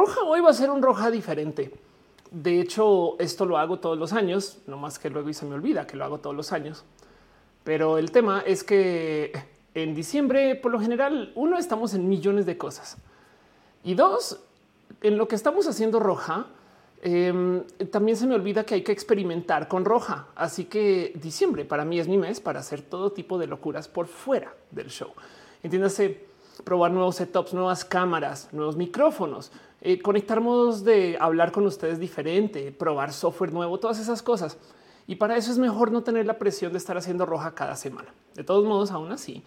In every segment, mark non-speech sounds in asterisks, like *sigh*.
roja hoy va a ser un roja diferente. De hecho, esto lo hago todos los años, no más que luego y se me olvida que lo hago todos los años. Pero el tema es que en diciembre, por lo general, uno, estamos en millones de cosas. Y dos, en lo que estamos haciendo roja, em, también se me olvida que hay que experimentar con roja. Así que diciembre para mí es mi mes para hacer todo tipo de locuras por fuera del show. Entiéndase, probar nuevos setups, nuevas cámaras, nuevos micrófonos, eh, conectarnos de hablar con ustedes diferente, probar software nuevo, todas esas cosas. Y para eso es mejor no tener la presión de estar haciendo roja cada semana. De todos modos, aún así,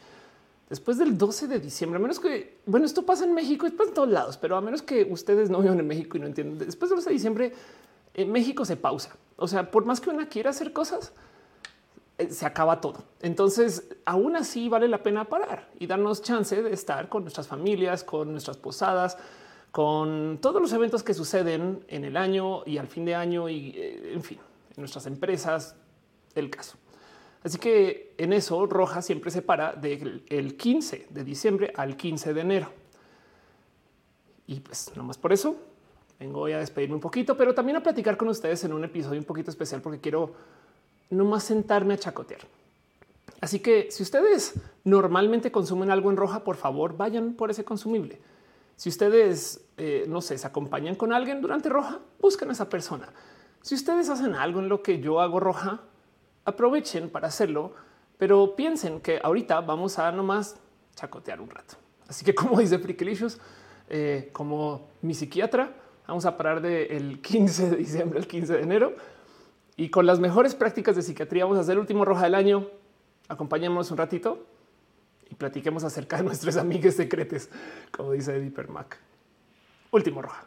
después del 12 de diciembre, a menos que, bueno, esto pasa en México, es en todos lados, pero a menos que ustedes no vivan en México y no entienden, después del 12 de diciembre, en México se pausa. O sea, por más que una quiera hacer cosas, eh, se acaba todo. Entonces, aún así vale la pena parar y darnos chance de estar con nuestras familias, con nuestras posadas, con todos los eventos que suceden en el año y al fin de año y eh, en fin, en nuestras empresas, el caso. Así que en eso Roja siempre se para del 15 de diciembre al 15 de enero. Y pues nomás por eso vengo hoy a despedirme un poquito, pero también a platicar con ustedes en un episodio un poquito especial porque quiero no más sentarme a chacotear. Así que si ustedes normalmente consumen algo en roja, por favor vayan por ese consumible. Si ustedes, eh, no sé, se acompañan con alguien durante roja, busquen a esa persona. Si ustedes hacen algo en lo que yo hago roja, aprovechen para hacerlo, pero piensen que ahorita vamos a nomás chacotear un rato. Así que *laughs* como dice Frickelicious, eh, como mi psiquiatra, vamos a parar del 15 de diciembre al 15 de enero y con las mejores prácticas de psiquiatría vamos a hacer el último roja del año. Acompañémonos un ratito y platiquemos acerca de nuestros amigos secretos, como dice Eddie Permac. Último roja.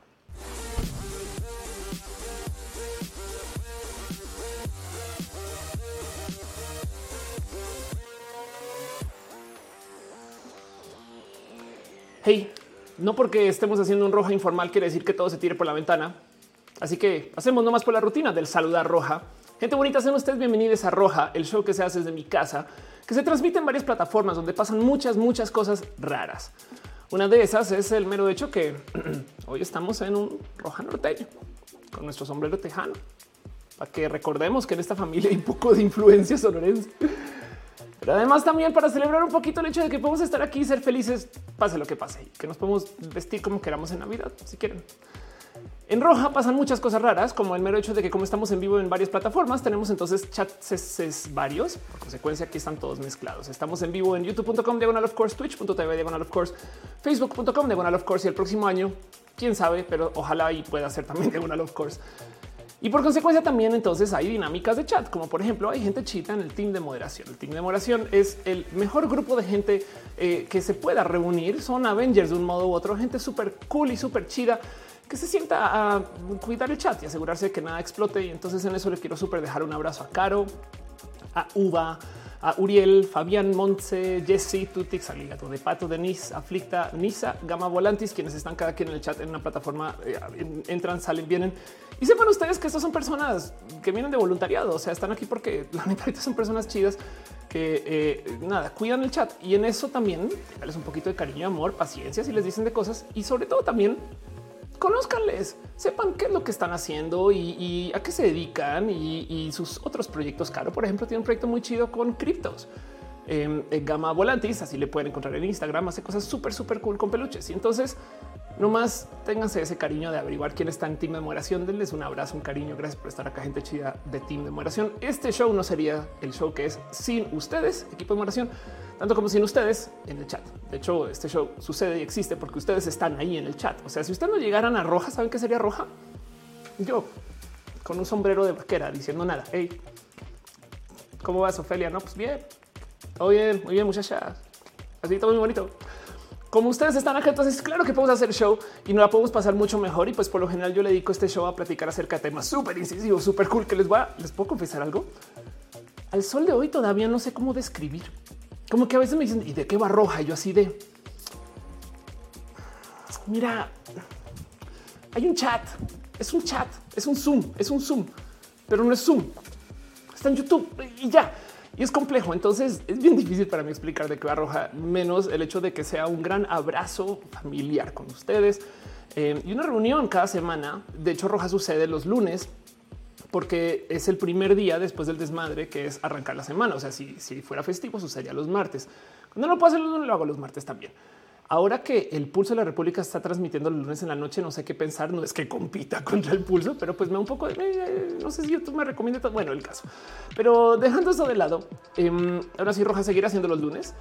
Hey, no porque estemos haciendo un roja informal quiere decir que todo se tire por la ventana. Así que hacemos nomás por la rutina del saludar roja. Gente bonita, sean ustedes bienvenidos a Roja, el show que se hace desde mi casa, que se transmite en varias plataformas donde pasan muchas, muchas cosas raras. Una de esas es el mero hecho que *clears throat* hoy estamos en un roja norteño con nuestro sombrero tejano para que recordemos que en esta familia hay un poco de influencia sonorense. Pero además también para celebrar un poquito el hecho de que podemos estar aquí y ser felices, pase lo que pase, y que nos podemos vestir como queramos en Navidad, si quieren. En roja pasan muchas cosas raras, como el mero hecho de que como estamos en vivo en varias plataformas, tenemos entonces chats varios. Por consecuencia, aquí están todos mezclados. Estamos en vivo en youtube.com diagonal of course, twitch.tv diagonal of course, facebook.com diagonal of course y el próximo año, quién sabe, pero ojalá y pueda ser también *laughs* diagonal of course. Y por consecuencia también entonces hay dinámicas de chat, como por ejemplo hay gente chita en el team de moderación. El team de moderación es el mejor grupo de gente eh, que se pueda reunir. Son Avengers de un modo u otro, gente súper cool y súper chida que se sienta a cuidar el chat y asegurarse que nada explote. Y entonces en eso le quiero súper dejar un abrazo a Caro, a Uva, a Uriel, Fabián, Montse, Jesse, Tutix, Aligato de Pato, Denise, Aflicta, Nisa, Gama Volantis, quienes están cada quien en el chat en una plataforma, eh, entran, salen, vienen. Y sepan ustedes que estas son personas que vienen de voluntariado, o sea, están aquí porque la neta son personas chidas que eh, nada, cuidan el chat. Y en eso también darles un poquito de cariño, amor, paciencia si les dicen de cosas y sobre todo también conózcanles, sepan qué es lo que están haciendo y, a qué se dedican y, sus otros proyectos. Caro, por ejemplo, tiene un proyecto muy chido con criptos. Eh, Gama Volantis, así le pueden encontrar en Instagram, hace cosas súper, súper cool con peluches. Y entonces, nomás ténganse ese cariño de averiguar quién está en Team de Moderación. Denles un abrazo, un cariño. Gracias por estar acá, gente chida de Team de Moderación. Este show no sería el show que es sin ustedes, equipo de moderación tanto como sin ustedes en el chat. De hecho, este show sucede y existe porque ustedes están ahí en el chat. O sea, si ustedes no llegaran a roja, ¿saben qué sería roja? Yo con un sombrero de vaquera diciendo nada. Hey, ¿cómo vas, Ofelia? No, pues bien. Todo bien, muy bien, muchacha. Así todo muy bonito. Como ustedes están acá, entonces claro que podemos hacer show y no la podemos pasar mucho mejor. Y pues por lo general yo le dedico este show a platicar acerca de temas súper incisivos, súper cool que les voy a, les puedo confesar algo. Al sol de hoy todavía no sé cómo describir como que a veces me dicen, ¿y de qué va roja? Yo así de, mira, hay un chat, es un chat, es un Zoom, es un Zoom, pero no es Zoom. Está en YouTube y ya. Y es complejo, entonces es bien difícil para mí explicar de qué va roja, menos el hecho de que sea un gran abrazo familiar con ustedes, eh, y una reunión cada semana. De hecho, Roja sucede los lunes porque es el primer día después del desmadre que es arrancar la semana. O sea, si, si fuera festivo, sucedería los martes. Cuando no puedo hacerlo, lo hago los martes también. Ahora que el pulso de la República está transmitiendo los lunes en la noche, no sé qué pensar. No es que compita *laughs* contra el pulso, pero pues me da un poco de eh, no sé si YouTube me recomienda. Bueno, el caso, pero dejando eso de lado, eh, ahora sí, Roja seguirá haciendo los lunes.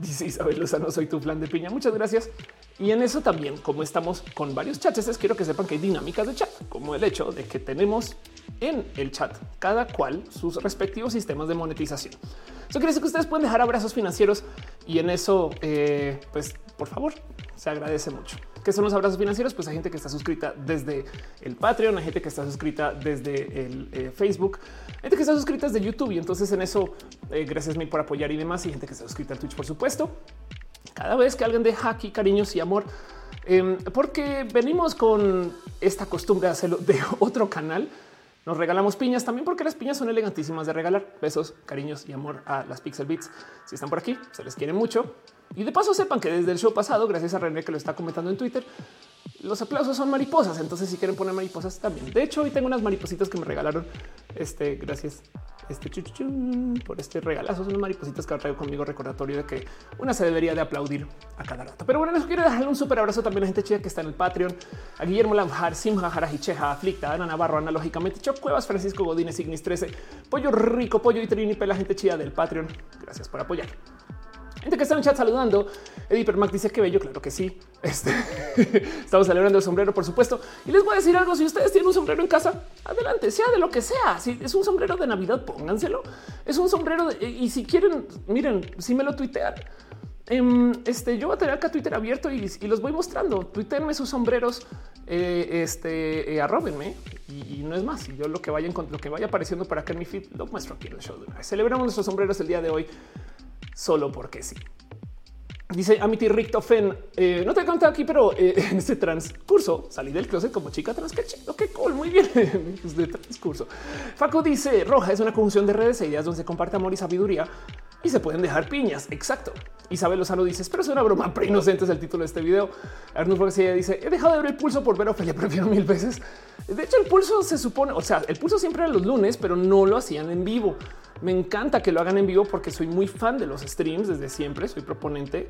Dice Isabel Lozano, soy tu plan de piña. Muchas gracias. Y en eso también, como estamos con varios chats, quiero que sepan que hay dinámicas de chat, como el hecho de que tenemos en el chat cada cual sus respectivos sistemas de monetización. Eso quiere decir que ustedes pueden dejar abrazos financieros y en eso, eh, pues por favor, se agradece mucho. ¿Qué son los abrazos financieros? Pues hay gente que está suscrita desde el Patreon, hay gente que está suscrita desde el eh, Facebook, gente que está suscrita desde YouTube y entonces en eso, eh, gracias mil por apoyar y demás, y gente que está suscrita al Twitch, por supuesto. Cada vez que alguien deja aquí cariños y amor, em, porque venimos con esta costumbre de hacerlo de otro canal, nos regalamos piñas también porque las piñas son elegantísimas de regalar. Besos, cariños y amor a las Pixel Beats. Si están por aquí, se les quiere mucho. Y de paso sepan que desde el show pasado, gracias a René que lo está comentando en Twitter, los aplausos son mariposas. Entonces, si quieren poner mariposas también. De hecho, hoy tengo unas maripositas que me regalaron. Este, gracias este por este regalazo. Son maripositas que traigo conmigo recordatorio de que una se debería de aplaudir a cada rato. Pero bueno, eso quiero dejarle un súper abrazo también a la gente chida que está en el Patreon, a Guillermo Lamjar, Simja, Jarajicheja, Aflicta, Ana Navarro, analógicamente, Choc Cuevas, Francisco Godínez, Ignis 13, Pollo Rico, Pollo y Trini, la gente chida del Patreon. Gracias por apoyar. Gente que está en el chat saludando. Eddie Permac dice que bello. Claro que sí. Este, *laughs* estamos celebrando el sombrero, por supuesto. Y les voy a decir algo. Si ustedes tienen un sombrero en casa, adelante, sea de lo que sea. Si es un sombrero de Navidad, pónganselo. Es un sombrero y si quieren, miren, si me lo tuitean. Em, este, yo voy a tener acá Twitter abierto y, los voy mostrando. Tuiteenme sus sombreros, eh, este, eh, arróbenme y, no es más. Y yo lo que vaya lo que vaya apareciendo para en mi feed lo muestro aquí en el show. Celebramos nuestros sombreros el día de hoy solo porque sí. Dice Amity Richtofen, eh, no te contado aquí, pero eh, *laughs* en este transcurso salí del closet como chica trans. Qué chido, qué cool, muy bien. De *laughs* transcurso. Faco dice Roja es una conjunción de redes e ideas donde se comparte amor y sabiduría y se pueden dejar piñas. Exacto. Isabel Lozano dice, pero es una broma *laughs* pre inocente es el título de este video. Arnulfo García dice, he dejado de ver el pulso por ver a Ophelia, prefiero mil veces. De hecho, el pulso se supone, o sea, el pulso siempre era los lunes, pero no lo hacían en vivo. Me encanta que lo hagan en vivo porque soy muy fan de los streams desde siempre. Soy proponente.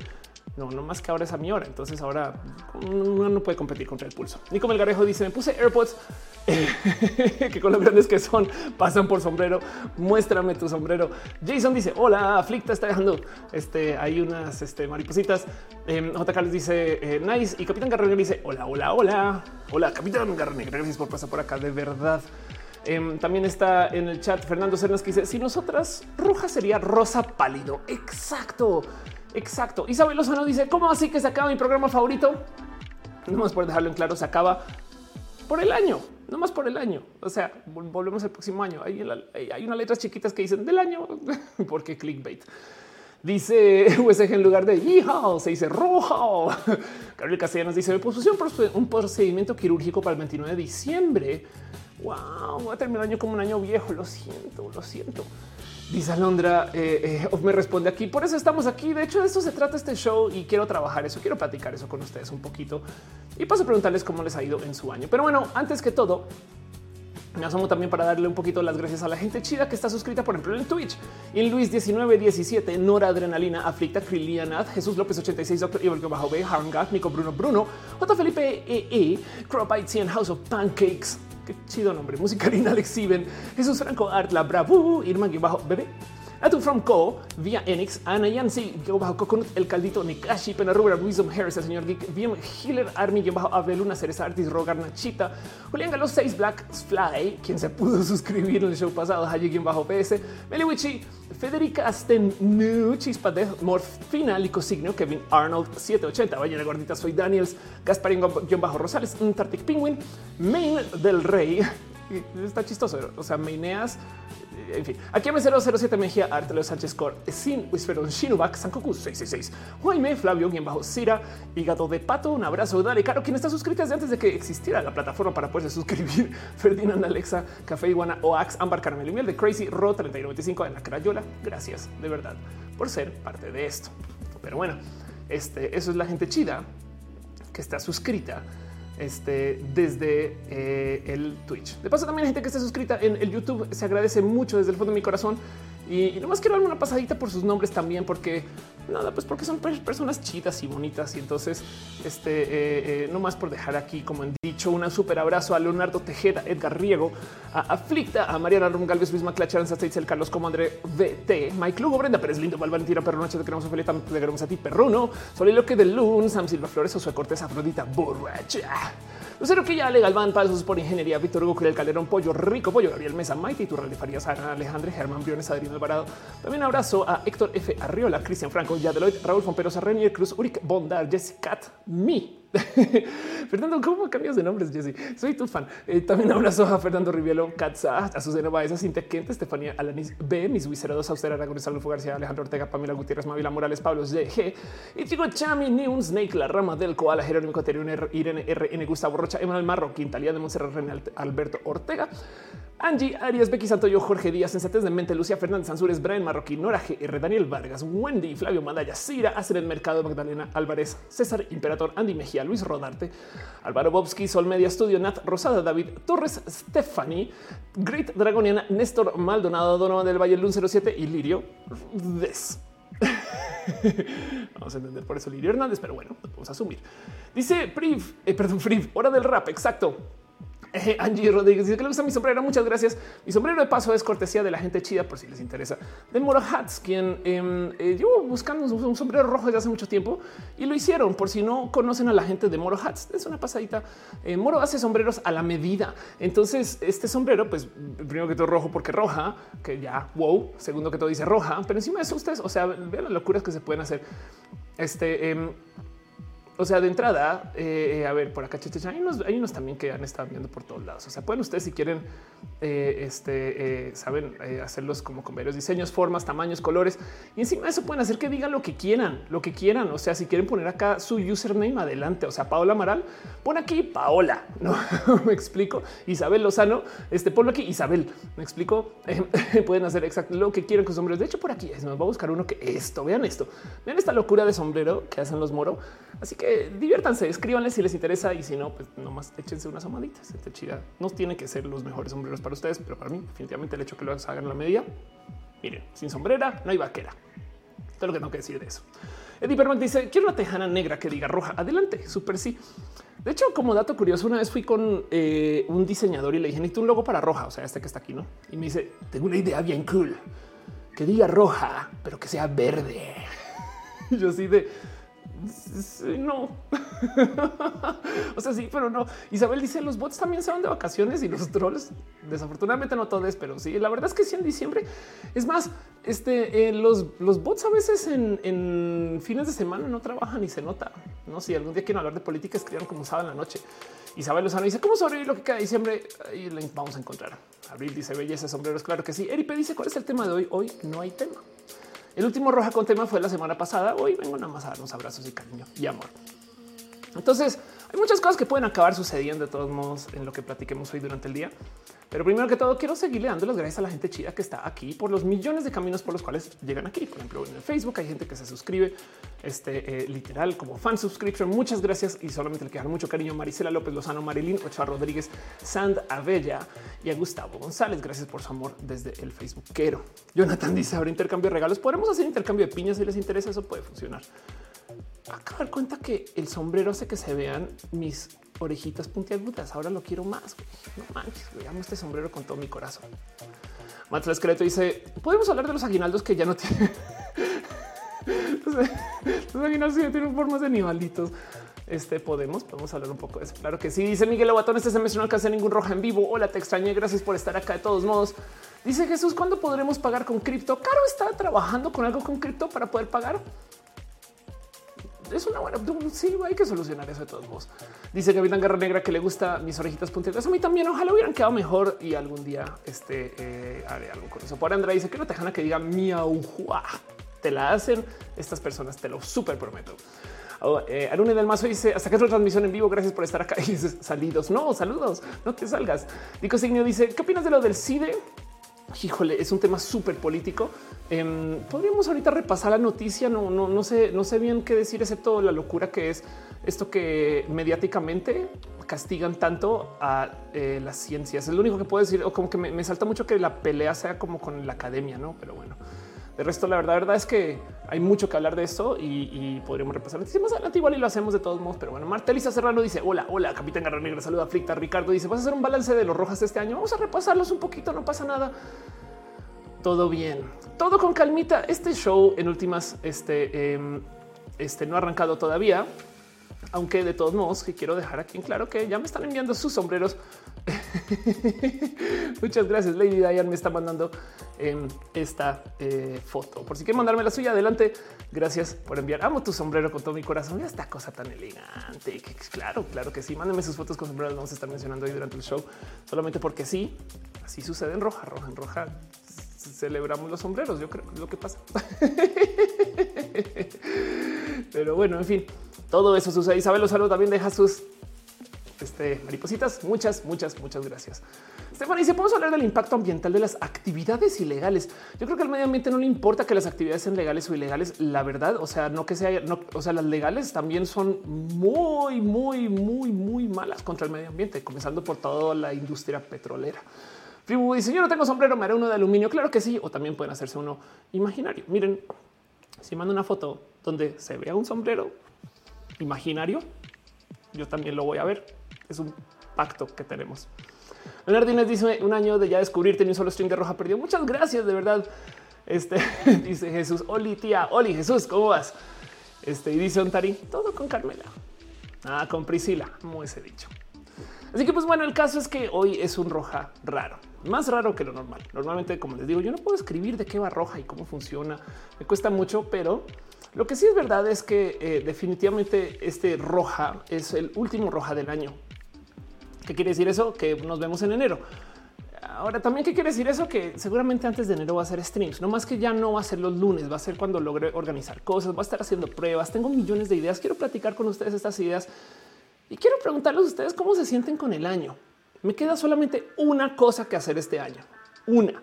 No, no más que ahora es a mi hora. Entonces ahora uno no puede competir contra el pulso. Nico Melgarejo dice: Me puse AirPods *laughs* que con lo grandes que son pasan por sombrero. Muéstrame tu sombrero. Jason dice: Hola, Aflicta está dejando este. Hay unas este, maripositas. Eh, J. Carlos dice: Nice. Y Capitán Garrone dice: Hola, hola, hola. Hola, Capitán Garrone. Gracias por pasar por acá. De verdad. Em, también está en el chat Fernando Cernas que dice si nosotras roja sería rosa pálido. Exacto, exacto. Isabel Lozano dice cómo así que se acaba mi programa favorito. No más por dejarlo en claro, se acaba por el año, no más por el año. O sea, volvemos el próximo año. Hay, hay unas letras chiquitas que dicen del año *laughs* porque clickbait. Dice *laughs* USG en lugar de hijo, se dice rojo. *laughs* Gabriel Castellanos dice me puso un procedimiento quirúrgico para el 29 de diciembre. Wow, voy a terminar el año como un año viejo. Lo siento, lo siento. Dice Alondra, eh, eh, me responde aquí. Por eso estamos aquí. De hecho, de eso se trata este show y quiero trabajar eso. Quiero platicar eso con ustedes un poquito y paso a preguntarles cómo les ha ido en su año. Pero bueno, antes que todo, me asomo también para darle un poquito las gracias a la gente chida que está suscrita, por ejemplo, en Twitch. En Luis 1917, Nora Adrenalina, Aflicta, Krilianat, Jesús López 86, Doctor Evil Bajo B, Harngat, Nico Bruno Bruno, J. Felipe EE, Cropite House of Pancakes, Qué chido nombre. Musicalina Alex Siben, Jesús Franco Art, La Bravo, Irma bajo bebé. Atu from Co, vía Enix, Ana Yancy, bajo Coconut, El Caldito, Nikashi, Pena Rubra, Wisdom Harris, el señor Geek, VM Healer Army, bajo Aveluna, Cereza Artis, Rogar Nachita, Julián Galo 6, Black Fly, quien se pudo *laughs* suscribir en el show pasado, Haji, bajo PS, Meliwichi, Federica Asten, Chispa de Morfina, Licosignio, Kevin Arnold 780, Ballena Gordita, soy Daniels, Gasparín bajo Rosales, Antarctic Penguin, Main del Rey. Está chistoso. O sea, Maineas, en fin. Aquí M007 Mejía, Artelio Sánchez Cor, Sin, Whisperon, Shinubak, Sankoku 666, Jaime, Flavio, quien bajo Cira, Hígado de Pato, un abrazo, dale, Caro, quien está suscrita desde antes de que existiera la plataforma para poderse suscribir, *laughs* Ferdinand, Alexa, Café Iguana, Oax, Ámbar, y Miel de Crazy, Ro 3195 en la Crayola. Gracias de verdad por ser parte de esto. Pero bueno, este, eso es la gente chida que está suscrita este, desde eh, el Twitch. De paso, también hay gente que esté suscrita en el YouTube. Se agradece mucho desde el fondo de mi corazón. Y, y nomás quiero darme una pasadita por sus nombres también, porque nada, pues porque son personas chidas y bonitas. Y entonces, este, eh, eh, no más por dejar aquí, como han dicho, un súper abrazo a Leonardo Tejeda, Edgar Riego, a Aflicta, a Mariana Rum Galvez, Luis Maclacha, Aranza el Carlos Como André VT, Mike Lugo, Brenda Pérez Lindo, Val Valentina, Perro Noche, te queremos Ophelia, te queremos a ti, Perruno, Soliloque de Lun, Sam Silva Flores, Josué Cortés, Afrodita, Borracha. Lucero que ya legal van pasos por ingeniería, Víctor Hugo el Calderón, Pollo Rico, Pollo Gabriel Mesa, Maite, Turral Farías, Ana Alejandro, Germán Briones, Adrián Alvarado. También abrazo a Héctor F. Arriola, Cristian Franco, Yadeloid, Raúl Fomperosa, Renier Cruz, Uric Bondar, Jessica, mi *laughs* Fernando, ¿cómo cambias de nombres, Jesse? Soy tu fan. Eh, también abrazo a Fernando Rivielo, Katza, a Susana Baeza, Cintia Quente, Estefanía Alanis B, mis Wiceros, Austera Aragón, Salvo García, Alejandro Ortega, Pamela Gutiérrez, Mavila Morales, Pablo G, y Chico Chami, Neun Snake, La Rama del Koala, Jerónimo Coterión, Irene RN, Gustavo Rocha, Emanuel Marro, Quintalía de Monserrat, René Alberto Ortega, Angie Arias, Becky Santoyo, Jorge Díaz, Sensatez de Mente, Lucía Fernández Ansúrez, Brian Marroquín, Nora GR, Daniel Vargas, Wendy, Flavio Mandaya, Cira, el Mercado, Magdalena Álvarez, César Imperator, Andy Mejía, Luis Rodarte, Álvaro Bobsky, Sol Media Studio, Nat Rosada, David Torres, Stephanie, Great Dragoniana, Néstor Maldonado, Donovan del Valle, Lun 07 y Lirio Des. *laughs* Vamos a entender por eso Lirio Hernández, pero bueno, vamos a asumir. Dice Priv, eh, perdón, Priv, hora del rap, exacto. Eh, Angie Rodríguez dice que le gusta mi sombrero. Muchas gracias. Mi sombrero de paso es cortesía de la gente chida, por si les interesa, de Moro Hats, quien eh, eh, buscando un, sombrero rojo desde hace mucho tiempo y lo hicieron. Por si no conocen a la gente de Moro Hats, es una pasadita. Eh, Moro hace sombreros a la medida. Entonces, este sombrero, pues primero que todo rojo porque roja, que ya wow. Segundo que todo dice roja, pero encima de eso ustedes, o sea, vean las locuras que se pueden hacer. Este em, o sea, de entrada, eh, a ver, por acá, hay unos, hay unos también que han estado viendo por todos lados. O sea, pueden ustedes, si quieren, eh, este, eh, saben hacerlos como con varios diseños, formas, tamaños, colores. Y encima de eso pueden hacer que digan lo que quieran, lo que quieran. O sea, si quieren poner acá su username adelante, o sea, Paola Amaral, pon aquí Paola, no *laughs* me explico. Isabel Lozano, este ponlo aquí Isabel, me explico. *laughs* pueden hacer exacto lo que quieran con sombreros. De hecho, por aquí es, nos va a buscar uno que esto, vean esto, vean esta locura de sombrero que hacen los moro. Así que diviértanse, escríbanle si les interesa y si no, pues nomás échense unas amaditas. Este chida no tiene que ser los mejores sombreros para ustedes, pero para mí, definitivamente, el hecho que lo hagan a la media. Miren, sin sombrera no hay vaquera. Todo lo que tengo que decir de eso. Eddie Perman dice: Quiero una tejana negra que diga roja. Adelante, súper sí. De hecho, como dato curioso, una vez fui con eh, un diseñador y le dije: Necesito un logo para roja, o sea, este que está aquí, no? Y me dice: Tengo una idea bien cool que diga roja, pero que sea verde. *laughs* Yo así de no. *laughs* o sea, sí, pero no. Isabel dice los bots también se van de vacaciones y los trolls, desafortunadamente no todos, pero sí, la verdad es que sí en diciembre. Es más, este, eh, los, los bots a veces en, fines de semana no trabajan y se nota. No, si algún día quieren hablar de política, escriban como sábado en la noche. Isabel Lozano dice cómo sobrevivir lo que queda de diciembre. Ahí vamos a encontrar. Abril dice belleza, sombreros. Claro que sí. Eripe dice cuál es el tema de hoy. Hoy no hay tema. El último roja con tema fue la semana pasada. Hoy vengo nada más a darnos abrazos y cariño y amor. Entonces, hay muchas cosas que pueden acabar sucediendo de todos modos en lo que platiquemos hoy durante el día. Pero primero que todo, quiero seguirle dando las gracias a la gente chida que está aquí por los millones de caminos por los cuales llegan aquí. Por ejemplo, en el Facebook hay gente que se suscribe este eh, literal como fan subscription. Muchas gracias y solamente le quedan mucho cariño a Marisela López Lozano, Marilyn Ochoa Rodríguez, Sand Abella y a Gustavo González. Gracias por su amor desde el Facebookero. Jonathan dice ahora intercambio de regalos. Podemos hacer intercambio de piñas si les interesa. Eso puede funcionar. De dar cuenta que el sombrero hace que se vean mis orejitas puntiagudas. Ahora lo quiero más. No manches, amo este sombrero con todo mi corazón. Matt Esqueleto dice: Podemos hablar de los aguinaldos que ya no tienen. *laughs* los aguinaldos ya tienen formas de animalitos. Este podemos, podemos hablar un poco de eso. Claro que sí. Dice Miguel Aguatón, este semestre no alcancé ningún roja en vivo. Hola, te extrañé. Gracias por estar acá. De todos modos, dice Jesús, ¿cuándo podremos pagar con cripto? Caro está trabajando con algo con cripto para poder pagar es una buena. Sí, hay que solucionar eso de todos modos. Dice Gavilán Garra Negra que le gusta mis orejitas puntiagudas. A mí también. Ojalá hubieran quedado mejor y algún día este eh, haré algo con eso. Por Andrea dice que no tejana que diga miau. Te la hacen estas personas, te lo súper prometo. Oh, eh, Arune del Mazo dice hasta que otra transmisión en vivo. Gracias por estar acá. *laughs* Y dices salidos. No, saludos. No te salgas. Nico Signio dice qué opinas de lo del CIDE? Híjole, es un tema súper político. Em, podríamos ahorita repasar la noticia. No, no, no sé, no sé bien qué decir, excepto la locura que es esto que mediáticamente castigan tanto a eh, las ciencias. Es lo único que puedo decir, o como que me, me, salta mucho que la pelea sea como con la academia, no? Pero bueno, de resto, la verdad, verdad es que hay mucho que hablar de esto y, podríamos repasar más adelante. Igual y lo hacemos de todos modos. Pero bueno, Martelisa Serrano dice: Hola, hola, Capitán Garra Negra. Saluda, Fricta. Ricardo dice: Vas a hacer un balance de los rojas este año. Vamos a repasarlos un poquito, no pasa nada todo bien, todo con calmita. Este show en últimas, este, eh, este no ha arrancado todavía, aunque de todos modos que quiero dejar aquí en claro que ya me están enviando sus sombreros. *laughs* Muchas gracias. Lady Diane me está mandando eh, esta eh, foto. Por si quieren mandarme la suya, adelante. Gracias por enviar. Amo tu sombrero con todo mi corazón. Esta cosa tan elegante. Claro, claro que sí. Mándenme sus fotos con sombreros. Vamos a estar mencionando hoy durante el show solamente porque sí. Así sucede en roja, roja, en roja celebramos los sombreros. Yo creo que es lo que pasa. *laughs* Pero bueno, en fin, todo eso sucede. Isabel Osalo también deja sus este, maripositas. Muchas, muchas, muchas gracias. Estefan si podemos hablar del impacto ambiental de las actividades ilegales. Yo creo que al medio ambiente no le importa que las actividades sean legales o ilegales. La verdad, o sea, no que sea, no, o sea, las legales también son muy, muy, muy, muy malas contra el medio ambiente, comenzando por toda la industria petrolera. Tribu dice yo no tengo sombrero, me haré uno de aluminio. Claro que sí. O también pueden hacerse uno imaginario. Miren, si mando una foto donde se vea un sombrero imaginario, yo también lo voy a ver. Es un pacto que tenemos. Leonardines dice un año de ya descubrirte ni un solo string de roja perdido. Muchas gracias, de verdad. Este *laughs* dice Jesús, Oli tía, Oli Jesús, ¿cómo vas? Este y dice Ontari, todo con Carmela. Ah, con Priscila, como ese dicho. Así que pues bueno, el caso es que hoy es un roja raro más raro que lo normal. Normalmente, como les digo, yo no puedo escribir de qué va roja y cómo funciona. Me cuesta mucho, pero lo que sí es verdad es que eh, definitivamente este roja es el último roja del año. ¿Qué quiere decir eso? Que nos vemos en enero. Ahora también qué quiere decir eso que seguramente antes de enero va a ser streams, no más que ya no va a ser los lunes, va a ser cuando logre organizar cosas, va a estar haciendo pruebas, tengo millones de ideas, quiero platicar con ustedes estas ideas y quiero preguntarles a ustedes cómo se sienten con el año. Me queda solamente una cosa que hacer este año. Una.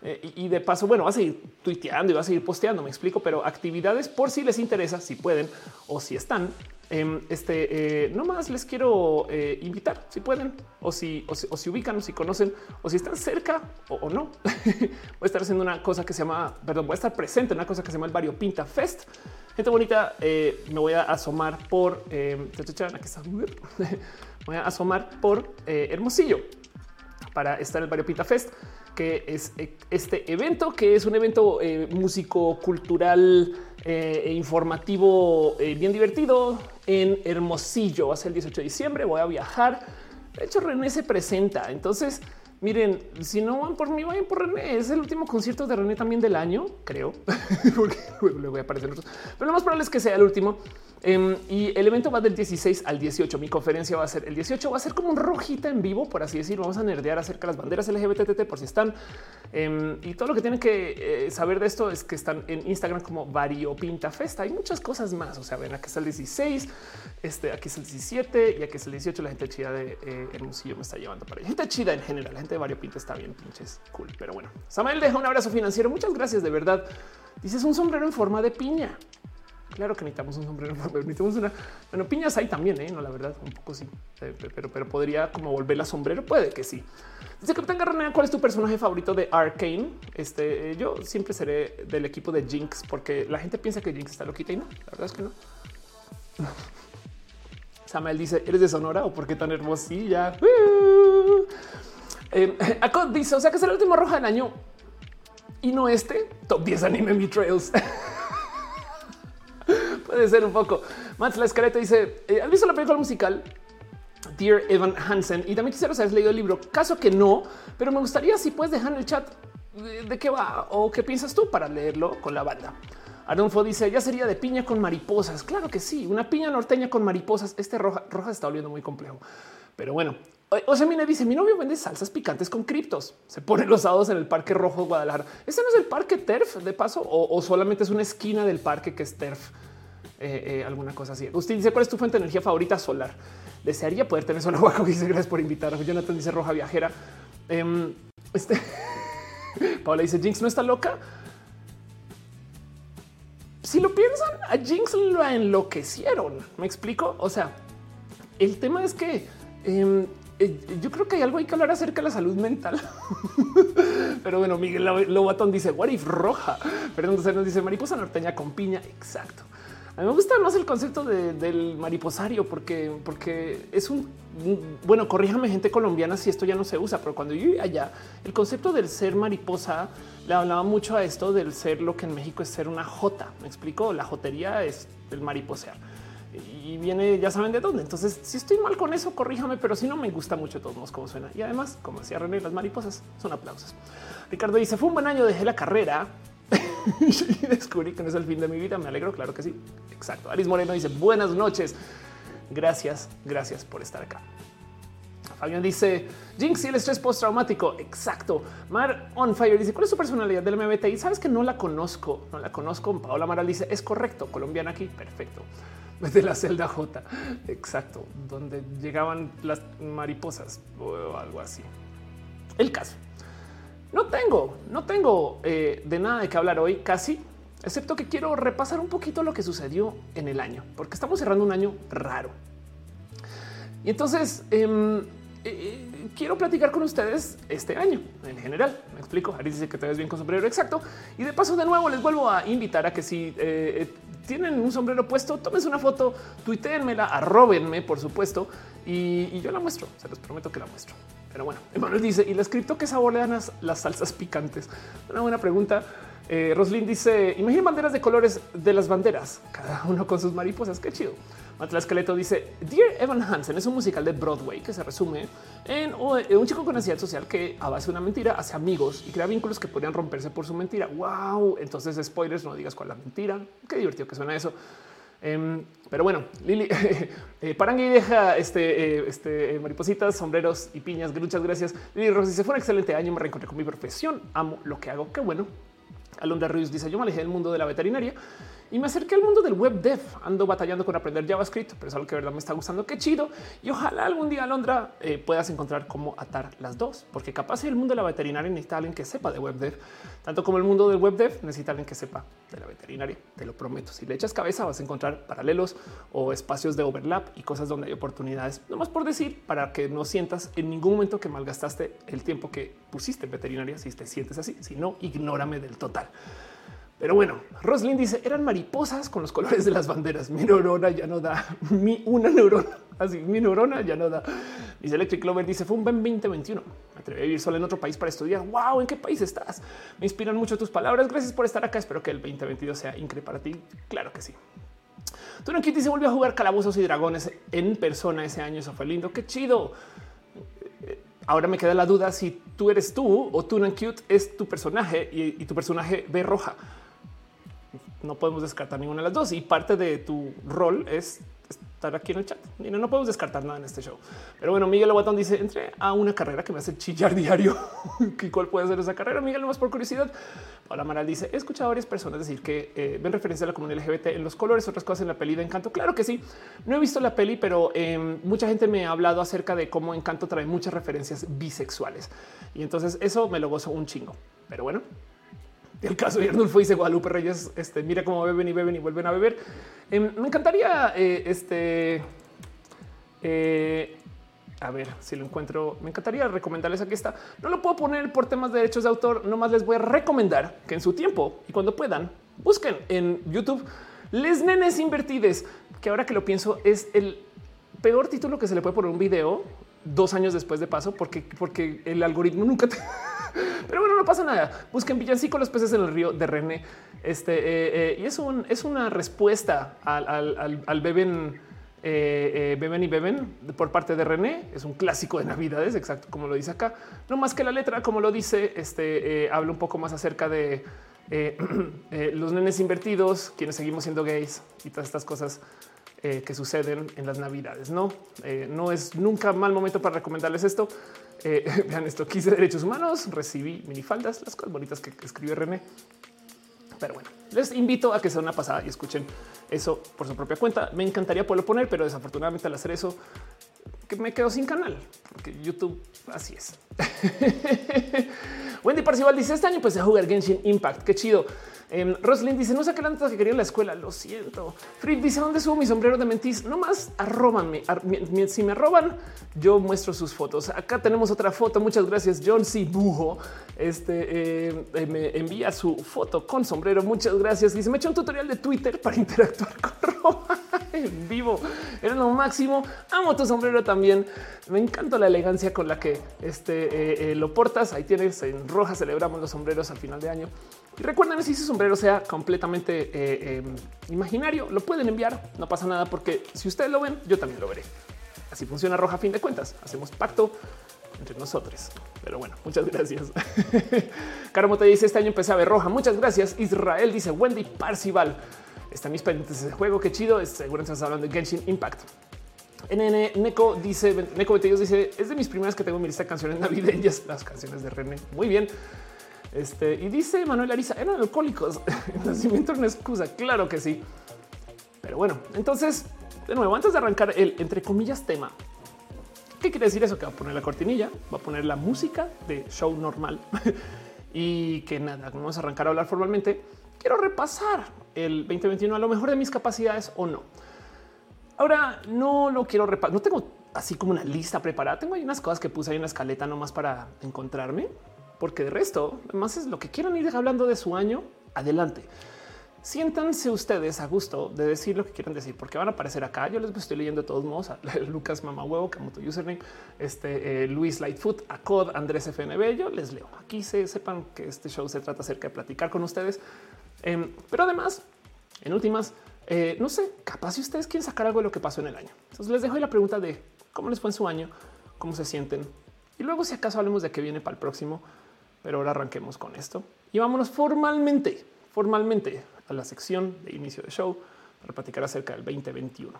Eh, y, de paso, bueno, va a seguir tuiteando y va a seguir posteando, me explico, pero actividades por si les interesa, si pueden o si están. Em, este eh, no más les quiero eh, invitar si pueden o si, o si, ubican o si conocen o si están cerca o, no. *laughs* voy a estar haciendo una cosa que se llama, perdón, voy a estar presente en una cosa que se llama el Barrio Pinta Fest. Gente bonita, me voy a asomar por em, *laughs* voy a asomar por eh, Hermosillo para estar en el Barrio Pita Fest, que es eh, este evento, que es un evento eh, músico, cultural e informativo bien divertido en Hermosillo. Va a ser el 18 de diciembre, voy a viajar. De hecho, René se presenta. Entonces, miren, si no van por mí, vayan por René. Es el último concierto de René también del año, creo, *laughs* porque le voy a aparecer otros. Pero lo más probable es que sea el último. Em, y el evento va del 16 al 18. Mi conferencia va a ser el 18, va a ser como un rojita en vivo, por así decir. Vamos a nerdear acerca de las banderas LGBT por si están. Em, y todo lo que tienen que eh, saber de esto es que están en Instagram como Variopinta Festa. Hay muchas cosas más. O sea, ven aquí está el 16, este aquí es el 17 y aquí es el 18. La gente chida de eh, Hermosillo me está llevando para allá. Gente chida en general. La gente de Variopinta está bien pinches cool. Pero bueno, Samuel deja un abrazo financiero. Muchas gracias de verdad. Dices un sombrero en forma de piña. Claro que necesitamos un sombrero, necesitamos una. Bueno, piñas hay también, ¿eh? no, la verdad, un poco sí, eh, pero, pero podría como volverla sombrero. Puede que sí. Dice Capitán Garranea, ¿cuál es tu personaje favorito de Arcane? Este, eh, yo siempre seré del equipo de Jinx porque la gente piensa que Jinx está loquita y no, la verdad es que no. *laughs* Samuel dice, ¿eres de Sonora o por qué tan hermosilla? *laughs* *laughs* Eh, dice, o sea que es el último roja del año y no este top 10 anime mi trails. Puede ser un poco. Mats La Escaleta dice: eh, ¿Has visto la película musical? Dear Evan Hansen. Y también quisiera saber si has leído el libro. Caso que no, pero me gustaría si puedes dejar en el chat de, qué va o qué piensas tú para leerlo con la banda. Arnulfo dice ya sería de piña con mariposas. Claro que sí, una piña norteña con mariposas. Este roja, está volviendo muy complejo, pero bueno. O sea, mira, dice mi novio vende salsas picantes con criptos. Se pone los sábados en el Parque Rojo de Guadalajara. Este no es el Parque Terf de paso o, o solamente es una esquina del parque que es Terf. Eh, eh, alguna cosa así. Usted dice cuál es tu fuente de energía favorita solar. Desearía poder tener solar *laughs* Dice gracias por invitar. Jonathan dice roja viajera. Em, este *laughs* Paola dice Jinx no está loca. Si lo piensan, a Jinx lo enloquecieron. Me explico. O sea, el tema es que em, eh, yo creo que hay algo hay que hablar acerca de la salud mental. *laughs* Pero bueno, Miguel Lobatón dice what if roja. Entonces nos dice mariposa norteña con piña. Exacto. Me gusta más el concepto del mariposario porque, porque es un bueno, corríjame gente colombiana si esto ya no se usa, pero cuando yo iba allá, el concepto del ser mariposa le hablaba mucho a esto del ser lo que en México es ser una jota. Me explico, la jotería es el mariposear y viene, ya saben de dónde. Entonces, si estoy mal con eso, corríjame, pero si no me gusta mucho todos modos cómo suena. Y además, como decía René, las mariposas son aplausos. Ricardo dice: Fue un buen año, dejé la carrera *laughs* y descubrí que no es el fin de mi vida. Me alegro, claro que sí. Exacto. Alice Moreno dice: Buenas noches. Gracias, gracias por estar acá. Fabián dice Jinx y el estrés postraumático. Exacto. Mar on fire dice cuál es su personalidad del MBTI. Sabes que no la conozco, no la conozco. Paola Maral dice es correcto. Colombiana aquí. Perfecto. *laughs* De la celda J. Exacto. Donde llegaban las mariposas o algo así. El caso. No tengo, no tengo eh, de nada de qué hablar hoy, casi, excepto que quiero repasar un poquito lo que sucedió en el año, porque estamos cerrando un año raro. Y entonces, em, eh, quiero platicar con ustedes este año en general. Me explico. Ari dice que te ves bien con sombrero. Exacto. Y de paso, de nuevo, les vuelvo a invitar a que si eh, tienen un sombrero puesto, tómense una foto, tuiteenmela, arrobenme, por supuesto, y, yo la muestro. Se los prometo que la muestro. Pero bueno, Emanuel dice, ¿y la escrito qué sabor le dan las, las salsas picantes? Una buena pregunta. Eh, dice, imaginen banderas de colores de las banderas, cada uno con sus mariposas. Qué chido. Matla Esqueleto dice Dear Evan Hansen es un musical de Broadway que se resume en un chico con ansiedad social que a base de una mentira hace amigos y crea vínculos que podrían romperse por su mentira. Wow. Entonces, spoilers, no digas cuál es la mentira. Qué divertido que suena eso. Em, pero bueno, Lili *laughs* eh, Parangui deja este, eh, este eh, maripositas, sombreros y piñas. Muchas gracias. Lili Rossi se fue un excelente año. Me reencontré con mi profesión. Amo lo que hago. Qué bueno. Alondra Ruiz dice: Yo me alejé del mundo de la veterinaria y me acerqué al mundo del web dev. Ando batallando con aprender JavaScript, pero es algo que verdad me está gustando. Qué chido. Y ojalá algún día, Alondra, eh, puedas encontrar cómo atar las dos, porque capaz el mundo de la veterinaria necesita alguien que sepa de web dev, tanto como el mundo del web dev necesita alguien que sepa de la veterinaria. Te lo prometo. Si le echas cabeza, vas a encontrar paralelos o espacios de overlap y cosas donde hay oportunidades. No más por decir, para que no sientas en ningún momento que malgastaste el tiempo que pusiste en veterinaria. Si te sientes así, si no, ignórame del total. Pero bueno, Roslyn dice eran mariposas con los colores de las banderas. Mi neurona ya no da *laughs* mi una neurona. Así mi neurona ya no da. Dice Electric Lover dice fue un buen 2021. Me atreví a vivir solo en otro país para estudiar. Wow, ¿en qué país estás? Me inspiran mucho tus palabras. Gracias por estar acá. Espero que el 2022 sea increíble para ti. Claro que sí. Tunan Kitty se volvió a jugar calabozos y dragones en persona ese año. Eso fue lindo. Qué chido. Ahora me queda la duda si tú eres tú o Tunan Cute es tu personaje y tu personaje ve roja no podemos descartar ninguna de las dos y parte de tu rol es estar aquí en el chat. Y no, podemos descartar nada en este show. Pero bueno, Miguel Aguatón dice entré a una carrera que me hace chillar *laughs* diario. ¿Y cuál puede ser esa carrera? Miguel, más por curiosidad. Paula Maral dice he escuchado a varias personas decir que eh, ven referencia a la comunidad LGBT en los colores, otras cosas en la peli de Encanto. Claro que sí. No he visto la peli, pero em, mucha gente me ha hablado acerca de cómo Encanto trae muchas referencias bisexuales y entonces eso me lo gozo un chingo. Pero bueno, *laughs* el caso de Arnulfo dice Guadalupe Reyes, este, mira cómo beben y beben y vuelven a beber. Em, me encantaría, eh, este, eh, a ver si lo encuentro. Me encantaría recomendarles aquí está. No lo puedo poner por temas de derechos de autor. Nomás les voy a recomendar que en su tiempo y cuando puedan busquen en YouTube Les Nenes Invertides, que ahora que lo pienso es el peor título que se le puede poner un video dos años después de paso, porque, porque el algoritmo nunca te *laughs* *laughs* pero bueno, no pasa nada. Busquen villancico los peces en el río de René. Este eh, eh, y es un es una respuesta al, al, beben. Eh, beben y beben por parte de René. Es un clásico de Navidades, exacto como lo dice acá. No más que la letra, como lo dice, este habla un poco más acerca de *clears throat* los nenes invertidos, quienes seguimos siendo gays y todas estas cosas que suceden en las Navidades. No, no es nunca mal momento para recomendarles esto. Eh, *laughs* vean esto, quise derechos humanos, recibí minifaldas, las cosas bonitas que, escribe René. Pero bueno, les invito a que sea una pasada y escuchen eso por su propia cuenta. Me encantaría poderlo poner, pero desafortunadamente al hacer eso me quedo sin canal, porque YouTube así es. *laughs* Wendy Parcival dice este año empecé a jugar Genshin Impact. Qué chido. Eh, Roslyn dice no saqué la nota que quería en la escuela. Lo siento. Frick dice dónde subo mi sombrero de mentis. No más arrobanme. si me arroban, yo muestro sus fotos. Acá tenemos otra foto. Muchas gracias. John C. Bujo. Este eh, eh, me envía su foto con sombrero. Muchas gracias. Dice me echa un tutorial de Twitter para *laughs* interactuar con Roba en vivo. Era lo máximo. Amo tu sombrero también. Me encanta la elegancia con la que este lo portas. Ahí tienes en roja. Celebramos los sombreros al final de año. Y recuerden, si su sombrero sea completamente eh, em, imaginario, lo pueden enviar. No pasa nada porque si ustedes lo ven, yo también lo veré. Así funciona Roja a fin de cuentas. Hacemos pacto entre nosotros. Pero bueno, muchas gracias. *laughs* Caro te dice este año empecé a ver roja. Muchas gracias. Israel dice Wendy Parcival. Están mis pendientes de juego. Qué chido. Seguramente estás hablando de Genshin Impact. NN Neko dice Neko Betellos dice es de mis primeras que tengo mi lista de canciones navideñas, las canciones de René. Muy bien. Este y dice Manuel Ariza eran alcohólicos. *laughs* El nacimiento una excusa. Claro que sí. Pero bueno, entonces de nuevo, antes de arrancar el entre comillas tema, ¿qué quiere decir eso? Que va a poner la cortinilla, va a poner la música de show normal *laughs* y que nada, vamos a arrancar a hablar formalmente. Quiero repasar el 2021 a lo mejor de mis capacidades o no. Ahora no lo quiero repasar, no tengo así como una lista preparada. Tengo ahí unas cosas que puse ahí en la escaleta nomás para encontrarme porque de resto, más es lo que quieran ir hablando de su año. Adelante. Siéntanse ustedes a gusto de decir lo que quieran decir, porque van a aparecer acá. Yo les estoy leyendo de todos modos a *laughs* Lucas Mama Huevo, Kamoto Username, este eh, Luis Lightfoot, Acod, Andrés FNB. Yo les leo aquí. Se sepan que este show se trata acerca de platicar con ustedes, em, pero además, en últimas, eh, no sé, capaz si ustedes quieren sacar algo de lo que pasó en el año. Entonces les dejo la pregunta de cómo les fue en su año, cómo se sienten y luego, si acaso hablemos de qué viene para el próximo pero ahora arranquemos con esto y vámonos formalmente, formalmente a la sección de inicio de show para platicar acerca del 2021.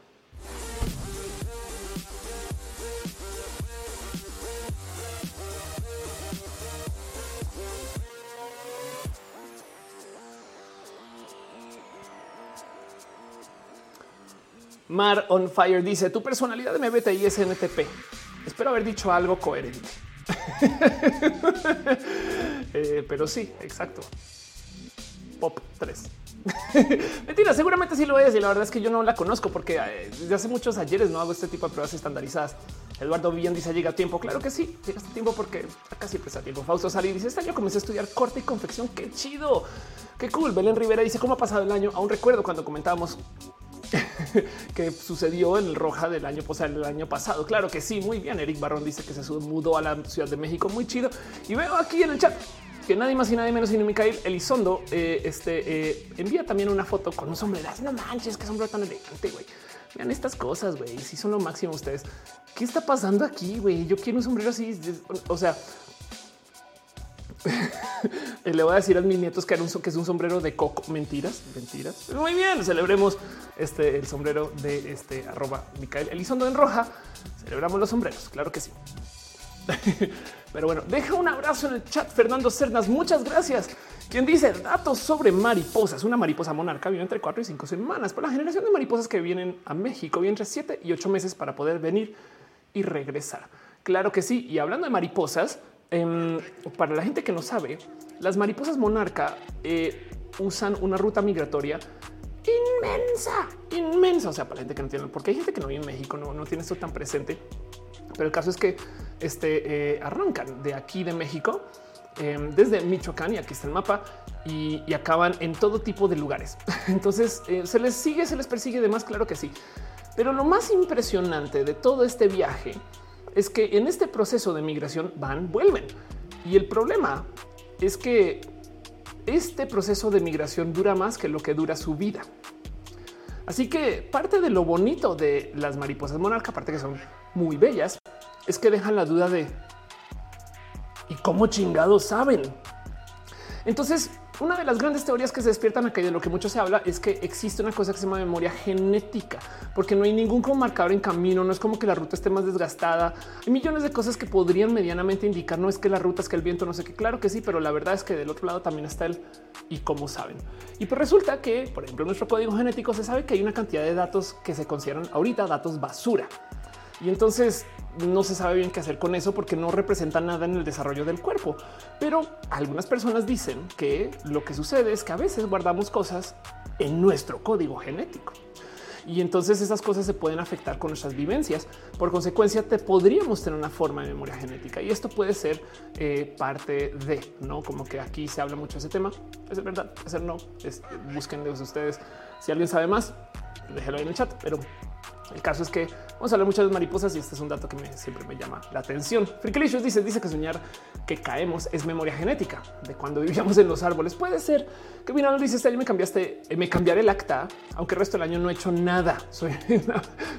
Mar on Fire dice tu personalidad de MBTI es NTP. Espero haber dicho algo coherente. *laughs* Eh, pero sí, exacto. Pop 3. *laughs* Mentira, seguramente sí lo es. Y la verdad es que yo no la conozco porque eh, desde hace muchos ayeres no hago este tipo de pruebas estandarizadas. Eduardo Villan dice llega a tiempo. Claro que sí, llega este tiempo porque acá siempre está tiempo. Fausto Sali dice este año comencé a estudiar corte y confección. Qué chido, qué cool. Belén Rivera dice cómo ha pasado el año. Aún recuerdo cuando comentábamos *laughs* que sucedió en el Roja del año, o el año pasado. Claro que sí, muy bien. Eric Barrón dice que se mudó a la Ciudad de México, muy chido. Y veo aquí en el chat que nadie más y nadie menos sino Micael Elizondo eh, este, eh, envía también una foto con un sombrero. No manches, qué sombrero tan elegante, güey. Vean estas cosas, güey. Si son lo máximo ustedes. ¿Qué está pasando aquí, güey? Yo quiero un sombrero así. O sea, *laughs* Le voy a decir a mis nietos que, que es un sombrero de coco. Mentiras, mentiras. Muy bien, celebremos este el sombrero de este arroba Micael Elizondo en roja. Celebramos los sombreros, claro que sí. *laughs* Pero bueno, deja un abrazo en el chat. Fernando Cernas, muchas gracias. Quien dice datos sobre mariposas. Una mariposa monarca vive entre cuatro y cinco semanas. Por la generación de mariposas que vienen a México viene entre siete y ocho meses para poder venir y regresar. Claro que sí. Y hablando de mariposas, Em, para la gente que no sabe, las mariposas monarca eh, usan una ruta migratoria inmensa, inmensa. O sea, para la gente que no tiene, porque hay gente que no vive en México, no, no tiene esto tan presente. Pero el caso es que este, eh, arrancan de aquí de México, em, desde Michoacán, y aquí está el mapa, y, acaban en todo tipo de lugares. *laughs* Entonces eh, se les sigue, se les persigue, demás, claro que sí. Pero lo más impresionante de todo este viaje es que en este proceso de migración van, vuelven. Y el problema es que este proceso de migración dura más que lo que dura su vida. Así que parte de lo bonito de las mariposas monarca, aparte que son muy bellas, es que dejan la duda de ¿y cómo chingados saben? Entonces, una de las grandes teorías que se despiertan acá y de lo que mucho se habla es que existe una cosa que se llama memoria genética, porque no hay ningún como marcador en camino, no es como que la ruta esté más desgastada. Hay millones de cosas que podrían medianamente indicar, no es que la ruta es que el viento, no sé qué, claro que sí, pero la verdad es que del otro lado también está el y cómo saben. Y pues resulta que, por ejemplo, en nuestro código genético se sabe que hay una cantidad de datos que se consideran ahorita datos basura. Y entonces no se sabe bien qué hacer con eso porque no representa nada en el desarrollo del cuerpo. Pero algunas personas dicen que lo que sucede es que a veces guardamos cosas en nuestro código genético. Y entonces esas cosas se pueden afectar con nuestras vivencias. Por consecuencia, te podríamos tener una forma de memoria genética y esto puede ser eh, parte de no como que aquí se habla mucho de ese tema. Es verdad, hacer no es, busquen de ustedes. Si alguien sabe más, déjelo ahí en el chat, pero el caso es que vamos a hablar mucho de mariposas y este es un dato que siempre me llama la atención. Frickelicious dice, dice que soñar que caemos es memoria genética de cuando vivíamos en los árboles. Puede ser que mira, dice este año me cambiaste, eh, me cambiaré el acta, aunque el resto del año no he hecho nada. *laughs* Soy,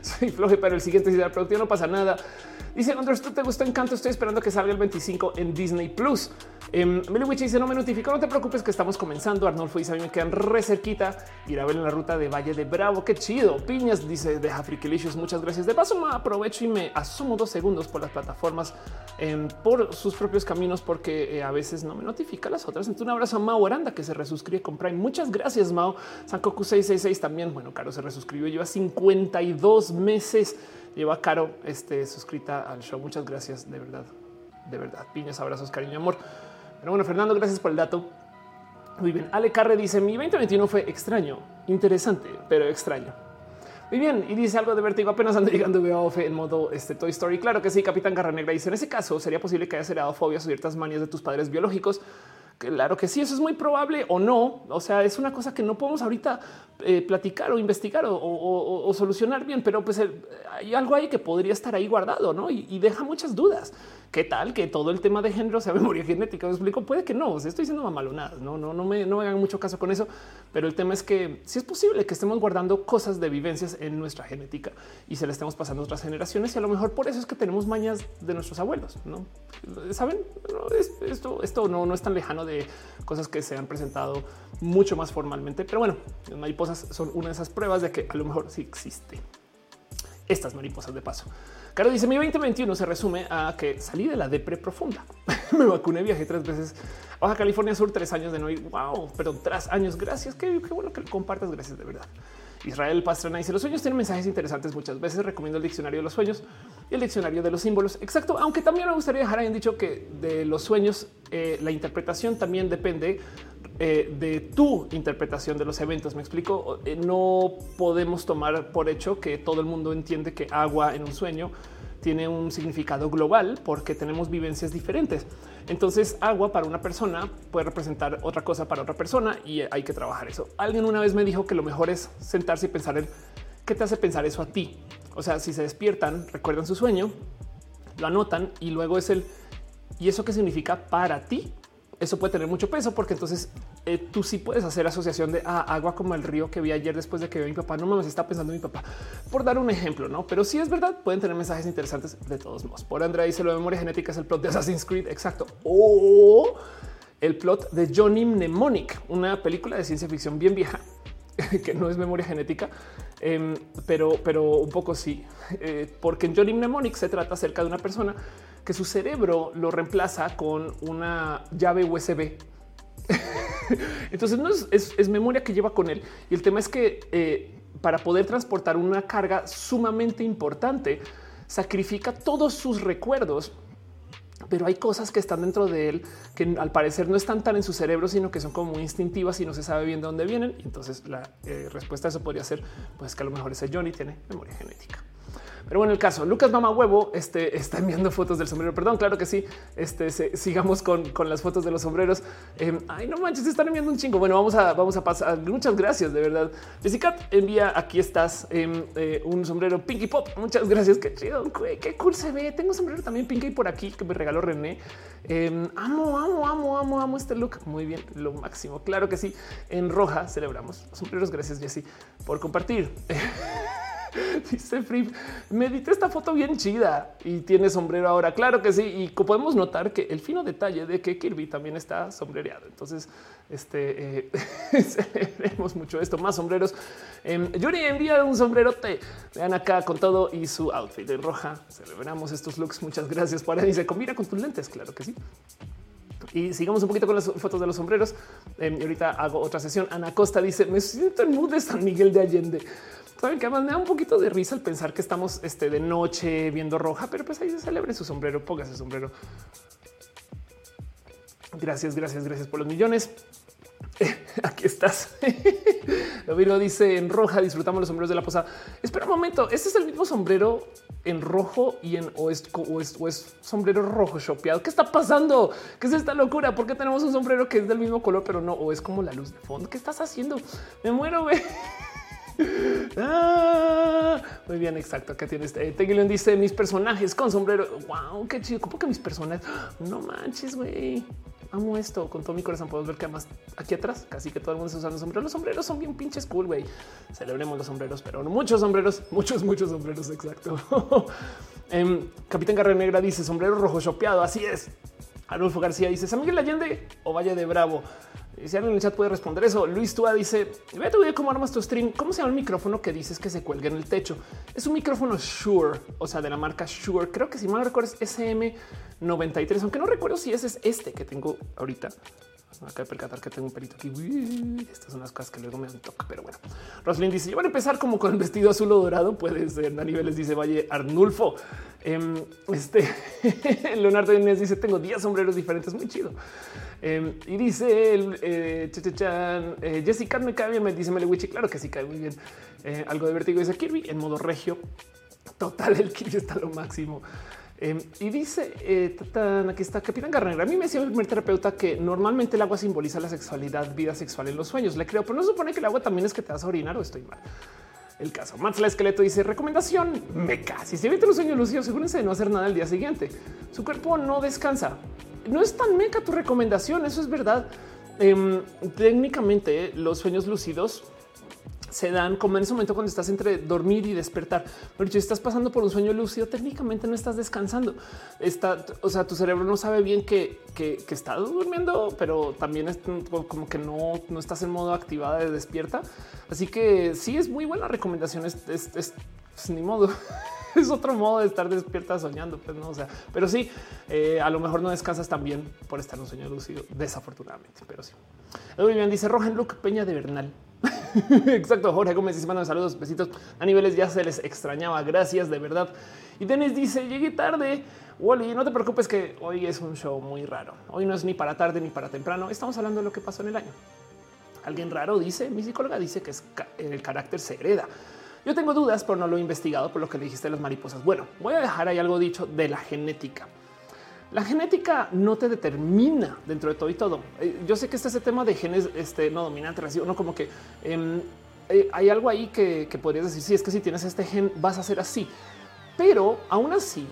soy floje, pero el siguiente si productivo no pasa nada. Dice Andrés, ¿tú te gustó Encanto? Estoy esperando que salga el 25 en Disney Plus. Eh, dice no me notificó. No te preocupes que estamos comenzando. Arnolfo dice a mí me quedan re cerquita ir a ver en la ruta de Valle de Bravo. Qué chido. Piñas dice de Afriquilicious. Muchas gracias. De paso, me aprovecho y me asumo dos segundos por las plataformas em, por sus propios caminos, porque eh, a veces no me notifica las otras. Entonces, un abrazo a Mao Aranda que se resuscribe con Prime. Muchas gracias, Mao. Sankoku 666 también. Bueno, Caro se resuscribió. Lleva 52 meses lleva Caro este, suscrita al show. Muchas gracias, de verdad, de verdad. Piñas, abrazos, cariño, amor. Pero bueno, Fernando, gracias por el dato. Muy bien. Ale Carre dice: Mi 2021 fue extraño, interesante, pero extraño. Muy bien, y dice algo de vértigo. Apenas ando llegando veo en modo este Toy Story. Claro que sí, Capitán Garra Negra dice: En ese caso, sería posible que hayas heredado fobias o ciertas manías de tus padres biológicos. Claro que sí, eso es muy probable o no. O sea, es una cosa que no podemos ahorita eh, platicar o investigar o, solucionar bien, pero pues hay algo ahí que podría estar ahí guardado ¿no? y deja muchas dudas. ¿Qué tal que todo el tema de género sea *laughs* memoria genética? Me explico, puede que no, estoy diciendo mamalonadas, no, no, no me, no hagan mucho caso con eso, pero el tema es que si es posible que estemos guardando cosas de vivencias en nuestra genética y se le estemos pasando a otras generaciones y a lo mejor por eso es que tenemos mañas de nuestros abuelos, ¿no? ¿Saben? esto, esto no, no es tan lejano de cosas que se han presentado mucho más formalmente, pero bueno, las son una de esas pruebas de que a lo mejor sí existe estas mariposas de paso. Caro dice mi 2021 se resume a que salí de la depre profunda. *laughs* Me vacuné, viajé tres veces a California Sur, tres años de no ir. Wow, pero tras años. Gracias. Qué, bueno que lo compartas. Gracias de verdad. Israel Pastrana dice los sueños tienen mensajes interesantes. Muchas veces recomiendo el diccionario de los sueños y el diccionario de los símbolos. Exacto. Aunque también me gustaría dejar ahí dicho que de los sueños eh, la interpretación también depende eh, de tu interpretación de los eventos. Me explico. Eh, no podemos tomar por hecho que todo el mundo entiende que agua en un sueño tiene un significado global porque tenemos vivencias diferentes. Entonces, agua para una persona puede representar otra cosa para otra persona y hay que trabajar eso. Alguien una vez me dijo que lo mejor es sentarse y pensar en qué te hace pensar eso a ti. O sea, si se despiertan, recuerdan su sueño, lo anotan y luego es el y eso qué significa para ti eso puede tener mucho peso porque entonces eh, tú sí puedes hacer asociación de ah, agua como el río que vi ayer después de que vi a mi papá. No mames, está pensando en mi papá por dar un ejemplo, no? Pero si es verdad, pueden tener mensajes interesantes de todos modos. Por Andrea dice lo de memoria genética es el plot de Assassin's Creed. Exacto. O el plot de Johnny Mnemonic, una película de ciencia ficción bien vieja *laughs* que no es memoria genética, em, pero, pero un poco sí, eh, porque en Johnny Mnemonic se trata acerca de una persona que su cerebro lo reemplaza con una llave USB. Entonces no es, memoria que lleva con él. Y el tema es que eh, para poder transportar una carga sumamente importante, sacrifica todos sus recuerdos pero hay cosas que están dentro de él que al parecer no están tan en su cerebro, sino que son como instintivas y no se sabe bien de dónde vienen. Entonces la eh, respuesta a eso podría ser pues que a lo mejor ese Johnny tiene memoria genética. Pero bueno, el caso Lucas Mama Huevo este, está enviando fotos del sombrero. Perdón, claro que sí. Este sigamos con, las fotos de los sombreros. Em, ay, no manches, están enviando un chingo. Bueno, vamos a, vamos a pasar. Muchas gracias, de verdad. Jessica envía aquí estás em, eh, un sombrero Pinky Pop. Muchas gracias. Qué chido, qué cool se ve. Tengo sombrero también Pinky por aquí que me regaló René. Em, amo, amo, amo, amo, amo este look. Muy bien, lo máximo. Claro que sí. En roja celebramos sombreros. Gracias, Jessy, por compartir. *laughs* *laughs* Dice Free, me edité esta foto bien chida y tiene sombrero ahora. Claro que sí. Y podemos notar que el fino detalle de que Kirby también está sombrereado. Entonces, este eh, *laughs* mucho esto. Más sombreros. Eh, Yuri envía un sombrerote. Vean acá con todo y su outfit de roja. Celebramos estos looks. Muchas gracias. Para dice combina con tus lentes. Claro que sí. Y sigamos un poquito con las fotos de los sombreros. Y ahorita hago otra sesión. Ana Costa dice: Me siento en mood de San Miguel de Allende. Saben que además me da un poquito de risa al pensar que estamos este, de noche viendo roja, pero pues ahí se celebre su sombrero, póngase sombrero. Gracias, gracias, gracias por los millones. *laughs* Aquí estás. *laughs* Lo dice en roja. Disfrutamos los sombreros de la posada. Espera un momento. Este es el mismo sombrero en rojo y en o es, o es, sombrero rojo shopeado. ¿Qué está pasando? ¿Qué es esta locura? ¿Por qué tenemos un sombrero que es del mismo color, pero no? O es como la luz de fondo. ¿Qué estás haciendo? Me muero. Güey. *laughs* Ah, muy bien, exacto. Acá tienes. Eh, dice mis personajes con sombrero. Wow, qué chido. ¿Cómo que mis personajes? *gasps* No manches, güey amo esto con todo mi corazón. Podemos ver que además aquí atrás casi que todo el mundo está usando sombreros. Los sombreros son bien pinches cool, güey. Celebremos los sombreros, pero muchos sombreros, muchos, muchos sombreros. Exacto. *laughs* Em, Capitán Carrera Negra dice sombrero rojo chopeado. Así es. Adolfo García dice San Miguel Allende o Valle de Bravo. Si alguien en el chat puede responder eso. Luis Tua dice: Ve tu video cómo armas tu stream. ¿Cómo se llama el micrófono que dices que se cuelga en el techo? Es un micrófono Shure, o sea, de la marca Shure. Creo que si mal recuerdo es SM93, aunque no recuerdo si ese es este que tengo ahorita. Me acabo de percatar que tengo un perito aquí. estas son las cosas que luego me dan toque, pero bueno. Roslyn dice: Yo voy a empezar como con el vestido azul o dorado. Puede ser. A niveles dice Valle Arnulfo. Em, este *laughs* Leonardo Inés dice: Tengo 10 sombreros diferentes. Muy chido. Em, y dice el eh, eh, Jessica me cae bien, me dice Melewichi, claro que sí cae muy bien. Eh, algo de vértigo dice Kirby en modo regio. Total, el Kirby está lo máximo. Em, y dice eh, aquí está Capitán Garner. A mí me decía el terapeuta que normalmente el agua simboliza la sexualidad, vida sexual en los sueños. Le creo, pero no supone que el agua también es que te vas a orinar o estoy mal. El caso Max la esqueleto dice recomendación meca. Si se evita un sueño lúcido, asegúrense de no hacer nada el día siguiente. Su cuerpo no descansa no es tan meca tu recomendación. Eso es verdad. Em, técnicamente, los sueños lúcidos se dan como en ese momento cuando estás entre dormir y despertar. Pero si estás pasando por un sueño lúcido, técnicamente no estás descansando. Está, o sea, tu cerebro no sabe bien que, que, estás durmiendo, pero también es como que no, no estás en modo activada de despierta. Así que sí es muy buena recomendación. Es, es pues, ni modo. *laughs* *laughs* es otro modo de estar despierta soñando, pues no, sea, pero sí, eh, a lo mejor no descansas también por estar en un sueño lúcido, desafortunadamente, pero sí. Edwin dice Roja en Luke Peña de Bernal. *laughs* Exacto, Jorge Gómez dice manda saludos, besitos. A niveles ya se les extrañaba, gracias de verdad. Y Denis dice llegué tarde. Wally, no te preocupes que hoy es un show muy raro. Hoy no es ni para tarde ni para temprano. Estamos hablando de lo que pasó en el año. Alguien raro dice, mi psicóloga dice que es el carácter se hereda. Yo tengo dudas, pero no lo he investigado por lo que le dijiste de las mariposas. Bueno, voy a dejar ahí algo dicho de la genética. La genética no te determina dentro de todo y todo. Eh, yo sé que este es el tema de genes este, no dominante, no como que em, eh, hay algo ahí que, podrías decir, si es que si tienes este gen vas a ser así, pero aún así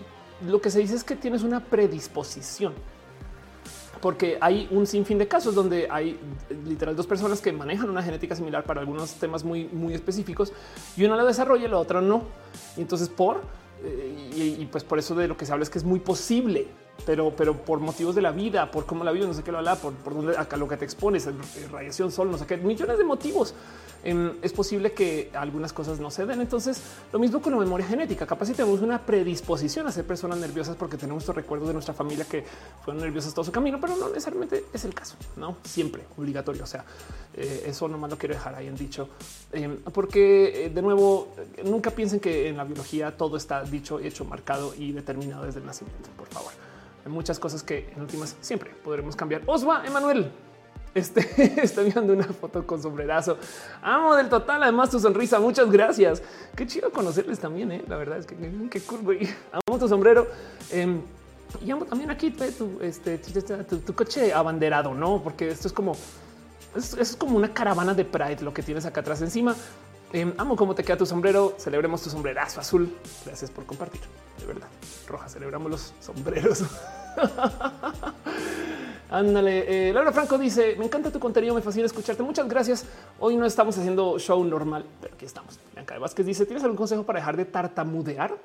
lo que se dice es que tienes una predisposición porque hay un sinfín de casos donde hay literal dos personas que manejan una genética similar para algunos temas muy, muy específicos y una lo desarrolla y la otra no. Y entonces por eh, y, pues por eso de lo que se habla es que es muy posible, pero, pero por motivos de la vida, por cómo la vida, no sé qué lo habla, por, por dónde acá lo que te expones, radiación, sol, no sé qué, millones de motivos es posible que algunas cosas no se den. Entonces, lo mismo con la memoria genética. Capaz si tenemos una predisposición a ser personas nerviosas porque tenemos estos recuerdos de nuestra familia que fueron nerviosas todo su camino, pero no necesariamente es el caso, no siempre obligatorio. O sea, eh, eso nomás lo quiero dejar ahí en dicho, em, porque eh, de nuevo, nunca piensen que en la biología todo está dicho, hecho, marcado y determinado desde el nacimiento. Por favor, muchas cosas que en últimas siempre podremos cambiar. Osva, Emanuel. Este, *laughs* estoy viendo una foto con sombrerazo. Amo del total. Además, tu sonrisa. Muchas gracias. Qué chido conocerles también. ¿eh? La verdad es que qué cool. Güey. Amo tu sombrero. Em, y amo también aquí tu, este, tu, coche abanderado, no? Porque esto es como es, como una caravana de Pride lo que tienes acá atrás encima. Em, amo cómo te queda tu sombrero. Celebremos tu sombrerazo azul. Gracias por compartir. De verdad. Roja, celebramos los sombreros. *laughs* *laughs* Ándale, eh, Laura Franco dice: Me encanta tu contenido, me fascina escucharte. Muchas gracias. Hoy no estamos haciendo show normal, pero aquí estamos. Bianca Vázquez dice: ¿Tienes algún consejo para dejar de tartamudear?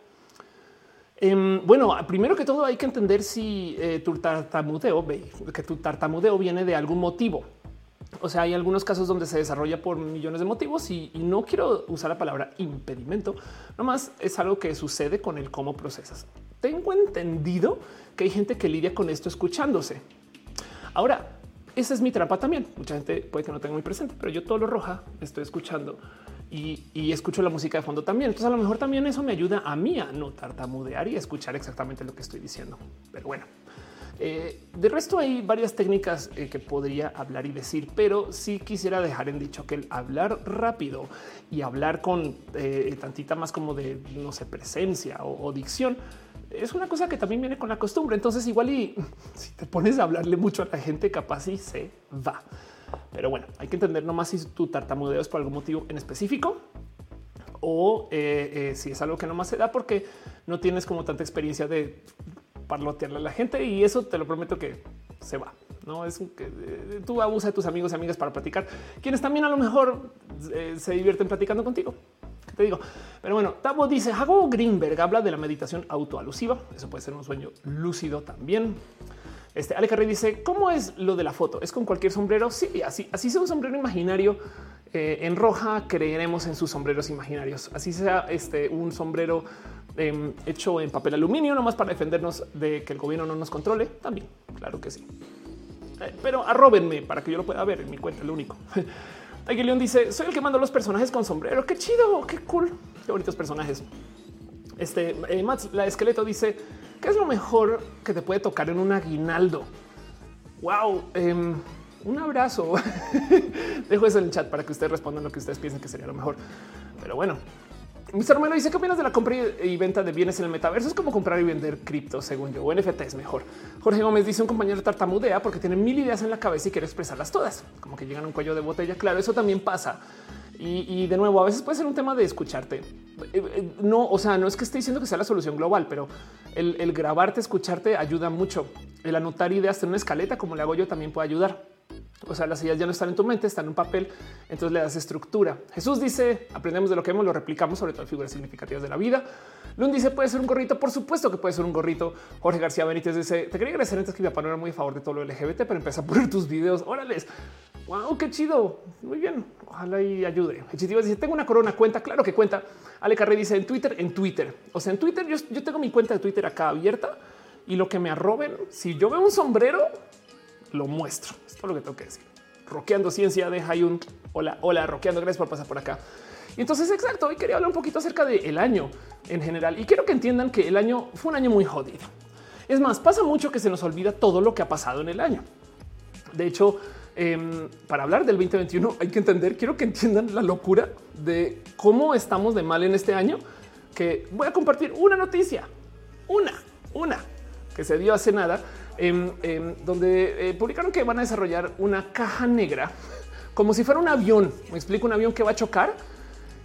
Em, bueno, primero que todo hay que entender si eh, tu tartamudeo, que tu tartamudeo viene de algún motivo. O sea, hay algunos casos donde se desarrolla por millones de motivos y, y no quiero usar la palabra impedimento, nomás es algo que sucede con el cómo procesas. Tengo entendido que hay gente que lidia con esto escuchándose. Ahora, esa es mi trampa también. Mucha gente puede que no tenga muy presente, pero yo todo lo roja estoy escuchando y, escucho la música de fondo también. Entonces a lo mejor también eso me ayuda a mí a no tartamudear y escuchar exactamente lo que estoy diciendo. Pero bueno, eh, de resto hay varias técnicas eh, que podría hablar y decir, pero sí quisiera dejar en dicho que el hablar rápido y hablar con eh, tantita más como de, no sé, presencia o, dicción, es una cosa que también viene con la costumbre. Entonces igual y *laughs* si te pones a hablarle mucho a la gente, capaz y se va. Pero bueno, hay que entender nomás si tu tartamudeo es por algún motivo en específico o si es algo que nomás se da porque no tienes como tanta experiencia de parlotearle a la gente y eso te lo prometo que se va. No es que eh, tú abusas de tus amigos y amigas para platicar, quienes también a lo mejor eh, se divierten platicando contigo. Te digo? Pero bueno, Tabo dice Hago Greenberg habla de la meditación autoalusiva. Eso puede ser un sueño lúcido también. Este Ale Carrey dice cómo es lo de la foto? Es con cualquier sombrero. Sí, así, así sea un sombrero imaginario eh, en roja. Creeremos en sus sombreros imaginarios. Así sea este un sombrero Em, hecho en papel aluminio, nomás para defendernos de que el gobierno no nos controle. También, claro que sí. Eh, pero arrobenme para que yo lo pueda ver en mi cuenta, lo único. *laughs* Aquí León dice: Soy el que mando los personajes con sombrero. Qué chido, qué cool, qué bonitos personajes. Este eh, la esqueleto dice: ¿Qué es lo mejor que te puede tocar en un aguinaldo? Wow, em, un abrazo. *laughs* Dejo eso en el chat para que ustedes respondan lo que ustedes piensen que sería lo mejor. Pero bueno, Mr. Romero dice qué opinas de la compra y venta de bienes en el metaverso. Es como comprar y vender cripto, según yo. O NFT es mejor. Jorge Gómez dice un compañero tartamudea porque tiene mil ideas en la cabeza y quiere expresarlas todas, como que llegan a un cuello de botella. Claro, eso también pasa. Y, de nuevo, a veces puede ser un tema de escucharte. Eh, eh, no, o sea, no es que esté diciendo que sea la solución global, pero el, el grabarte, escucharte ayuda mucho. El anotar ideas en una escaleta, como le hago yo, también puede ayudar. O sea, las ideas ya no están en tu mente, están en un papel, entonces le das estructura. Jesús dice, aprendemos de lo que vemos, lo replicamos, sobre todo figuras significativas de la vida. Lund dice, puede ser un gorrito, por supuesto que puede ser un gorrito. Jorge García Benítez dice, te quería agradecer antes que mi papá no era muy a favor de todo lo LGBT, pero empieza a poner tus videos, órales. Wow, qué chido. Muy bien. Ojalá y ayude. Chitivo dice: Tengo una corona. Cuenta. Claro que cuenta. Ale Carré dice en Twitter, en Twitter. O sea, en Twitter, yo, yo tengo mi cuenta de Twitter acá abierta y lo que me arroben, si yo veo un sombrero, lo muestro. Esto es lo que tengo que decir. Roqueando ciencia de Hayun. Hola, hola, roqueando. Gracias por pasar por acá. Y entonces, exacto, hoy quería hablar un poquito acerca del año en general. Y quiero que entiendan que el año fue un año muy jodido. Es más, pasa mucho que se nos olvida todo lo que ha pasado en el año. De hecho, em, para hablar del 2021 hay que entender, quiero que entiendan la locura de cómo estamos de mal en este año, que voy a compartir una noticia, una, una, que se dio hace nada donde eh, publicaron que van a desarrollar una caja negra como si fuera un avión. Me explico un avión que va a chocar.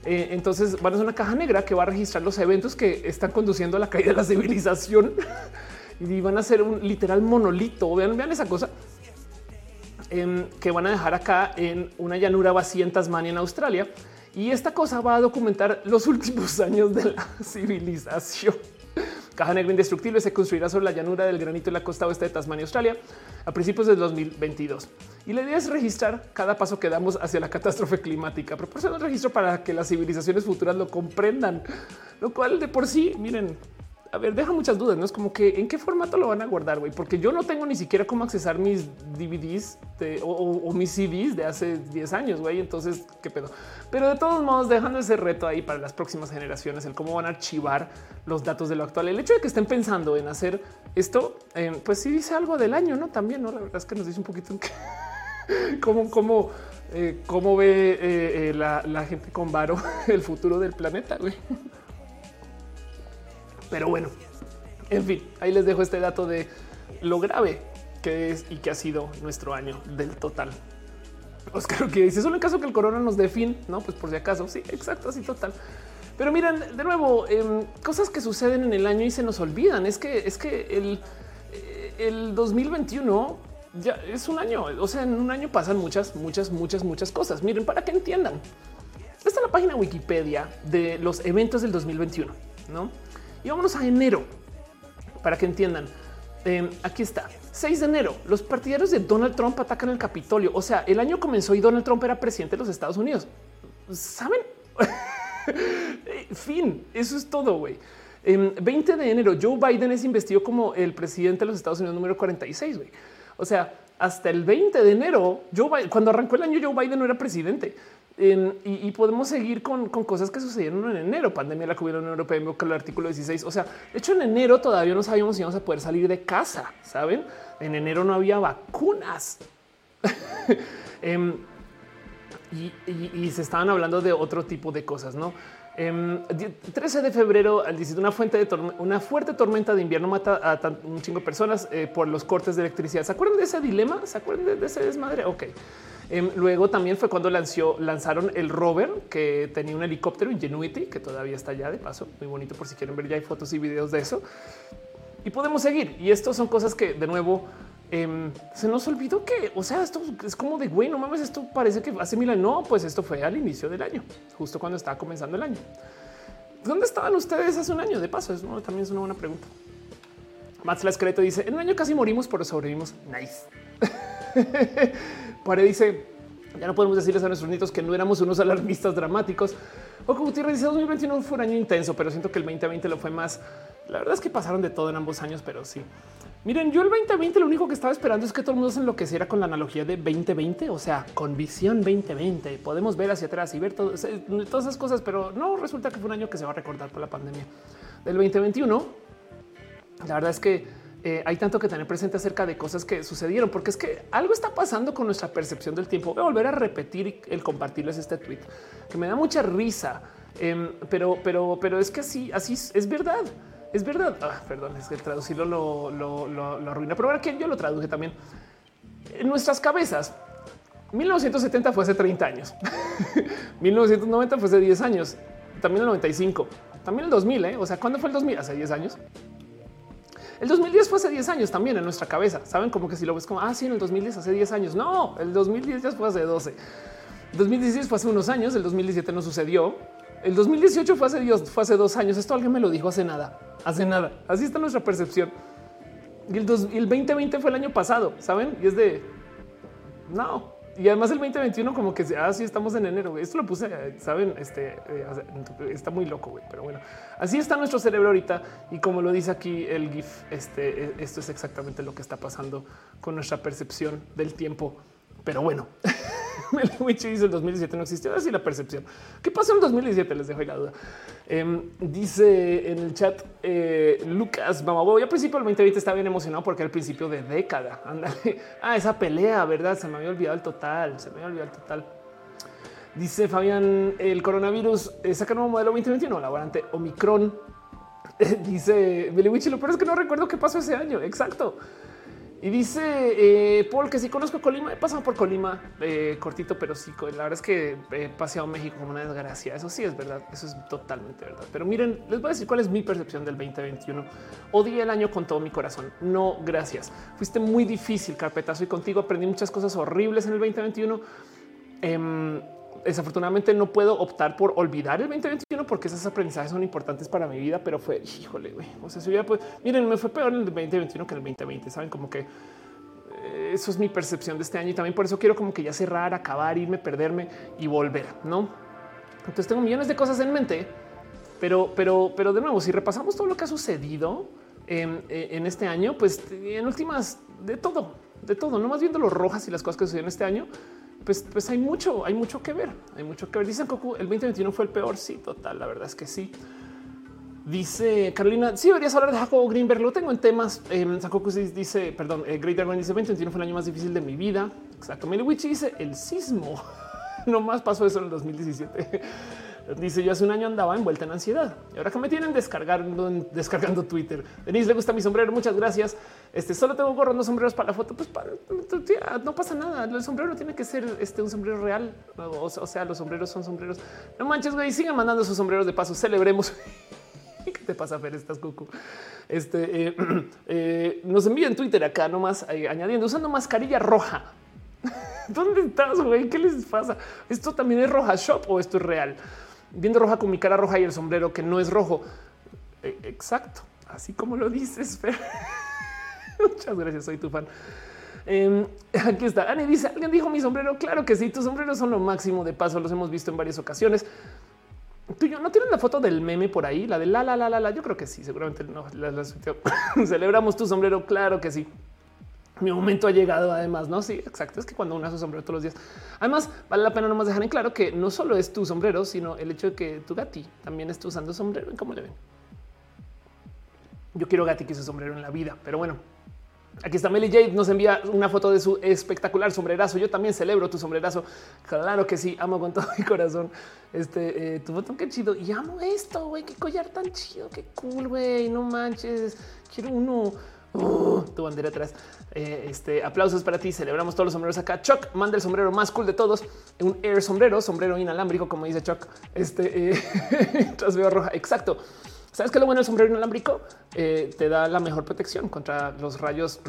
Eh, entonces van a ser una caja negra que va a registrar los eventos que están conduciendo a la caída de la civilización *laughs* y van a ser un literal monolito. Vean, vean esa cosa que van a dejar acá en una llanura vacía en Tasmania, en Australia. Y esta cosa va a documentar los *laughs* últimos años de la civilización. Caja Negra Indestructible se construirá sobre la llanura del granito en la costa oeste de Tasmania, Australia, a principios del 2022. Y la idea es registrar cada paso que damos hacia la catástrofe climática, proporcionar un registro para que las civilizaciones futuras lo comprendan, lo cual de por sí, miren, a ver, deja muchas dudas, no es como que en qué formato lo van a guardar, güey, porque yo no tengo ni siquiera cómo accesar mis DVDs o, mis CDs de hace 10 años, güey. Entonces, qué pedo. Pero de todos modos, dejando ese reto ahí para las próximas generaciones, el cómo van a archivar los datos de lo actual. El hecho de que estén pensando en hacer esto, eh, pues sí dice algo del año, no? También, no? La verdad es que nos dice un poquito *laughs* cómo, cómo, eh, cómo ve eh, la gente con varo *laughs* el futuro del planeta, güey. Pero bueno, en fin, ahí les dejo este dato de lo grave que es y que ha sido nuestro año del total. Oscar que dice solo en caso que el corona nos dé fin, no, pues por si acaso. Sí, exacto, así total. Pero miren, de nuevo, em, cosas que suceden en el año y se nos olvidan. Es que es que el, eh, el 2021 ya es un año. O sea, en un año pasan muchas, muchas, muchas, muchas cosas. Miren, para que entiendan, esta es la página Wikipedia de los eventos del 2021, no? Y vámonos a enero para que entiendan. Em, aquí está. 6 de enero, los partidarios de Donald Trump atacan el Capitolio. O sea, el año comenzó y Donald Trump era presidente de los Estados Unidos. ¿Saben? *laughs* fin, eso es todo, güey. 20 em, de enero, Joe Biden es investido como el presidente de los Estados Unidos número 46, güey. O sea, hasta el 20 de enero. cuando arrancó el año, Joe Biden no era presidente. Y, podemos seguir con, cosas que sucedieron en enero, pandemia la que hubo en la Unión el artículo 16. O sea, de hecho, en enero todavía no sabíamos si íbamos a poder salir de casa. Saben, en enero no había vacunas. *laughs* Em, y, se estaban hablando de otro tipo de cosas, no? 13 em, de febrero, al decir una fuente de una fuerte tormenta de invierno mata a un chingo de personas eh, por los cortes de electricidad. ¿Se acuerdan de ese dilema? ¿Se acuerdan de, ese desmadre? Ok. Em, luego también fue cuando lanzaron el rover que tenía un helicóptero Ingenuity que todavía está allá de paso. Muy bonito por si quieren ver ya hay fotos y videos de eso. Y podemos seguir. Y esto son cosas que de nuevo Em, se nos olvidó que, o sea, esto es como de güey, no mames, esto parece que hace mil años. No, pues esto fue al inicio del año, justo cuando estaba comenzando el año. ¿Dónde estaban ustedes hace un año? De paso, eso también es una buena pregunta. Max Lascreto dice: En un año casi morimos, pero sobrevivimos. Nice. *laughs* Pare dice: Ya no podemos decirles a nuestros nietos que no éramos unos alarmistas dramáticos. O como Gutiérrez dice: 2021 fue un año intenso, pero siento que el 2020 lo fue más. La verdad es que pasaron de todo en ambos años, pero sí. Miren, yo el 2020 lo único que estaba esperando es que todo el mundo se enloqueciera con la analogía de 2020, o sea, con visión 2020. Podemos ver hacia atrás y ver todas esas cosas, pero no resulta que fue un año que se va a recordar por la pandemia del 2021. La verdad es que eh, hay tanto que tener presente acerca de cosas que sucedieron, porque es que algo está pasando con nuestra percepción del tiempo. Voy a volver a repetir el compartirles este tweet que me da mucha risa, em, pero, pero, pero es que así, así es verdad. Es verdad. Ah, perdón, es que traducirlo lo, lo, lo, arruina, pero ahora que yo lo traduje también en nuestras cabezas. 1970 fue hace 30 años, *laughs* 1990 fue hace 10 años, también el 95, también el 2000. ¿eh? O sea, ¿cuándo fue el 2000? Hace 10 años. El 2010 fue hace 10 años también en nuestra cabeza. Saben como que si lo ves como ah, en el 2010 hace 10 años. No, el 2010 ya fue hace 12. El 2016 fue hace unos años. El 2017 no sucedió. El 2018 fue hace, Dios, fue hace dos años. Esto alguien me lo dijo hace nada hace nada. Así está nuestra percepción. Y el, 2020 fue el año pasado, saben? Y es de no. Y además el 2021 como que ah, estamos en enero. Esto lo puse, saben, este eh, está muy loco, güey. Pero bueno, así está nuestro cerebro ahorita. Y como lo dice aquí el GIF, este, eh, esto es exactamente lo que está pasando con nuestra percepción del tiempo. Pero bueno, *laughs* *laughs* Meliwichi dice el 2017 no existió. Así la percepción. ¿Qué pasó en el 2017? Les dejo ahí la duda. Em, dice en el chat eh, Lucas Mamaboy. Al principio del 2020 estaba bien emocionado porque el principio de década. *laughs* Ándale. Ah, esa pelea, verdad? Se me había olvidado el total. Se me había olvidado el total. Dice Fabián, el coronavirus eh, saca nuevo modelo 2021, laborante Omicron. *laughs* dice Meliwichi, lo peor es que no recuerdo qué pasó ese año. Exacto. Y dice eh, Paul que si conozco Colima, he pasado por Colima eh, cortito, pero sí, la verdad es que he paseado México como una desgracia. Eso sí es verdad, eso es totalmente verdad. Pero miren, les voy a decir cuál es mi percepción del 2021. Odié el año con todo mi corazón. No, gracias. Fuiste muy difícil, carpetazo, y contigo aprendí muchas cosas horribles en el 2021 desafortunadamente no puedo optar por olvidar el 2021 porque esos aprendizajes son importantes para mi vida, pero fue, híjole, güey. O sea, si hubiera, pues, miren, me fue peor en el 2021 que el 2020, saben como que eh, eso es mi percepción de este año y también por eso quiero como que ya cerrar, acabar, irme, perderme y volver, ¿no? Entonces tengo millones de cosas en mente, pero, pero, pero de nuevo, si repasamos todo lo que ha sucedido en, en este año, pues en últimas de todo, de todo, no más viendo los rojas y las cosas que sucedieron este año, pues, pues hay mucho, hay mucho que ver. Hay mucho que ver. Dicen Coco, el 2021 fue el peor. Sí, total. La verdad es que sí. Dice Carolina, sí deberías hablar de Jacobo Greenberg. Lo tengo en temas. Eh, dice, perdón, eh, Great Dragon dice 2021 fue el año más difícil de mi vida. Exacto. Witch dice el sismo. *laughs* no más pasó eso en el 2017. Dice yo hace un año andaba envuelta en ansiedad y ahora que me tienen descargando, descargando Twitter. Denise le gusta mi sombrero. Muchas gracias. Este solo tengo gorros, no sombreros para la foto. Pues no pasa nada. El sombrero tiene que ser este, un sombrero real. O, sea, los sombreros son sombreros. No manches, güey. Sigan mandando sus sombreros de paso. Celebremos. *laughs* ¿Qué te pasa, Fer? Estás cucu. Este eh, *clears throat* eh, nos envía en Twitter acá nomás eh, añadiendo usando mascarilla roja. *laughs* ¿Dónde estás, güey? ¿Qué les pasa? ¿Esto también es roja shop o esto es real? Viendo roja con mi cara roja y el sombrero que no es rojo. E, exacto, así como lo dices. *laughs* Muchas gracias, soy tu fan. Em, *laughs* aquí está. Ani dice: Alguien dijo mi sombrero. Claro que sí, tus sombreros son lo máximo. De paso, los hemos visto en varias ocasiones. Tú yo no tienes la foto del meme por ahí, la de la la la la la. Yo creo que sí, seguramente no. *laughs* Celebramos tu sombrero. Claro que sí. Mi momento ha llegado además, ¿no? Sí, exacto. Es que cuando uno hace sombrero todos los días. Además, vale la pena nomás dejar en claro que no solo es tu sombrero, sino el hecho de que tu gati también está usando sombrero. ¿Cómo le ven? Yo quiero gati que use sombrero en la vida, pero bueno. Aquí está Melly Jade, nos envía una foto de su espectacular sombrerazo. Yo también celebro tu sombrerazo. Claro que sí, amo con todo mi corazón. Este eh, tu foto, qué chido. Y amo esto, güey. Qué collar tan chido, qué cool, güey. No manches. Quiero uno. Uh, tu bandera atrás. Eh, este aplausos para ti. Celebramos todos los sombreros acá. Chuck manda el sombrero más cool de todos. Un air sombrero, sombrero inalámbrico, como dice Chuck. Este eh, *laughs* veo roja. Exacto. ¿Sabes qué lo bueno del sombrero inalámbrico? Eh, te da la mejor protección contra los rayos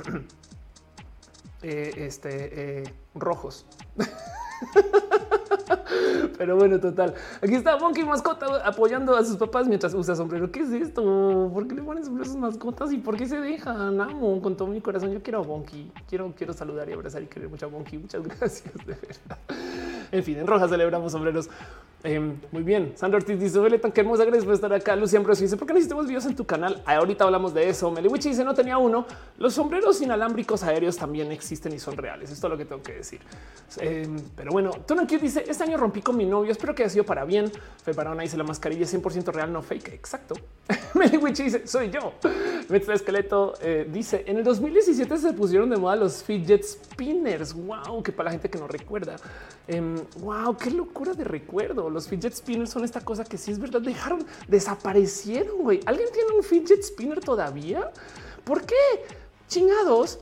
*clears throat* este, rojos. *laughs* *laughs* Pero bueno, total. Aquí está Monkey Mascota apoyando a sus papás mientras usa sombrero. ¿Qué es esto? ¿Por qué le ponen sombrero a sus mascotas y por qué se dejan? Amo con todo mi corazón. Yo quiero a Bonky. Quiero, quiero saludar y abrazar y querer mucho a Bonky. Muchas *laughs* gracias, de verdad. En fin, en Roja celebramos sombreros. Em, muy bien. Sandra Ortiz dice: Vele tan hermosa, gracias por estar acá. Lucian Ambrosio dice: ¿Por qué necesitamos videos en tu canal? Ahorita hablamos de eso. Meliwich dice: No tenía uno. Los sombreros inalámbricos aéreos también existen y son reales. Esto es lo que tengo que decir. Em, pero bueno, Tuna dice: Este año rompí con mi novio. Espero que haya sido para bien. Fue para una dice la mascarilla 100% real, no fake. Exacto. *laughs* Meliwich dice: Soy yo. Metzla Esqueleto eh, dice: En el 2017 se pusieron de moda los fidget spinners. Wow, que para la gente que no recuerda. wow, em, qué locura de recuerdo. Los fidget spinners son esta cosa que sí es verdad, dejaron, desaparecieron. güey. ¿Alguien tiene un fidget spinner todavía? ¿Por qué? Chingados.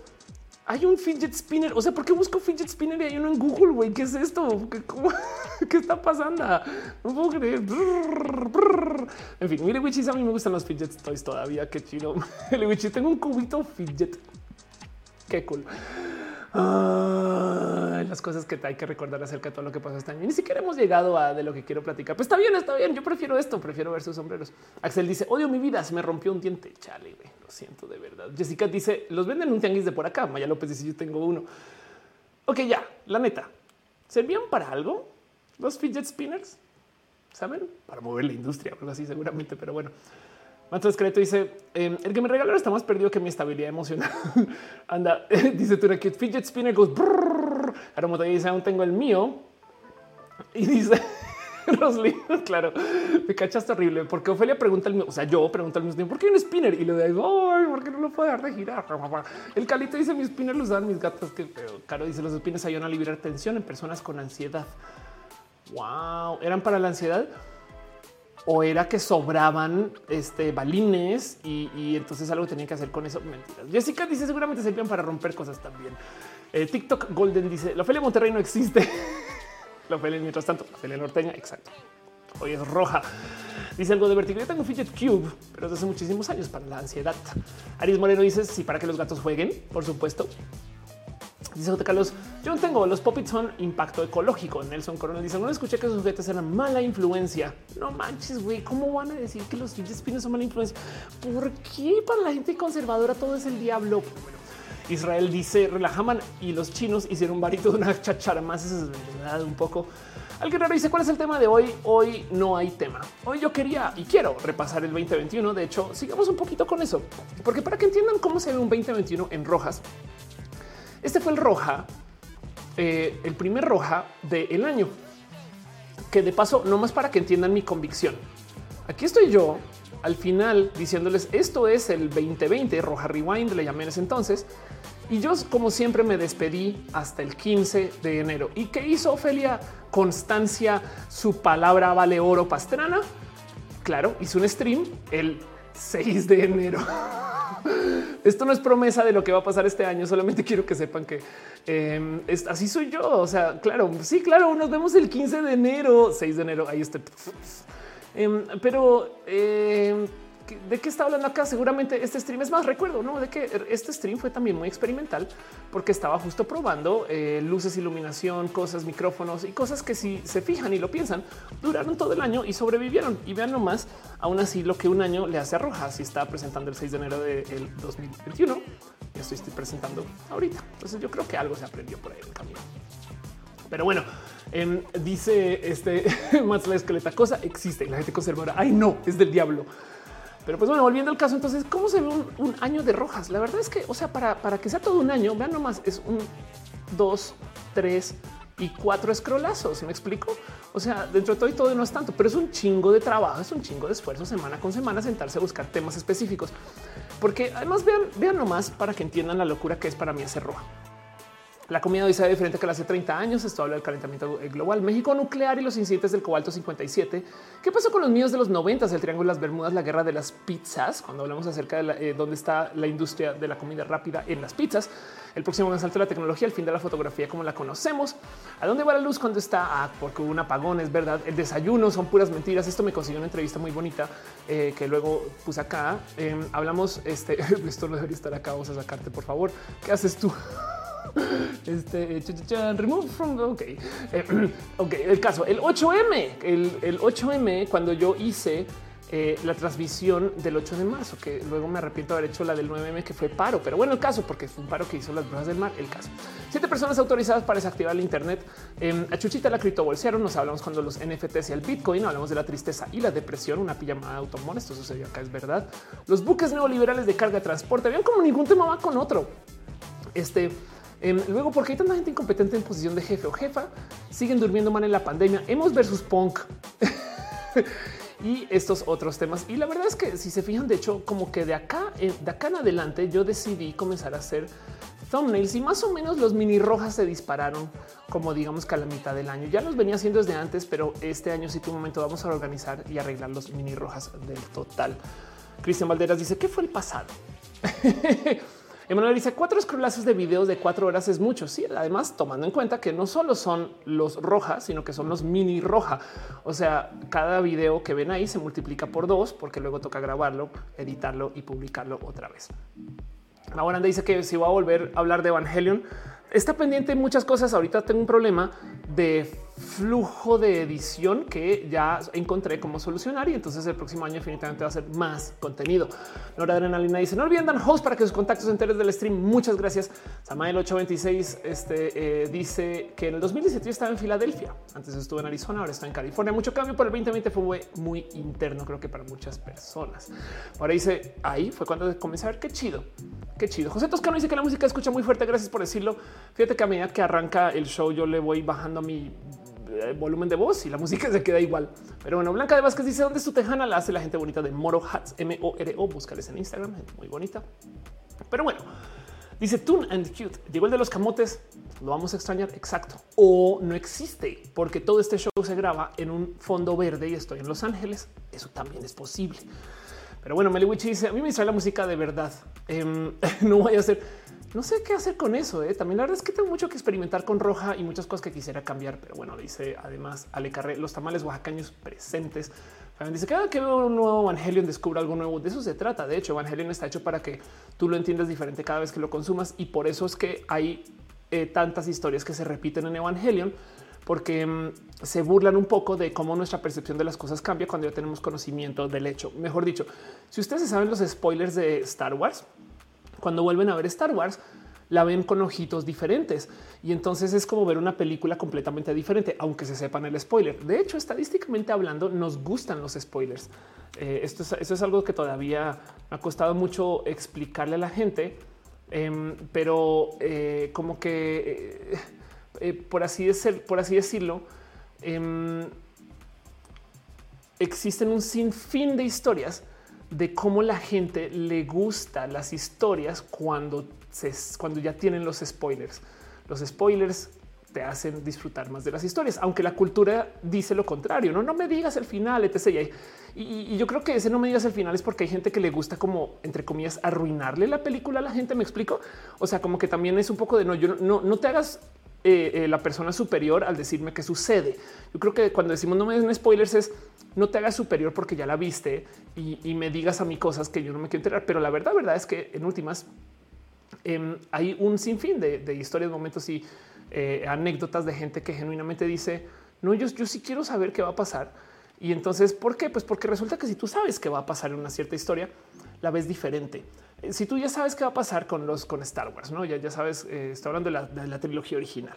Hay un fidget spinner. O sea, ¿por qué busco fidget spinner y hay uno en Google? Güey, ¿qué es esto? ¿Qué, *laughs* está pasando? No puedo creer. En fin, mire, Wichis, a mí me gustan los fidget toys todavía. Qué chido. *laughs* Wichis, tengo un cubito fidget. Qué cool las cosas que hay que recordar acerca de todo lo que pasó este año. Ni siquiera hemos llegado a de lo que quiero platicar. Pues está bien, está bien. Yo prefiero esto, prefiero ver sus sombreros. Axel dice: Odio mi vida, se me rompió un diente. Chale, lo siento de verdad. Jessica dice: Los venden un tianguis de por acá. Maya López dice: Yo tengo uno. Ok, ya, la neta. ¿Servían para algo los fidget spinners? ¿Saben? Para mover la industria, algo así seguramente, pero bueno. Mato Esqueleto dice em, el que me regaló está más perdido que mi estabilidad emocional. *laughs* Anda, *laughs* dice tú que fidget spinner goes. Aromoto dice aún tengo el mío y dice *laughs* Rosly, claro, me cachaste horrible porque Ofelia pregunta el mismo, o sea, yo pregunto al mismo tiempo, ¿por qué un spinner? Y le digo, ay, ¿por qué no lo puedo dar de girar? El calito dice, mis spinners los dan mis gatos, que Caro dice, los spinners ayudan a liberar tensión en personas con ansiedad. Wow, ¿eran para la ansiedad? O era que sobraban este balines y, entonces algo tenía que hacer con eso. Mentiras. Jessica dice seguramente servían para romper cosas también. Eh, TikTok Golden dice la Felia Monterrey no existe. *laughs* la Felia mientras tanto, la Felia norteña. Exacto. Hoy es roja. Dice algo de vertigo. Yo tengo fidget cube, pero desde hace muchísimos años para la ansiedad. Aris Moreno dice sí, para que los gatos jueguen, por supuesto. Dice J. Carlos, yo no tengo los popits son impacto ecológico. Nelson Coronel dice: No escuché que sus juguetes eran mala influencia. No manches, güey. ¿Cómo van a decir que los fidget son mala influencia? ¿Por qué para la gente conservadora todo es el diablo? Israel dice: Relajaman y los chinos hicieron un varito de una chachara más. Eso es verdad, un poco. Alguien dice: ¿Cuál es el tema de hoy? Hoy no hay tema. Hoy yo quería y quiero repasar el 2021. De hecho, sigamos un poquito con eso, porque para que entiendan cómo se ve un 2021 en rojas este fue el roja, eh, el primer roja del año, que de paso, no más para que entiendan mi convicción. Aquí estoy yo al final diciéndoles esto es el 2020 roja rewind, le llamé en ese entonces. Y yo, como siempre, me despedí hasta el 15 de enero. ¿Y qué hizo Ofelia? Constancia, su palabra vale oro pastrana. Claro, hizo un stream el 6 de enero. *laughs* Esto no es promesa de lo que va a pasar este año. Solamente quiero que sepan que em, así soy yo. O sea, claro, sí, claro, nos vemos el 15 de enero, 6 de enero. Ahí estoy. Em, pero em, de qué está hablando acá? Seguramente este stream es más recuerdo, no de que este stream fue también muy experimental porque estaba justo probando eh, luces, iluminación, cosas, micrófonos y cosas que si se fijan y lo piensan duraron todo el año y sobrevivieron. Y vean nomás, aún así lo que un año le hace a Roja. Si está presentando el 6 de enero del 2021, esto estoy presentando ahorita. Entonces yo creo que algo se aprendió por ahí en el camino. Pero bueno, em, dice este *laughs* más la esqueleta cosa existe y la gente conservadora. Ay, no, es del diablo. Pero pues bueno, volviendo al caso, entonces, ¿cómo se ve un, año de rojas? La verdad es que, o sea, para, para que sea todo un año, vean nomás, es un, dos, tres y cuatro escrolazos. ¿Me explico? O sea, dentro de todo y todo no es tanto, pero es un chingo de trabajo, es un chingo de esfuerzo semana con semana sentarse a buscar temas específicos. Porque además vean, vean nomás para que entiendan la locura que es para mí hacer roja. La comida hoy se ve diferente que hace 30 años. Esto habla del calentamiento global, México nuclear y los incidentes del cobalto 57. ¿Qué pasó con los míos de los 90? El Triángulo de las Bermudas, la guerra de las pizzas. Cuando hablamos acerca de eh, dónde está la industria de la comida rápida en las pizzas, el próximo gran salto de la tecnología, el fin de la fotografía como la conocemos. ¿A dónde va la luz cuando está? Ah, porque hubo un apagón, es verdad. El desayuno son puras mentiras. Esto me consiguió una entrevista muy bonita eh, que luego puse acá. Em, hablamos, este, *laughs* esto no debería estar acá. Vamos a sacarte, por favor. ¿Qué haces tú? *laughs* *laughs* Este remove from. Ok, eh, *clears throat* ok. El caso, el 8M, el, 8M, cuando yo hice eh, la transmisión del 8 de marzo, que luego me arrepiento de haber hecho la del 9M, que fue paro, pero bueno, el caso, porque fue un paro que hizo las brujas del mar. El caso, siete personas autorizadas para desactivar el Internet. Eh, a Chuchita la criptobolsearon. Nos hablamos cuando los NFTs y el Bitcoin, hablamos de la tristeza y la depresión, una pijamada de automóvil. Esto sucedió acá, es verdad. Los buques neoliberales de carga de transporte, vean como ningún tema va con otro. Este Luego, porque hay tanta gente incompetente en posición de jefe o jefa, siguen durmiendo mal en la pandemia. Hemos versus punk. *laughs* y estos otros temas. Y la verdad es que si se fijan, de hecho, como que de acá, eh, de acá en adelante, yo decidí comenzar a hacer thumbnails y más o menos los mini rojas se dispararon como digamos que a la mitad del año. Ya los venía haciendo desde antes, pero este año sí tu momento vamos a organizar y arreglar los mini rojas del total. Cristian Valderas dice que fue el pasado. *laughs* Emanuel dice cuatro scrollazos de videos de cuatro horas es mucho. Sí, además tomando en cuenta que no solo son los rojas, sino que son los mini roja. O sea, cada video que ven ahí se multiplica por dos porque luego toca grabarlo, editarlo y publicarlo otra vez. Ahora dice que si va a volver a hablar de Evangelion, está pendiente muchas cosas. Ahorita tengo un problema de flujo de edición que ya encontré cómo solucionar y entonces el próximo año definitivamente va a ser más contenido. Nora Adrenalina dice no olviden dar host para que sus contactos se enteren del stream. Muchas gracias. Samael 826 este, eh, dice que en el 2017 yo estaba en Filadelfia. Antes estuve en Arizona, ahora está en California. Mucho cambio por el 2020 fue muy interno, creo que para muchas personas. Ahora dice ahí fue cuando comencé a ver qué chido, qué chido. José Toscano dice que la música escucha muy fuerte. Gracias por decirlo. Fíjate que a medida que arranca el show, yo le voy bajando mi volumen de voz y la *laughs* música se queda igual. Pero bueno, Blanca de Vázquez dice dónde es tu tejana la hace la gente bonita de Moro Hats, M O R O. Búscales en Instagram, muy bonita. Pero bueno, dice Tune and Cute. Llegó el de los camotes. Lo vamos a extrañar. Exacto. O no existe porque todo este show se graba en un fondo verde y estoy en Los Ángeles. Eso también es posible. Pero bueno, Meliwich dice a mí me sale la música de verdad. Em, *laughs* no voy a hacer no sé qué hacer con eso. ¿eh? También la verdad es que tengo mucho que experimentar con roja y muchas cosas que quisiera cambiar. Pero bueno, dice además Ale Carré, los tamales oaxacaños presentes. Dice cada que veo un nuevo Evangelion descubro algo nuevo. De eso se trata. De hecho, Evangelion está hecho para que tú lo entiendas diferente cada vez que lo consumas y por eso es que hay eh, tantas historias que se repiten en Evangelion porque mm, se burlan un poco de cómo nuestra percepción de las cosas cambia cuando ya tenemos conocimiento del hecho. Mejor dicho, si ustedes saben los spoilers de Star Wars, cuando vuelven a ver Star Wars, la ven con ojitos diferentes y entonces es como ver una película completamente diferente, aunque se sepan el spoiler. De hecho, estadísticamente hablando, nos gustan los spoilers. Eh, esto, es, algo que todavía ha costado mucho explicarle a la gente, em, pero eh, como que eh, por así por así decirlo, em, existen un sinfín de historias de cómo la gente le gusta las historias cuando cuando ya tienen los spoilers. Los spoilers te hacen disfrutar más de las historias, aunque la cultura dice lo contrario. No, no me digas el final, etc. Y, y, yo creo que ese no me digas el final es porque hay gente que le gusta como entre comillas arruinarle la película a la gente. Me explico. O sea, como que también es un poco de no, yo no, no te hagas eh, eh, la persona superior al decirme qué sucede. Yo creo que cuando decimos no me den spoilers es no te hagas superior porque ya la viste y, me digas a mí cosas que yo no me quiero enterar. Pero la verdad, verdad es que en últimas em, hay un sinfín de, de historias, momentos y eh, anécdotas de gente que genuinamente dice no, yo, yo sí quiero saber qué va a pasar. Y entonces, ¿por qué? Pues porque resulta que si tú sabes qué va a pasar en una cierta historia, la ves diferente. Si tú ya sabes qué va a pasar con los con Star Wars, no ya, ya sabes, eh, está hablando de la, trilogía original.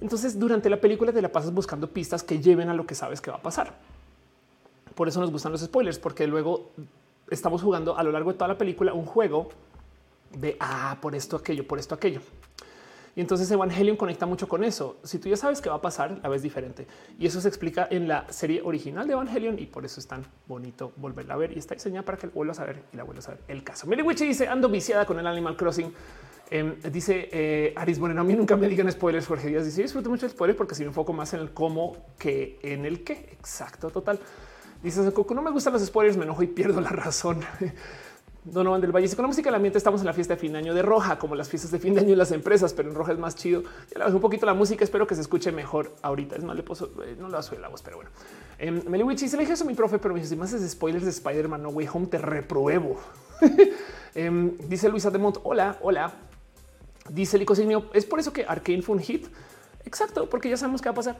Entonces, durante la película te la pasas buscando pistas que lleven a lo que sabes que va a pasar. Por eso nos gustan los spoilers, porque luego estamos jugando a lo largo de toda la película un juego de ah, por esto, aquello, por esto, aquello. Y entonces Evangelion conecta mucho con eso. Si tú ya sabes qué va a pasar, la ves diferente. Y eso se explica en la serie original de Evangelion y por eso es tan bonito volverla a ver y está diseñada para que vuelvas a ver y la vuelvas a ver. El caso. Mary dice ando viciada con el Animal Crossing. Em, dice eh, Aris, bueno, a mí nunca me digan spoilers, Jorge Díaz dice disfruto mucho el spoiler porque si me enfoco más en el cómo que en el qué. Exacto, total. Dice no me gustan los spoilers, me enojo y pierdo la razón. *laughs* Donovan del Valle. con la música del ambiente estamos en la fiesta de fin de año de roja, como las fiestas de fin de año en las empresas, pero en roja es más chido. Ya la un poquito la música. Espero que se escuche mejor ahorita. Es más, le puso, eh, no lo hace la voz, pero bueno. Eh, Meliwich se le dije eso a mi profe, pero me dice: si más es spoilers de Spider-Man, no way home, te repruebo. *laughs* Em, dice Luisa de Mont. Hola, hola. Dice Lico Es por eso que Arkane fue un hit. Exacto, porque ya sabemos qué va a pasar.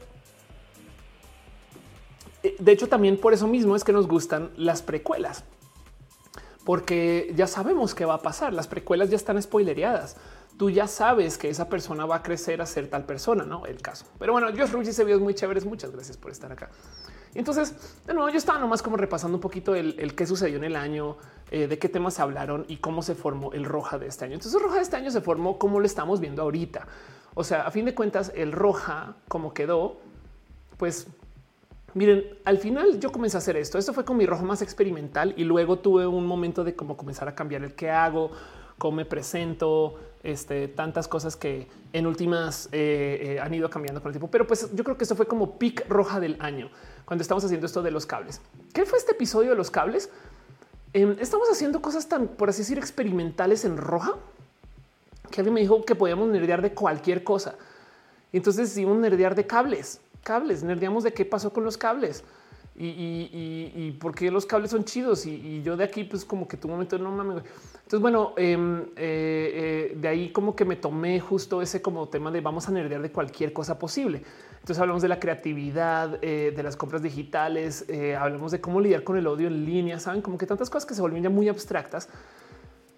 Eh, de hecho, también por eso mismo es que nos gustan las precuelas porque ya sabemos qué va a pasar. Las precuelas ya están spoilereadas. Tú ya sabes que esa persona va a crecer a ser tal persona, no el caso. Pero bueno, Josh Ruiz dice videos muy chéveres. Muchas gracias por estar acá. entonces, de nuevo, yo estaba nomás como repasando un poquito el, qué sucedió en el año, eh, de qué temas hablaron y cómo se formó el roja de este año. Entonces, el roja de este año se formó como lo estamos viendo ahorita. O sea, a fin de cuentas, el roja, como quedó, pues Miren, al final yo comencé a hacer esto. Esto fue con mi rojo más experimental y luego tuve un momento de cómo comenzar a cambiar el que hago, cómo me presento, este, tantas cosas que en últimas eh, eh, han ido cambiando con el tiempo. Pero pues yo creo que esto fue como pic roja del año cuando estamos haciendo esto de los cables. ¿Qué fue este episodio de los cables? Em, estamos haciendo cosas tan, por así decir, experimentales en roja que alguien me dijo que podíamos nerdear de cualquier cosa. Entonces decidimos nerdear de cables cables, nerdeamos de qué pasó con los cables y, y, por qué los cables son chidos. Y, yo de aquí, pues como que tu momento no mames. Entonces, bueno, em, eh, eh, de ahí como que me tomé justo ese como tema de vamos a nerdear de cualquier cosa posible. Entonces hablamos de la creatividad, eh, de las compras digitales, hablamos de cómo lidiar con el odio en línea, saben como que tantas cosas que se vuelven ya muy abstractas,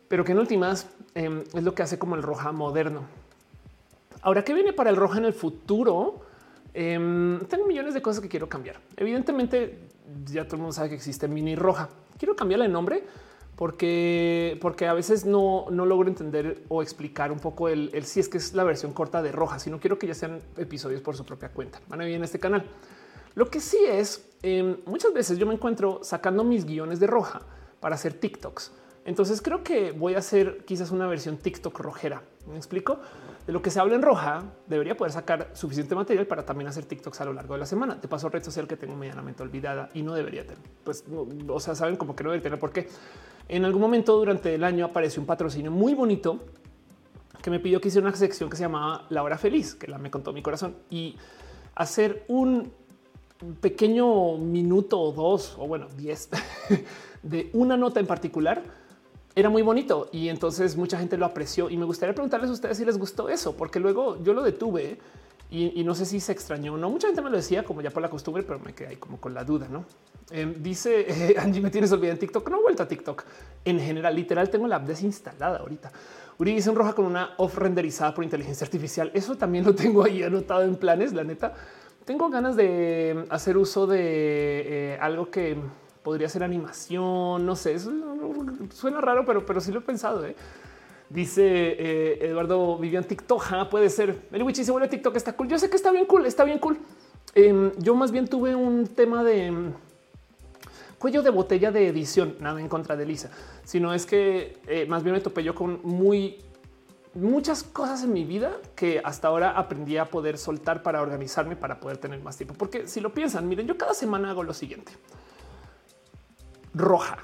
pero que en últimas em, es lo que hace como el roja moderno. Ahora, ¿qué viene para el roja en el futuro? Em, tengo millones de cosas que quiero cambiar. Evidentemente, ya todo el mundo sabe que existe mini roja. Quiero cambiarle el nombre porque, porque a veces no, no logro entender o explicar un poco el, si es que es la versión corta de roja, sino quiero que ya sean episodios por su propia cuenta. Van a en este canal. Lo que sí es, em, muchas veces yo me encuentro sacando mis guiones de roja para hacer TikToks. Entonces creo que voy a hacer quizás una versión TikTok rojera. ¿Me explico? De lo que se habla en roja, debería poder sacar suficiente material para también hacer TikToks a lo largo de la semana. De paso, red social que tengo medianamente olvidada y no debería tener. Pues, o sea, saben como que no debería tener porque en algún momento durante el año apareció un patrocinio muy bonito que me pidió que hiciera una sección que se llamaba La Hora Feliz, que la me contó mi corazón y hacer un pequeño minuto o dos o bueno, diez *laughs* de una nota en particular era muy bonito y entonces mucha gente lo apreció y me gustaría preguntarles a ustedes si les gustó eso, porque luego yo lo detuve y, no sé si se extrañó o no. Mucha gente me lo decía como ya por la costumbre, pero me quedé ahí como con la duda, ¿no? Em, dice *laughs* Angie, me tienes olvidado en TikTok. No he vuelto a TikTok en general. Literal, tengo la app desinstalada ahorita. Uri dice un roja con una off renderizada por inteligencia artificial. Eso también lo *laughs* tengo ahí anotado en planes. La neta, tengo ganas de hacer uso de eh, algo que podría ser animación, no sé, suena raro, pero, pero sí lo he pensado. ¿eh? Dice eh, Eduardo Vivian TikTok, puede ser. El Wichi se vuelve TikTok, está cool. Yo sé que está bien cool, está bien cool. Em, yo más bien tuve un tema de em, cuello de botella de edición, nada en contra de Lisa, sino es que eh, más bien me topé yo con muy muchas cosas en mi vida que hasta ahora aprendí a poder soltar para organizarme para poder tener más tiempo. Porque si lo piensan, miren, yo cada semana hago lo siguiente roja,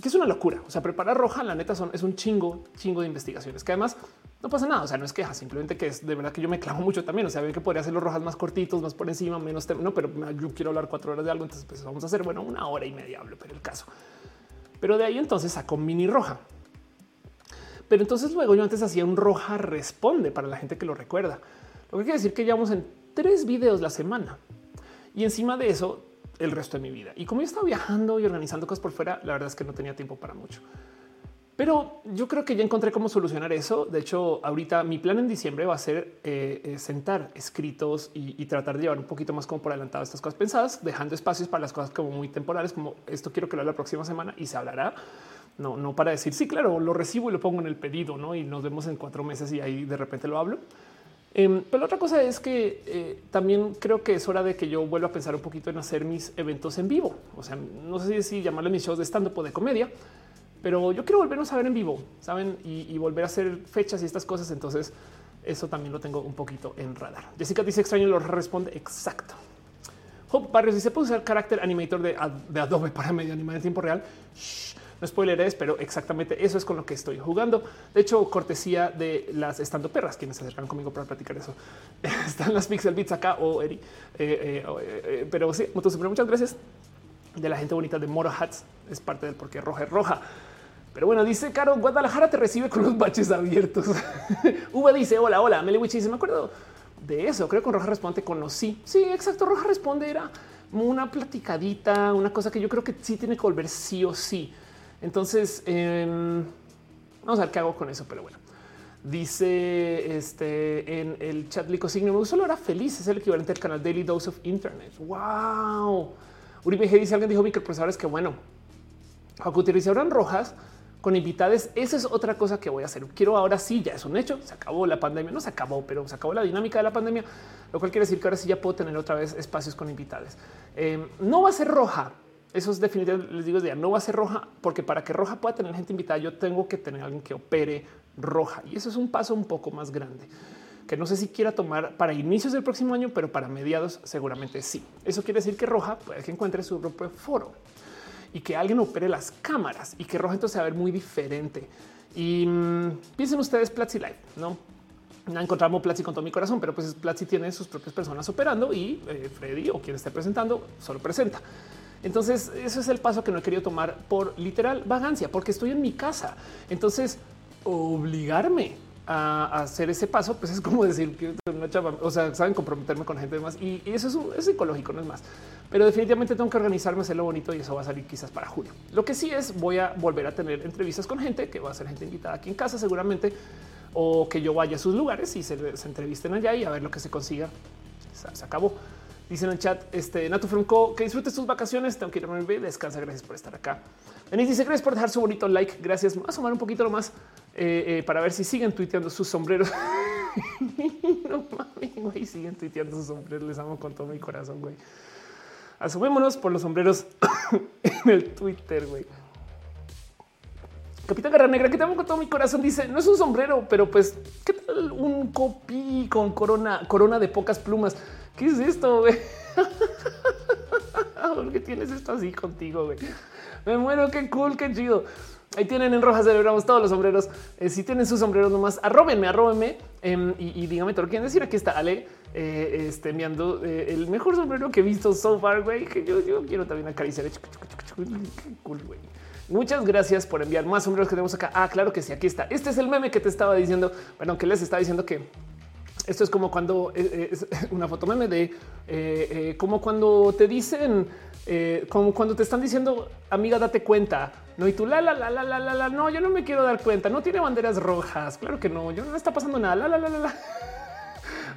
que es una locura. O sea, preparar roja, la neta son es un chingo, chingo de investigaciones que además no pasa nada. O sea, no es queja, simplemente que es de verdad que yo me clavo mucho también. O sea, ven que podría hacer los rojas más cortitos, más por encima, menos no, pero yo quiero hablar cuatro horas de algo. Entonces, pues vamos a hacer bueno, una hora y media, hablo, pero el caso. Pero de ahí entonces saco mini roja. Pero entonces luego yo antes hacía un roja responde para la gente que lo recuerda. Lo que quiere decir que llevamos en tres videos la semana. Y encima de eso el resto de mi vida. Y como yo estaba viajando y organizando cosas por fuera, la verdad es que no tenía tiempo para mucho. Pero yo creo que ya encontré cómo solucionar eso. De hecho, ahorita mi plan en diciembre va a ser eh, eh, sentar escritos y, tratar de llevar un poquito más como por adelantado estas cosas pensadas, dejando espacios para las cosas como muy temporales, como esto quiero que lo haga la próxima semana y se hablará. No, no para decir sí, claro, lo recibo y lo pongo en el pedido, no? Y nos vemos en cuatro meses y ahí de repente lo hablo. Em, pero la otra cosa es que eh, también creo que es hora de que yo vuelva a pensar un poquito en hacer mis eventos en vivo. O sea, no sé si llamarle mis shows de stand up o de comedia, pero yo quiero volvernos a ver en vivo, saben, y, volver a hacer fechas y estas cosas. Entonces, eso también lo tengo un poquito en radar. Jessica dice extraño, lo responde exacto. Hope Barrios dice puede usar carácter animator de, Adobe para medio animar en tiempo real. No spoileres, pero exactamente eso es con lo que estoy jugando. De hecho, cortesía de las estando perras quienes se acercan conmigo para platicar eso. *laughs* Están las Pixel Beats acá o Eri, eh, eh, eh, pero sí, muchas gracias de la gente bonita de Moro Hats. Es parte del por qué roja es roja. Pero bueno, dice Caro, Guadalajara te recibe con los baches abiertos. *laughs* Uva dice, hola, hola. Meliwich dice, me acuerdo de eso. Creo que con Roja Responde conocí. Sí, exacto. Roja Responde era una platicadita, una cosa que yo creo que sí tiene que volver sí o sí. Entonces, em, vamos a ver qué hago con eso, pero bueno. Dice este en el chat Lico Signo, me solo era feliz. Es el equivalente al canal Daily Dose of Internet. Wow. Uribe G dice alguien dijo microprocesadores que bueno. Utilizaron rojas con invitados. Esa es otra cosa que voy a hacer. Quiero ahora sí, ya es un hecho. Se acabó la pandemia, no se acabó, pero se acabó la dinámica de la pandemia, lo cual quiere decir que ahora sí ya puedo tener otra vez espacios con invitados. Em, no va a ser roja. Eso es definitivamente, les digo, ya no va a ser roja, porque para que roja pueda tener gente invitada, yo tengo que tener alguien que opere roja. Y eso es un paso un poco más grande que no sé si quiera tomar para inicios del próximo año, pero para mediados seguramente sí. Eso quiere decir que Roja puede que encuentre su propio foro y que alguien opere las cámaras y que Roja entonces se va a ver muy diferente. Y mm, piensen ustedes Platzi Live, no? No encontramos Platzi con todo mi corazón, pero pues Platzi tiene sus propias personas operando y eh, Freddy o quien esté presentando solo presenta. Entonces, eso es el paso que no he querido tomar por literal vagancia, porque estoy en mi casa. Entonces, obligarme a, hacer ese paso, pues es como *laughs* decir que una chava, o sea, saben comprometerme con gente más y, eso es, psicológico, no es más. Pero definitivamente tengo que organizarme, hacerlo bonito y eso va a salir quizás para julio. Lo que sí es, voy a volver a tener entrevistas con gente que va a ser gente invitada aquí en casa seguramente o que yo vaya a sus lugares y se, entrevisten allá y a ver lo que se consiga. Se, acabó. Dicen en chat, este Nato Franco, que disfrutes tus vacaciones. Tengo que irme a descansa. Gracias por estar acá. Denis dice gracias por dejar su bonito like. Gracias. Vamos a sumar un poquito más eh, eh, para ver si siguen tuiteando sus sombreros. *laughs* no mames, güey, siguen tuiteando sus sombreros. Les amo con todo mi corazón, güey. Asumémonos por los sombreros *coughs* en el Twitter, güey. Capitán Garra Negra, que te amo con todo mi corazón, dice, no es un sombrero, pero pues, ¿qué tal un copy con corona, corona de pocas plumas? ¿Qué es esto, güey? *laughs* ¿Por qué tienes esto así contigo, güey? Me muero, qué cool, qué chido. Ahí tienen en roja celebramos todos los sombreros. Eh, si tienen sus sombreros nomás, arróbenme, arróbenme em, y, dígame todo lo que quieren decir. Aquí está Ale eh, este, enviando eh, el mejor sombrero que he visto so far, güey, que yo, quiero también acariciar. Qué cool, güey. Muchas gracias por enviar más sombreros que tenemos acá. Ah, claro que sí, aquí está. Este es el meme que te estaba diciendo. Bueno, que les estaba diciendo que esto es como cuando es *laughs* una foto meme de como cuando te dicen eh, como cuando te están diciendo, amiga, date cuenta. No, y tú la la la la la la la. No, yo no me quiero dar cuenta. No tiene banderas rojas. Claro que no. Yo no está pasando nada. La la la la la.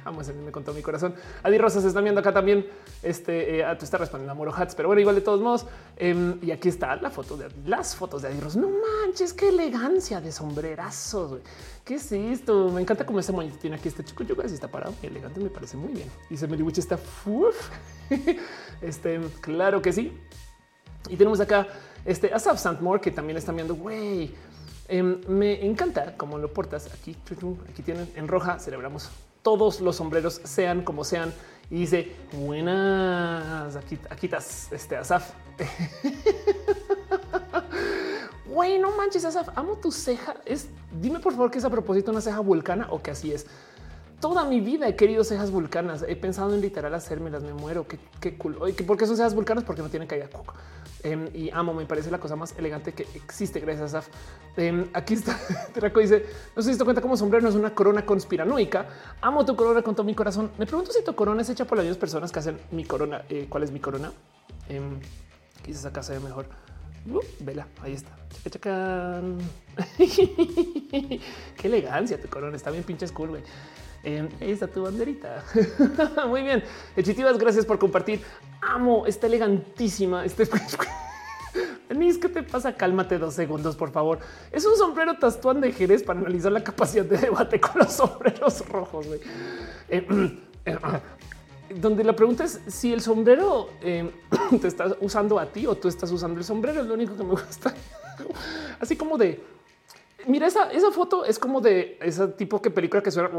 Vamos, a me contó mi corazón. Adi Rosas está viendo acá también. Este eh, tú estás respondiendo a Moro Hats, pero bueno, igual de todos modos. Em, y aquí está la foto de las fotos de Adi Rosas. No manches, qué elegancia de sombrerazos. ¿Qué es esto? Me encanta cómo ese moñito tiene aquí este chico. Yo si está parado, elegante, me parece muy bien. Dice Meliwich está *laughs* este, claro que sí. Y tenemos acá este Asaf Sandmore que también está viendo. Güey, em, me encanta cómo lo portas aquí. Aquí tienen en roja. Celebramos todos los sombreros, sean como sean. Y dice buenas. Aquí, aquí estás, este Asaf. *laughs* Güey, no manches, Asaf, amo tu ceja. Es dime por favor que es a propósito una ceja vulcana o que así es. Toda mi vida he querido cejas vulcanas. He pensado en literal hacérmelas. Me muero. Qué, qué cool. ¿por qué son cejas vulcanas? Porque no tienen caída. Eh, y amo, me parece la cosa más elegante que existe. Gracias, Asaf. Eh, aquí está. *laughs* Traco dice: No sé si te cuenta como sombrero no es una corona conspiranoica. Amo tu corona con todo mi corazón. Me pregunto si tu corona es hecha por las mismas personas que hacen mi corona. Eh, ¿Cuál es mi corona? Em, quizás acá se ve mejor. Uh, vela, ahí está. *laughs* Qué elegancia tu corona. Está bien pinche cool. Eh, ahí está tu banderita. *laughs* Muy bien. Echitivas, gracias por compartir. Amo, está elegantísima. Este *laughs* Denise, ¿qué te pasa? Cálmate dos segundos, por favor. Es un sombrero Tastuán de Jerez para analizar la capacidad de debate con los sombreros rojos. güey. Eh, *clears throat* eh, donde la pregunta es si el sombrero *clears throat* te estás usando a ti o tú estás usando el sombrero. Es lo único que me gusta. *laughs* Así como de mira, esa, esa foto es como de ese tipo que película que suena.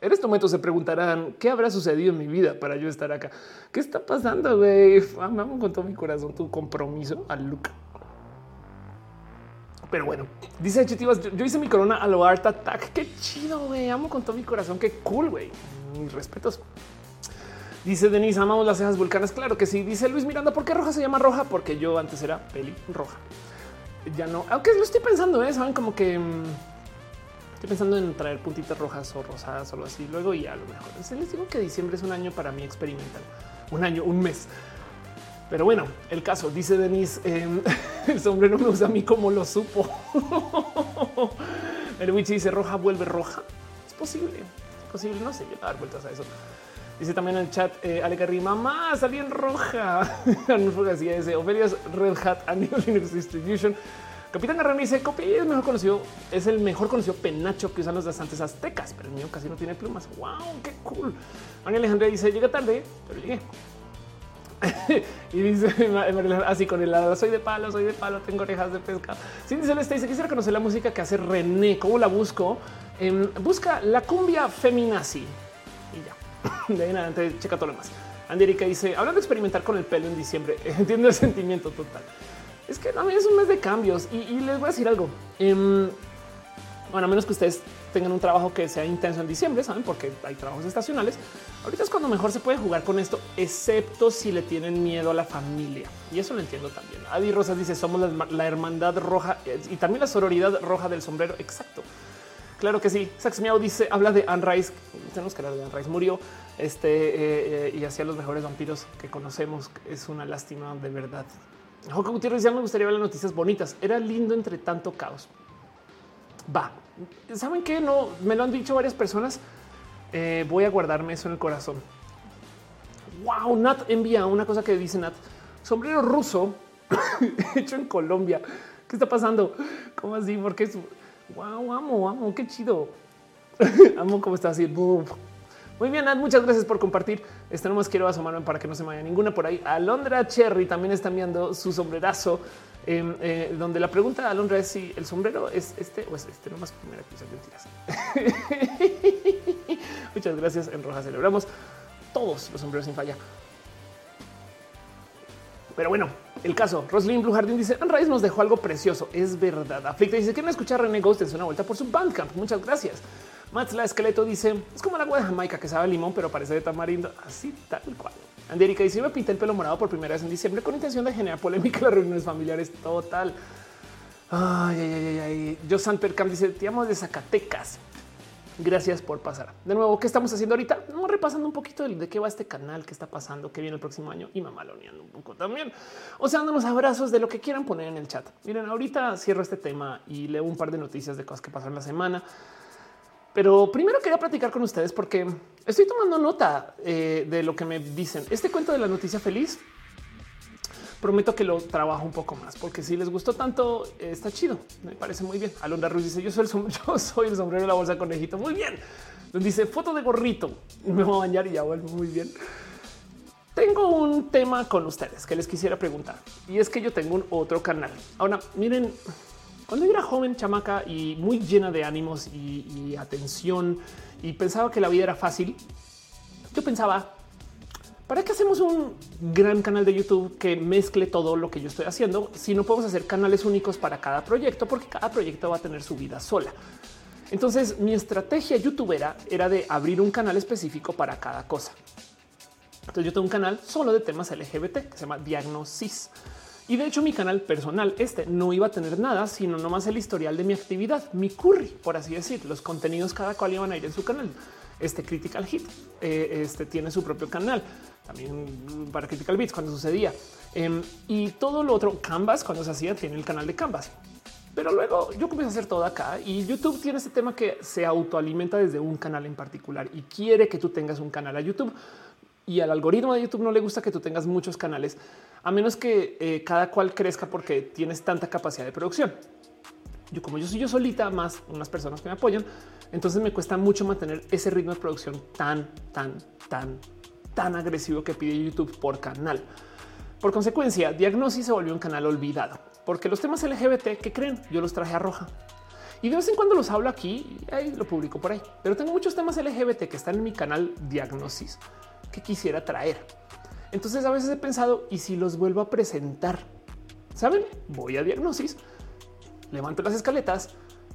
En este momento se preguntarán qué habrá sucedido en mi vida para yo estar acá. ¿Qué está pasando? Güey? Amo con todo mi corazón tu compromiso al look. Pero bueno, dice Chitivas, yo, hice mi corona a lo Art Attack. Qué chido, güey. Amo con todo mi corazón. Qué cool, güey. Mis respetos. Dice Denise, amamos las cejas vulcanas. Claro que sí. Dice Luis Miranda, ¿por qué roja se llama roja? Porque yo antes era peli roja ya no, aunque lo estoy pensando, ¿eh? saben como que mm, estoy pensando en traer puntitas rojas o rosadas o algo así. Luego y a lo mejor les digo que diciembre es un año para mí experimental, un año, un mes. Pero bueno, el caso dice Denise, em, *laughs* el sombrero me usa a mí como lo supo. *laughs* el witch dice roja vuelve roja. Es posible, es posible. No sé, yo dar vueltas a eso. Dice también en el chat eh, Ale mamá, salí en roja. *laughs* García dice Ofelia's Red Hat *laughs* a Linux Distribution. Capitán Garrón dice Copy es mejor conocido, es el mejor conocido penacho que usan los danzantes aztecas, pero el mío casi no tiene plumas. Wow, qué cool. María Alejandra dice llega tarde, pero llegué. *laughs* y dice así con el lado soy de palo, soy de palo, tengo orejas de pesca. Cindy Celeste dice quisiera conocer la música que hace René. ¿Cómo la busco? Em, busca la cumbia feminazi. *laughs* de ahí en adelante checa todo lo más. Andérica dice, hablando de experimentar con el pelo en diciembre, *laughs* entiendo el sentimiento total. Es que también es un mes de cambios y, les voy a decir algo. Em, bueno, a menos que ustedes tengan un trabajo que sea intenso en diciembre, saben, porque hay trabajos estacionales. Ahorita es cuando mejor se puede jugar con esto, excepto si le tienen miedo a la familia. Y eso lo entiendo también. Adi Rosas dice: Somos la, hermandad roja y también la sororidad roja del sombrero. Exacto. Claro que sí. Sax Miao dice: Habla de Anne Rice. Tenemos que hablar de Anne Rice. Murió este eh, eh, y hacía los mejores vampiros que conocemos. Es una lástima de verdad. Joco Gutiérrez ya me gustaría ver las noticias bonitas. Era lindo entre tanto caos. Va. ¿Saben qué? No, me lo han dicho varias personas. Eh, voy a guardarme eso en el corazón. Wow, Nat envía una cosa que dice Nat. Sombrero ruso *coughs* hecho en Colombia. ¿Qué está pasando? ¿Cómo así? Porque wow, amo, amo, qué chido. *laughs* amo cómo está así. Muy bien, muchas gracias por compartir. Este nomás quiero asomarme para que no se me vaya ninguna por ahí. Alondra Cherry también está enviando su sombrerazo, em, eh, donde la pregunta a Alondra es si el sombrero es este o es este. Nomás que mentiras. *laughs* muchas gracias. En Roja celebramos todos los sombreros sin falla. Pero bueno, el caso, Roslyn Blue Jardín dice, Anne nos dejó algo precioso. Es verdad. Aflicta dice, no escuchar René Ghost? Es una vuelta por su Bandcamp. Muchas gracias. Mats la esqueleto dice es como el agua de Jamaica que sabe limón, pero parece de tamarindo. Así tal cual. Andérica dice: Me pinté el pelo morado por primera vez en diciembre con intención de generar polémica en las reuniones familiares. Total. Ay, ay, ay, ay. Yo Percam dice: Te amo de Zacatecas. Gracias por pasar. De nuevo, ¿qué estamos haciendo ahorita? Vamos repasando un poquito de, qué va este canal, qué está pasando, qué viene el próximo año y mamaloneando un poco también. O sea, dándonos abrazos de lo que quieran poner en el chat. Miren, ahorita cierro este tema y leo un par de noticias de cosas que pasaron la semana. Pero primero quería platicar con ustedes porque estoy tomando nota eh, de lo que me dicen. Este cuento de la noticia feliz, prometo que lo trabajo un poco más, porque si les gustó tanto, está chido. Me parece muy bien. Alondra Ruiz dice: Yo soy el, *laughs* yo soy el sombrero de la bolsa conejito. Muy bien. Dice foto de gorrito. *laughs* Me voy a bañar y ya vuelvo muy bien. Tengo un tema con ustedes que les quisiera preguntar y es que yo tengo un otro canal. Ahora miren, cuando yo era joven, chamaca y muy llena de ánimos y, atención y pensaba que la vida era fácil, yo pensaba, ¿para qué hacemos un gran canal de YouTube que mezcle todo lo que yo estoy haciendo si no podemos hacer canales únicos para cada proyecto? Porque cada proyecto va a tener su vida sola. Entonces mi estrategia youtubera era de abrir un canal específico para cada cosa. Entonces yo tengo un canal solo de temas LGBT que se llama Diagnosis. Y de hecho mi canal personal, este no iba a tener nada, sino nomás el historial de mi actividad, mi curry, por así decir. Los contenidos cada cual iban a ir en su canal. Este Critical Hit, eh, este tiene su propio canal, también para Critical Beats cuando sucedía. Em, y todo lo otro, Canvas, cuando se hacía, tiene el canal de Canvas. Pero luego yo comienzo a hacer todo acá y YouTube tiene este tema que se autoalimenta desde un canal en particular y quiere que tú tengas un canal a YouTube y al algoritmo de YouTube no le gusta que tú tengas muchos canales, a menos que eh, cada cual crezca porque tienes tanta capacidad de producción. Yo como yo soy yo solita, más unas personas que me apoyan, entonces me cuesta mucho mantener ese ritmo de producción tan, tan, tan, tan agresivo que pide YouTube por canal. Por consecuencia, Diagnosis se volvió un canal olvidado, porque los temas LGBT que creen yo los traje a roja. Y de vez en cuando los hablo aquí y lo publico por ahí. Pero tengo muchos temas LGBT que están en mi canal Diagnosis que quisiera traer. Entonces a veces he pensado, ¿y si los vuelvo a presentar? ¿Saben? Voy a Diagnosis, levanto las escaletas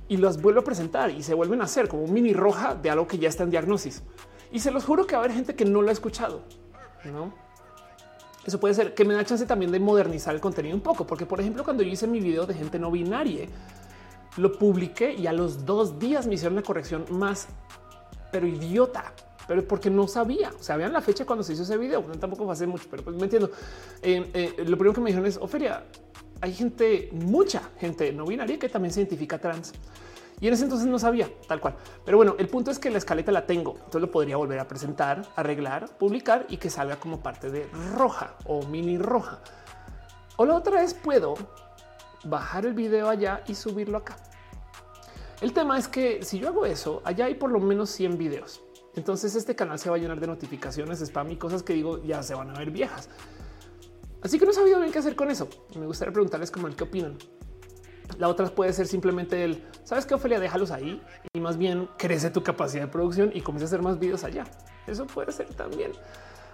y las vuelvo a presentar y se vuelven a hacer como un mini roja de algo que ya está en Diagnosis. Y se los juro que va a haber gente que no lo ha escuchado. ¿no? Eso puede ser que me da chance también de modernizar el contenido un poco, porque por ejemplo cuando yo hice mi video de gente no binaria, lo publiqué y a los dos días me hicieron la corrección más, pero idiota pero porque no sabía. O sea, vean la fecha cuando se hizo ese video. tampoco fue mucho, pero pues me entiendo. Eh, eh, lo primero que me dijeron es Oferia. Hay gente, mucha gente no binaria que también se identifica trans. Y en ese entonces no sabía tal cual. Pero bueno, el punto es que la escaleta la tengo. Entonces lo podría volver a presentar, arreglar, publicar y que salga como parte de roja o mini roja. O la otra es puedo bajar el video allá y subirlo acá. El tema es que si yo hago eso, allá hay por lo menos 100 videos. Entonces este canal se va a llenar de notificaciones, spam y cosas que digo ya se van a ver viejas. Así que no he sabido bien qué hacer con eso. Me gustaría preguntarles como el qué opinan. La otra puede ser simplemente el sabes que Ofelia, déjalos ahí y más bien crece tu capacidad de producción y comienza a hacer más videos allá. Eso puede ser también.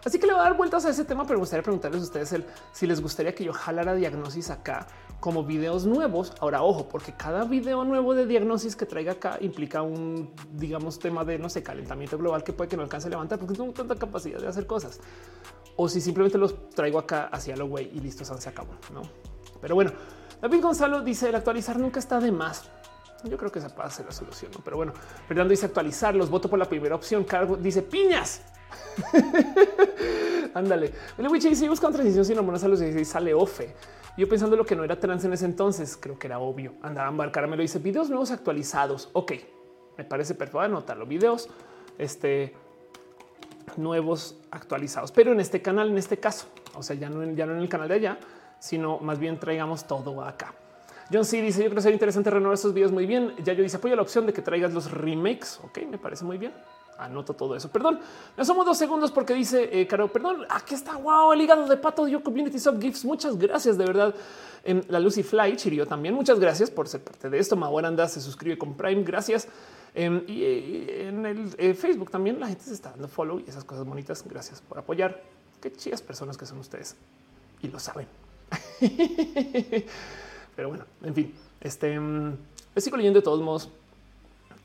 Así que le voy a dar vueltas a ese tema, pero me gustaría preguntarles a ustedes el, si les gustaría que yo jalara diagnosis acá como videos nuevos. Ahora, ojo, porque cada video nuevo de diagnosis que traiga acá implica un, digamos, tema de, no sé, calentamiento global que puede que no alcance a levantar porque tengo tanta capacidad de hacer cosas. O si simplemente los traigo acá hacia lo güey y listo, se acabó, ¿no? Pero bueno, David Gonzalo dice, el actualizar nunca está de más. Yo creo que esa puede ser la solución, pero bueno, Fernando dice actualizar, los voto por la primera opción. Cargo dice piñas. *laughs* Ándale. El Witch dice buscan transición sin hormonas a los 16 sale ofe. Yo pensando lo que no era trans en ese entonces, creo que era obvio. Andaba a me lo dice videos nuevos actualizados. Ok, me parece perfecto anotarlo. Videos este, nuevos actualizados, pero en este canal, en este caso, o sea, ya no, ya no en el canal de allá, sino más bien traigamos todo acá. John C dice: Yo creo que sería interesante renovar estos videos muy bien. Ya yo dice apoyo la opción de que traigas los remakes. Ok, me parece muy bien anoto todo eso. Perdón, me somos dos segundos porque dice eh, Caro, perdón, aquí está. Wow, el hígado de pato de Your Community Sub Gifts. Muchas gracias de verdad. En la Lucy Fly Chirio también. Muchas gracias por ser parte de esto. Mahuaranda se suscribe con Prime. Gracias. Em, y, en el eh, Facebook también la gente se está dando follow y esas cosas bonitas. Gracias por apoyar. Qué chidas personas que son ustedes y lo saben. *laughs* Pero bueno, en fin, este me sigo leyendo de todos modos.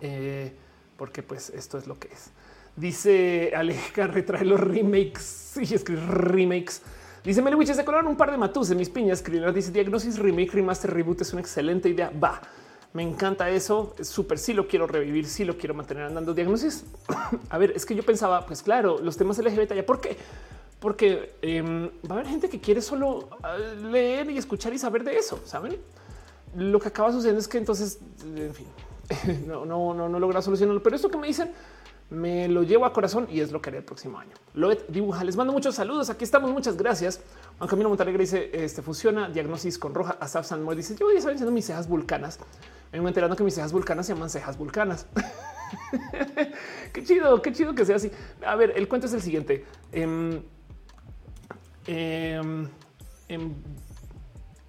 Eh, porque pues esto es lo que es. Dice Aleja, *laughs* retrae los remakes y escribe remakes. Dice Meliwich, se colaron un par de matus en mis piñas. Dice diagnosis, remake, remaster, reboot es una excelente idea. Va, me encanta eso. Es súper. Sí, lo quiero revivir. Sí, lo quiero mantener andando. Diagnosis. *clears throat* a ver, es que yo pensaba, pues claro, los temas LGBT ya. ¿Por qué? Porque em, va a haber gente que quiere solo ah, leer y escuchar y saber de eso. Saben lo que acaba sucediendo es que entonces, en fin, *laughs* no, no, no, no logra solucionarlo. Pero esto que me dicen me lo llevo a corazón y es lo que haré el próximo año. Lo dibuja. Les mando muchos saludos. Aquí estamos. Muchas gracias. Juan Camilo Montalegre dice este funciona diagnosis con roja. Asaf Sanmoy dice yo ya estaba diciendo mis cejas vulcanas. Me voy enterando que mis cejas vulcanas se llaman cejas vulcanas. *laughs* qué chido, qué chido que sea así. A ver, el cuento es el siguiente. Eh,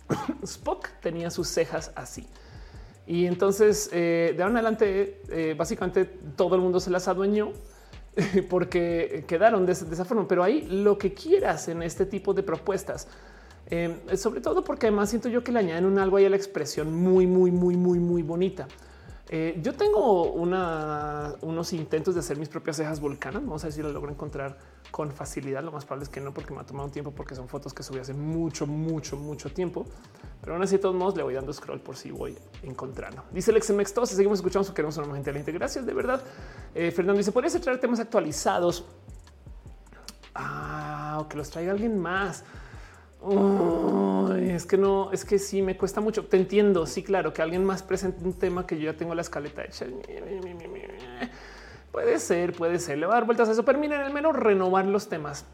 *coughs* Spock tenía sus cejas así. Y entonces eh, de ahora en adelante, eh, básicamente todo el mundo se las adueñó *laughs* porque quedaron de, esa forma. Pero ahí lo que quieras en este tipo de propuestas, eh, sobre todo porque además siento yo que le añaden un algo ahí a la expresión muy, muy, muy, muy, muy bonita. Yo tengo unos intentos de hacer mis propias cejas volcanas. Vamos a ver si lo logro encontrar con facilidad. Lo más probable es que no, porque me ha tomado un tiempo, porque son fotos que subí hace mucho, mucho, mucho tiempo. Pero aún así, de todos modos, le voy dando scroll por si voy encontrando. Dice el XMX, todos seguimos escuchando, su queremos una gente inteligente. Gracias, de verdad. Eh, Fernando dice, ¿podrías traer temas actualizados? Ah, o que los traiga alguien más. Es que no, es que sí me cuesta mucho. Te entiendo. Sí, claro, que alguien más presente un tema que yo ya tengo la escaleta hecha. Puede ser, puede ser. Le va a dar vueltas a eso, pero miren, al menos renovar los temas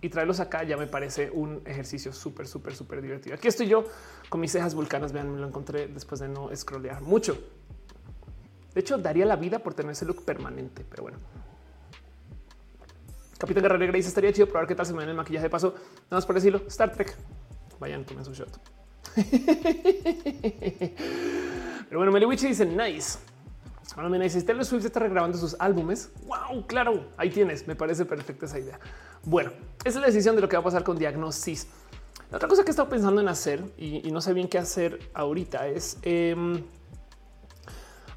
y traerlos acá ya me parece un ejercicio súper, súper, súper divertido. Aquí estoy yo con mis cejas vulcanas. Vean, me lo encontré después de no scrollear mucho. De hecho, daría la vida por tener ese look permanente, pero bueno. Capitán Guerrero dice estaría chido probar qué tal se me ven el maquillaje de paso. Nada más por decirlo. Star Trek. Vayan, tomen su shot. *laughs* Pero bueno, Meliwichi dice nice. Ahora me dice Taylor Swift está regrabando sus álbumes. Wow, claro, ahí tienes. Me parece perfecta esa idea. Bueno, esa es la decisión de lo que va a pasar con Diagnosis. La otra cosa que he estado pensando en hacer y, no sé bien qué hacer ahorita es em,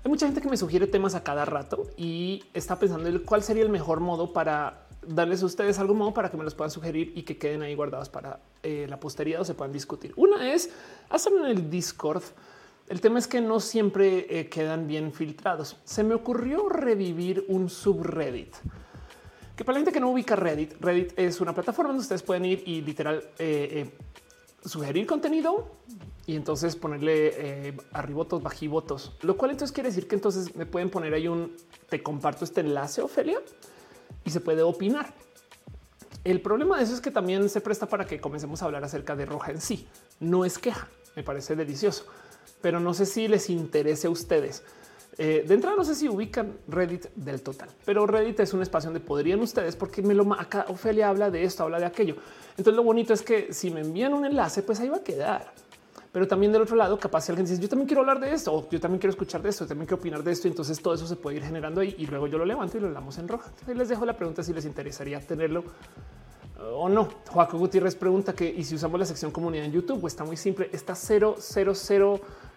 hay mucha gente que me sugiere temas a cada rato y está pensando en cuál sería el mejor modo para darles a ustedes algún modo para que me los puedan sugerir y que queden ahí guardados para eh, la posteridad o se puedan discutir. Una es hacerlo en el Discord. El tema es que no siempre eh, quedan bien filtrados. Se me ocurrió revivir un subreddit. Que para la gente que no ubica Reddit, Reddit es una plataforma donde ustedes pueden ir y literal eh, sugerir contenido y entonces ponerle arribotos, bajivotos, lo cual entonces quiere decir que entonces me pueden poner ahí un te comparto este enlace, Ofelia, y se puede opinar. El problema de eso es que también se presta para que comencemos a hablar acerca de Roja en sí. No es queja, me parece delicioso, pero no sé si les interese a ustedes. Eh, de entrada no sé si ubican Reddit del total, pero Reddit es un espacio donde podrían ustedes, porque me lo acá Ofelia habla de esto, habla de aquello. Entonces lo bonito es que si me envían un enlace, pues ahí va a quedar. Pero también del otro lado, capaz si alguien dice yo también quiero hablar de esto, o yo también quiero escuchar de esto, también quiero opinar de esto. Entonces todo eso se puede ir generando ahí y luego yo lo levanto y lo hablamos en roja. Ahí les dejo la pregunta si les interesaría tenerlo o no. Joaco Gutiérrez pregunta que y si usamos la sección comunidad en YouTube, pues está muy simple. Está 000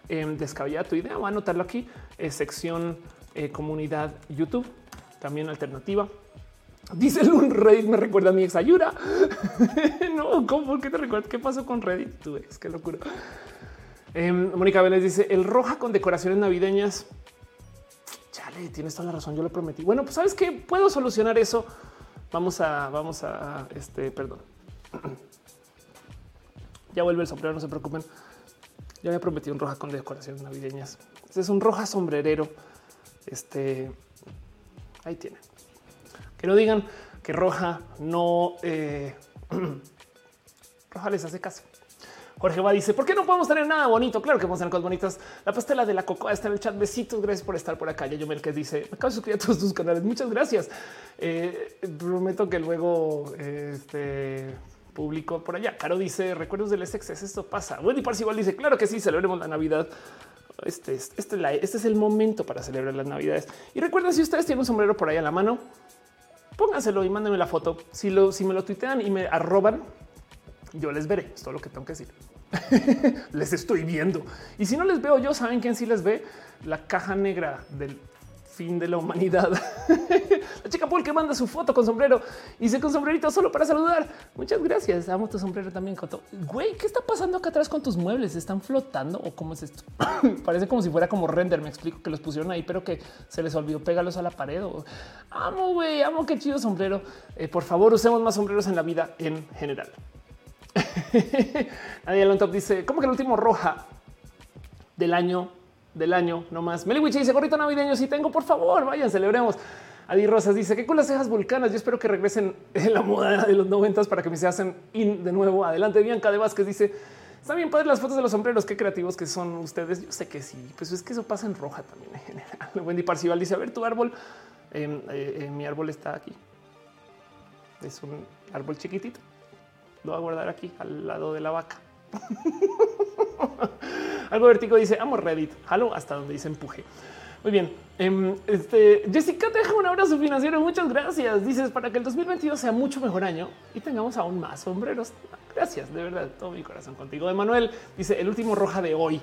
eh, descabellada tu idea. Voy a anotarlo aquí. sección eh, comunidad YouTube, también alternativa. Dice un Reddit me recuerda a mi ex Ayura. *laughs* no, ¿cómo? ¿Por te recuerdas? ¿Qué pasó con Reddit? Tu ex, qué locura. Em, Mónica Vélez dice el roja con decoraciones navideñas. Chale, tienes toda la razón. Yo lo prometí. Bueno, pues sabes que puedo solucionar eso. Vamos a, vamos a, este, perdón. *clears throat* ya vuelve el sombrero, no se preocupen. Ya había prometido un roja con decoraciones navideñas. Este es un roja sombrerero. Este ahí tiene. Que no digan que roja no eh, *clears throat* roja les hace caso. Jorge va dice: ¿Por qué no podemos tener nada bonito? Claro que podemos tener cosas bonitas. La pastela de la cocoa está en el chat. Besitos. Gracias por estar por acá. Yo que dice: Me acabo de suscribir a todos tus canales. Muchas gracias. Eh, prometo que luego este publico por allá. Caro dice: Recuerdos del SX. Esto pasa. Wendy igual dice: Claro que sí, celebremos la Navidad. Este, este, este, es el momento para celebrar las Navidades. Y recuerden, si ustedes tienen un sombrero por ahí a la mano, pónganselo y mándenme la foto. Si si me lo tuitean y me arroban, yo les veré. Es todo lo que tengo que decir. *laughs* les estoy viendo. Y si no les veo yo, saben quién sí les ve la caja negra del fin de la humanidad. *laughs* la chica Paul que manda su foto con sombrero y se con sombrerito solo para saludar. Muchas gracias. Amo tu sombrero también, Coto. Güey, ¿qué está pasando acá atrás con tus muebles? ¿Están flotando o cómo es esto? *coughs* Parece como si fuera como render. Me explico que los pusieron ahí, pero que se les olvidó pegarlos a la pared. Amo, güey, amo qué chido sombrero. Eh, por favor, usemos más sombreros en la vida en general. *laughs* Nadie Top dice, ¿cómo que el último roja del año del año no más. Meliwich dice gorrito navideño. Si tengo, por favor, vayan, celebremos. Adi Rosas dice que con las cejas vulcanas. Yo espero que regresen en la moda de los noventas para que me se hacen de nuevo. Adelante. Bianca de Vázquez dice está bien padre las fotos de los sombreros. Qué creativos que son ustedes. Yo sé que sí, pues es que eso pasa en roja también en general. *laughs* Wendy Parcival dice a ver tu árbol. Em, eh, eh, mi árbol está aquí. Es un árbol chiquitito. Lo voy a guardar aquí al lado de la vaca. *laughs* Algo vertigo dice amo Reddit. Halo hasta donde dice empuje. Muy bien. Em, este, Jessica te deja un abrazo financiero. Muchas gracias. Dices para que el 2022 sea mucho mejor año y tengamos aún más sombreros. Gracias, de verdad, todo mi corazón contigo. Emanuel dice el último roja de hoy.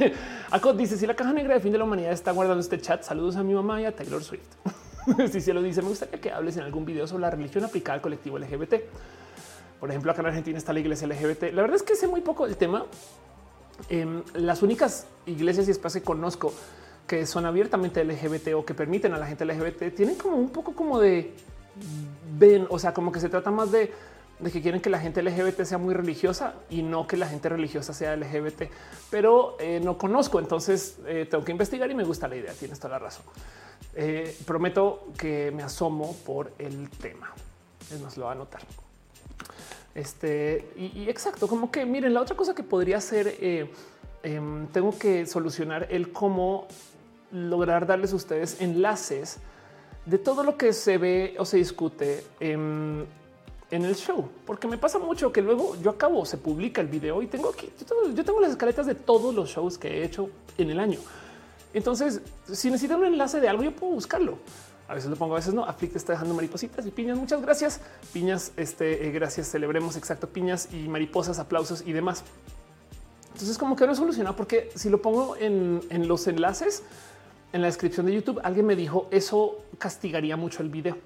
*laughs* Acot dice si la caja negra de fin de la humanidad está guardando este chat. Saludos a mi mamá y a Taylor Swift. *laughs* si se lo dice, me gustaría que hables en algún video sobre la religión aplicada al colectivo LGBT. Por ejemplo, acá en Argentina está la iglesia LGBT. La verdad es que sé muy poco del tema. Em, las únicas iglesias y espacios que conozco que son abiertamente LGBT o que permiten a la gente LGBT tienen como un poco como de ven, o sea, como que se trata más de que quieren que la gente LGBT sea muy religiosa y no que la gente religiosa sea LGBT, pero eh, no conozco, entonces eh, tengo que investigar y me gusta la idea, tienes toda la razón. Eh, prometo que me asomo por el tema, es más, lo va a anotar. Este y, exacto, como que miren, la otra cosa que podría ser, em, tengo que solucionar el cómo lograr darles a ustedes enlaces de todo lo que se ve o se discute en en el show, porque me pasa mucho que luego yo acabo, se publica el video y tengo aquí, yo tengo, las escaletas de todos los shows que he hecho en el año. Entonces, si necesitan un enlace de algo, yo puedo buscarlo. A veces lo pongo, a veces no. Aflict está dejando maripositas y piñas. Muchas gracias. Piñas, este, eh, gracias. Celebremos exacto piñas y mariposas, aplausos y demás. Entonces, como que no soluciona porque si lo pongo en, en los enlaces en la descripción de YouTube, alguien me dijo eso castigaría mucho el video.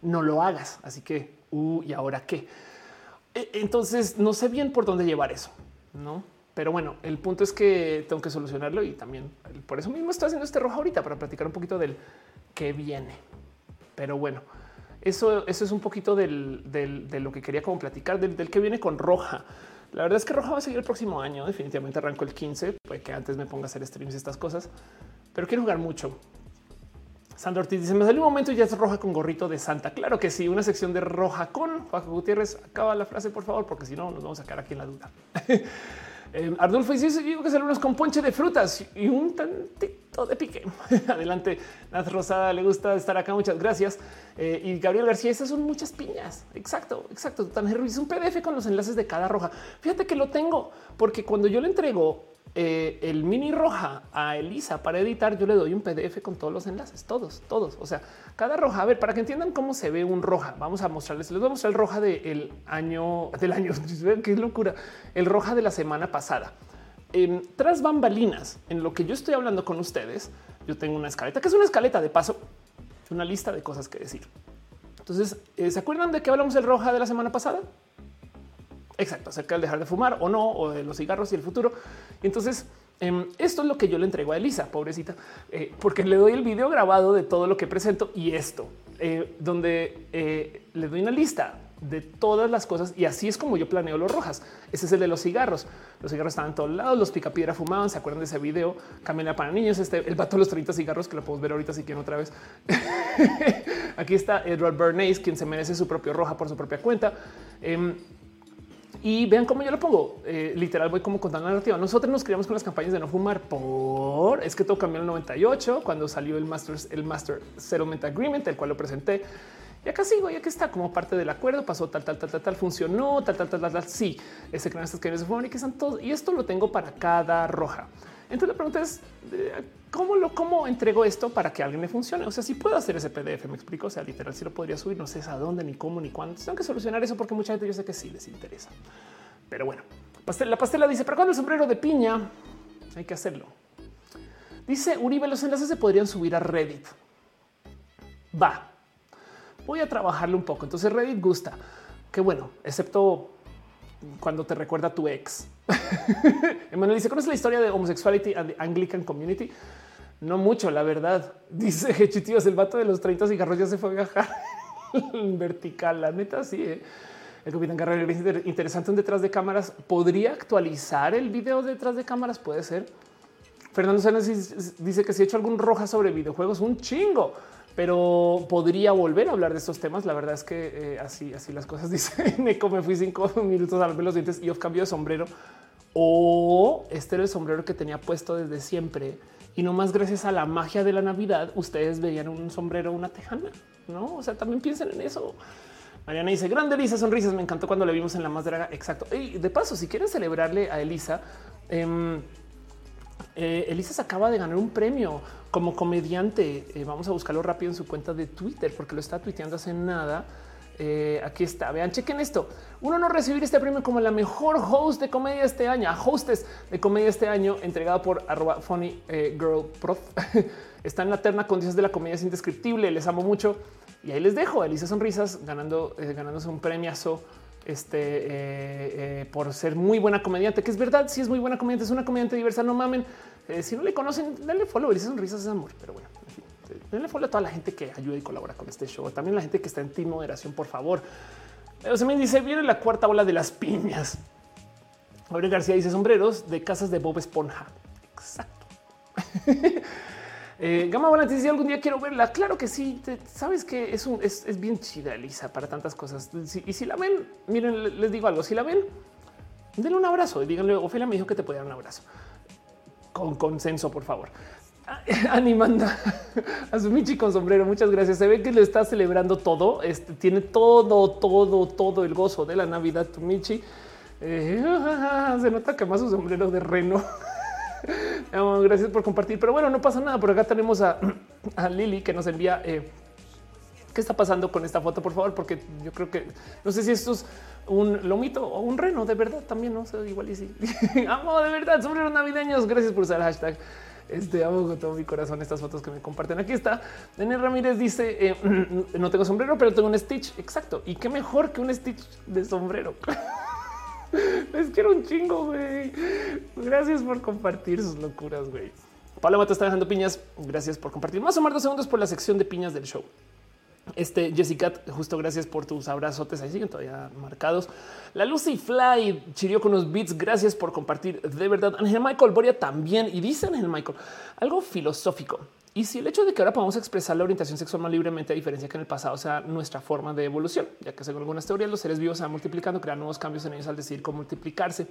No lo hagas. Así que uh, y ahora qué. E, entonces no sé bien por dónde llevar eso, no? Pero bueno, el punto es que tengo que solucionarlo y también por eso mismo estoy haciendo este rojo ahorita para platicar un poquito del que viene. Pero bueno, eso, eso es un poquito del, de lo que quería como platicar del, que viene con roja. La verdad es que roja va a seguir el próximo año. Definitivamente arranco el 15, puede que antes me ponga a hacer streams y estas cosas, pero quiero jugar mucho. Sandra Ortiz dice: Me salió un momento y ya es roja con gorrito de Santa. Claro que sí, una sección de roja con Juan Gutiérrez. Acaba la frase, por favor, porque si no, nos vamos a quedar aquí en la duda. *laughs* eh, Ardulfo dice: Digo que salen unos con ponche de frutas y un tantito de pique. *laughs* Adelante. Naz Rosada le gusta estar acá. Muchas gracias. Eh, y Gabriel García, esas son muchas piñas. Exacto, exacto. Tan es un PDF con los enlaces de cada roja. Fíjate que lo tengo porque cuando yo le entrego eh, el mini roja a Elisa para editar, yo le doy un PDF con todos los enlaces, todos, todos. O sea, cada roja. A ver, para que entiendan cómo se ve un roja, vamos a mostrarles. Les voy a mostrar el roja del año del año. *laughs* Qué locura. El roja de la semana pasada. tras bambalinas, en lo que yo estoy hablando con ustedes, yo tengo una escaleta que es una escaleta de paso, una lista de cosas que decir. Entonces, eh, ¿se acuerdan de que hablamos del roja de la semana pasada? Exacto, acerca del dejar de fumar o no, o de los cigarros y el futuro. entonces, em, esto es lo que yo le entrego a Elisa, pobrecita, eh, porque le doy el video grabado de todo lo que presento y esto, eh, donde eh, le doy una lista de todas las cosas y así es como yo planeo los rojas. Ese es el de los cigarros. Los cigarros estaban en todos lados, los picapiedra fumaban. ¿Se acuerdan de ese video? Camina para niños. Este el vato de los 30 cigarros que lo podemos ver ahorita si quieren otra vez. *laughs* Aquí está Edward Bernays, quien se merece su propio roja por su propia cuenta. Em, y vean cómo yo lo pongo. Eh, literal, voy como contando la narrativa. Nosotros nos criamos con las campañas de no fumar por es que todo cambió en el 98 cuando salió el Master, el Master Settlement Agreement, el cual lo presenté. Y acá sigo, ya que está como parte del acuerdo, pasó tal, tal, tal, tal, tal, funcionó, tal, tal, tal, tal, tal. Sí, ese crean estas que de fuman y que están todos. Y esto lo tengo para cada roja. Entonces la pregunta es eh, cómo lo cómo entrego esto para que alguien le funcione. O sea, si puedo hacer ese PDF, me explico. O sea, literal, si lo podría subir, no sé a dónde, ni cómo, ni cuándo. Tengo que solucionar eso porque mucha gente yo sé que sí les interesa. Pero bueno, la pastela dice: ¿Para cuando el sombrero de piña? Hay que hacerlo. Dice Uribe: Los enlaces se podrían subir a Reddit. Va, voy a trabajarlo un poco. Entonces, Reddit gusta. Qué bueno, excepto cuando te recuerda a tu ex. *laughs* Emanuel dice: ¿Conoces la historia de Homosexuality and the Anglican Community? No mucho, la verdad. *laughs* Dice Hechitíos, el vato de los 30 cigarros ya se fue a viajar *laughs* vertical. La neta, sí. ¿eh? El capitán Carrera es interesante un detrás de cámaras. ¿Podría actualizar el video detrás de cámaras? Puede ser. Fernando Sánchez dice que si he hecho algún roja sobre videojuegos, un chingo pero podría volver a hablar de estos temas. La verdad es que eh, así, así las cosas. *laughs* Dice Neko, me fui cinco minutos a ver los dientes y os cambio de sombrero. O este era el sombrero que tenía puesto desde siempre. Y no más gracias a la magia de la Navidad, ustedes veían un sombrero, una tejana, no? O sea, también piensen en eso. Mariana dice grande Elisa, sonrisas. Me encantó cuando le vimos en la más draga. Exacto. Y de paso, si quieren celebrarle a Elisa, eh, eh, Elisa se acaba de ganar un premio como comediante. Eh, vamos a buscarlo rápido en su cuenta de Twitter porque lo está tuiteando hace nada. Eh, aquí está. Vean, chequen esto. Uno no recibir este premio como la mejor host de comedia este año, hostes de comedia este año, entregado por arroba funny girl prof. *laughs* está en la terna con de la comedia es indescriptible. Les amo mucho y ahí les dejo. Elisa Sonrisas ganando, ganándose un premiazo este eh, eh, por ser muy buena comediante, que es verdad, si es muy buena comediante, es una comediante diversa, no mamen. Eh, si no le conocen, denle follow, dice sonrisas de amor, pero bueno, denle follow a toda la gente que ayuda y colabora con este show, también la gente que está en team moderación, por favor. O sea, me dice, viene la cuarta ola de las piñas. Gabriel García dice sombreros de casas de Bob Esponja. Exacto. *laughs* eh, Gama Volante dice algún día quiero verla. Claro que sí. Sabes que es, un, es, bien chida, Elisa, para tantas cosas. y si la ven, miren, les digo algo. Si la ven, denle un abrazo y díganle, Ofelia me dijo que te podía dar un abrazo. Con consenso, por favor. *laughs* Animando a su Michi con sombrero. Muchas gracias. Se ve que le está celebrando todo. Este tiene todo, todo, todo el gozo de la Navidad. Tu Michi eh, *laughs* se nota que más su sombrero de reno. *laughs* gracias por compartir. Pero bueno, no pasa nada. Por acá tenemos *clears throat* a, Lili que nos envía. Eh, ¿Qué está pasando con esta foto? Por favor, porque yo creo que no sé si esto es un lomito o un reno de verdad también. No sé, igual y sí. Amo de verdad sombreros navideños. Gracias por usar el hashtag. Este amo todo mi corazón estas fotos que me comparten. Aquí está. Daniel Ramírez dice: eh, *clears throat* No tengo sombrero, pero tengo un Stitch. Exacto. Y qué mejor que un Stitch de sombrero. *laughs* Les quiero un chingo, güey. Gracias por compartir sus locuras, güey. Pablo Mato está dejando piñas. Gracias por compartir. Más o menos dos segundos por la sección de piñas del show. Este Jessica, justo gracias por tus abrazotes. Ahí siguen todavía marcados. La Lucy Fly chirió con unos beats. Gracias por compartir. De verdad, Ángel Michael Boria también. Y dice Ángel Michael algo filosófico. Y si el hecho de que ahora podamos expresar la orientación sexual más libremente, a diferencia que en el pasado, sea nuestra forma de evolución, ya que según algunas teorías, los seres vivos se van multiplicando, crean nuevos cambios en ellos al decidir cómo multiplicarse.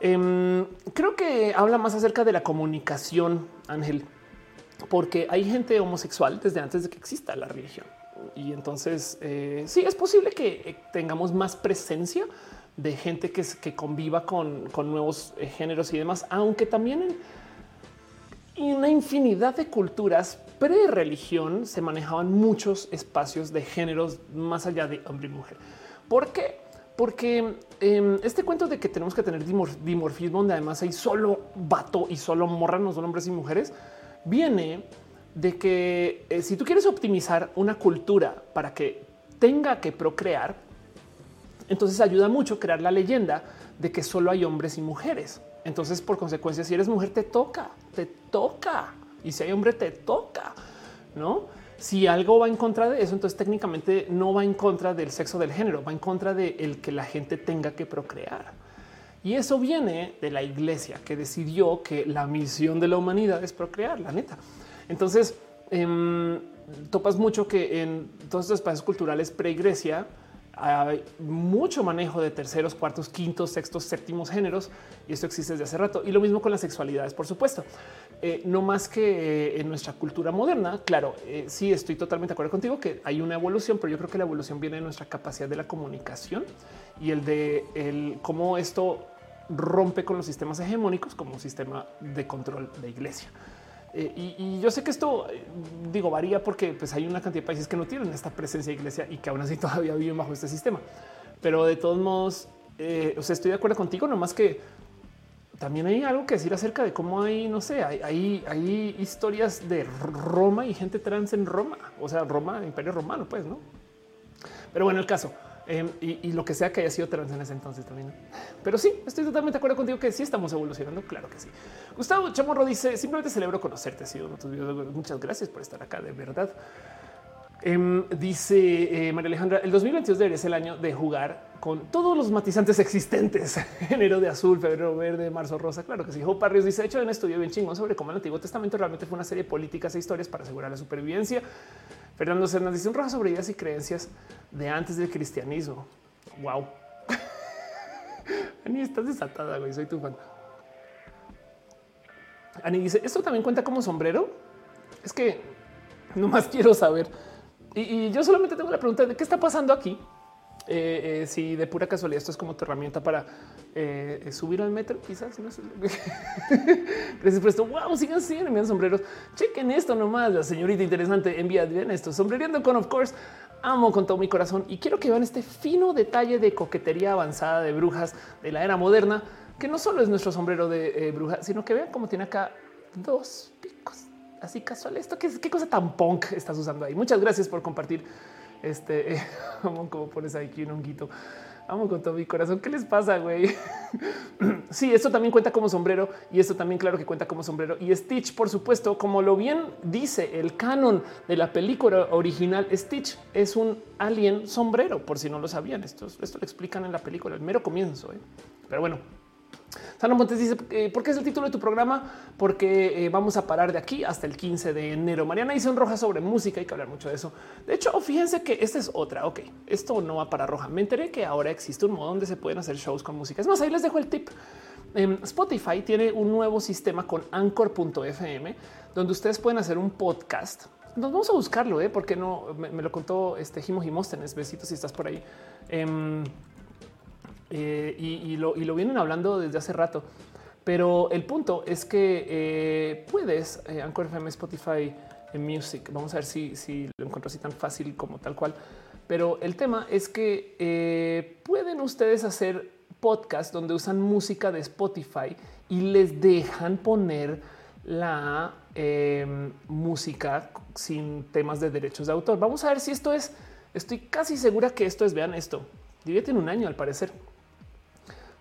Em, creo que habla más acerca de la comunicación, Ángel porque hay gente homosexual desde antes de que exista la religión. Y entonces eh, sí es posible que eh, tengamos más presencia de gente que, conviva con, nuevos eh, géneros y demás, aunque también en una infinidad de culturas pre-religión se manejaban muchos espacios de géneros más allá de hombre y mujer. ¿Por qué? Porque em, este cuento de que tenemos que tener dimorfismo, donde además hay solo vato y solo morra, no son hombres y mujeres, viene de que eh, si tú quieres optimizar una cultura para que tenga que procrear, entonces ayuda mucho crear la leyenda de que solo hay hombres y mujeres. Entonces, por consecuencia, si eres mujer, te toca, te toca. Y si hay hombre, te toca, ¿no? Si algo va en contra de eso, entonces técnicamente no va en contra del sexo del género, va en contra de el que la gente tenga que procrear. Y eso viene de la iglesia que decidió que la misión de la humanidad es procrear, la neta. Entonces, em, topas mucho que en todos estos espacios culturales pre-iglesia hay mucho manejo de terceros, cuartos, quintos, sextos, séptimos géneros y esto existe desde hace rato. Y lo mismo con las sexualidades, por supuesto. Eh, no más que eh, en nuestra cultura moderna, claro, eh, sí estoy totalmente de acuerdo contigo que hay una evolución, pero yo creo que la evolución viene de nuestra capacidad de la comunicación y el de el cómo esto rompe con los sistemas hegemónicos como un sistema de control de iglesia. Eh, y, yo sé que esto, eh, digo, varía porque pues, hay una cantidad de países que no tienen esta presencia de iglesia y que aún así *laughs* todavía viven bajo este sistema. Pero de todos modos, eh, o sea, estoy de acuerdo contigo, nomás que también hay algo que decir acerca de cómo hay, no sé, hay, hay, hay historias de Roma y gente trans en Roma, o sea, Roma, Imperio Romano, pues, ¿no? Pero bueno, el caso. Em, y, lo que sea que haya sido trans en ese entonces también. Pero sí, estoy totalmente de acuerdo contigo que sí estamos evolucionando. Claro que sí. Gustavo Chamorro dice simplemente celebro conocerte. Sido videos. Muchas gracias por estar acá. De verdad. Em, dice eh, María Alejandra, el 2022 debería ser el año de jugar con todos los matizantes existentes. *laughs* Enero de azul, febrero verde, marzo rosa. Claro que sí. Joe Parrios dice, hecho un estudio bien chingón sobre cómo el Antiguo Testamento realmente fue una serie de políticas e historias para asegurar la supervivencia. Fernando Cernas dice un rojo sobre ideas y creencias de antes del cristianismo. Wow. *laughs* Ani, estás desatada, güey. Soy tu fan. Ani dice: Esto también cuenta como sombrero. Es que no más *laughs* quiero saber. y, yo solamente tengo la pregunta de qué está pasando aquí. Eh, eh, si de pura casualidad esto es como tu herramienta para eh, subir al metro, quizás. No sé. *laughs* Gracias por esto. Wow, sigan, sigan enviando sombreros. Chequen esto nomás. La señorita interesante envía bien esto. Sombrereando con, of course, amo con todo mi corazón y quiero que vean este fino detalle de coquetería avanzada de brujas de la era moderna, que no solo es nuestro sombrero de bruja, sino que vean cómo tiene acá dos picos así casual. Esto qué, qué cosa tan punk estás usando ahí. Muchas gracias por compartir este, *laughs* como pones aquí un honguito. Amo con todo mi corazón. ¿Qué les pasa, güey? *clears throat* sí, esto también cuenta como sombrero y esto también, claro que cuenta como sombrero. Y Stitch, por supuesto, como lo bien dice el canon de la película original, Stitch es un alien sombrero, por si no lo sabían. Esto, esto lo explican en la película, el mero comienzo. ¿eh? Pero bueno, Sana Montes dice, eh, ¿por qué es el título de tu programa? Porque eh, vamos a parar de aquí hasta el 15 de enero. Mariana dice un roja sobre música, hay que hablar mucho de eso. De hecho, fíjense que esta es otra. Ok, esto no va para roja. Me enteré que ahora existe un modo donde se pueden hacer shows con música. Es más, ahí les dejo el tip. Spotify tiene un nuevo sistema con anchor.fm donde ustedes pueden hacer un podcast. Nos vamos a buscarlo, ¿eh? porque no me, lo contó este Jimo Jimóstenes. Besitos si estás por ahí. Em, eh, y, lo, vienen hablando desde hace rato. Pero el punto es que eh, puedes eh, Anchor FM, Spotify, en Music. Vamos a ver si, lo encuentro así tan fácil como tal cual. Pero el tema es que pueden ustedes hacer podcast donde usan música de Spotify y les dejan poner la em, música sin temas de derechos de autor. Vamos a ver si esto es. Estoy casi segura que esto es. Vean esto. Divierte un año al parecer.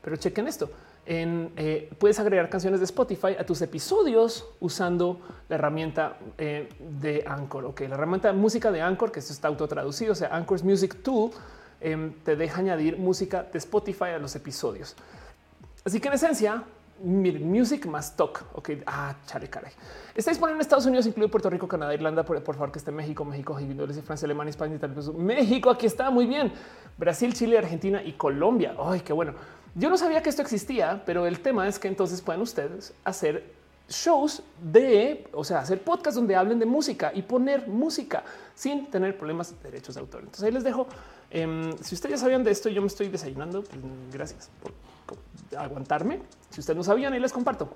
Pero chequen esto. En, eh, puedes agregar canciones de Spotify a tus episodios usando la herramienta eh, de Anchor. Ok, la herramienta de música de Anchor, que esto está autotraducido, o sea, Anchor's Music Tool, em, te deja añadir música de Spotify a los episodios. Así que en esencia, Music más Talk. Ok, ah, chale, caray. Está disponible en Estados Unidos, incluye Puerto Rico, Canadá, Irlanda. Por, favor, que esté México, México, Francia, Alemania, España, Italia, México. Aquí está muy bien. Brasil, Chile, Argentina y Colombia. Ay, qué bueno. Yo no sabía que esto existía, pero el tema es que entonces pueden ustedes hacer shows de, o sea, hacer podcast donde hablen de música y poner música sin tener problemas de derechos de autor. Entonces ahí les dejo. Em, si ustedes ya sabían de esto, yo me estoy desayunando. Pues, gracias por aguantarme. Si ustedes no sabían, ahí les comparto.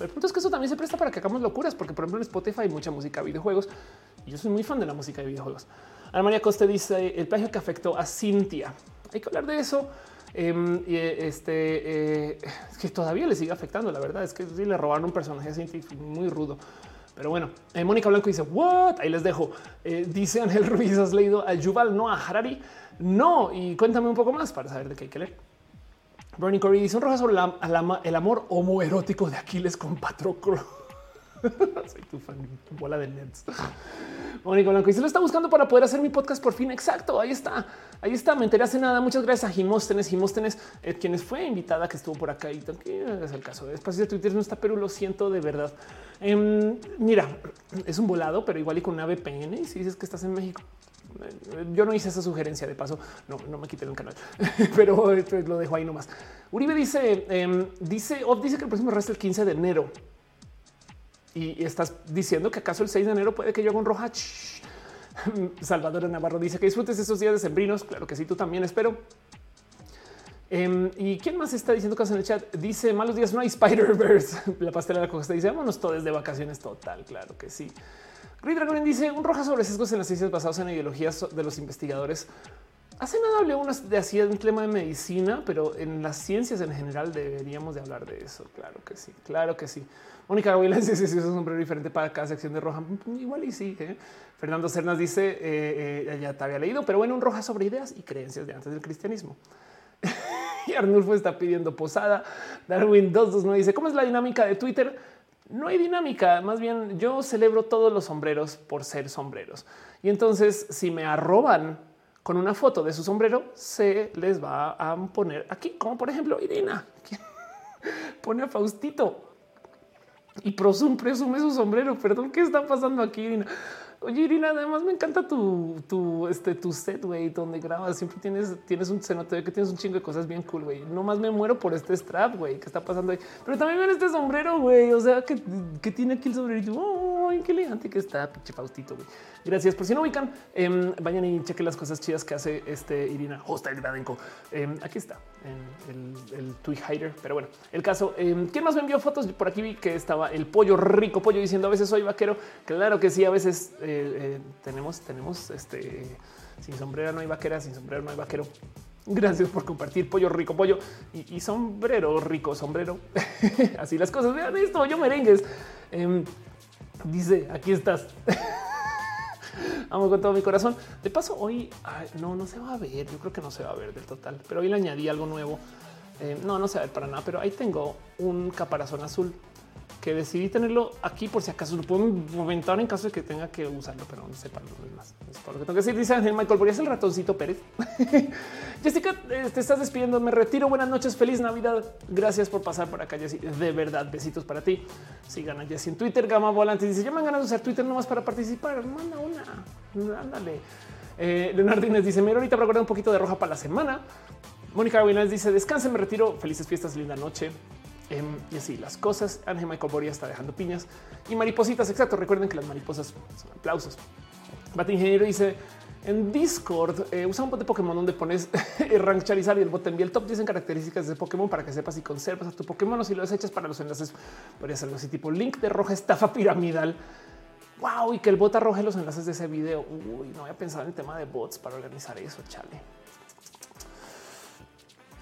el punto es que eso también se presta para que hagamos locuras, porque por ejemplo en Spotify hay mucha música de videojuegos y yo soy muy fan de la música de videojuegos. Ana María Coste dice el plagio que afectó a Cintia. Hay que hablar de eso. Em, y este eh, es que todavía le sigue afectando. La verdad es que sí le robaron un personaje científico muy rudo. Pero bueno, eh, Mónica Blanco dice what? Ahí les dejo. Eh, dice Ángel *laughs* Ruiz, has leído a Yuval a Harari? No, y cuéntame un poco más para saber de qué hay que leer. Bernie Corey dice un roja sobre el amor homoerótico de Aquiles con Patroclo. *laughs* Soy tu fan, bola de nerds. Mónica Blanco y se lo está buscando para poder hacer mi podcast por fin. Exacto. Ahí está. Ahí está. Me enteré hace nada. Muchas gracias a Jimóstenes. Jimóstenes, eh, quienes fue invitada que estuvo por acá y es el caso de espacio de Twitter. No está, pero lo siento de verdad. Em, mira, es un volado, pero igual y con una VPN. Y si dices que estás en México, eh, yo no hice esa sugerencia de paso, no, no me quité el canal, *laughs* pero lo dejo ahí nomás. Uribe dice, em, dice, dice que el próximo resto es el 15 de enero y estás diciendo que acaso el 6 de enero puede que yo haga un roja. *laughs* Salvador Navarro dice que disfrutes esos días de sembrinos. Claro que sí, tú también espero. Em, y quién más está diciendo cosas en el chat? Dice malos días, no hay Spider-Verse. *laughs* La pastela de la costa dice vámonos todos de vacaciones total. Claro que sí. Grid Dragon dice un roja sobre sesgos en las ciencias basados en ideologías de los investigadores. Hace nada hablé de así un tema de medicina, pero en las ciencias en general deberíamos de hablar de eso. Claro que sí, claro que sí. Mónica Gabriela *laughs* dice si es un sombrero diferente para cada sección de roja. Igual y sí. ¿eh? Fernando Cernas dice eh, eh, ya te había leído, pero bueno, un roja sobre ideas y creencias de antes del cristianismo. *laughs* y Arnulfo está pidiendo posada. Darwin 229 dice cómo es la dinámica de Twitter. No hay dinámica, más bien yo celebro todos los sombreros por ser sombreros. Y entonces si me arroban con una foto de su sombrero, se les va a poner aquí, como por ejemplo Irina, *laughs* pone a Faustito y presume, presume su sombrero. Perdón, ¿qué está pasando aquí? Oye, Irina, además me encanta tu, tu, este, tu set, güey, donde grabas. Siempre tienes, tienes un, se nota que tienes un chingo de cosas bien cool, güey. No más me muero por este strap, güey, ¿qué está pasando ahí? Pero también ven este sombrero, güey. O sea, que, que tiene aquí el sombrero. Oh, qué elegante que está, pinche Faustito, güey. Gracias. Por si no ubican, eh, vayan y chequen las cosas chidas que hace este Irina Hostel Gradenko. Eh, aquí está en el, el tweet hider. Pero bueno, el caso. Eh, ¿Quién más me envió fotos? Por aquí vi que estaba el pollo rico pollo diciendo a veces soy vaquero. Claro que sí, a veces tenemos, tenemos este sin sombrero no hay vaquera, sin sombrero no hay vaquero. *laughs* Gracias por compartir pollo rico, pollo y, sombrero rico, sombrero. *laughs* Así las cosas. Vean esto, yo merengues. Em, dice aquí estás. *laughs* amo con todo mi corazón. De paso, hoy no, no se va a ver. Yo creo que no se va a ver del total, pero hoy le añadí algo nuevo. Eh, no, no se va a ver para nada, pero ahí tengo un caparazón azul que decidí tenerlo aquí por si acaso lo puedo inventar en caso de que tenga que usarlo, pero no sepan lo más. Es por lo que tengo que decir. Dice Ángel Michael, ¿podrías el ratoncito Pérez? *laughs* Jessica, eh, te estás despidiendo. Me retiro. Buenas noches. Feliz Navidad. Gracias por pasar por acá, Jessy. De verdad, besitos para ti. Sigan a Jessy en Twitter. Gama Volante dice: Ya me han ganas de usar Twitter nomás para participar. Manda una. Ándale. Eh, Leonardo Inés dice: Mira, ahorita para un poquito de roja para la semana. Mónica Aguilar dice: Descanse, me retiro. Felices fiestas, linda noche. Em, y así las cosas. Ángel Michael Boria está dejando piñas y maripositas. Exacto. Recuerden que las mariposas son aplausos. Bate Ingeniero dice en Discord eh, usa un bot de Pokémon donde pones *laughs* el rank Charizard y el bot envía el top 10 características de Pokémon para que sepas si conservas a tu Pokémon o si lo desechas para los enlaces. Podría ser algo así tipo link de roja estafa piramidal. Wow, y que el bot arroje los enlaces de ese video. Uy, no había pensado en el tema de bots para organizar eso. Chale.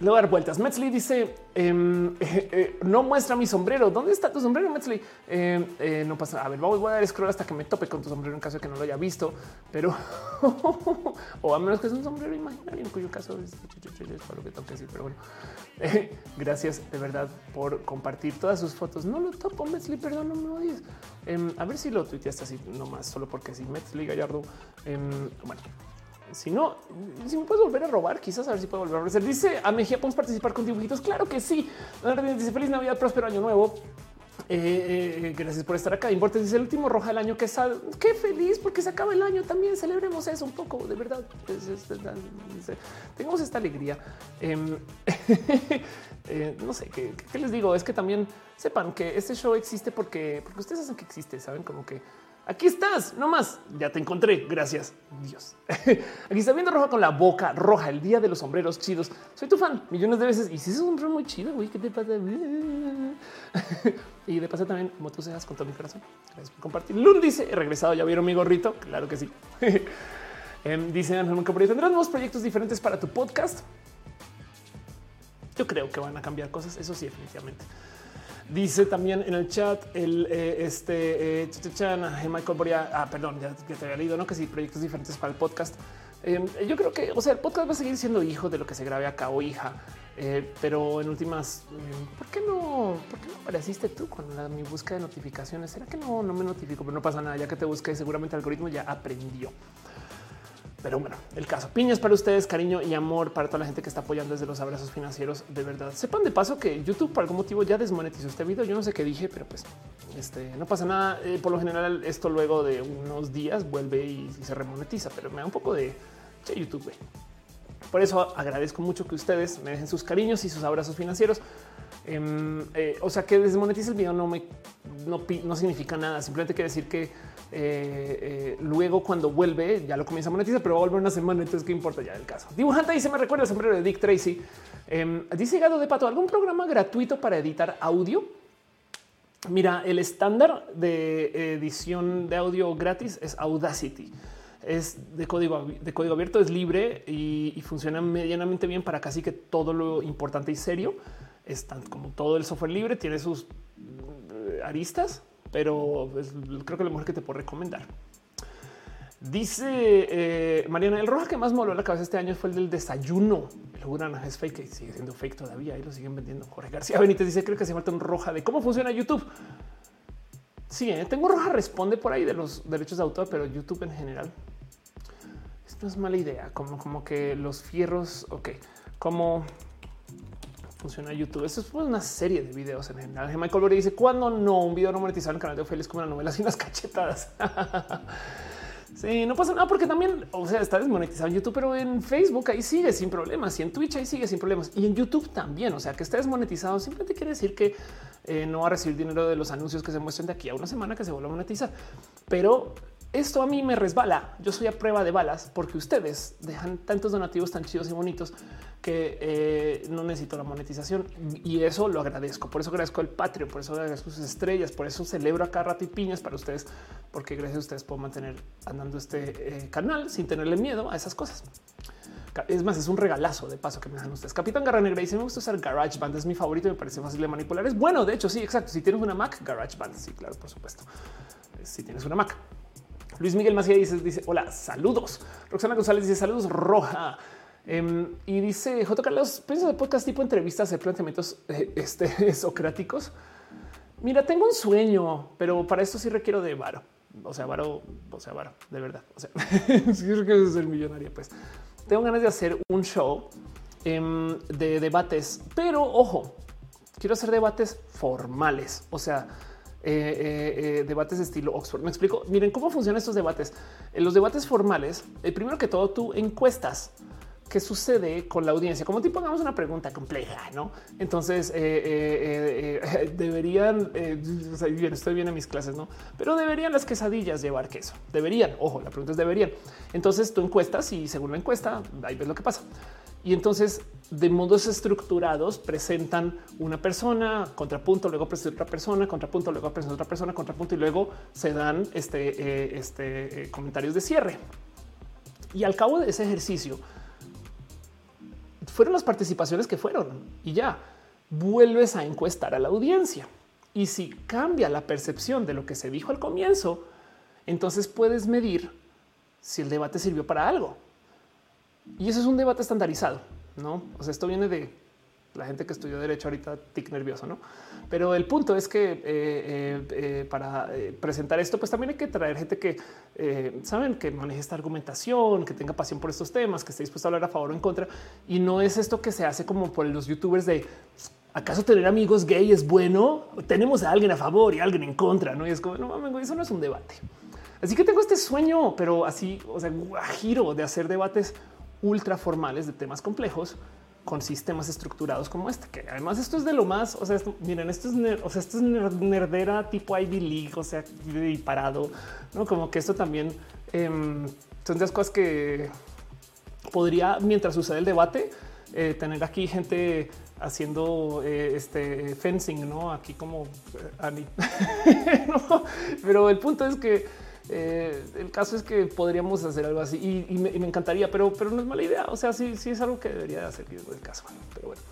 Le voy dar vueltas. Metzli dice: em, *laughs* eh, eh, No muestra mi sombrero. ¿Dónde está tu sombrero, Metzli? Em, eh, no pasa. A ver, vamos a dar scroll hasta que me tope con tu sombrero en caso de que no lo haya visto, pero *laughs* o a menos que es un sombrero imaginario, en cuyo caso es, lo que tengo que decir. Pero bueno, *laughs* gracias de verdad por compartir todas sus fotos. No lo topo, Metzli, perdón, no me odies. Em, a ver si lo tuiteaste así nomás, solo porque si Metzli Gallardo. bueno, si no, si me puedes volver a robar, quizás a ver si puedo volver a ofrecer. Dice a Mejía, podemos participar con dibujitos. Claro que sí. Dice feliz Navidad, próspero año nuevo. Eh, eh, gracias por estar acá. Importa dice el último roja del año que sale. Qué feliz porque se acaba el año también. Celebremos eso un poco de verdad. tengamos esta alegría. Em, *laughs* eh, no sé qué, les digo. Es que también sepan que este show existe porque, porque ustedes hacen que existe. Saben como que Aquí estás, no más. Ya te encontré. Gracias, Dios. *laughs* Aquí está viendo roja con la boca roja, el día de los sombreros chidos. Soy tu fan millones de veces. Y si es un sombrero muy chido, güey, ¿qué te pasa? *laughs* y de paso también, como tú seas, con todo mi corazón. Gracias por compartir. Lund dice: He regresado. Ya vieron mi gorrito. Claro que sí. *laughs* Em, dice Ángel ¿tendrás nuevos proyectos diferentes para tu podcast? Yo creo que van a cambiar cosas. Eso sí, definitivamente. Dice también en el chat el eh, este eh, Michael Boria. Ah, perdón, ya, te había leído, no que sí, proyectos diferentes para el podcast. Em, yo creo que, o sea, el podcast va a seguir siendo hijo de lo que se grabe acá o hija, eh, pero en últimas, em, ¿por qué no? ¿Por qué no apareciste tú con la, mi búsqueda de notificaciones? ¿Será que no, no me notifico? Pero no pasa nada, ya que te busqué, seguramente el algoritmo ya aprendió. Pero bueno, el caso piñas para ustedes, cariño y amor para toda la gente que está apoyando desde los abrazos financieros. De verdad, sepan de paso que YouTube por algún motivo ya desmonetizó este video. Yo no sé qué dije, pero pues este no pasa nada. Eh, por lo general, esto luego de unos días vuelve y, se remonetiza, pero me da un poco de YouTube. Por eso agradezco mucho que ustedes me dejen sus cariños y sus abrazos financieros. Em, eh, o sea, que desmonetice el video no me no, no significa nada. Simplemente quiere decir que eh, eh, luego cuando vuelve ya lo comienza a monetizar, pero va a una semana. Entonces, ¿qué importa ya el caso? Dibujante dice: Me recuerda el sombrero de Dick Tracy. Em, dice Gado de Pato: ¿Algún programa gratuito para editar audio? Mira, el estándar de edición de audio gratis es Audacity. Es de código, de código abierto, es libre y funciona medianamente bien para casi que todo lo importante y serio. Es tan, como todo el software libre, tiene sus eh, aristas, pero creo que lo mejor que te puedo recomendar. Dice eh, Mariana, el roja que más moló la cabeza este año fue el del desayuno. El es fake, sigue siendo fake todavía y lo siguen vendiendo. Jorge García Benítez dice: Creo que hace falta un roja de cómo funciona YouTube. Sí, ¿eh? tengo roja, responde por ahí de los derechos de autor, pero YouTube en general. Esto es mala idea, como, como que los fierros, ok, como funciona YouTube. Eso es una serie de videos en general. Michael Boria dice cuando no un video no monetizado en el canal de Ophelia como una novela sin unas cachetadas. *laughs* Sí, no pasa nada porque también, o sea, está desmonetizado en YouTube, pero en Facebook ahí sigue sin problemas y en Twitch ahí sigue sin problemas y en YouTube también. O sea, que esté desmonetizado simplemente quiere decir que eh, no va a recibir dinero de los anuncios que se muestren de aquí a una semana que se vuelva a monetizar. Pero esto a mí me resbala. Yo soy a prueba de balas porque ustedes dejan tantos donativos tan chidos y bonitos que eh, no necesito la monetización y eso lo agradezco. Por eso agradezco el Patreon, por eso agradezco sus estrellas, por eso celebro acá rato y piñas para ustedes, porque gracias a ustedes puedo mantener andando este eh, canal sin tenerle miedo a esas cosas. Es más, es un regalazo de paso que me dan ustedes. Capitán Garra Negra dice: Me gusta usar GarageBand, es mi favorito, me parece fácil de manipular. Es bueno, de hecho, sí, exacto. Si tienes una Mac, GarageBand, sí, claro, por supuesto. Si tienes una Mac, Luis Miguel Macía dice, dice hola, saludos. Roxana González dice saludos roja. Em, y dice J. Carlos, pienso de podcast tipo entrevistas de planteamientos eh, este, *laughs* socráticos. Mira, tengo un sueño, pero para esto sí requiero de varo. O sea, varo, o sea, varo, de verdad. O sea, *laughs* sí requiero ser millonaria, pues. Tengo ganas de hacer un show em, de debates, pero ojo, quiero hacer debates formales. O sea, eh, eh, debates de estilo Oxford. Me explico. Miren cómo funcionan estos debates. En los debates formales, el primero que todo, tú encuestas qué sucede con la audiencia. Como tipo hagamos una pregunta compleja, no? Entonces deberían, bien, estoy bien en mis clases, no? Pero deberían las quesadillas llevar queso. Deberían. Ojo, la pregunta es deberían. Entonces tú encuestas y según la encuesta, ahí ves lo que pasa. Y entonces de modos estructurados presentan una persona, contrapunto, luego presenta otra persona, contrapunto, luego presenta otra persona, contrapunto y luego se dan este, eh, este eh, comentarios de cierre. Y al cabo de ese ejercicio fueron las participaciones que fueron y ya vuelves a encuestar a la audiencia. Y si cambia la percepción de lo que se dijo al comienzo, entonces puedes medir si el debate sirvió para algo. Y eso es un debate estandarizado, ¿no? O sea, esto viene de la gente que estudió derecho ahorita, tic nervioso, ¿no? Pero el punto es que eh, eh, eh, para presentar esto, pues también hay que traer gente que saben que maneje esta argumentación, que tenga pasión por estos temas, que esté dispuesto a hablar a favor o en contra. Y no es esto que se hace como por los youtubers de ¿acaso tener amigos gay es bueno? Tenemos a alguien a favor y alguien en contra, ¿no? Y es como, no mames, eso no es un debate. Así que tengo este sueño, pero así, o sea, giro de hacer debates ultra formales de temas complejos con sistemas estructurados como este, que además esto es de lo más, o sea, miren, esto es, o sea, esto es nerdera tipo Ivy League, o sea, parado, no como que esto también em, son de las cosas que podría, mientras sucede el debate, eh, tener aquí gente haciendo eh, este fencing, no aquí como eh, Ani, *laughs* pero el punto es que eh, el caso es que podríamos hacer algo así y, me, encantaría, pero, pero no es mala idea. O sea, sí, sí es algo que debería hacer el caso. Pero bueno,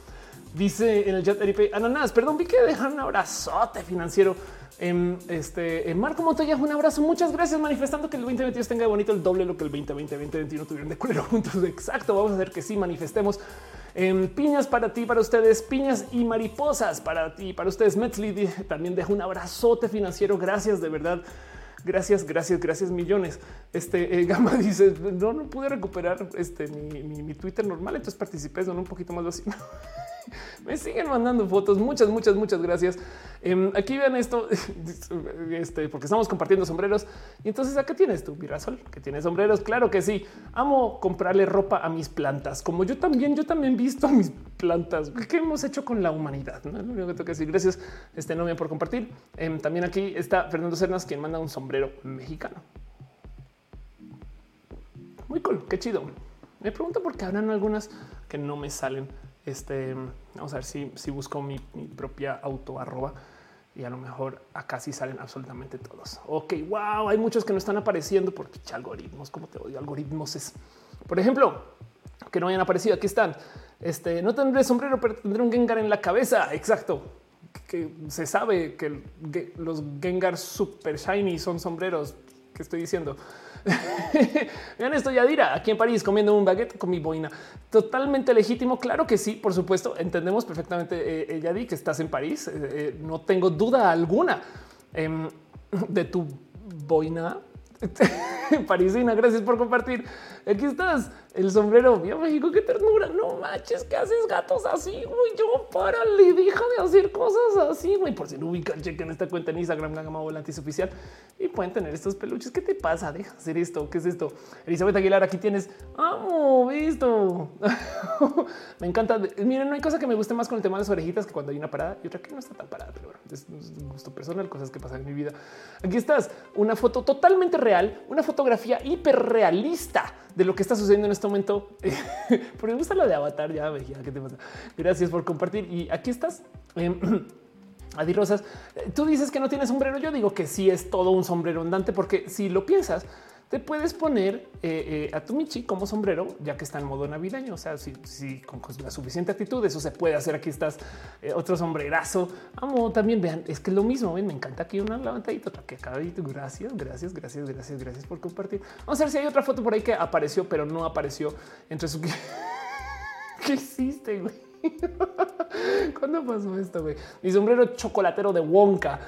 dice en el chat Eripe Ananas, perdón, vi que dejan un abrazote financiero. En este en Marco Montoya, un abrazo. Muchas gracias, manifestando que el 2022 tenga bonito el doble lo que el 2020, 2021 tuvieron de culero juntos. Exacto. Vamos a hacer que sí manifestemos. En piñas para ti, para ustedes, piñas y mariposas para ti, para ustedes. Metzli también deja un abrazote financiero. Gracias de verdad. Gracias, gracias, gracias millones. Este eh, *laughs* Gama dice no, no pude recuperar este mi, Twitter normal, entonces participé en un poquito más así. *laughs* *laughs* Me siguen mandando fotos. Muchas, muchas, muchas gracias. Em, aquí vean esto, *laughs* este, porque estamos compartiendo sombreros. Y entonces acá tienes tu Mirasol, que tiene sombreros. Claro que sí. Amo comprarle ropa a mis plantas, como yo también, yo también visto a mis plantas. ¿Qué hemos hecho con la humanidad? ¿No? Lo único que tengo que decir. Gracias, este novia por compartir. Em, también aquí está Fernando Cernas, quien manda un sombrero mexicano. Muy cool, qué chido. Me pregunto por qué habrán algunas que no me salen este, vamos a ver si, si busco mi, propia auto arroba y a lo mejor acá sí salen absolutamente todos. Ok, wow, hay muchos que no están apareciendo porque algoritmos, como te odio, algoritmos es, por ejemplo, que no hayan aparecido. Aquí están. Este no tendré sombrero, pero tendré un Gengar en la cabeza. Exacto. Que se sabe que los Gengar super shiny son sombreros. que estoy diciendo? *laughs* Vean esto, Yadira, aquí en París comiendo un baguette con mi boina. Totalmente legítimo. Claro que sí, por supuesto. Entendemos perfectamente, eh, eh Yadi, que estás en París. Eh, eh, no tengo duda alguna em, de tu boina *laughs* Parisina, gracias por compartir. Aquí estás, el sombrero. Mira México, qué ternura. No manches, ¿qué haces gatos así? Güey, yo párale, deja de hacer cosas así. Güey, por si no ubican, chequen esta cuenta en Instagram, la volantis oficial y pueden tener estos peluches. ¿Qué te pasa? Deja de hacer esto. ¿Qué es esto? Elizabeth Aguilar, aquí tienes. Amo, visto. *laughs* me encanta. Miren, no hay cosa que me guste más con el tema de las orejitas que cuando hay una parada y otra que no está tan parada, pero bueno, es un gusto personal, cosas que pasan en mi vida. Aquí estás, una foto totalmente real, una fotografía hiperrealista de lo que está sucediendo en este momento. *laughs* Porque me gusta lo de Avatar, ya veía qué te pasa. Gracias por compartir. Y aquí estás. Em, *clears throat* Adi Rosas, tú dices que no tienes sombrero. Yo digo que sí es todo un sombrero andante, porque si lo piensas, te puedes poner eh, a tu Michi como sombrero, ya que está en modo navideño. O sea, si, con la suficiente actitud, eso se puede hacer. Aquí estás otro sombrerazo. Amo también. Vean, es que es lo mismo. ¿ven? Me encanta aquí una levantadita que Gracias, gracias, gracias, gracias, gracias por compartir. Vamos a ver si hay otra foto por ahí que apareció, pero no apareció entre su. *laughs* ¿Qué hiciste, güey? *laughs* ¿Cuándo pasó esto, güey? Mi sombrero chocolatero de Wonka.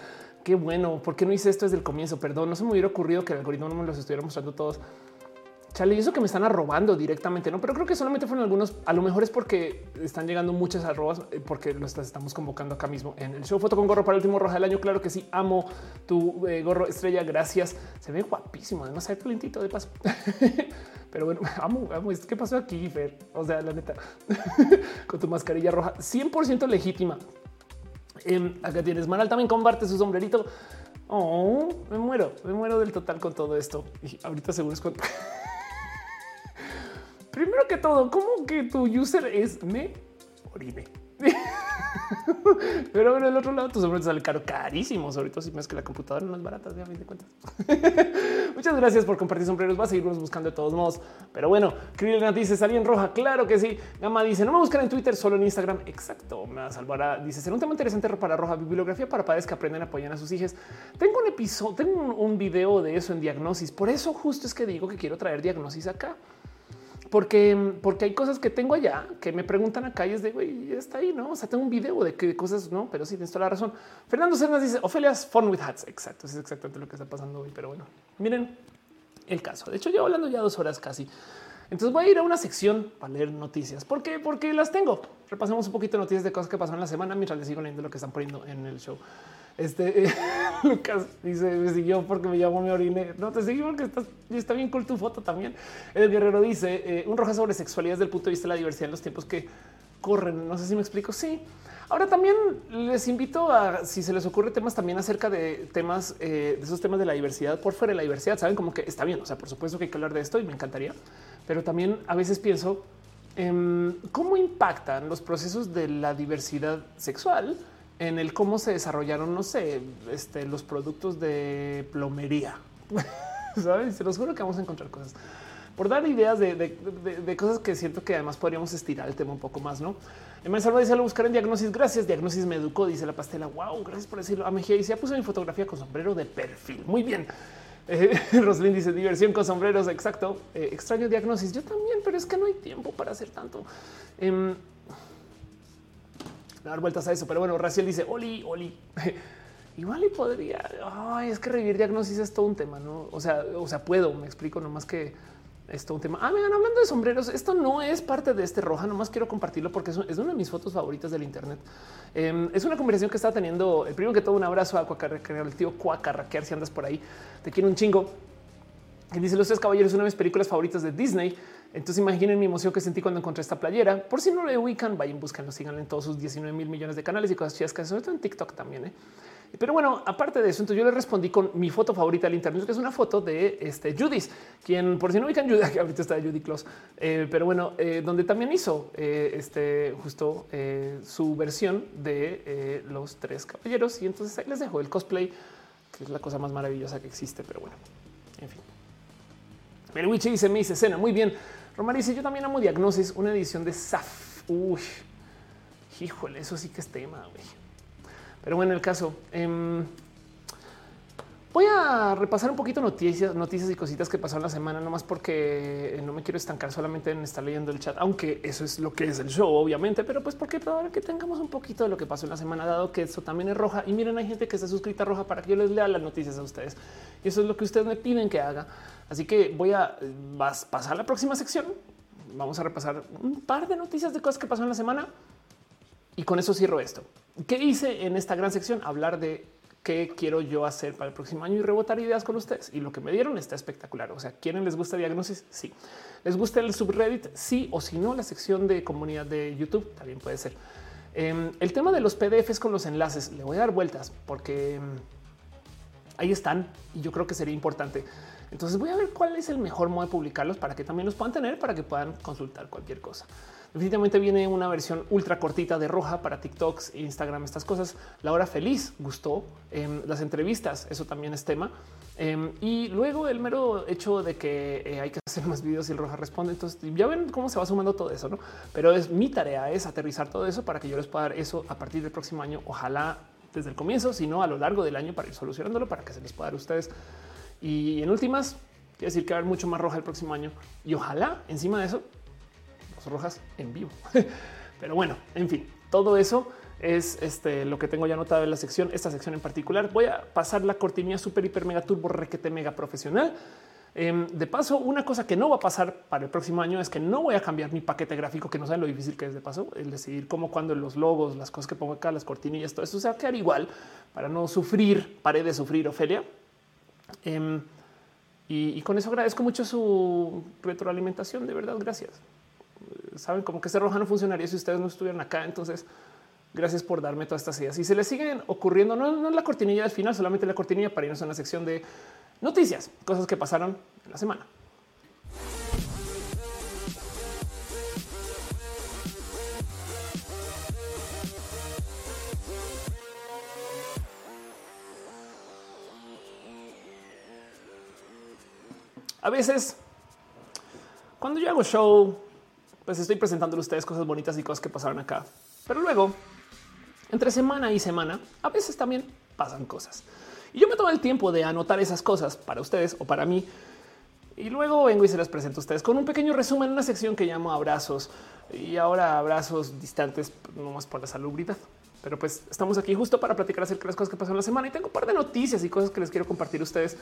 Qué bueno. ¿Por qué no hice esto desde el comienzo? Perdón, no se me hubiera ocurrido que el algoritmo no me los estuviera mostrando todos. Chale, y eso que me están arrobando directamente, no, pero creo que solamente fueron algunos. A lo mejor es porque están llegando muchas arrobas, eh, porque lo estamos convocando acá mismo en el show. Foto con gorro para el último roja del año. Claro que sí, amo tu eh, gorro estrella. Gracias. Se ve guapísimo. Además, hay calentito de paso. *laughs* pero bueno, *laughs* amo, amo. ¿Qué pasó aquí? O sea, la neta, *laughs* con tu mascarilla roja, 100% legítima. Em, acá tienes Manal también comparte su sombrerito. Oh, me muero, me muero del total con todo esto. Y ahorita seguro es con *laughs* Primero que todo, ¿cómo que tu user es me orine? *laughs* *laughs* Pero en el otro lado, tu sombrero sale caro, carísimo, sobre todo si más que la computadora no es barata, de a fin de cuentas. *laughs* Muchas gracias por compartir sombreros. Va a seguirnos buscando de todos modos. Pero bueno, Krillin dice salí en roja. Claro que sí. Gama dice no me buscan en Twitter, solo en Instagram. Exacto. Me salvará. Dice será un tema interesante para roja bibliografía para padres que aprenden a apoyar a sus hijos. Tengo un episodio, tengo un video de eso en diagnosis. Por eso justo es que digo que quiero traer diagnosis acá porque, porque hay cosas que tengo allá que me preguntan acá y es de güey, está ahí, no? O sea, tengo un video de qué cosas no, pero sí tienes toda la razón. Fernando Cernas dice Ofelia's fun with hats. Exacto, es exactamente lo que está pasando hoy. Pero bueno, miren el caso. De hecho, llevo hablando ya dos horas casi. Entonces voy a ir a una sección para leer noticias. ¿Por qué? Porque las tengo. Repasemos un poquito de noticias de cosas que pasaron la semana mientras les sigo leyendo lo que están poniendo en el show. Este *laughs* Lucas dice: Me siguió porque me llamó mi orine. No te seguí porque estás, está bien cool tu foto también. El guerrero dice: eh, Un roja sobre sexualidad desde el punto de vista de la diversidad en los tiempos que corren. No sé si me explico. Sí. Ahora también les invito a si se les ocurre temas también acerca de temas eh, de esos temas de la diversidad por fuera de la diversidad. Saben como que está bien. O sea, por supuesto que hay que hablar de esto y me encantaría, pero también a veces pienso en cómo impactan los procesos de la diversidad sexual en el cómo se desarrollaron, no sé, este, los productos de plomería. *laughs* ¿Sabes? Se los juro que vamos a encontrar cosas por dar ideas de, cosas que siento que además podríamos estirar el tema un poco más, ¿no? Emma Salva dice, lo buscar en diagnosis, gracias, diagnosis me educó, dice la pastela, wow, gracias por decirlo. A Mejía dice, ya puso mi fotografía con sombrero de perfil, muy bien. Eh, *laughs* Roslyn dice, diversión con sombreros, exacto. Eh, extraño diagnosis, yo también, pero es que no hay tiempo para hacer tanto. Eh, dar vueltas a eso. Pero bueno, Raciel dice Oli, Oli. *laughs* Igual y podría. Es que revivir diagnosis es todo un tema, no? O sea, o sea, puedo, me explico, nomás que es todo un tema. Ah, vean, hablando de sombreros, esto no es parte de este roja, nomás quiero compartirlo porque es, una de mis fotos favoritas del Internet. Em, es una conversación que está teniendo. El primero que todo, un abrazo a Cuacarraquear, el tío Cuacarraquear, si andas por ahí, te quiero un chingo. Y dice Los Tres Caballeros, una de mis películas favoritas de Disney. Entonces imaginen mi emoción que sentí cuando encontré esta playera. Por si no lo ubican, vayan, búsquenlo, sigan en todos sus 19 mil millones de canales y cosas chidas que sobre todo en TikTok también. ¿eh? Pero bueno, aparte de eso, entonces yo le respondí con mi foto favorita del internet, que es una foto de este Judith, quien por si no ubican *laughs* Judy, que ahorita está Judy Close, eh, pero bueno, eh, donde también hizo este justo su versión de los tres caballeros. Y entonces ahí les dejo el cosplay, que es la cosa más maravillosa que existe. Pero bueno, en fin. El Witch dice: Me dice escena. Muy bien. Romar dice: Yo también amo Diagnosis, una edición de SAF. Uy, híjole, eso sí que es tema. Güey. Pero bueno, el caso. Eh, Voy a repasar un poquito noticias, noticias y cositas que pasaron la semana, nomás porque no me quiero estancar solamente en estar leyendo el chat, aunque eso es lo que es el show, obviamente, pero pues porque para que tengamos un poquito de lo que pasó en la semana, dado que eso también es roja. Y miren, hay gente que está suscrita roja para que yo les lea las noticias a ustedes. Y eso es lo que ustedes me piden que haga. Así que voy a pasar a la próxima sección. Vamos a repasar un par de noticias de cosas que pasó en la semana. Y con eso cierro esto. ¿Qué hice en esta gran sección? Hablar de qué quiero yo hacer para el próximo año y rebotar ideas con ustedes. Y lo que me dieron está espectacular. O sea, ¿quieren les gusta diagnosis? Sí. ¿Les gusta el subreddit? Sí. O si no, la sección de comunidad de YouTube también puede ser. Em, el tema de los PDFs con los enlaces, le voy a dar vueltas porque em, ahí están y yo creo que sería importante. Entonces voy a ver cuál es el mejor modo de publicarlos para que también los puedan tener, para que puedan consultar cualquier cosa. Definitivamente viene una versión ultra cortita de roja para TikToks, Instagram, estas cosas. La hora feliz gustó en las entrevistas. Eso también es tema. Em, y luego el mero hecho de que eh, hay que hacer más videos y el roja responde. Entonces ya ven cómo se va sumando todo eso, no? Pero es mi tarea es aterrizar todo eso para que yo les pueda dar eso a partir del próximo año. Ojalá desde el comienzo, sino a lo largo del año para ir solucionándolo para que se les pueda dar a ustedes. Y en últimas, quiero decir que va a haber mucho más roja el próximo año y ojalá encima de eso rojas en vivo. *laughs* Pero bueno, en fin, todo eso es este, lo que tengo ya anotado en la sección, esta sección en particular. Voy a pasar la cortinilla super, hiper, mega turbo, requete, mega profesional. Em, de paso, una cosa que no va a pasar para el próximo año es que no voy a cambiar mi paquete gráfico, que no saben lo difícil que es de paso, el decidir cómo, cuando los logos, las cosas que pongo acá, las cortinillas, todo eso se va a quedar igual para no sufrir, pare de sufrir, Ofelia. Y, y con eso agradezco mucho su retroalimentación. De verdad, gracias saben como que ese roja no funcionaría si ustedes no estuvieran acá. Entonces, gracias por darme todas estas ideas. Y se les siguen ocurriendo, no, no la cortinilla del final, solamente la cortinilla para irnos a la sección de noticias, cosas que pasaron en la semana. A veces, cuando yo hago show, pues estoy presentando a ustedes cosas bonitas y cosas que pasaron acá. Pero luego, entre semana y semana, a veces también pasan cosas. Y yo me tomo el tiempo de anotar esas cosas para ustedes o para mí. Y luego vengo y se las presento a ustedes con un pequeño resumen en una sección que llamo abrazos. Y ahora abrazos distantes, no más por la salubridad. Pero pues estamos aquí justo para platicar acerca de las cosas que pasaron la semana y tengo un par de noticias y cosas que les quiero compartir a ustedes,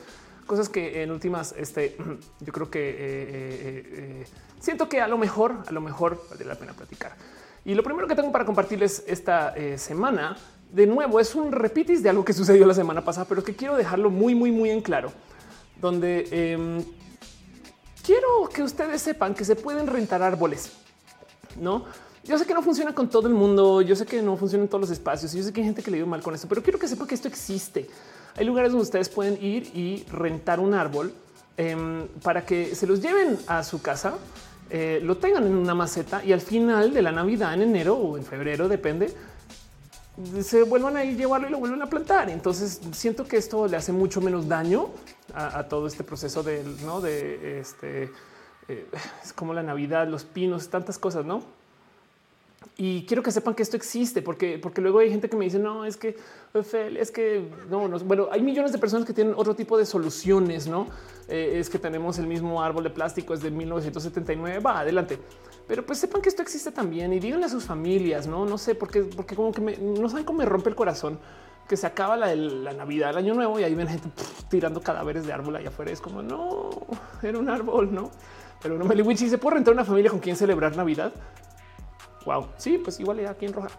cosas que en últimas, este, *clears throat* yo creo que eh, eh, eh, siento que a lo mejor, a lo mejor vale la pena platicar. Y lo primero que tengo para compartirles esta semana, de nuevo, es un repitis de algo que sucedió la semana pasada, pero que quiero dejarlo muy, muy, muy en claro, donde em, quiero que ustedes sepan que se pueden rentar árboles, no? Yo sé que no funciona con todo el mundo, yo sé que no funciona en todos los espacios, yo sé que hay gente que le dio mal con esto, pero quiero que sepa que esto existe. Hay lugares donde ustedes pueden ir y rentar un árbol em, para que se los lleven a su casa, eh, lo tengan en una maceta y al final de la Navidad en enero o en febrero, depende, se vuelvan a ir llevarlo y lo vuelven a plantar. Entonces siento que esto le hace mucho menos daño a, todo este proceso de, ¿no? de este, eh, es como la Navidad, los pinos, tantas cosas, no? Y quiero que sepan que esto existe, porque, porque luego hay gente que me dice, no, es que, es que, no, no, bueno, hay millones de personas que tienen otro tipo de soluciones, ¿no? Eh, es que tenemos el mismo árbol de plástico, es de 1979, va, adelante. Pero pues sepan que esto existe también y díganle a sus familias, ¿no? No sé, porque, porque como que me, no saben cómo me rompe el corazón que se acaba la, la Navidad, el Año Nuevo y ahí ven gente tirando cadáveres de árbol allá afuera. Es como, no, era un árbol, ¿no? Pero no me le ¿se puede rentar una familia con quien celebrar Navidad? Wow. Sí, pues igual aquí en roja.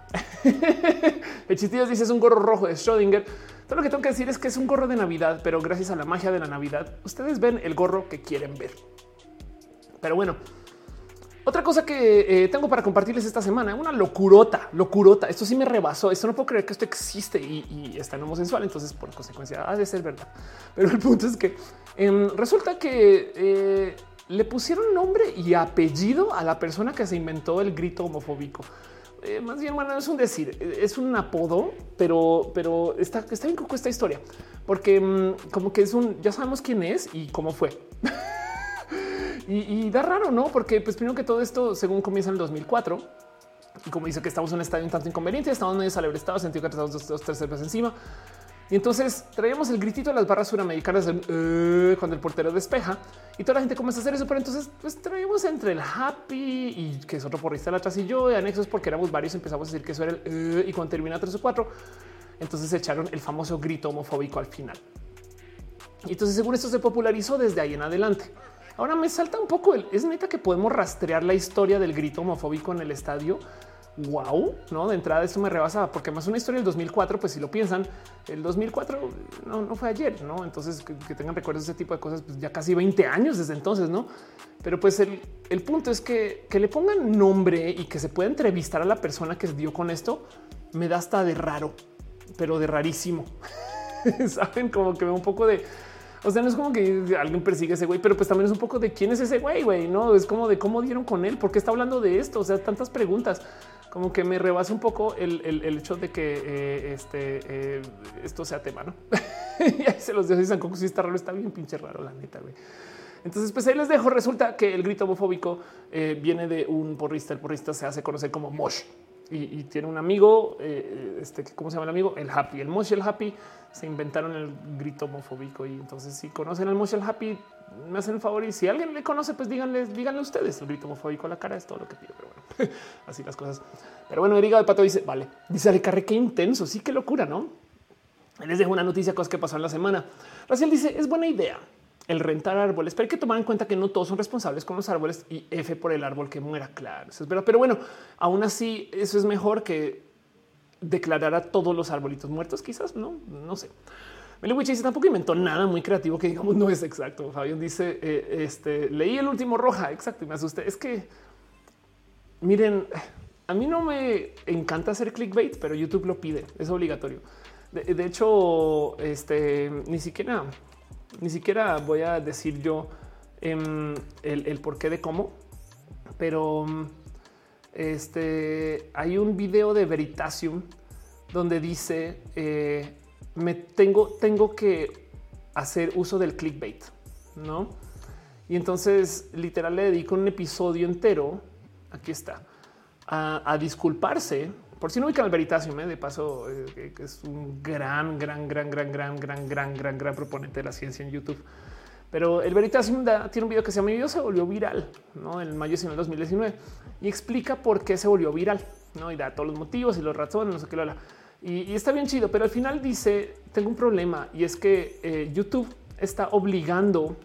*laughs* el chistillo dice es un gorro rojo de Schrödinger. Todo lo que tengo que decir es que es un gorro de Navidad, pero gracias a la magia de la Navidad, ustedes ven el gorro que quieren ver. Pero bueno, otra cosa que eh, tengo para compartirles esta semana, una locurota, locurota. Esto sí me rebasó. Esto no puedo creer que esto existe y, está en homosexual. Entonces, por consecuencia, ha de ser verdad. Pero el punto es que em, resulta que eh, le pusieron nombre y apellido a la persona que se inventó el grito homofóbico. Eh, más bien, bueno, es un decir, es un apodo, pero, pero está, está bien con esta historia, porque mm, como que es un, ya sabemos quién es y cómo fue. *laughs* y, da raro, ¿no? Porque pues primero que todo esto, según comienza en el 2004, y como dice que estamos en un estadio un tanto inconveniente, estamos medio estado, sentido que estamos dos, dos, tres veces encima. Y entonces traíamos el gritito de las barras suramericanas uh", cuando el portero despeja y toda la gente comienza a hacer eso. Pero entonces pues traíamos entre el happy y que es otro porrista atrás y yo de anexos porque éramos varios. Empezamos a decir que eso era el uh", y cuando termina tres o cuatro, entonces echaron el famoso grito homofóbico al final. Y entonces, según esto, se popularizó desde ahí en adelante. Ahora me salta un poco el es neta que podemos rastrear la historia del grito homofóbico en el estadio wow, no de entrada esto me rebasa porque más una historia del 2004, pues si lo piensan, el 2004 no, fue ayer, no? Entonces que, tengan recuerdos de ese tipo de cosas, pues ya casi 20 años desde entonces, no? Pero pues el, el punto es que, que le pongan nombre y que se pueda entrevistar a la persona que dio con esto, me da hasta de raro, pero de rarísimo. *laughs* Saben como que veo un poco de O sea, no es como que alguien persigue a ese güey, pero pues también es un poco de quién es ese güey, güey, no es como de cómo dieron con él, por qué está hablando de esto. O sea, tantas preguntas como que me rebasa un poco el, hecho de que eh, este eh, esto sea tema, no? *laughs* y ahí se los dejo. San Coco si está raro, está bien pinche raro, la neta, güey. Entonces, pues ahí les dejo. Resulta que el grito homofóbico eh, viene de un porrista. El porrista se hace conocer como Mosh y, tiene un amigo, este, ¿cómo se llama el amigo? El Happy, el Mosh y el Happy se inventaron el grito homofóbico y entonces si conocen al Mosh y el Happy, me hacen el favor y si alguien le conoce, pues díganle, díganle ustedes, el grito homofóbico a la cara es todo lo que pido, pero bueno, *laughs* así las cosas. Pero bueno, Erika de Pato dice, vale, dice Ale Carre, qué intenso, sí, qué locura, ¿no? Les dejo una noticia, cosas que pasó en la semana. Raciel dice, es buena idea el rentar árboles, pero hay que tomar en cuenta que no todos son responsables con los árboles y F por el árbol que muera. Claro, eso es verdad. Pero bueno, aún así, eso es mejor que declarar a todos los arbolitos muertos. Quizás no, no sé. Meliwich dice tampoco inventó nada muy creativo que digamos no es exacto. Fabián dice eh, este leí el último roja. Exacto. Y me asusté. Es que miren, a mí no me encanta hacer clickbait, pero YouTube lo pide. Es obligatorio. De, de hecho, este ni siquiera ni siquiera voy a decir yo em, el, el porqué de cómo, pero este hay un video de Veritasium donde dice eh, me tengo, tengo que hacer uso del clickbait, no? Y entonces literal le dedico un episodio entero. Aquí está a, disculparse por si no ubican al Veritasium, ¿eh? de paso, eh, es un gran, gran, gran, gran, gran, gran, gran, gran, gran proponente de la ciencia en YouTube. Pero el Veritasium tiene un video que se llama Mi video se volvió viral ¿no? en mayo de 2019 y explica por qué se volvió viral ¿no? y da todos los motivos y los razones, no sé qué lo y, está bien chido, pero al final dice: Tengo un problema y es que eh, YouTube está obligando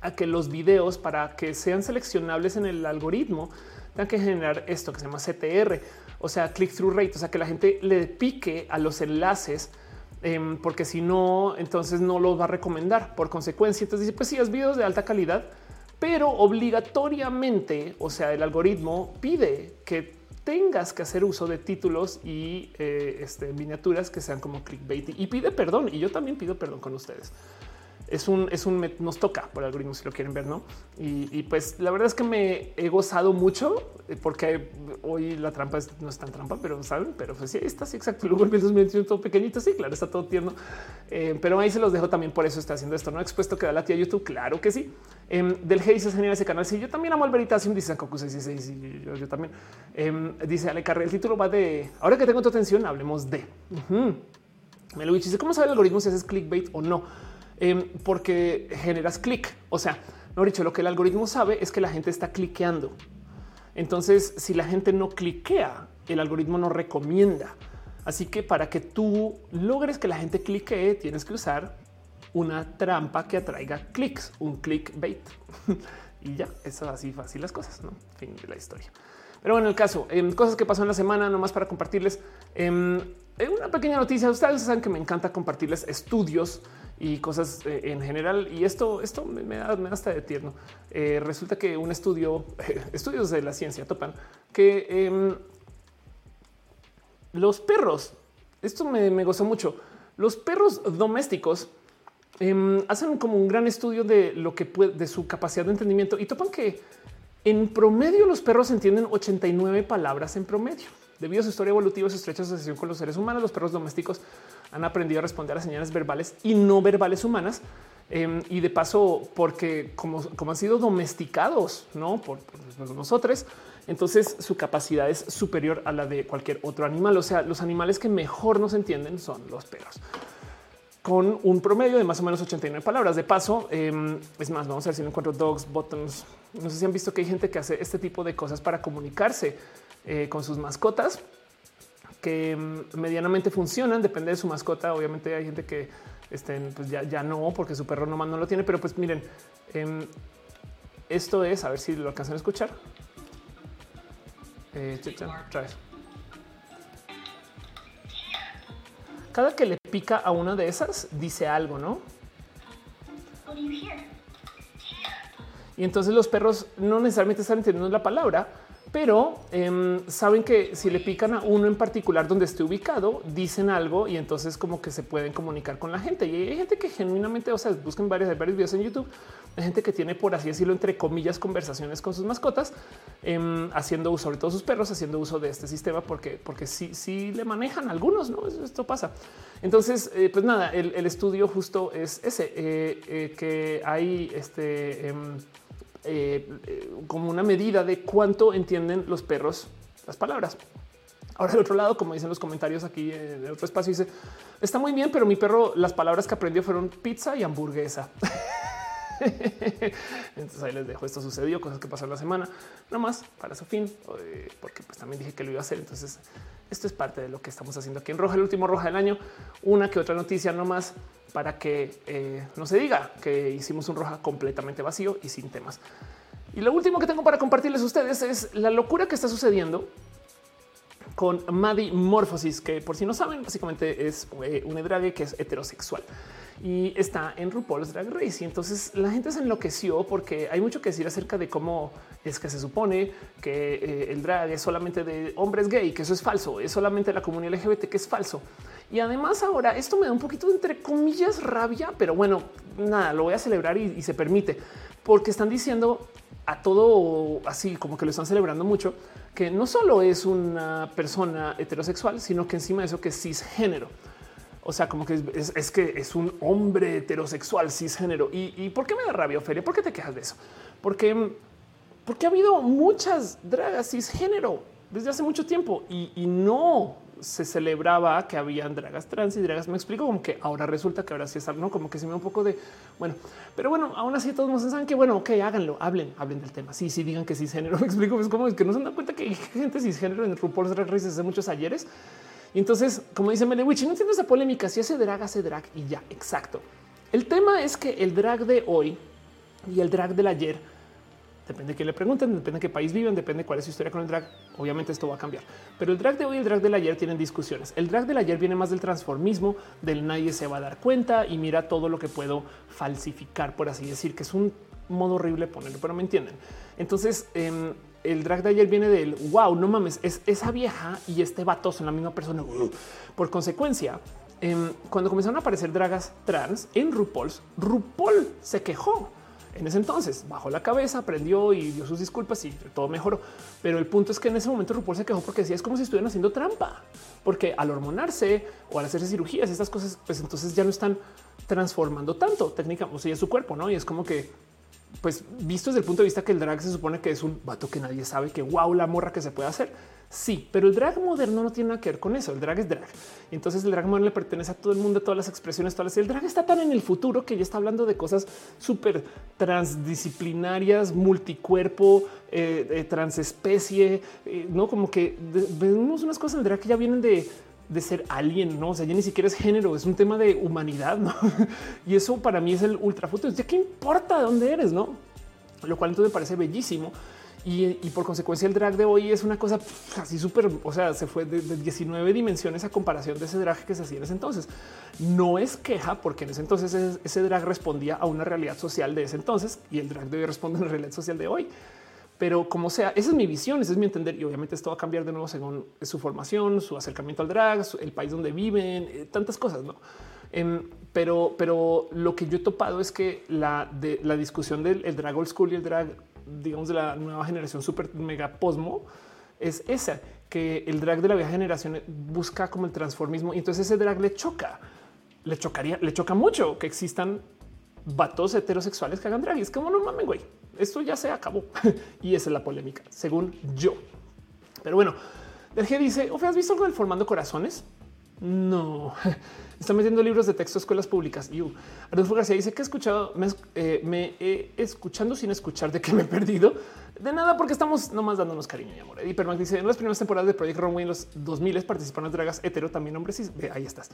a que los videos para que sean seleccionables en el algoritmo tengan que generar esto que se llama CTR, o sea, click through rate, o sea, que la gente le pique a los enlaces. Em, porque si no, entonces no los va a recomendar. Por consecuencia, entonces dice, pues sí, es videos de alta calidad, pero obligatoriamente, o sea, el algoritmo pide que tengas que hacer uso de títulos y eh, este, miniaturas que sean como clickbait y pide perdón. Y yo también pido perdón con ustedes es un, es un, nos toca por algoritmo si lo quieren ver, no? Y, pues la verdad es que me he gozado mucho eh, porque hoy la trampa no es tan trampa, pero saben, pero pues sí, está así exacto. Luego el 2021 todo pequeñito, sí, claro, está todo tierno, eh, pero ahí se los dejo también. Por eso está haciendo esto. No expuesto que da la tía YouTube. Claro que sí. Em, del G dice genial ese canal. Sí, yo también amo el Veritasium, dice Coco 66 y yo, yo también. Eh, dice Ale Carre, el título va de ahora que tengo tu atención, hablemos de. Lo dice cómo sabe el algoritmo si haces clickbait o no Em, porque generas clic. O sea, no dicho, lo que el algoritmo sabe es que la gente está cliqueando. Entonces, si la gente no cliquea, el algoritmo no recomienda. Así que para que tú logres que la gente cliquee, tienes que usar una trampa que atraiga clics, un clickbait. *laughs* y ya, eso así fácil las cosas, ¿no? Fin de la historia. Pero bueno, el caso, em, cosas que pasó en la semana, nomás para compartirles. Em, una pequeña noticia, ustedes saben que me encanta compartirles estudios y cosas eh, en general. Y esto, esto me, da, hasta de tierno. Eh, resulta que un estudio, *laughs* estudios de la ciencia topan que em, los perros, esto me, me, gozó mucho, los perros domésticos em, hacen como un gran estudio de lo que puede, de su capacidad de entendimiento y topan que en promedio los perros entienden 89 palabras en promedio. Debido a su historia evolutiva su estrecha asociación con los seres humanos, los perros domésticos han aprendido a responder a señales verbales y no verbales humanas. Em, y de paso, porque como, como han sido domesticados ¿no? por, nosotros, entonces su capacidad es superior a la de cualquier otro animal. O sea, los animales que mejor nos entienden son los perros con un promedio de más o menos 89 palabras. De paso, em, es más, vamos a ver si no encuentro dogs, buttons. No sé si han visto que hay gente que hace este tipo de cosas para comunicarse eh, con sus mascotas que mm, medianamente funcionan, depende de su mascota. Obviamente hay gente que estén, pues ya, ya no, porque su perro nomás no lo tiene, pero pues miren, em, esto es, a ver si lo alcanzan a escuchar. Eh, Cada que le pica a una de esas, dice algo, ¿no? Y entonces los perros no necesariamente están entendiendo la palabra, pero em, saben que si le pican a uno en particular donde esté ubicado, dicen algo y entonces como que se pueden comunicar con la gente. Y hay gente que genuinamente, o sea, busquen varios, varios videos en YouTube, hay gente que tiene, por así decirlo, entre comillas, conversaciones con sus mascotas, em, haciendo uso, sobre todo sus perros, haciendo uso de este sistema, porque, porque sí, sí le manejan algunos, ¿no? Esto pasa. Entonces, eh, pues nada, el, estudio justo es ese, eh, eh, que hay este... Eh, como una medida de cuánto entienden los perros las palabras. Ahora, del otro lado, como dicen los comentarios aquí en otro espacio, dice está muy bien, pero mi perro, las palabras que aprendió fueron pizza y hamburguesa. *laughs* *laughs* Entonces ahí les dejo. Esto sucedió, cosas que pasaron la semana, no más para su fin, eh, porque pues también dije que lo iba a hacer. Entonces, esto es parte de lo que estamos haciendo aquí en Roja, el último Roja del año. Una que otra noticia no más para que eh, no se diga que hicimos un roja completamente vacío y sin temas. Y lo último que tengo para compartirles a ustedes es la locura que está sucediendo con Maddie Morphosis, que por si no saben, básicamente es eh, un drag que es heterosexual y está en RuPaul's Drag Race. Y entonces la gente se enloqueció porque hay mucho que decir acerca de cómo es que se supone que eh, el drag es solamente de hombres gay, que eso es falso, es solamente la comunidad LGBT, que es falso. Y además ahora esto me da un poquito entre comillas rabia, pero bueno, nada, lo voy a celebrar y, y se permite porque están diciendo a todo así como que lo están celebrando mucho, que no solo es una persona heterosexual, sino que encima de eso que es cisgénero. O sea, como que es, que es un hombre heterosexual cisgénero. ¿Y, ¿Y por qué me da rabia, Ofelia? ¿Por qué te quejas de eso? Porque, porque ha habido muchas dragas cisgénero desde hace mucho tiempo y, no se celebraba que habían dragas trans y dragas. Me explico como que ahora resulta que ahora sí es no como que se me da un poco de bueno, pero bueno, aún así todos nos saben que bueno, ok, háganlo, hablen, hablen del tema. Sí, sí, digan que cisgénero. *laughs* Me explico, es como es que no se dan cuenta que hay gente cisgénero en RuPaul's Drag Race desde muchos ayeres y entonces, como dice Melewich, no entiendo esa polémica. Si hace drag, hace drag y ya. Exacto. El tema es que el drag de hoy y el drag del ayer depende de qué le pregunten, depende de qué país viven, depende de cuál es su historia con el drag. Obviamente esto va a cambiar, pero el drag de hoy y el drag del ayer tienen discusiones. El drag del ayer viene más del transformismo, del nadie se va a dar cuenta y mira todo lo que puedo falsificar, por así decir, que es un modo horrible ponerlo, pero me entienden. Entonces, em, el drag de ayer viene del wow, no mames, es esa vieja y este vato son la misma persona. Por consecuencia, em, cuando comenzaron a aparecer dragas trans en RuPaul's, RuPaul se quejó. En ese entonces bajó la cabeza, aprendió y dio sus disculpas y todo mejoró. Pero el punto es que en ese momento RuPaul se quejó porque decía es como si estuvieran haciendo trampa, porque al hormonarse o al hacerse cirugías, estas cosas, pues entonces ya no están transformando tanto técnica, o sea, su cuerpo, no? Y es como que pues visto desde el punto de vista que el drag se supone que es un vato que nadie sabe que wow, la morra que se puede hacer. Sí, pero el drag moderno no tiene nada que ver con eso. El drag es drag. Entonces el drag moderno le pertenece a todo el mundo, todas las expresiones, todas las. El drag está tan en el futuro que ya está hablando de cosas súper transdisciplinarias, multicuerpo, eh, eh, transespecie, eh, no como que vemos unas cosas en drag que ya vienen de de ser alguien, no? O sea, ya ni siquiera es género, es un tema de humanidad, no? *laughs* Y eso para mí es el ultra futuro. Ya qué importa de dónde eres, no? Lo cual entonces me parece bellísimo. Y, por consecuencia el drag de hoy es una cosa así súper, o sea, se fue de, 19 dimensiones a comparación de ese drag que se hacía en ese entonces. No es queja porque en ese entonces ese, drag respondía a una realidad social de ese entonces y el drag de hoy responde a una realidad social de hoy. Pero como sea, esa es mi visión, ese es mi entender. Y obviamente esto va a cambiar de nuevo según su formación, su acercamiento al drag, el país donde viven, eh, tantas cosas, no? Em, pero, pero lo que yo he topado es que la, la discusión del drag old school y el drag, digamos, de la nueva generación super mega posmo es esa, que el drag de la vieja generación busca como el transformismo y entonces ese drag le choca, le chocaría, le choca mucho que existan vatos heterosexuales que hagan drag. Y es como no mames, güey esto ya se acabó *laughs* y esa es la polémica, según yo. Pero bueno, el G dice: ¿has visto algo del formando corazones? No, *laughs* está metiendo libros de texto a escuelas públicas. Y Adolfo García dice que he escuchado, me, eh, he escuchando sin escuchar de que me he perdido. De nada, porque estamos nomás dándonos cariño y amor. Eddie Permac dice en las primeras temporadas de Project Runway en los 2000 participaron dragas hetero, también hombres. Y ahí estás.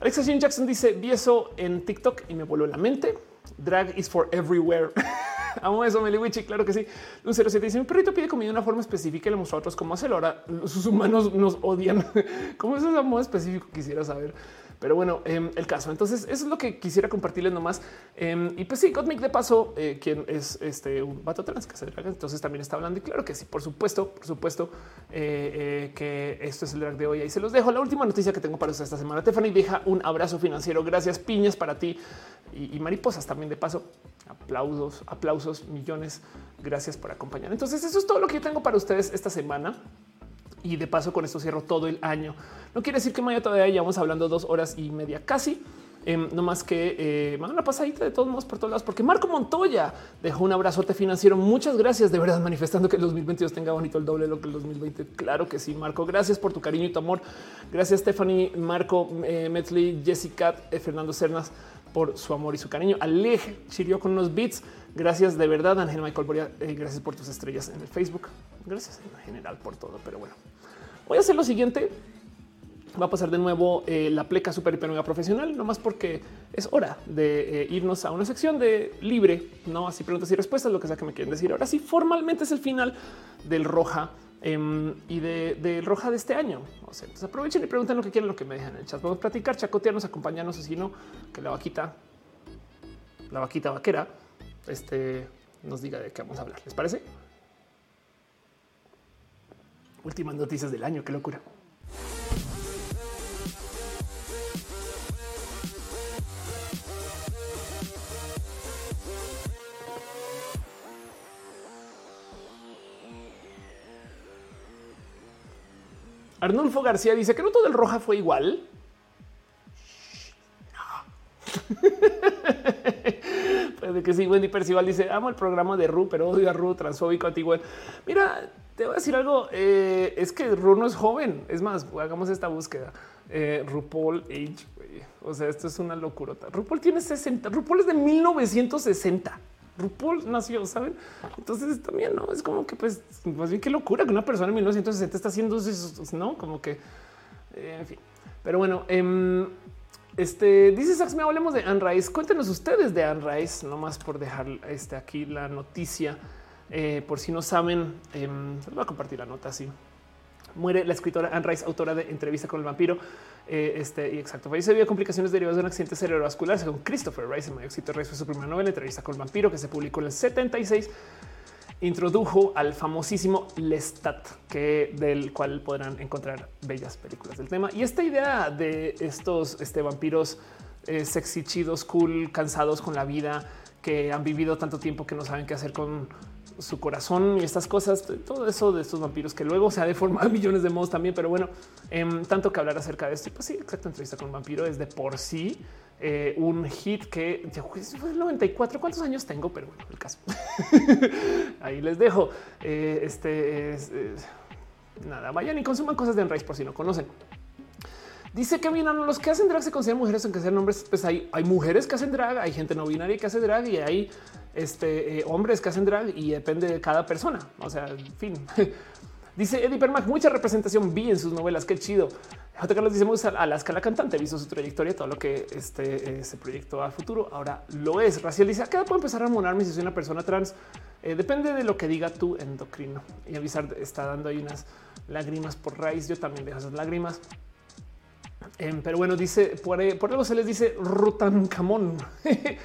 Alexa Jean Jackson dice vi eso en TikTok y me voló la mente. Drag is for everywhere. *laughs* Amo eso, Meliwichi. Claro que sí. Un 07 dice: Mi perrito pide comida de una forma específica y le mostró a otros cómo hacerlo. Ahora sus humanos nos odian. *laughs* ¿Cómo es ese modo específico? Quisiera saber. Pero bueno, em, el caso. Entonces, eso es lo que quisiera compartirles nomás. Em, y pues sí, Godmick de paso, eh, quien es este un vato trans que se drag, entonces también está hablando. Y claro que sí, por supuesto, por supuesto eh, eh, que esto es el drag de hoy. Ahí se los dejo. La última noticia que tengo para ustedes esta semana. Tiffany deja un abrazo financiero. Gracias, piñas para ti y, y mariposas también de paso. Aplausos, aplausos, millones. Gracias por acompañar. Entonces, eso es todo lo que yo tengo para ustedes esta semana y de paso con esto cierro todo el año. No quiere decir que mañana todavía llevamos hablando dos horas y media casi. Eh, no más que eh, una pasadita de todos modos por todos lados, porque Marco Montoya dejó un abrazote financiero. Muchas gracias de verdad, manifestando que el 2022 tenga bonito el doble de lo que el 2020. Claro que sí, Marco. Gracias por tu cariño y tu amor. Gracias, Stephanie, Marco, eh, Jessica, eh, Fernando Cernas por su amor y su cariño. Alej chirió con unos beats. Gracias de verdad, Ángel Michael Boria. Eh, gracias por tus estrellas en el Facebook. Gracias en general por todo. Pero bueno, voy a hacer lo siguiente. Va a pasar de nuevo eh, la pleca super hiper mega profesional, no más porque es hora de eh, irnos a una sección de libre, no así preguntas y respuestas, lo que sea que me quieren decir. Ahora sí, formalmente es el final del roja em, y de roja de este año. O sea, entonces aprovechen y pregunten lo que quieran, lo que me dejan en el chat. Vamos a platicar, chacotearnos, acompañarnos, así no que la vaquita, la vaquita vaquera, este nos diga de qué vamos a hablar. ¿Les parece? Últimas noticias del año, qué locura. Arnulfo García dice que no todo el roja fue igual. *laughs* Puede que sí. Wendy Percival dice: Amo el programa de Ru, pero odio a Ru, transfóbico, antiguo. Mira, te voy a decir algo. eh, es que Ru no es joven. Es más, hagamos esta búsqueda. Eh, RuPaul Age. O sea, esto es una locura. RuPaul tiene 60. RuPaul es de 1960. RuPaul nació, saben? Entonces también no es como que, pues, más bien qué locura que una persona en 1960 está haciendo eso, no como que, eh, en fin. Pero bueno, em, este dice Sax, me hablemos de Anne Rice. Cuéntenos ustedes de Anne Rice, nomás por dejar este aquí la noticia. Eh, por si no saben, los voy a compartir la nota así. Muere la escritora Anne Rice, autora de Entrevista con el vampiro. Eh, este y exacto, fallece debido a complicaciones derivadas de un accidente cerebrovascular. Según Christopher Rice, el mayor éxito Rice fue su primera novela, Entrevista con el vampiro, que se publicó en el 76 introdujo al famosísimo Lestat, que del cual podrán encontrar bellas películas del tema. Y esta idea de estos este, vampiros eh, sexy, chidos, cool, cansados con la vida, que han vivido tanto tiempo que no saben qué hacer con su corazón y estas cosas, todo eso de estos vampiros que luego se ha deformado *laughs* millones de modos también, pero bueno, em, tanto que hablar acerca de esto. Pues sí, exacto, entrevista con un vampiro es de por sí eh, un hit que ya fue el 94. ¿Cuántos años tengo? Pero bueno, el caso. *laughs* Ahí les dejo. Eh, este es, nada, vayan y consuman cosas de Enrace por si no conocen. Dice que bien, los que hacen drag se consideran mujeres, aunque sean hombres. Pues hay, hay mujeres que hacen drag, hay gente no binaria que hace drag y hay este, eh, hombres que hacen drag y depende de cada persona. O sea, en fin. *laughs* Dice Eddie Permac, mucha representación vi en sus novelas. Qué chido. J. Carlos dice: gusta Alaska, la cantante, visto su trayectoria, todo lo que este eh, se proyectó a futuro. Ahora lo es. Raciel dice: ¿A edad puedo empezar a hormonarme si soy una persona trans? Eh, depende de lo que diga tu endocrino. Y avisar está dando ahí unas lágrimas por raíz. Yo también dejo esas lágrimas. Em, pero bueno, dice por, eh, por algo se les dice Rutankamón. *laughs*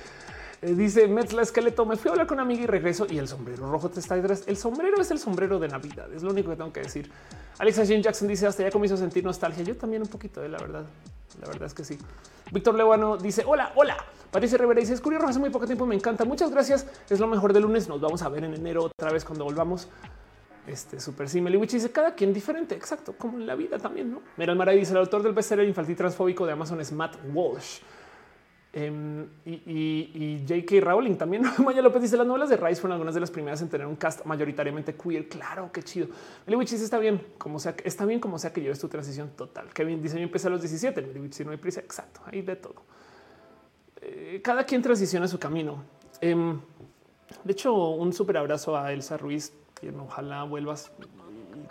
Eh, dice Metzla Esqueleto. Me fui a hablar con una amiga y regreso y el sombrero rojo te está detrás. El sombrero es el sombrero de Navidad. Es lo único que tengo que decir. Alexa Jane Jackson dice hasta ya comienzo a sentir nostalgia. Yo también un poquito de la verdad. La verdad es que sí. Víctor Leguano dice hola, hola. Patricia Rivera dice Escurio Rojo hace muy poco tiempo. Me encanta. Muchas gracias. Es lo mejor de lunes. Nos vamos a ver en enero otra vez cuando volvamos. Este super sí, Meliwich dice cada quien diferente, exacto, como en la vida también, ¿no? Mira, el dice el autor del bestseller infantil transfóbico de Amazon es Matt Walsh. Em, y, J.K. Rowling también. *laughs* Maya López dice las novelas de Rice fueron algunas de las primeras en tener un cast mayoritariamente queer. Claro, qué chido. Meliwich dice está bien, como sea, está bien como sea que lleves tu transición total. Kevin dice yo empecé a los 17. Meliwich si no hay prisa. Exacto, hay de todo. Eh, cada quien transiciona su camino. Em, de hecho, un súper abrazo a Elsa Ruiz, ojalá vuelvas.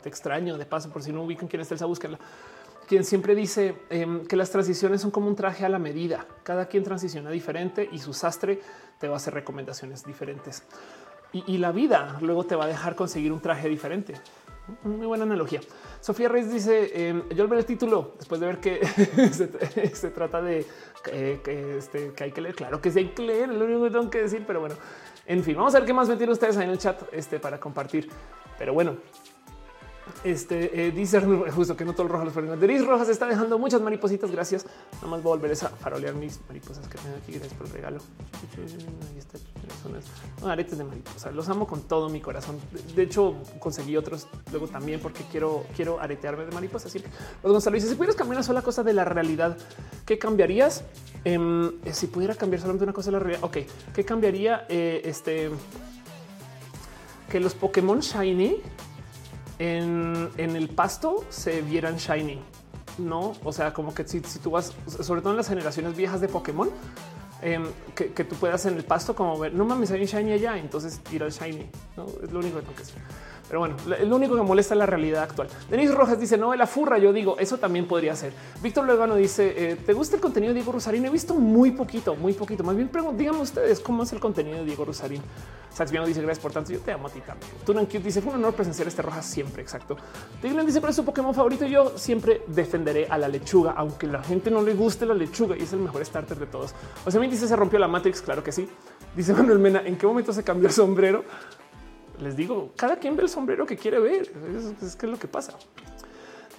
Te extraño de paso, por si no ubican quién es Elsa, búsquenla. Quien siempre dice em, que las transiciones son como un traje a la medida. Cada quien transiciona diferente y su sastre te va a hacer recomendaciones diferentes. Y, la vida luego te va a dejar conseguir un traje diferente. Muy buena analogía. Sofía Reyes dice: eh, Yo al ver el título, después de ver que *laughs* se, trata de que, este, que hay que leer. Claro que sí hay que leer, lo único que tengo que decir, pero bueno, en fin, vamos a ver qué más metieron ustedes ahí en el chat este, para compartir. Pero bueno, este eh, dice justo que no todo el rojo los frenos. Denis Rojas está dejando muchas maripositas. Gracias. Nada más voy a volver a farolear mis mariposas que tengo aquí. Gracias por el regalo. Ahí está. Son aretes de mariposa. Los amo con todo mi corazón. De hecho, conseguí otros luego también porque quiero, quiero aretearme de mariposas. Así que los Gonzalo dice: si pudieras cambiar una sola cosa de la realidad, ¿qué cambiarías? Em, eh, si pudiera cambiar solamente una cosa de la realidad, ok, ¿qué cambiaría? Eh, este que los Pokémon Shiny en, el pasto se vieran shiny. No, o sea, como que si, tú vas, sobre todo en las generaciones viejas de Pokémon, em, que, tú puedas en el pasto como ver, no mames, hay un shiny allá, entonces ir al shiny. ¿no? Es lo único que tengo que hacer. Pero bueno, lo único que molesta es la realidad actual. Denis Rojas dice no, la furra. Yo digo eso también podría ser. Víctor Luegano dice eh, te gusta el contenido de Diego Rosarín? He visto muy poquito, muy poquito. Más bien díganme ustedes cómo es el contenido de Diego Rosarín. Saxbiano dice gracias por tanto. Yo te amo a ti también. Tunan Cute dice fue un honor presenciar este Rojas siempre. Exacto. Tiglan dice pero es su Pokémon favorito. Yo siempre defenderé a la lechuga, aunque la gente no le guste la lechuga y es el mejor starter de todos. O sea, me dice se rompió la Matrix. Claro que sí. Dice Manuel Mena en qué momento se cambió el sombrero les digo, cada quien ve el sombrero que quiere ver. Es, que es lo que pasa.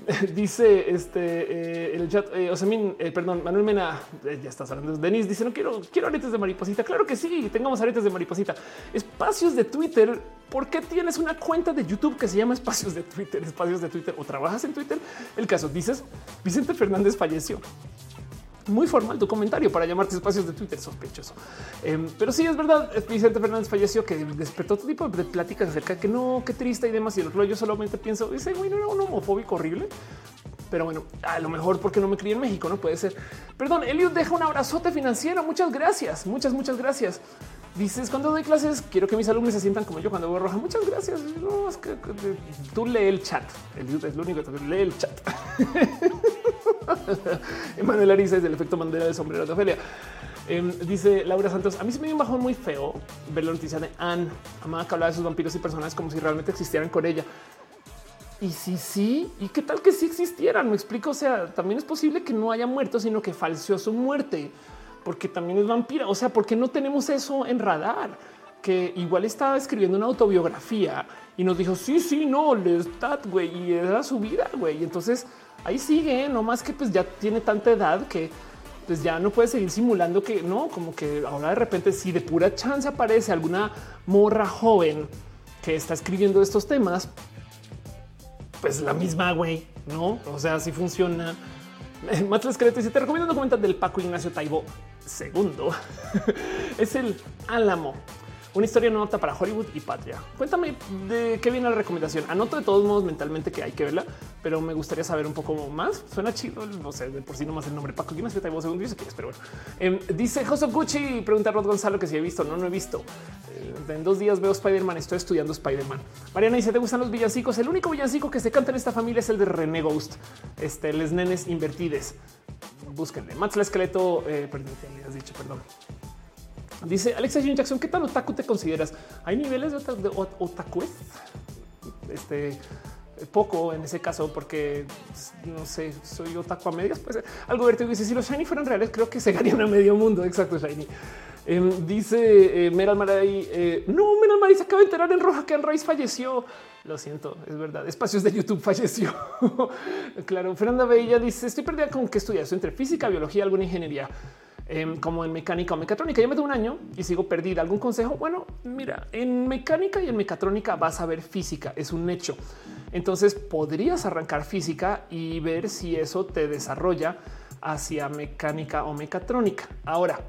*laughs* dice este eh, el chat, eh, eh, perdón, Manuel Mena, ya estás hablando. Denis dice: No quiero, quiero aretes de mariposita. Claro que sí, tengamos aretes de mariposita. Espacios de Twitter. ¿Por qué tienes una cuenta de YouTube que se llama Espacios de Twitter? Espacios de Twitter o trabajas en Twitter. El caso dices: Vicente Fernández falleció muy formal tu comentario para llamarte espacios de Twitter sospechoso. Em, pero sí es verdad, Vicente Fernández falleció que despertó todo tipo de pláticas acerca de que no, qué triste y demás. Y el otro yo solamente pienso, dice, güey, no era un homofóbico horrible. Pero bueno, a lo mejor porque no me crié en México, no puede ser. Perdón, Eliud deja un abrazote financiero. Muchas gracias, muchas, muchas gracias. Dices cuando doy clases, quiero que mis alumnos se sientan como yo cuando voy roja. Muchas gracias. No, es que, tú lee el chat. Eliud es lo único que lee el chat. *laughs* *laughs* Emanuel Ariza es del efecto Mandela del sombrero de Ofelia. Em, dice Laura Santos, a mí se me dio un bajón muy feo ver la noticia de Anne, amada que hablaba de sus vampiros y personas como si realmente existieran con ella. Y si sí, ¿y qué tal que sí existieran? Me explico, o sea, también es posible que no haya muerto, sino que falseó su muerte, porque también es vampira. O sea, porque no tenemos eso en radar? Que igual estaba escribiendo una autobiografía y nos dijo, sí, sí, no, Lestat, güey, y era su vida, güey. Y entonces ahí sigue, no más que pues ya tiene tanta edad que pues ya no puede seguir simulando que no, como que ahora de repente si de pura chance aparece alguna morra joven que está escribiendo estos temas, pues la misma güey, no? O sea, si funciona. *laughs* Más esqueleto dice: Te recomiendo un documental del Paco Ignacio Taibo segundo. *laughs* es el Álamo. Una historia nota para Hollywood y Patria. Cuéntame de qué viene la recomendación. Anoto de todos modos mentalmente que hay que verla, pero me gustaría saber un poco más. Suena chido, no sé, de por sí nomás el nombre Paco ¿Quién es que segundo dice que pero bueno. Em, dice José Gucci, pregunta Rod Gonzalo que si he visto. No, no he visto. Eh, en dos días veo Spider-Man, estoy estudiando Spider-Man. Mariana dice, ¿te gustan los villancicos? El único villancico que se canta en esta familia es el de René Ghost. Este, les nenes invertides. Búsquenle. Max la esqueleto, eh, perdón, has dicho, perdón. Dice Alexa Jun Jackson, ¿qué tal otaku te consideras? ¿Hay niveles de, otaku? Este poco en ese caso, porque no sé, soy otaku a medias. Pues algo verte dice: si los shiny fueran reales, creo que se garían a medio mundo. Exacto, shiny. Em, dice eh, Meral Maray, eh, no, Meral Maray se acaba de enterar en roja que Rice falleció. Lo siento, es verdad. Espacios de YouTube falleció. *laughs* claro, Fernanda Bella dice: Estoy perdida con qué estudias entre física, biología, alguna ingeniería. Em, como en mecánica o mecatrónica. Yo me tengo un año y sigo perdida. ¿Algún consejo? Bueno, mira, en mecánica y en mecatrónica vas a ver física, es un hecho. Entonces podrías arrancar física y ver si eso te desarrolla hacia mecánica o mecatrónica. Ahora,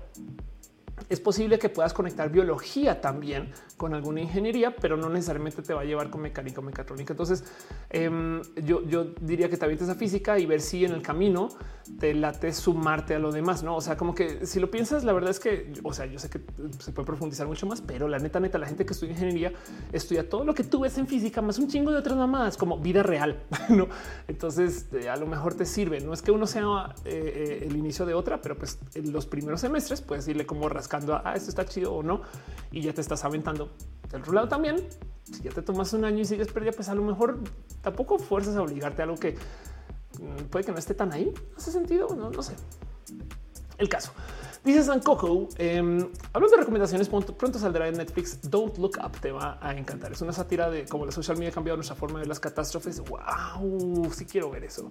es posible que puedas conectar biología también con alguna ingeniería, pero no necesariamente te va a llevar con mecánica o mecatrónica. Entonces, em, yo, yo, diría que te avientes a física y ver si en el camino te late sumarte a lo demás. No, o sea, como que si lo piensas, la verdad es que, o sea, yo sé que se puede profundizar mucho más, pero la neta, neta, la gente que estudia ingeniería estudia todo lo que tú ves en física, más un chingo de otras más como vida real. *laughs* no, entonces eh, a lo mejor te sirve. No es que uno sea eh, eh, el inicio de otra, pero pues en los primeros semestres puedes irle como rascar rascando a ah, esto está chido o no, y ya te estás aventando. Del otro lado también, si ya te tomas un año y sigues perdida, pues a lo mejor tampoco fuerzas a obligarte a algo que mm, puede que no esté tan ahí. ¿Hace sentido? No, no sé. El caso. Dice San Coco, eh, hablando de recomendaciones, pronto, saldrá en Netflix. Don't Look Up, te va a encantar. Es una sátira de cómo la social media ha cambiado nuestra forma de las catástrofes. Wow, sí quiero ver eso.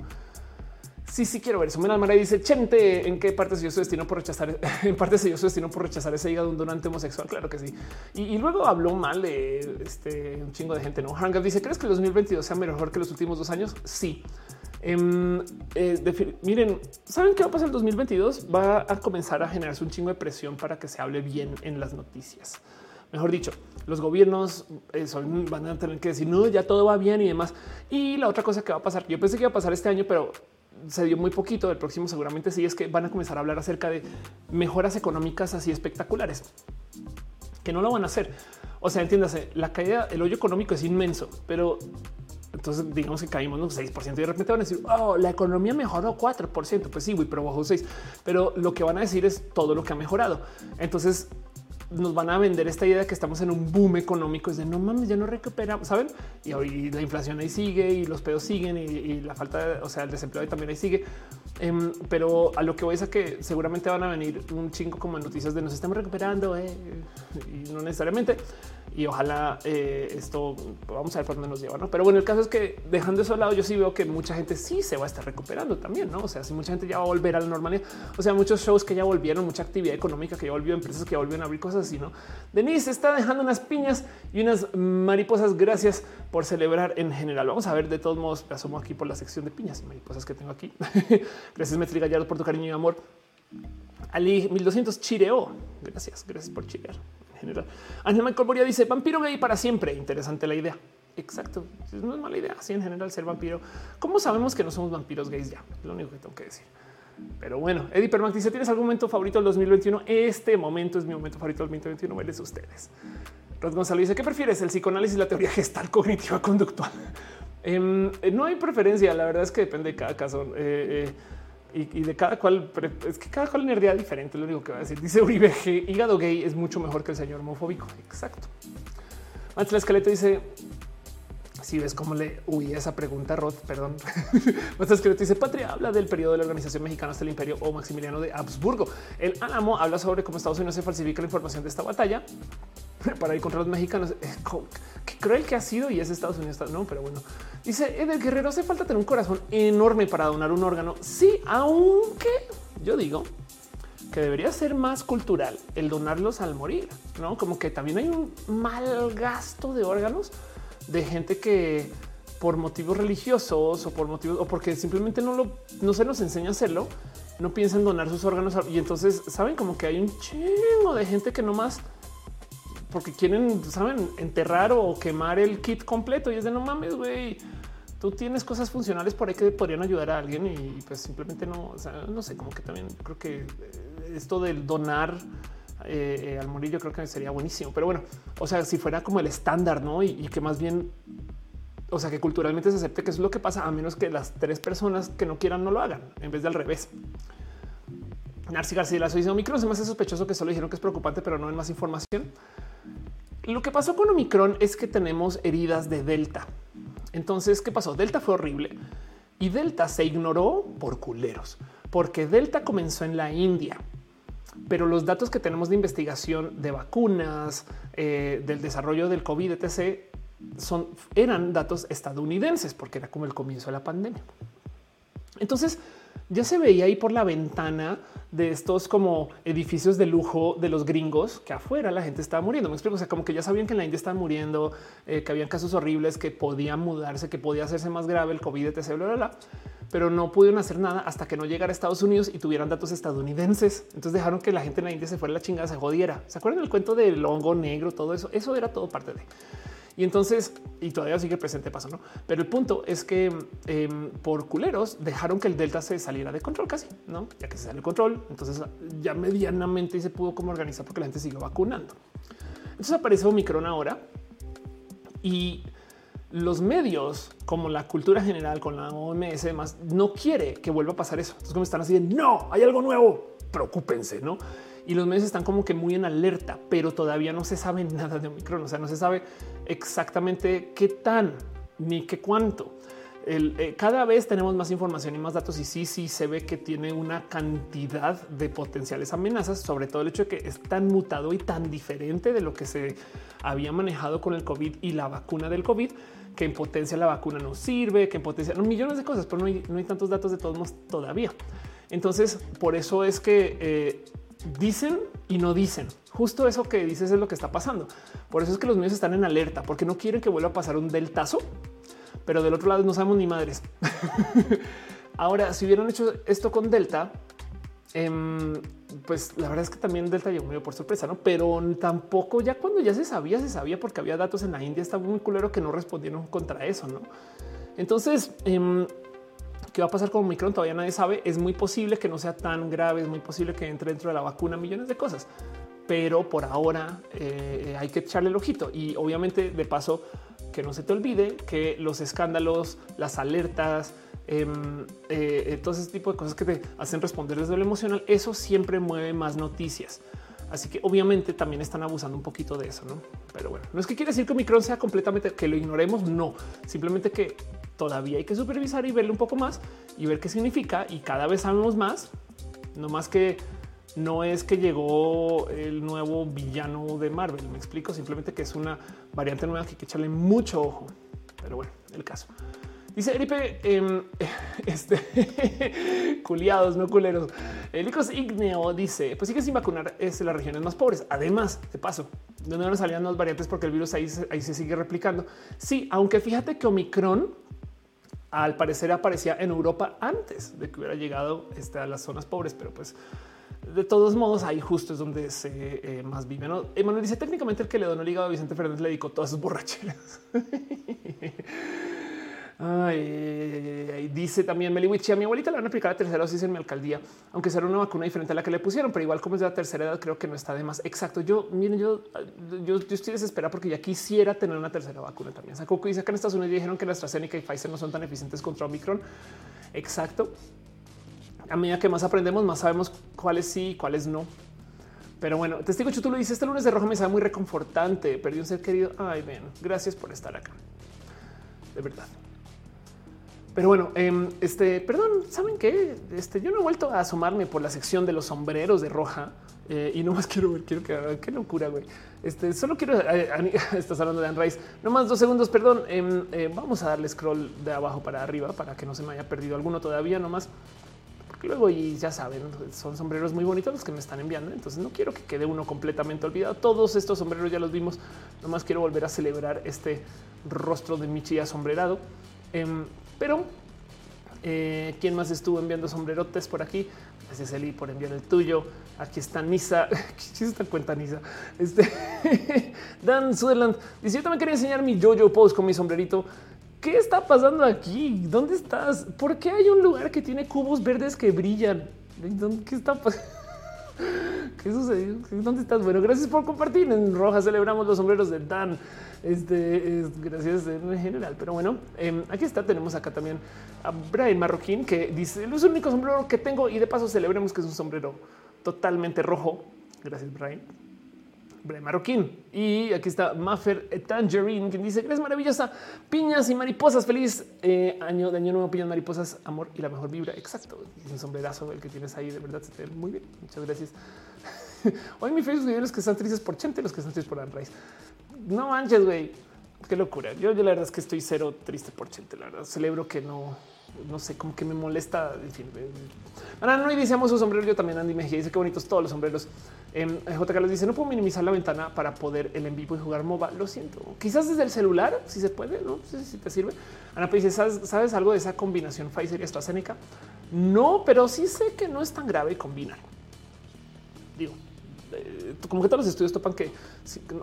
Sí, sí quiero ver eso. Mena Mara dice Chente, ¿en qué parte se dio su destino por rechazar? *laughs* En parte se dio su destino por rechazar ese hígado de un donante homosexual. Claro que sí. Y, luego habló mal de este un chingo de gente. No Hanga dice: ¿Crees que el 2022 sea mejor que los últimos dos años? Sí. Em, eh, miren, ¿saben qué va a pasar el 2022? Va a comenzar a generarse un chingo de presión para que se hable bien en las noticias. Mejor dicho, los gobiernos eh, van a tener que decir, no, ya todo va bien y demás. Y la otra cosa que va a pasar, yo pensé que iba a pasar este año, pero se dio muy poquito. El próximo seguramente sí es que van a comenzar a hablar acerca de mejoras económicas así espectaculares, que no lo van a hacer. O sea, entiéndase, la caída, el hoyo económico es inmenso, pero entonces digamos que caímos un 6% y de repente van a decir, oh, la economía mejoró 4%. Pues sí, pero bajó 6, pero lo que van a decir es todo lo que ha mejorado. Entonces nos van a vender esta idea de que estamos en un boom económico, es de no mames, ya no recuperamos, saben? Y hoy la inflación ahí sigue y los pedos siguen y, la falta, de, o sea, el desempleo también ahí sigue. Em, pero a lo que voy es a que seguramente van a venir un chingo como noticias de nos estamos recuperando eh, y no necesariamente y ojalá eh, esto vamos a ver por dónde nos lleva. ¿no? Pero bueno, el caso es que dejando eso al lado, yo sí veo que mucha gente sí se va a estar recuperando también. No, o sea, si mucha gente ya va a volver a la normalidad, o sea, muchos shows que ya volvieron, mucha actividad económica que ya volvió, empresas que ya volvieron a abrir cosas así. No, Denise está dejando unas piñas y unas mariposas. Gracias por celebrar en general. Vamos a ver de todos modos. Asomo aquí por la sección de piñas y mariposas que tengo aquí. *laughs* gracias, Metri Gallardo, por tu cariño y amor. Ali 1200 chireó. Gracias, gracias por chirear general. Ángel Michael dice vampiro gay para siempre. Interesante la idea. Exacto. No es mala idea. Así en general ser vampiro. ¿Cómo sabemos que no somos vampiros gays ya? Lo único que tengo que decir. Pero bueno, Eddie Permax dice: ¿Tienes algún momento favorito del 2021? Este momento es mi momento favorito del 2021. Eres ustedes. Rod Gonzalo dice: ¿Qué prefieres? ¿El psicoanálisis, la teoría gestal cognitiva conductual? Em, eh, no hay preferencia. La verdad es que depende de cada caso. Eh, eh, y, de cada cual, es que cada cual energía diferente, lo único que va a decir. Dice Uribe, hígado gay es mucho mejor que el señor homofóbico. Exacto. Antes la esqueleto dice, si ves cómo le huye esa pregunta, Rod, perdón. *laughs* Más esqueleto dice, Patria habla del periodo de la Organización Mexicana hasta el Imperio o Maximiliano de Habsburgo. El Álamo habla sobre cómo Estados Unidos se falsifica la información de esta batalla para ir contra los mexicanos. Eh, qué cruel que ha sido y es Estados Unidos, no, pero bueno. Dice Edel Guerrero, hace falta tener un corazón enorme para donar un órgano. Sí, aunque yo digo que debería ser más cultural el donarlos al morir, no como que también hay un mal gasto de órganos de gente que por motivos religiosos o por motivos o porque simplemente no lo no se nos enseña a hacerlo, no piensan donar sus órganos. Y entonces saben como que hay un chingo de gente que no más porque quieren, saben, enterrar o quemar el kit completo. Y es de no mames, güey. Tú tienes cosas funcionales por ahí que podrían ayudar a alguien y pues simplemente no, no sé, como que también creo que esto del donar eh, eh, al morir yo creo que sería buenísimo. Pero bueno, o sea, si fuera como el estándar, ¿no? Y, que más bien, o sea, que culturalmente se acepte que es lo que pasa, a menos que las tres personas que no quieran no lo hagan, en vez de al revés. Narci García, la dice Omicron se me sospechoso que solo dijeron que es preocupante, pero no hay más información. Lo que pasó con Omicron es que tenemos heridas de Delta. Entonces, ¿qué pasó? Delta fue horrible y Delta se ignoró por culeros, porque Delta comenzó en la India. Pero los datos que tenemos de investigación de vacunas, eh, del desarrollo del COVID, etc., son, eran datos estadounidenses, porque era como el comienzo de la pandemia. Entonces, ya se veía ahí por la ventana de estos como edificios de lujo de los gringos que afuera la gente estaba muriendo. Me explico. O sea, como que ya sabían que en la India estaban muriendo, eh, que habían casos horribles, que podían mudarse, que podía hacerse más grave el COVID, etc. Bla, bla, bla, pero no pudieron hacer nada hasta que no llegara a Estados Unidos y tuvieran datos estadounidenses. Entonces dejaron que la gente en la India se fuera la chingada, se jodiera. ¿Se acuerdan del cuento del hongo negro? Todo eso, eso era todo parte de. Y entonces, y todavía sigue presente paso, ¿no? Pero el punto es que em, por culeros dejaron que el Delta se saliera de control casi, ¿no? Ya que se sale de control, entonces ya medianamente se pudo como organizar porque la gente sigue vacunando. Entonces aparece Omicron ahora y los medios, como la cultura general con la OMS, más no quiere que vuelva a pasar eso. Entonces, como están así de no hay algo nuevo, preocúpense, no? y los medios están como que muy en alerta, pero todavía no se sabe *laughs* nada de Omicron. O sea, no se sabe exactamente qué tan ni qué cuánto. Eh, cada vez tenemos más información y más datos y sí, sí se ve que tiene una cantidad de potenciales amenazas, sobre todo el hecho de que es tan mutado y tan diferente de lo que se había manejado con el COVID y la vacuna del COVID, que en potencia la vacuna no sirve, que en potencia no, millones de cosas, pero no hay, no hay tantos datos de todos modos todavía. Entonces, por eso es que eh, dicen y no dicen. Justo eso que dices es lo que está pasando. Por eso es que los medios están en alerta, porque no quieren que vuelva a pasar un deltazo pero del otro lado no sabemos ni madres. *laughs* Ahora, si hubieran hecho esto con Delta, em, pues la verdad es que también Delta llegó medio por sorpresa, no? Pero tampoco ya cuando ya se sabía, se sabía porque había datos en la India. Está muy culero que no respondieron contra eso, no? Entonces, em, ¿qué va a pasar con Omicron? Todavía nadie sabe. Es muy posible que no sea tan grave, es muy posible que entre dentro de la vacuna millones de cosas, pero por ahora eh, hay que echarle el ojito y obviamente de paso que no se te olvide que los escándalos, las alertas, em, eh, eh, todo ese tipo de cosas que te hacen responder desde lo emocional, eso siempre mueve más noticias. Así que obviamente también están abusando un poquito de eso, ¿no? Pero bueno, no es que quiere decir que Omicron sea completamente que lo ignoremos, no, simplemente que todavía hay que supervisar y verle un poco más y ver qué significa y cada vez sabemos más, no más que no es que llegó el nuevo villano de Marvel. Me explico simplemente que es una variante nueva que hay que echarle mucho ojo. Pero bueno, el caso. Dice Eripe, eh, *laughs* este *laughs* culiados, no culeros. Licos Igneo dice: Pues sigue sin vacunar es las regiones más pobres. Además, de paso, de no salían las variantes porque el virus ahí, ahí se sigue replicando. Sí, aunque fíjate que Omicron al parecer aparecía en Europa antes de que hubiera llegado este, a las zonas pobres, pero pues de todos modos, ahí justo es donde se eh, más vive. ¿no? Emanuel dice técnicamente el que le donó el hígado a Vicente Fernández le dedicó todas sus borracheras. *laughs* Ay, dice también Meliwichi, a mi abuelita le van a aplicar la tercera dosis en mi alcaldía, aunque será una vacuna diferente a la que le pusieron, pero igual como es de la tercera edad, creo que no está de más. Exacto. Yo, miren, yo, yo, estoy desesperada porque ya quisiera tener una tercera vacuna también. Sacó que dice que en Estados Unidos dijeron que la AstraZeneca y Pfizer no son tan eficientes contra Omicron. Exacto a medida que más aprendemos, más sabemos cuáles sí y cuáles no. Pero bueno, testigo Chutulo dice este lunes de roja me sabe muy reconfortante. Perdí un ser querido. Ay, ven, gracias por estar acá. De verdad. Pero bueno, em, este, perdón, ¿saben qué? Este, yo no he vuelto a asomarme por la sección de los sombreros de roja eh, y no más *laughs* quiero ver, quiero que qué locura, güey. Este, solo quiero, eh, *laughs* estás hablando de Anne Rice, no más dos segundos, perdón. Em, eh, vamos a darle scroll de abajo para arriba para que no se me haya perdido alguno todavía, nomás luego y ya saben, son sombreros muy bonitos los que me están enviando. Entonces no quiero que quede uno completamente olvidado. Todos estos sombreros ya los vimos. Nomás quiero volver a celebrar este rostro de Michi asombrerado. Em, pero eh, quién más estuvo enviando sombrerotes por aquí? Gracias Eli por enviar el tuyo. Aquí está Nisa. *laughs* ¿Qué esta cuenta Nisa? Este *laughs* Dan Sutherland dice yo también quería enseñar mi yo-yo pose con mi sombrerito. ¿Qué está pasando aquí? ¿Dónde estás? ¿Por qué hay un lugar que tiene cubos verdes que brillan? ¿Qué está pasando? *laughs* ¿Qué sucedió? ¿Dónde estás? Bueno, gracias por compartir. En Roja celebramos los sombreros de Dan. Este, gracias en general. Pero bueno, em, aquí está. Tenemos acá también a Brian Marroquín que dice: Es el único sombrero que tengo y de paso celebremos que es un sombrero totalmente rojo. Gracias, Brian. Marroquín. Y aquí está Maffer Tangerine, quien dice que es maravillosa. Piñas y mariposas. Feliz eh, año de año nuevo, piñas, mariposas, amor y la mejor vibra. Exacto. Y un sombrerazo el que tienes ahí. De verdad se te ve muy bien. Muchas gracias. *laughs* Hoy mi Facebook los que están tristes por Chente, los que están tristes por Anne No manches, güey. Qué locura. Yo, yo la verdad es que estoy cero triste por Chente. La verdad celebro que no, no sé, como que me molesta. En fin, ahora no iniciamos su sombrero. Yo también Andy Mejía dice qué bonitos todos los sombreros. Eh, J. Carlos dice no puedo minimizar la ventana para poder el en vivo y jugar MOBA. Lo siento. Quizás desde el celular, si se puede, no, sé si te sirve. Ana dice ¿sabes, algo de esa combinación Pfizer y AstraZeneca? No, pero sí sé que no es tan grave combinar. Digo, eh, como que todos los estudios topan que,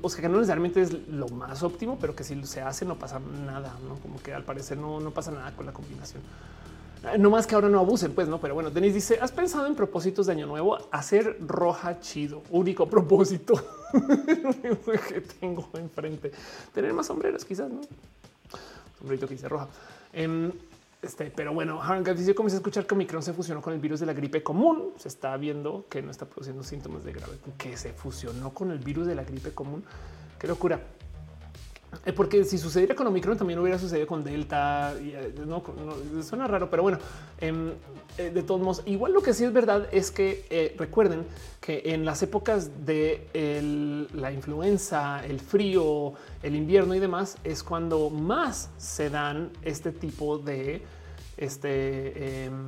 o sea, que no necesariamente es lo más óptimo, pero que si se hace no pasa nada, ¿no? Como que al parecer no, no pasa nada con la combinación. No más que ahora no abusen, pues no, pero bueno, Denis dice: ¿Has pensado en propósitos de año nuevo? Hacer roja chido, único propósito *laughs* que tengo enfrente. Tener más sombreros, quizás, no sombrerito que dice roja. Em, Este, pero bueno, Hank dice comencé a escuchar que Omicron se fusionó con el virus de la gripe común. Se está viendo que no está produciendo síntomas de grave, que se fusionó con el virus de la gripe común. Qué locura. Eh, porque si sucediera con Omicron también hubiera sucedido con Delta. Y, eh, no, suena raro, pero bueno, em, eh, de todos modos, igual lo que sí es verdad es que recuerden que en las épocas de la influenza, el frío, el invierno y demás es cuando más se dan este tipo de este em,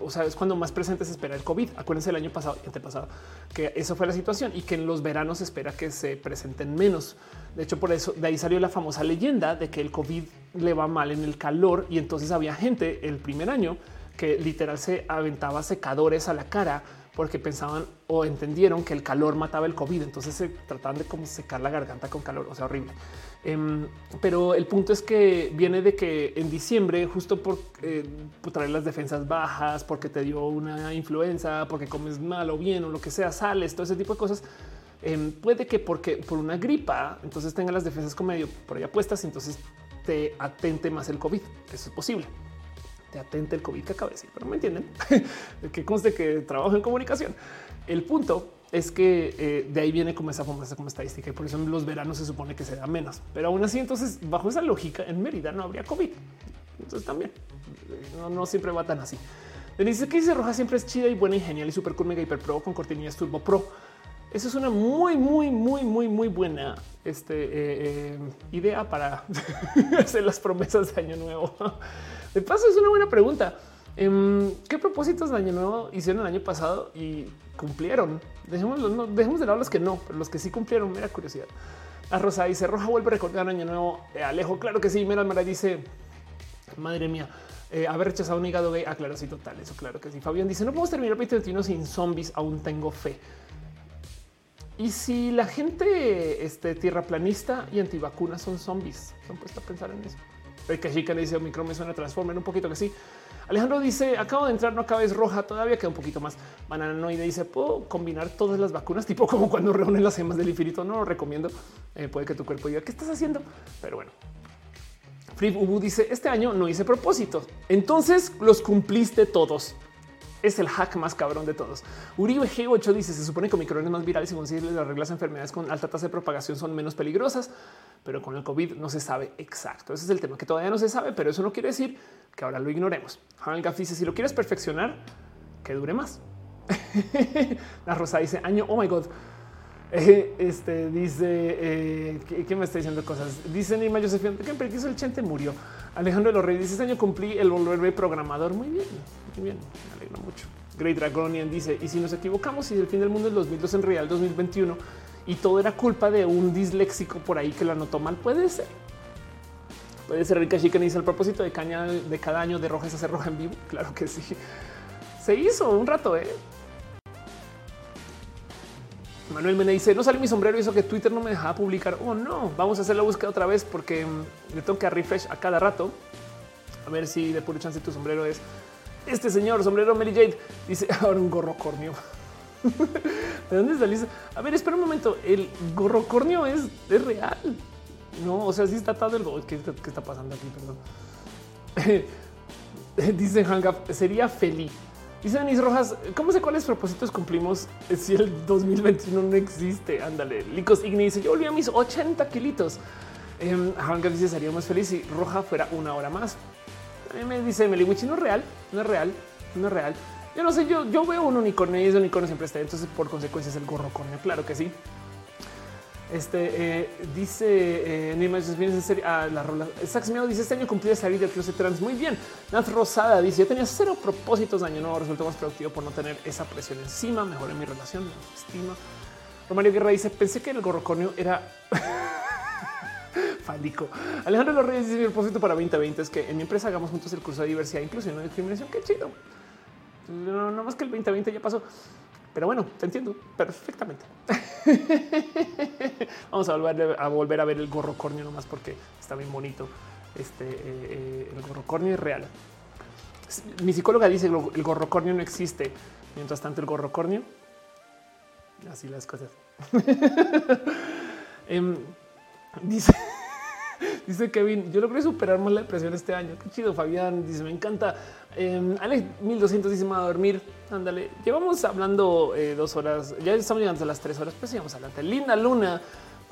o sea, es cuando más presente se espera el COVID. Acuérdense el año pasado y antepasado que eso fue la situación y que en los veranos se espera que se presenten menos. De hecho, por eso de ahí salió la famosa leyenda de que el COVID le va mal en el calor y entonces había gente el primer año que literal se aventaba secadores a la cara porque pensaban o entendieron que el calor mataba el COVID. Entonces se trataban de como secar la garganta con calor. O sea, horrible. Em, pero el punto es que viene de que en diciembre, justo por, eh, traer las defensas bajas, porque te dio una influenza, porque comes mal o bien o lo que sea, sales, todo ese tipo de cosas. Em, puede que porque por una gripa, entonces tenga las defensas como medio por allá puestas, entonces te atente más el COVID. Eso es posible te atente el COVID que acaba de decir, pero me entienden *laughs* que conste que trabajo en comunicación. El punto es que eh, de ahí viene como esa famosa como estadística y por eso en los veranos se supone que se da menos, pero aún así, entonces bajo esa lógica en Mérida no habría COVID. Entonces también no, siempre va tan así. Dice que dice Roja siempre es chida y buena y genial y super cool, mega hiper pro con cortinillas turbo pro. Eso es una muy, muy, muy, muy, muy buena este, eh, eh, idea para *laughs* hacer las promesas de año nuevo. De paso, es una buena pregunta. Em, ¿Qué propósitos de año nuevo hicieron el año pasado y cumplieron? Dejemos, no, dejemos de lado los que no, pero los que sí cumplieron, mera curiosidad. A Rosa dice Roja vuelve a recordar año nuevo. Eh, Alejo, claro que sí. Mira, Mara dice madre mía, haber rechazado un hígado gay. Ah, claro, sí, total. Eso, claro que sí. Fabián dice no podemos terminar el 2021 sin zombies. Aún tengo fe. Y si la gente este, tierraplanista y antivacunas son zombies, se han puesto a pensar en eso. El chica le dice Omicron me suena Transformer un poquito que sí. Alejandro dice acabo de entrar, no acabes roja, todavía queda un poquito más. Bananoide dice puedo combinar todas las vacunas, tipo *laughs* como cuando reúnen las gemas del infinito. No lo recomiendo. Eh, puede que tu cuerpo diga qué estás haciendo, pero bueno. Free Ubu dice este año no hice propósitos, entonces los cumpliste todos es el hack más cabrón de todos. Uribe G8 dice: Se supone que Omicron es más viral y según si las reglas de enfermedades con alta tasa de propagación son menos peligrosas, pero con el COVID no se sabe exacto. Ese es el tema que todavía no se sabe, pero eso no quiere decir que ahora lo ignoremos. Han Gaff dice: Si lo quieres perfeccionar, que dure más. *laughs* La Rosa dice: Año, oh my god. *laughs* Este dice eh, me está diciendo cosas. Dice Nima Josefina que hizo el chente murió. Alejandro de los Reyes este año cumplí el volverme programador. Muy bien, muy bien. Me alegro mucho. Great Dragonian dice y si nos equivocamos y el fin del mundo es 2002 en real 2021 y todo era culpa de un disléxico por ahí que lo anotó mal, puede ser. Puede ser Rica Chica dice el propósito de caña de cada año de roja es hacer roja en vivo. *laughs* Claro que sí. Se hizo un rato, ¿eh? Manuel me dice no sale mi sombrero y eso que Twitter no me dejaba publicar. Oh no, vamos a hacer la búsqueda otra vez porque mm, le toca refresh a cada rato a ver si de pura chance tu sombrero es este señor sombrero Mary Jade. Dice *laughs* ahora un gorro cornio. *laughs* ¿De dónde saliste? A ver, espera un momento. El gorro cornio es, es real. No, o sea, sí está atado el ¿Qué, ¿Qué, está pasando aquí? Perdón. *laughs* Dice Hangap, sería feliz Dice Denis Rojas, ¿cómo sé cuáles propósitos cumplimos si el 2021 no existe? Ándale. Licos Igni dice, yo volví a mis 80 kilitos. Eh, dice, sería más feliz si Roja fuera una hora más. me dice Meliwichi, no es real, no es real, no es real. Yo no sé, yo, yo veo un unicornio y ese unicornio siempre está. Entonces, por consecuencia, es el gorro corneo. Claro que sí. Este eh, dice eh, en serio. Ah, la rola. Sax dice este año cumplí de salir del closet trans. Muy bien. Nat Rosada dice yo tenía cero propósitos de año nuevo. Resultó más productivo por no tener esa presión encima. Mejoré mi relación, mi estima. Romario Guerra dice pensé que el gorrocornio era *laughs* fálico. Alejandro Los Reyes dice mi propósito para 2020 es que en mi empresa hagamos juntos el curso de diversidad, inclusión y discriminación. Qué chido. No, no más que el 2020 ya pasó. Pero bueno, te entiendo perfectamente. *laughs* Vamos a volver a volver a ver el gorro cornio nomás porque está bien bonito. Este eh, eh, el gorro cornio es real. Mi psicóloga dice que el gorro cornio no existe. Mientras tanto, el gorro corneo. Así las cosas. *laughs* Em, dice *laughs* Dice Kevin, yo logré superar más la depresión este año. Qué chido, Fabián. Dice, me encanta. Eh, Alex 1200 dice, a dormir. Ándale. Llevamos hablando eh, dos horas. Ya estamos llegando a las tres horas, pues sigamos adelante. Linda Luna.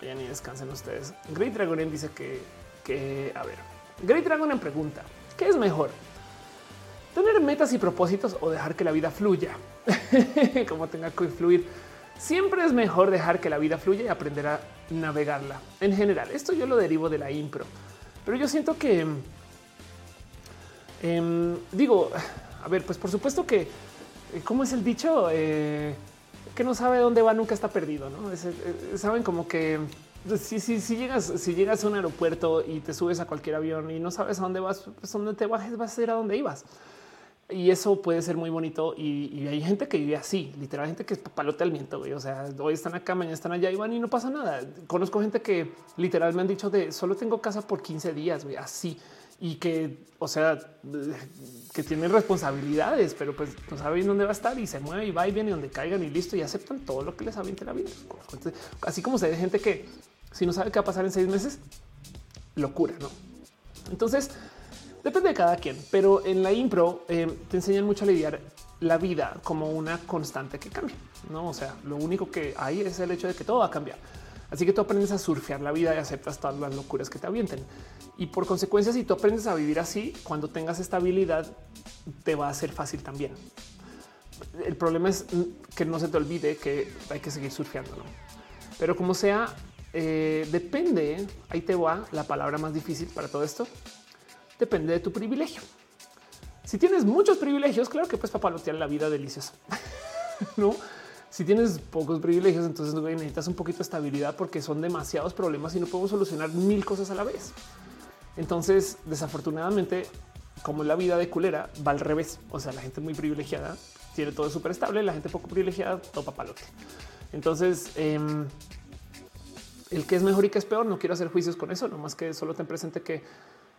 Vayan y descansen ustedes. Great Dragon dice que, que, a ver, Great Dragon pregunta, ¿qué es mejor? Tener metas y propósitos o dejar que la vida fluya, *laughs* como tenga que fluir. Siempre es mejor dejar que la vida fluya y aprender a navegarla. En general, esto yo lo derivo de la impro, pero yo siento que em, digo, a ver, pues por supuesto que, eh, ¿cómo es el dicho? Eh, que no sabe dónde va, nunca está perdido. No eh, saben como que pues, si, si, si, llegas, si llegas a un aeropuerto y te subes a cualquier avión y no sabes a dónde vas, pues donde te bajes vas a ir a dónde ibas y eso puede ser muy bonito. Y, hay gente que vive así, literalmente que es papalote al viento. O sea, hoy están acá, mañana están allá y van y no pasa nada. Conozco gente que literal me han dicho de solo tengo casa por 15 días, así y que, o sea, que tienen responsabilidades, pero pues no saben dónde va a estar y se mueve y va y viene donde caigan y listo y aceptan todo lo que les aviente la vida. Así como se ve gente que si no sabe qué va a pasar en seis meses, locura, no? Entonces, Depende de cada quien, pero en la impro eh, te enseñan mucho a lidiar la vida como una constante que cambia. No, o sea, lo único que hay es el hecho de que todo va a cambiar. Así que tú aprendes a surfear la vida y aceptas todas las locuras que te avienten. Y por consecuencia, si tú aprendes a vivir así, cuando tengas estabilidad, te va a ser fácil también. El problema es que no se te olvide que hay que seguir surfeando, ¿no? Pero como sea, eh, depende, ahí te va la palabra más difícil para todo esto, depende de tu privilegio. Si tienes muchos privilegios, claro que puedes papalotear la vida deliciosa. *laughs* no, si tienes pocos privilegios, entonces necesitas un poquito de estabilidad porque son demasiados problemas y no podemos solucionar mil cosas a la vez. Entonces, desafortunadamente, como la vida de culera va al revés. O sea, la gente muy privilegiada tiene todo súper estable, la gente poco privilegiada todo papalote. Entonces, em, el que es mejor y que es peor, no quiero hacer juicios con eso, nomás que solo ten presente que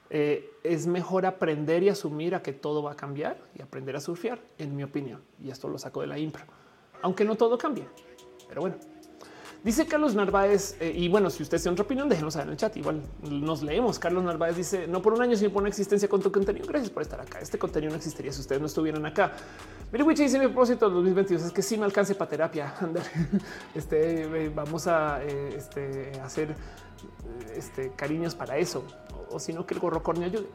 eh, es mejor aprender y asumir a que todo va a cambiar y aprender a surfear, en mi opinión. Y esto lo saco de la impro, aunque no todo cambie. Pero bueno, dice Carlos Narváez. Eh, y bueno, si usted tiene otra opinión, déjenos saber en el chat. Igual nos leemos. Carlos Narváez dice: No por un año, sino por una existencia con tu contenido. Gracias por estar acá. Este contenido no existiría si ustedes no estuvieran acá. Mire, Wichi dice: Mi propósito del 2022 es que sí me alcance para terapia. *laughs* este eh, vamos a este, hacer este, cariños para eso o sino que el gorro corneo ayude.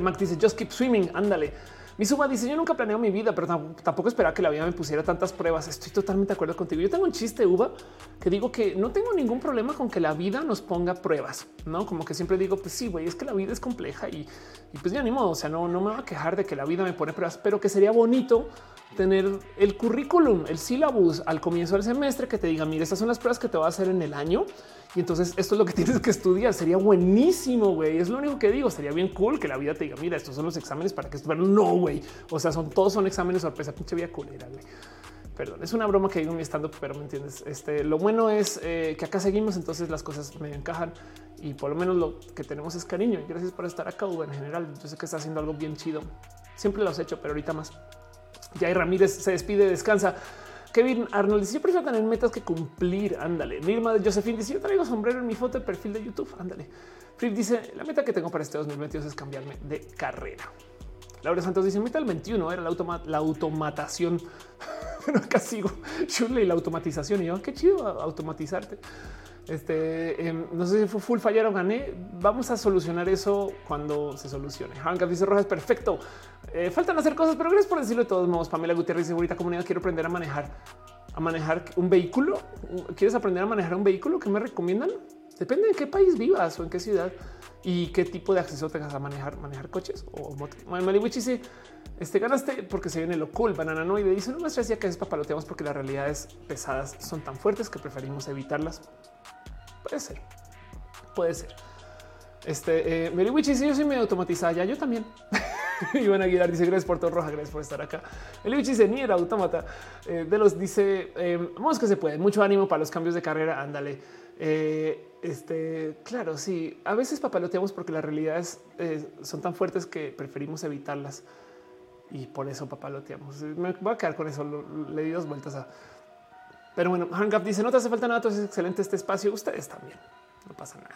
Mac dice just keep swimming. Ándale. Mi suma dice yo nunca planeo mi vida, pero tampoco esperaba que la vida me pusiera tantas pruebas. Estoy totalmente de acuerdo contigo. Yo tengo un chiste uva que digo que no tengo ningún problema con que la vida nos ponga pruebas, no como que siempre digo, pues sí, güey, es que la vida es compleja y, pues ya ni modo. O sea, no, no me va a quejar de que la vida me pone pruebas, pero que sería bonito tener el currículum, el sílabus al comienzo del semestre que te diga, mira, estas son las pruebas que te va a hacer en el año y entonces esto es lo que *laughs* tienes que estudiar. Sería buenísimo, güey. Es lo único que digo. Sería bien cool que la vida te diga, mira, estos son los exámenes para que pero no, güey. O sea, son todos son exámenes sorpresa, pinche vida culera, güey. Perdón, es una broma que digo en mi stand pero me entiendes. Este, lo bueno es eh, que acá seguimos, entonces las cosas me encajan y por lo menos lo que tenemos es cariño. Y gracias por estar acá, en general. Yo sé que está haciendo algo bien chido. Siempre lo has hecho, pero ahorita más. Ya Ramírez se despide, descansa. Kevin Arnold dice: Yo prefiero tener metas que cumplir. Ándale. Nirma de Josephine dice: Yo traigo sombrero en mi foto de perfil de YouTube. Ándale. Flip dice: La meta que tengo para este 2022 es cambiarme de carrera. Laura Santos dice: Meta el 21 era la, la automatación. *laughs* Pero. Chule *laughs* y la automatización. Y yo, qué chido automatizarte. Este em, no sé si fue full fallar o gané. Vamos a solucionar eso cuando se solucione. Hanka dice Rojas, perfecto. Eh, faltan hacer cosas, pero gracias por decirlo de todos modos. Pamela Gutiérrez dice ahorita comunidad quiero aprender a manejar, a manejar un vehículo. ¿Quieres aprender a manejar un vehículo? ¿Qué me recomiendan? Depende de qué país vivas o en qué ciudad y qué tipo de acceso tengas a manejar, manejar coches o motos. Maliwichi dice este ganaste porque se viene lo cool. Banana no y dice no me decía que es papaloteamos porque las realidades pesadas son tan fuertes que preferimos evitarlas. Puede ser, puede ser. Este eh, Mary Wichi, yo soy medio automatizada ya, yo también. *laughs* Iván Aguilar dice gracias por todo roja, gracias por estar acá. El Wichi dice ni era automata. Eh, de los dice eh, vamos que se puede. Mucho ánimo para los cambios de carrera. Ándale. Eh, este, claro, sí. A veces papaloteamos porque las realidades son tan fuertes que preferimos evitarlas y por eso papaloteamos. Me voy a quedar con eso. Le di dos vueltas a pero bueno, Hang Up dice no te hace falta nada, es excelente este espacio. Ustedes también, no pasa nada.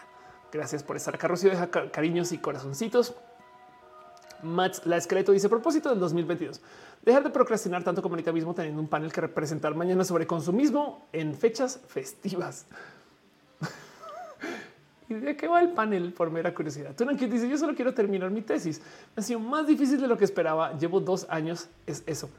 Gracias por estar acá. Rocío deja cariños y corazoncitos. Mats, la esqueleto dice propósito del 2022. Dejar de procrastinar tanto como ahorita mismo teniendo un panel que representar mañana sobre consumismo en fechas festivas. ¿Y de qué va el panel? Por mera curiosidad. Turanquit dice yo solo quiero terminar mi tesis. Ha sido más difícil de lo que esperaba. Llevo dos años. Es eso.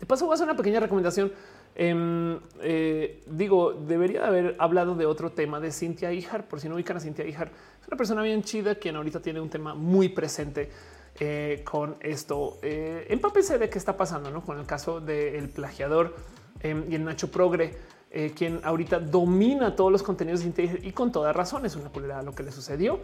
De paso voy a hacer una pequeña recomendación. Em, eh, digo, debería haber hablado de otro tema de Cintia Ijar, por si no ubican a Cintia Ijar. Es una persona bien chida quien ahorita tiene un tema muy presente eh, con esto. Eh, empápense de qué está pasando ¿no? con el caso del plagiador em, y el Nacho Progre, eh, quien ahorita domina todos los contenidos de Cintia y con toda razón es una culera lo que le sucedió.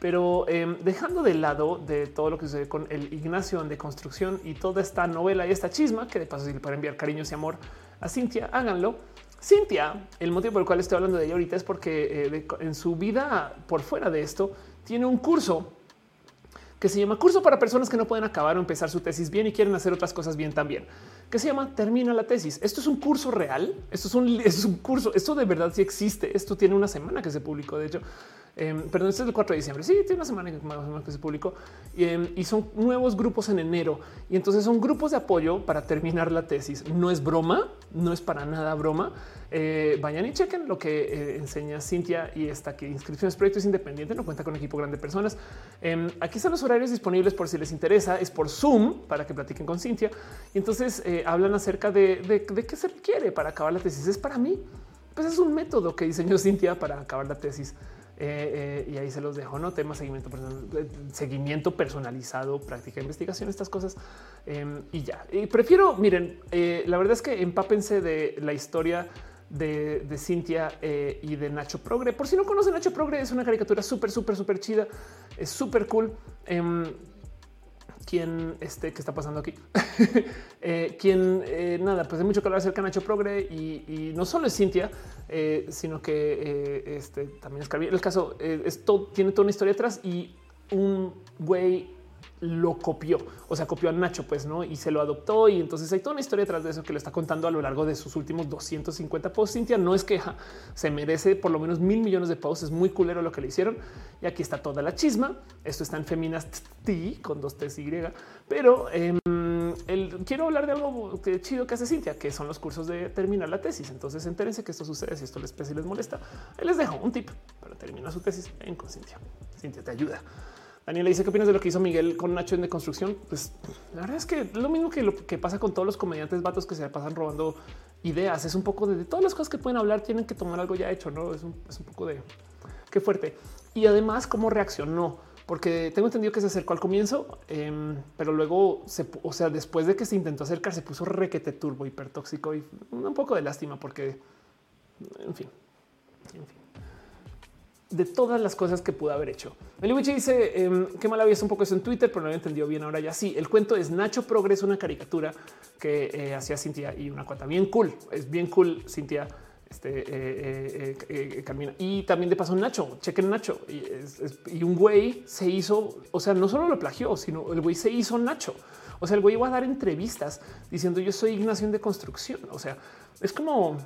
Pero em, dejando de lado de todo lo que sucede con el Ignacio de construcción y toda esta novela y esta chisma, que de paso si le pueden enviar cariños y amor a Cintia, háganlo. Cintia, el motivo por el cual estoy hablando de ella ahorita es porque eh, en su vida por fuera de esto tiene un curso que se llama Curso para personas que no pueden acabar o empezar su tesis bien y quieren hacer otras cosas bien también, que se llama Termina la tesis. Esto es un curso real, esto es un, *laughs* es un curso, esto de verdad sí existe, esto tiene una semana que se publicó, de hecho, Em, perdón, este es el 4 de diciembre. Sí, tiene una semana que se publicó em, y son nuevos grupos en enero. Y entonces son grupos de apoyo para terminar la tesis. No es broma, no es para nada broma. Eh, vayan y chequen lo que eh, enseña Cintia y está aquí. Inscripciones proyectos independientes, no cuenta con equipo grande de personas. Em, aquí están los horarios disponibles por si les interesa. Es por Zoom para que platiquen con Cintia. Y entonces eh, hablan acerca de, qué se requiere para acabar la tesis. Es para mí. Pues es un método que diseñó Cintia para acabar la tesis. Eh, y ahí se los dejo, no tema seguimiento personal, seguimiento personalizado, práctica investigación, estas cosas em, y ya. Y prefiero, miren, la verdad es que empápense de la historia de, Cintia y de Nacho Progre. Por si no conocen, Nacho Progre es una caricatura súper, súper, súper chida, es súper cool. Em, quien este que está pasando aquí, *laughs* eh, quien eh, nada, pues hay mucho que hablar acerca de Nacho Progre y, no solo es Cintia, eh, sino que este también es El caso esto tiene toda una historia atrás y un güey lo copió, o sea, copió a Nacho, pues no, y se lo adoptó. Y entonces hay toda una historia detrás de eso que lo está contando a lo largo de sus últimos 250 posts. Cintia no es queja, se merece por lo menos mil millones de posts. Es muy culero lo que le hicieron. Y aquí está toda la chisma. Esto está en Feminast T con dos T y, pero em, quiero hablar de algo que chido que hace Cintia, que son los cursos de terminar la tesis. Entonces entérense que esto sucede. Si esto les y les molesta, les dejo un tip para terminar su tesis. en con Cintia. Cintia te ayuda. Daniela dice qué opinas de lo que hizo Miguel con Nacho en de construcción. Pues la verdad es que lo mismo que lo que pasa con todos los comediantes vatos que se pasan robando ideas. Es un poco de, todas las cosas que pueden hablar, tienen que tomar algo ya hecho. No es un, poco de qué fuerte. Y además, cómo reaccionó, porque tengo entendido que se acercó al comienzo, em, pero luego se, o sea, después de que se intentó acercar, se puso requete turbo, hipertóxico y un poco de lástima, porque en fin, en fin de todas las cosas que pudo haber hecho. Meliwichi dice em, qué mal había un poco eso en Twitter, pero no lo entendió bien. Ahora ya sí. El cuento es Nacho Progreso, una caricatura que eh, hacía Cintia y una cuata bien cool. Es bien cool, Cintia. Este eh, eh, Carmina y también de paso Nacho, chequen Nacho y, un güey se hizo, o sea, no solo lo plagió, sino el güey se hizo Nacho. O sea, el güey iba a dar entrevistas diciendo yo soy Ignación de construcción. O sea, es como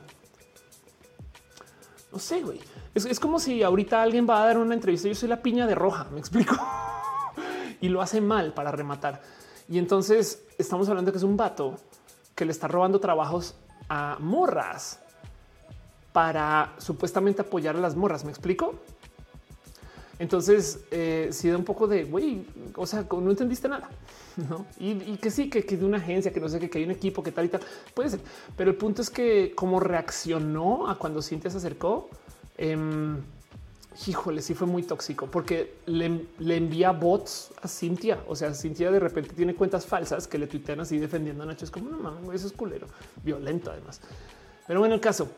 no sé, güey. Es, como si ahorita alguien va a dar una entrevista. Yo soy la piña de roja, me explico. *laughs* y lo hace mal para rematar. Y entonces estamos hablando que es un vato que le está robando trabajos a morras para supuestamente apoyar a las morras. Me explico. Entonces, eh, si da un poco de güey, o sea, no entendiste nada. ¿no? Y, que sí, que, que, de una agencia, que no sé, que, que hay un equipo, que tal y tal, puede ser. Pero el punto es que como reaccionó a cuando Cintia se acercó, eh, híjole, sí fue muy tóxico porque le, envía bots a Cintia. O sea, Cintia de repente tiene cuentas falsas que le tuitean así defendiendo a Nacho. Es como no mames, eso es culero, violento además. Pero bueno, el caso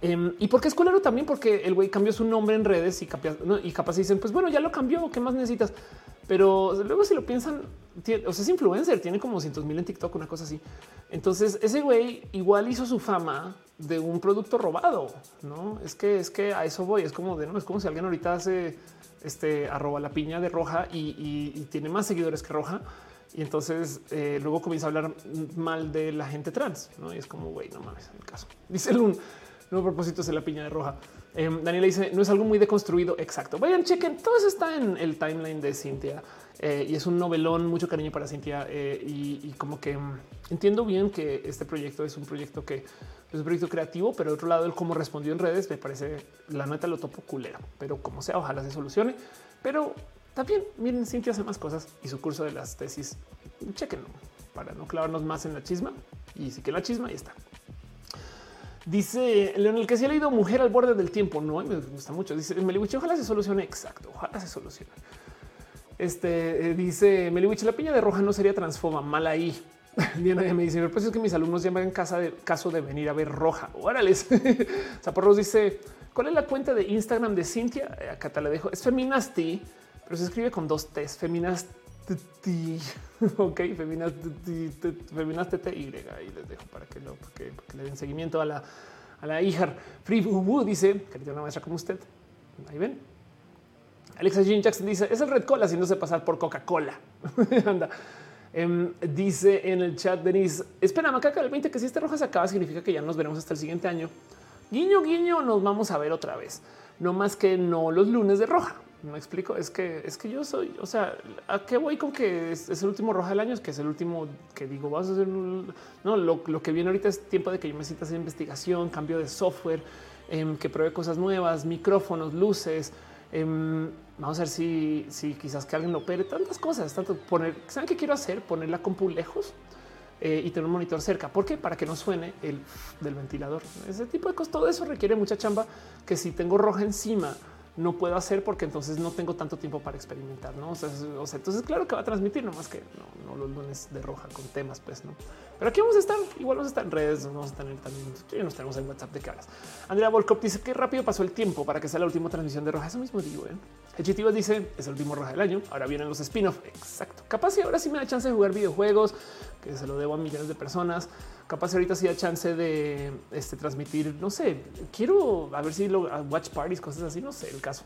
Em, y porque es culero también, porque el güey cambió su nombre en redes y, capaz dicen, pues bueno, ya lo cambió, ¿qué más necesitas? Pero luego si lo piensan, o sea, es influencer, tiene como cientos mil en TikTok, una cosa así. Entonces ese güey igual hizo su fama de un producto robado, ¿no? Es que es que a eso voy, es como de, no, es como si alguien ahorita hace este arroba la piña de roja y, tiene más seguidores que roja. Y entonces eh, luego comienza a hablar mal de la gente trans, ¿no? Y es como, güey, no mames, en el caso. Dice un no propósito es la piña de roja. Em, Daniela dice no es algo muy deconstruido. Exacto. Vayan, chequen. Todo eso está en el timeline de Cintia eh, y es un novelón. Mucho cariño para Cintia eh, y, como que mm, entiendo bien que este proyecto es un proyecto que es un proyecto creativo, pero de otro lado, el cómo respondió en redes me parece la neta lo topo culero, pero como sea, ojalá se solucione. Pero también miren, Cintia hace más cosas y su curso de las tesis. Chequenlo para no clavarnos más en la chisma y sí que la chisma y está. Dice Leonel que si ha leído Mujer al borde del tiempo. No me gusta mucho. Dice Meliwich, ojalá se solucione. Exacto, ojalá se solucione. Este eh, dice Meliwich, la piña de roja no sería transforma mal ahí. *laughs* Diana me dice, pues es que mis alumnos llaman en casa de caso de venir a ver roja. Órales. *laughs* Zaporros dice, ¿cuál es la cuenta de Instagram de Cintia? Eh, acá te la dejo. Es Feminasti, pero se escribe con dos T's. Feminasti. *laughs* Ok, Feminasti, Feminasti y les dejo para que, lo, porque, le den seguimiento a la, a la hija. Free dice, que una maestra como usted. Ahí ven. Alexa Jean Jackson dice, es el Red Cola haciéndose pasar por Coca-Cola. *laughs* Anda. Em, dice en el chat Denise, espera, Macaca el 20 que si este roja se acaba significa que ya nos veremos hasta el siguiente año. Guiño, guiño, nos vamos a ver otra vez. No más que no los lunes de roja. Me explico, es que es que yo soy, o sea, ¿a qué voy con que es, el último roja del año? Es que es el último que digo, vas a hacer, no, lo, que viene ahorita es tiempo de que yo me sienta hacer investigación, cambio de software, em, que pruebe cosas nuevas, micrófonos, luces, Em, vamos a ver si, si quizás que alguien lo opere, tantas cosas, tanto poner, ¿saben qué quiero hacer? Poner la compu lejos eh, y tener un monitor cerca. ¿Por qué? Para que no suene el del ventilador. Ese tipo de cosas, todo eso requiere mucha chamba que si tengo roja encima, no puedo hacer porque entonces no tengo tanto tiempo para experimentar, ¿no? O sea, entonces claro que va a transmitir, nomás que no, los lunes de roja con temas, pues, ¿no? Pero aquí vamos a estar, igual vamos a estar en redes, vamos a estar también, nos tenemos en WhatsApp de caras. Andrea Volkop dice que rápido pasó el tiempo para que sea la última transmisión de roja, eso mismo digo, ¿eh? Ejitivo dice, es el último roja del año, ahora vienen los spin-off, exacto. Capaz y ahora sí me da chance de jugar videojuegos, que se lo debo a millones de personas, capaz ahorita sí da chance de este, transmitir, no sé, quiero a ver si lo watch parties, cosas así, no sé el caso.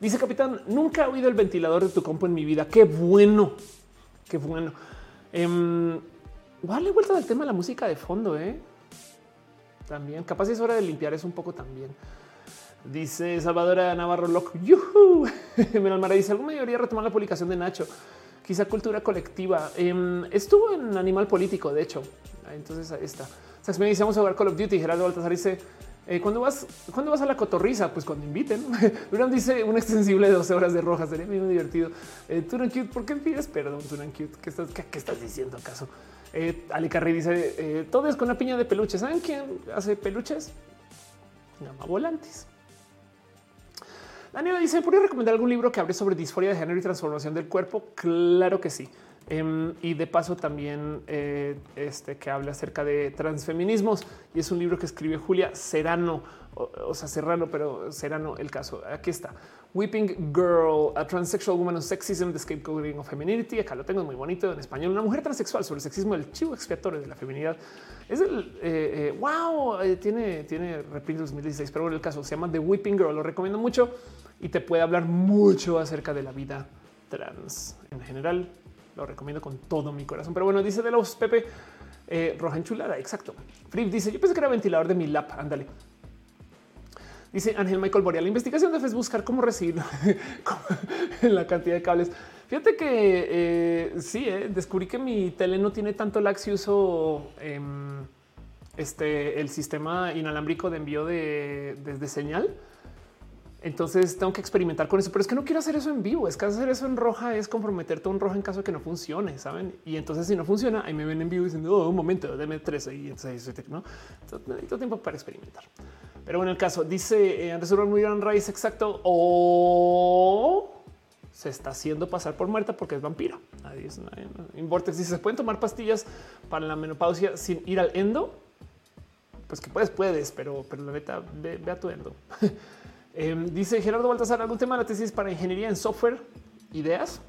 Dice capitán, nunca he oído el ventilador de tu compu en mi vida. Qué bueno, qué bueno. Eh, vale, vuelta del tema de la música de fondo, ¿eh? También, capaz es hora de limpiar eso un poco también. Dice Salvadora Navarro Loco. Yuhu. *laughs* Mara dice: ¿Alguna mayoría retomar la publicación de Nacho? Quizá cultura colectiva. Em, estuvo en Animal Político, de hecho. Entonces ahí está. me dice, a jugar Call of Duty. Gerardo Baltasar dice, eh, ¿cuándo vas, cuando vas a la cotorriza? Pues cuando inviten. *laughs* Durán dice un extensible de 12 horas de rojas. Sería muy divertido. Eh, ¿por qué pides perdón, Turan? ¿Qué estás, qué, estás diciendo acaso? Eh, Ali Carri dice, eh, todo es con una piña de peluches. ¿Saben quién hace peluches? Llama volantes. Daniela dice, ¿podría recomendar algún libro que hable sobre disforia de género y transformación del cuerpo? Claro que sí. Em, y de paso también eh, este que habla acerca de transfeminismos y es un libro que escribe Julia Serrano, o, sea, Serrano, pero Serrano el caso. Aquí está. Weeping Girl, a transsexual woman on sexism, the scapegoating of femininity. Acá lo tengo muy bonito en español. Una mujer transexual sobre el sexismo del chivo expiatorio de la feminidad. Es el eh, eh, wow, tiene, tiene reprint 2016, pero bueno, el caso se llama The Weeping Girl. Lo recomiendo mucho y te puede hablar mucho acerca de la vida trans en general lo recomiendo con todo mi corazón. Pero bueno, dice de los Pepe eh, roja enchulada. Exacto. Flip dice: Yo pensé que era ventilador de mi lap. Ándale. Dice Ángel Michael Boreal. La investigación de es buscar cómo recibir *laughs* la cantidad de cables. Fíjate que eh, sí, eh, descubrí que mi tele no tiene tanto lag uso em, este, el sistema inalámbrico de envío de, de señal entonces tengo que experimentar con eso, pero es que no quiero hacer eso en vivo. Es que hacer eso en roja es comprometerte a un roja en caso de que no funcione, saben? Y entonces, si no funciona, ahí me ven en vivo diciendo oh, un momento, deme tres y entonces ¿no? Entonces, necesito tiempo para experimentar. Pero bueno, el caso dice eh, antes muy gran raíz exacto o se está haciendo pasar por muerta porque es vampiro. Nadie es, Vortex dice se pueden tomar pastillas para la menopausia sin ir al endo. Pues que puedes, puedes, pero, pero la neta ve a tu endo. *laughs* Em, dice Gerardo Baltasar, ¿algún tema de la tesis para ingeniería en software? ¿Ideas?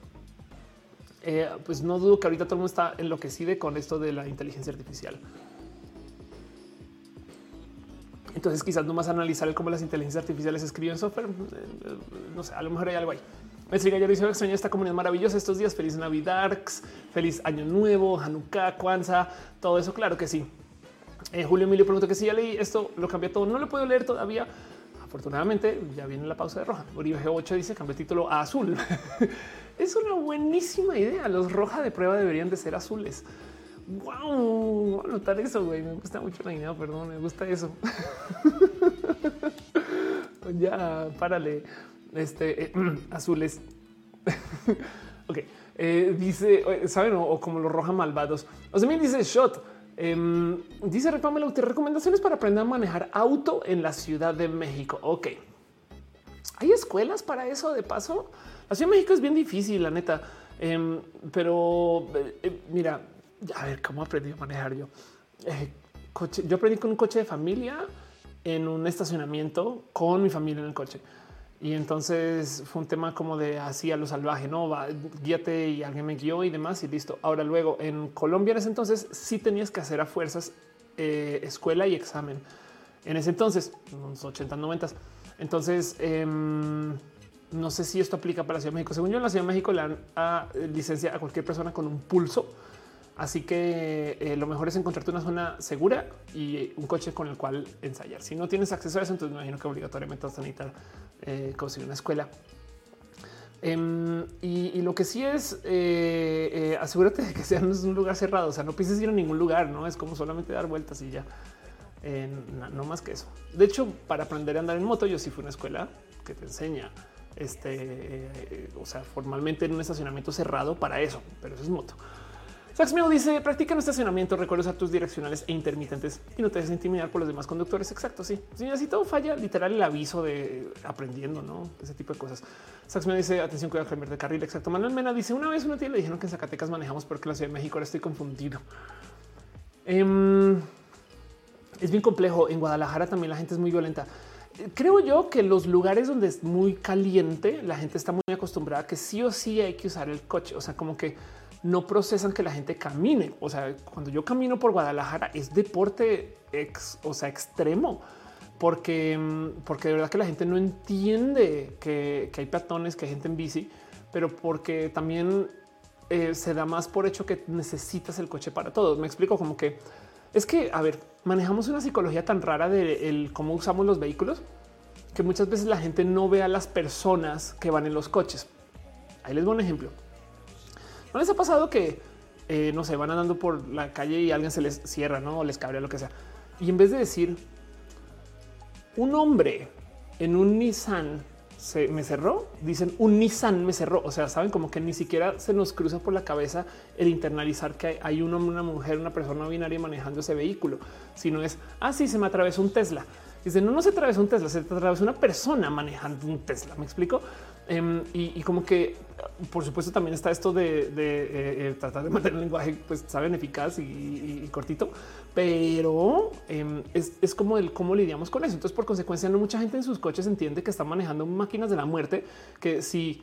Eh, pues no dudo que ahorita todo el mundo está enloquecido con esto de la inteligencia artificial. Entonces quizás no más analizar cómo las inteligencias artificiales escriben software. Eh, eh, no sé, a lo mejor hay algo ahí. Me sigue dice extraña esta comunidad maravillosa estos días. Feliz Navidad, feliz Año Nuevo, Hanukkah, Kwanzaa, todo eso. Claro que sí. Julio Emilio pregunta que si ya leí esto, lo cambia todo. No lo puedo leer todavía, afortunadamente ya viene la pausa de roja. Uribe G8 dice cambio el título a azul. *laughs* es una buenísima idea. Los roja de prueba deberían de ser azules. Wow, voy a notar eso, güey. Me gusta mucho la idea, perdón, me gusta eso. *laughs* ya, párale. Este, eh, *clears throat* azules. *laughs* ok. Eh, dice, ¿saben? O, como los roja malvados. O sea, me dice shot. Em, dice Repamela, recomendaciones para aprender a manejar auto en la Ciudad de México. Ok. ¿Hay escuelas para eso de paso? La Ciudad de México es bien difícil, la neta. Em, pero eh, mira, a ver cómo aprendí a manejar yo. coche, yo aprendí con un coche de familia en un estacionamiento con mi familia en el coche. Y entonces fue un tema como de así a lo salvaje, no va, guíate y alguien me guió y demás y listo. Ahora luego en Colombia en ese entonces sí tenías que hacer a fuerzas eh, escuela y examen. En ese entonces, unos 80, 90. Entonces, em, no sé si esto aplica para la Ciudad de México. Según yo, en la Ciudad de México le dan a, eh, licencia a cualquier persona con un pulso Así que eh, lo mejor es encontrarte una zona segura y un coche con el cual ensayar. Si no tienes acceso a eso, entonces me imagino que obligatoriamente vas a necesitar eh, conseguir una escuela. Em, y, lo que sí es, eh, asegúrate de que sea un lugar cerrado, o sea, no pienses ir a ningún lugar, no es como solamente dar vueltas y ya. no, más que eso. De hecho, para aprender a andar en moto, yo sí fui a una escuela que te enseña este, o sea, formalmente en un estacionamiento cerrado para eso, pero eso es moto. Sax dice practica en estacionamiento, recuerda tus direccionales e intermitentes y no te dejes intimidar por los demás conductores. Exacto. Sí, si así todo falla, literal el aviso de aprendiendo, no ese tipo de cosas. Sax dice atención, cuidado, cambiar de carril. Exacto. Manuel Mena dice una vez una tía le dijeron que en Zacatecas manejamos porque la Ciudad de México ahora estoy confundido. Em, es bien complejo. En Guadalajara también la gente es muy violenta. Creo yo que los lugares donde es muy caliente, la gente está muy acostumbrada a que sí o sí hay que usar el coche. O sea, como que no procesan que la gente camine. O sea, cuando yo camino por Guadalajara es deporte ex, o sea, extremo, porque, mm, porque de verdad que la gente no entiende que, hay peatones, que hay gente en bici, pero porque también eh, se da más por hecho que necesitas el coche para todos. Me explico como que es que, a ver, manejamos una psicología tan rara de cómo usamos los vehículos que muchas veces la gente no ve a las personas que van en los coches. Ahí les doy un ejemplo. ¿No les ha pasado que, eh, no sé, van andando por la calle y alguien se les cierra, ¿no? O les cabrea lo que sea. Y en vez de decir, un hombre en un Nissan se me cerró, dicen un Nissan me cerró. O sea, saben como que ni siquiera se nos cruza por la cabeza el internalizar que hay un hombre, una mujer, una persona binaria manejando ese vehículo, sino es así ah, se me atravesó un Tesla. Dice no, no se atravesó un Tesla, se atravesó una persona manejando un Tesla. Me explico. Em, y, como que, por supuesto, también está esto de, eh, tratar de mantener el lenguaje, pues saben, eficaz y, cortito, pero em, es, como el cómo lidiamos con eso. Entonces, por consecuencia, no mucha gente en sus coches entiende que están manejando máquinas de la muerte, que si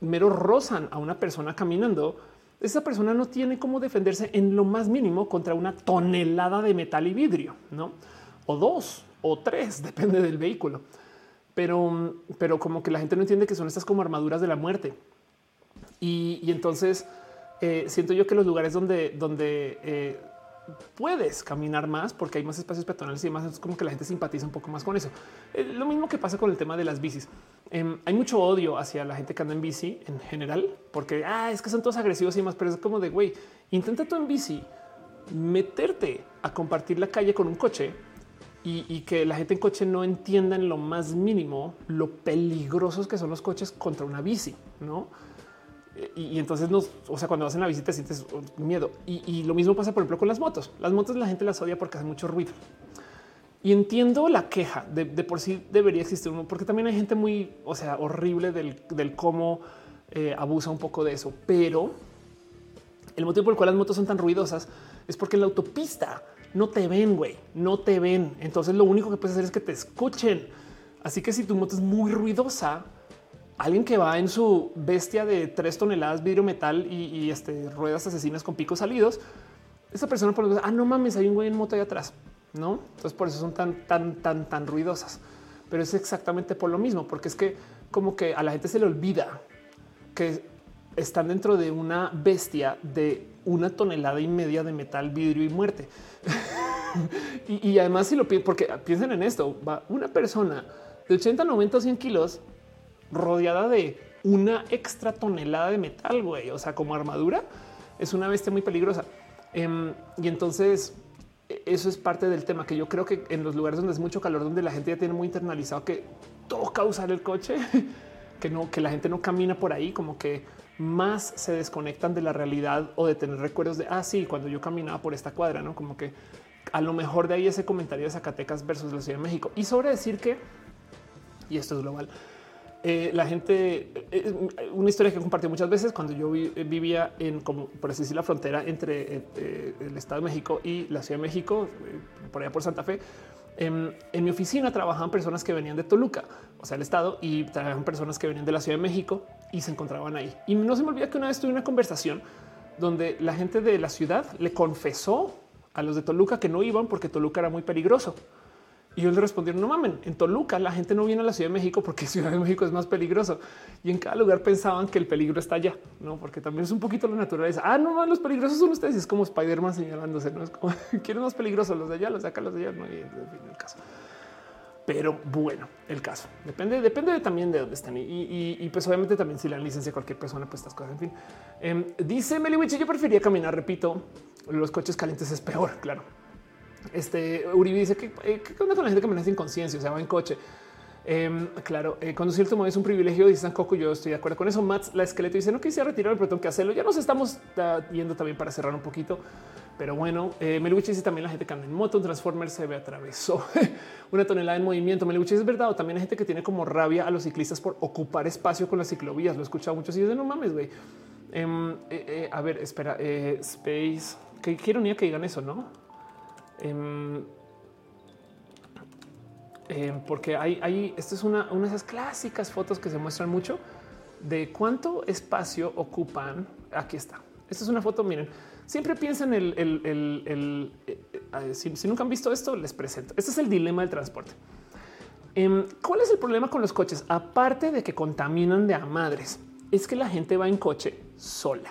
mero rozan a una persona caminando, esa persona no tiene cómo defenderse en lo más mínimo contra una tonelada de metal y vidrio, no? O dos o tres, *laughs* depende del vehículo pero, pero como que la gente no entiende que son estas como armaduras de la muerte. Y, entonces eh, siento yo que los lugares donde, donde eh, puedes caminar más porque hay más espacios peatonales y demás, es como que la gente simpatiza un poco más con eso. Eh, lo mismo que pasa con el tema de las bicis. Em, hay mucho odio hacia la gente que anda en bici en general, porque ah, es que son todos agresivos y más, pero es como de güey, intenta tú en bici meterte a compartir la calle con un coche y, que la gente en coche no entienda en lo más mínimo lo peligrosos que son los coches contra una bici, no? Y, entonces nos, o sea, cuando vas en la bici te sientes miedo. Y, lo mismo pasa, por ejemplo, con las motos. Las motos la gente las odia porque hacen mucho ruido. Y entiendo la queja de, por sí debería existir uno, porque también hay gente muy, o sea, horrible del, cómo eh, abusa un poco de eso. Pero el motivo por el cual las motos son tan ruidosas es porque en la autopista no te ven, güey, no te ven. Entonces lo único que puedes hacer es que te escuchen. Así que si tu moto es muy ruidosa, alguien que va en su bestia de tres toneladas vidrio metal y, este, ruedas asesinas con picos salidos, esa persona por lo ah, no mames, hay un güey en moto ahí atrás, no? Entonces por eso son tan, tan, tan, tan ruidosas. Pero es exactamente por lo mismo, porque es que como que a la gente se le olvida que están dentro de una bestia de una tonelada y media de metal, vidrio y muerte. *laughs* y, además, si lo piensan, porque piensen en esto, va una persona de 80, 90 o 100 kilos rodeada de una extra tonelada de metal, güey. O sea, como armadura es una bestia muy peligrosa. Em, y entonces e, eso es parte del tema que yo creo que en los lugares donde es mucho calor, donde la gente ya tiene muy internalizado que toca usar el coche, *laughs* que no, que la gente no camina por ahí, como que más se desconectan de la realidad o de tener recuerdos de ah, sí, cuando yo caminaba por esta cuadra, no como que a lo mejor de ahí ese comentario de Zacatecas versus la Ciudad de México y sobre decir que y esto es global eh, la gente, eh, eh, una historia que compartí muchas veces cuando yo vivía en, como por así decir, la frontera entre el Estado de México y la Ciudad de México, por allá por Santa Fe. En, en, mi oficina trabajaban personas que venían de Toluca, o sea, el Estado, y trabajaban personas que venían de la Ciudad de México y se encontraban ahí. Y no se me olvida que una vez tuve una conversación donde la gente de la ciudad le confesó a los de Toluca que no iban porque Toluca era muy peligroso. Y yo le respondí, no mamen, en Toluca la gente no viene a la Ciudad de México porque *laughs* Ciudad de México es más peligroso. Y en cada lugar pensaban que el peligro está allá, no? Porque también es un poquito la naturaleza. Ah, no, los peligrosos son ustedes. es como Spider-Man señalándose, no es como *laughs* quieren más peligrosos los de allá, los de acá, los de allá. No, y, el caso. Pero bueno, el caso depende, depende también de dónde están. Y, pues obviamente también si la licencia cualquier persona, pues estas cosas. En fin, em, dice Meliwich, yo prefería caminar. Repito, los coches calientes es peor. Claro, este Uribe dice que eh, qué onda con la gente que maneja sin conciencia, o sea, va en coche. Em, claro, eh, conducir tu es un privilegio, dice Coco. Yo estoy de acuerdo con eso. Mats, la esqueleto dice no quisiera retirar, pero tengo que hacerlo. Ya nos estamos yendo también para cerrar un poquito. Pero bueno, eh, dice también la gente que anda en moto, un transformer se ve atravesó *laughs* una tonelada en movimiento. Melibuchi es verdad. O también hay gente que tiene como rabia a los ciclistas por ocupar espacio con las ciclovías. Lo he escuchado mucho. Y de no mames, güey. Em, eh, a ver, espera, Space. Que quiero ni que digan eso, no? Em, porque hay, hay, esto es una, una de esas clásicas fotos que se muestran mucho de cuánto espacio ocupan. Aquí está. Esta es una foto. Miren, siempre piensan el, el, el, eh, eh, si, nunca han visto esto, les presento. Este es el dilema del transporte. Em, ¿Cuál es el problema con los coches? Aparte de que contaminan de a madres, es que la gente va en coche sola.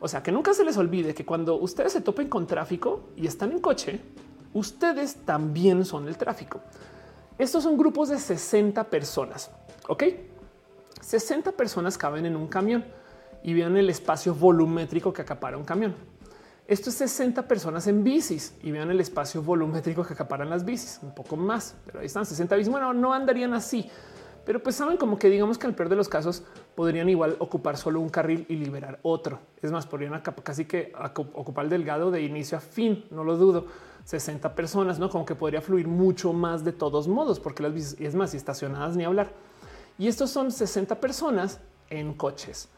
O sea, que nunca se les olvide que cuando ustedes se topen con tráfico y están en coche, ustedes también son el tráfico. Estos son grupos de 60 personas. Ok, 60 personas caben en un camión y vean el espacio volumétrico que acapara un camión. Esto es 60 personas en bicis y vean el espacio volumétrico que acaparan las bicis, un poco más, pero ahí están 60 bicis. Bueno, no andarían así, pero pues saben como que digamos que en el peor de los casos podrían igual ocupar solo un carril y liberar otro. Es más, podrían casi que ocupar el delgado de inicio a fin, no lo dudo. 60 personas, no como que podría fluir mucho más de todos modos, porque las bicis, es más, y estacionadas ni hablar. Y estos son 60 personas en coches.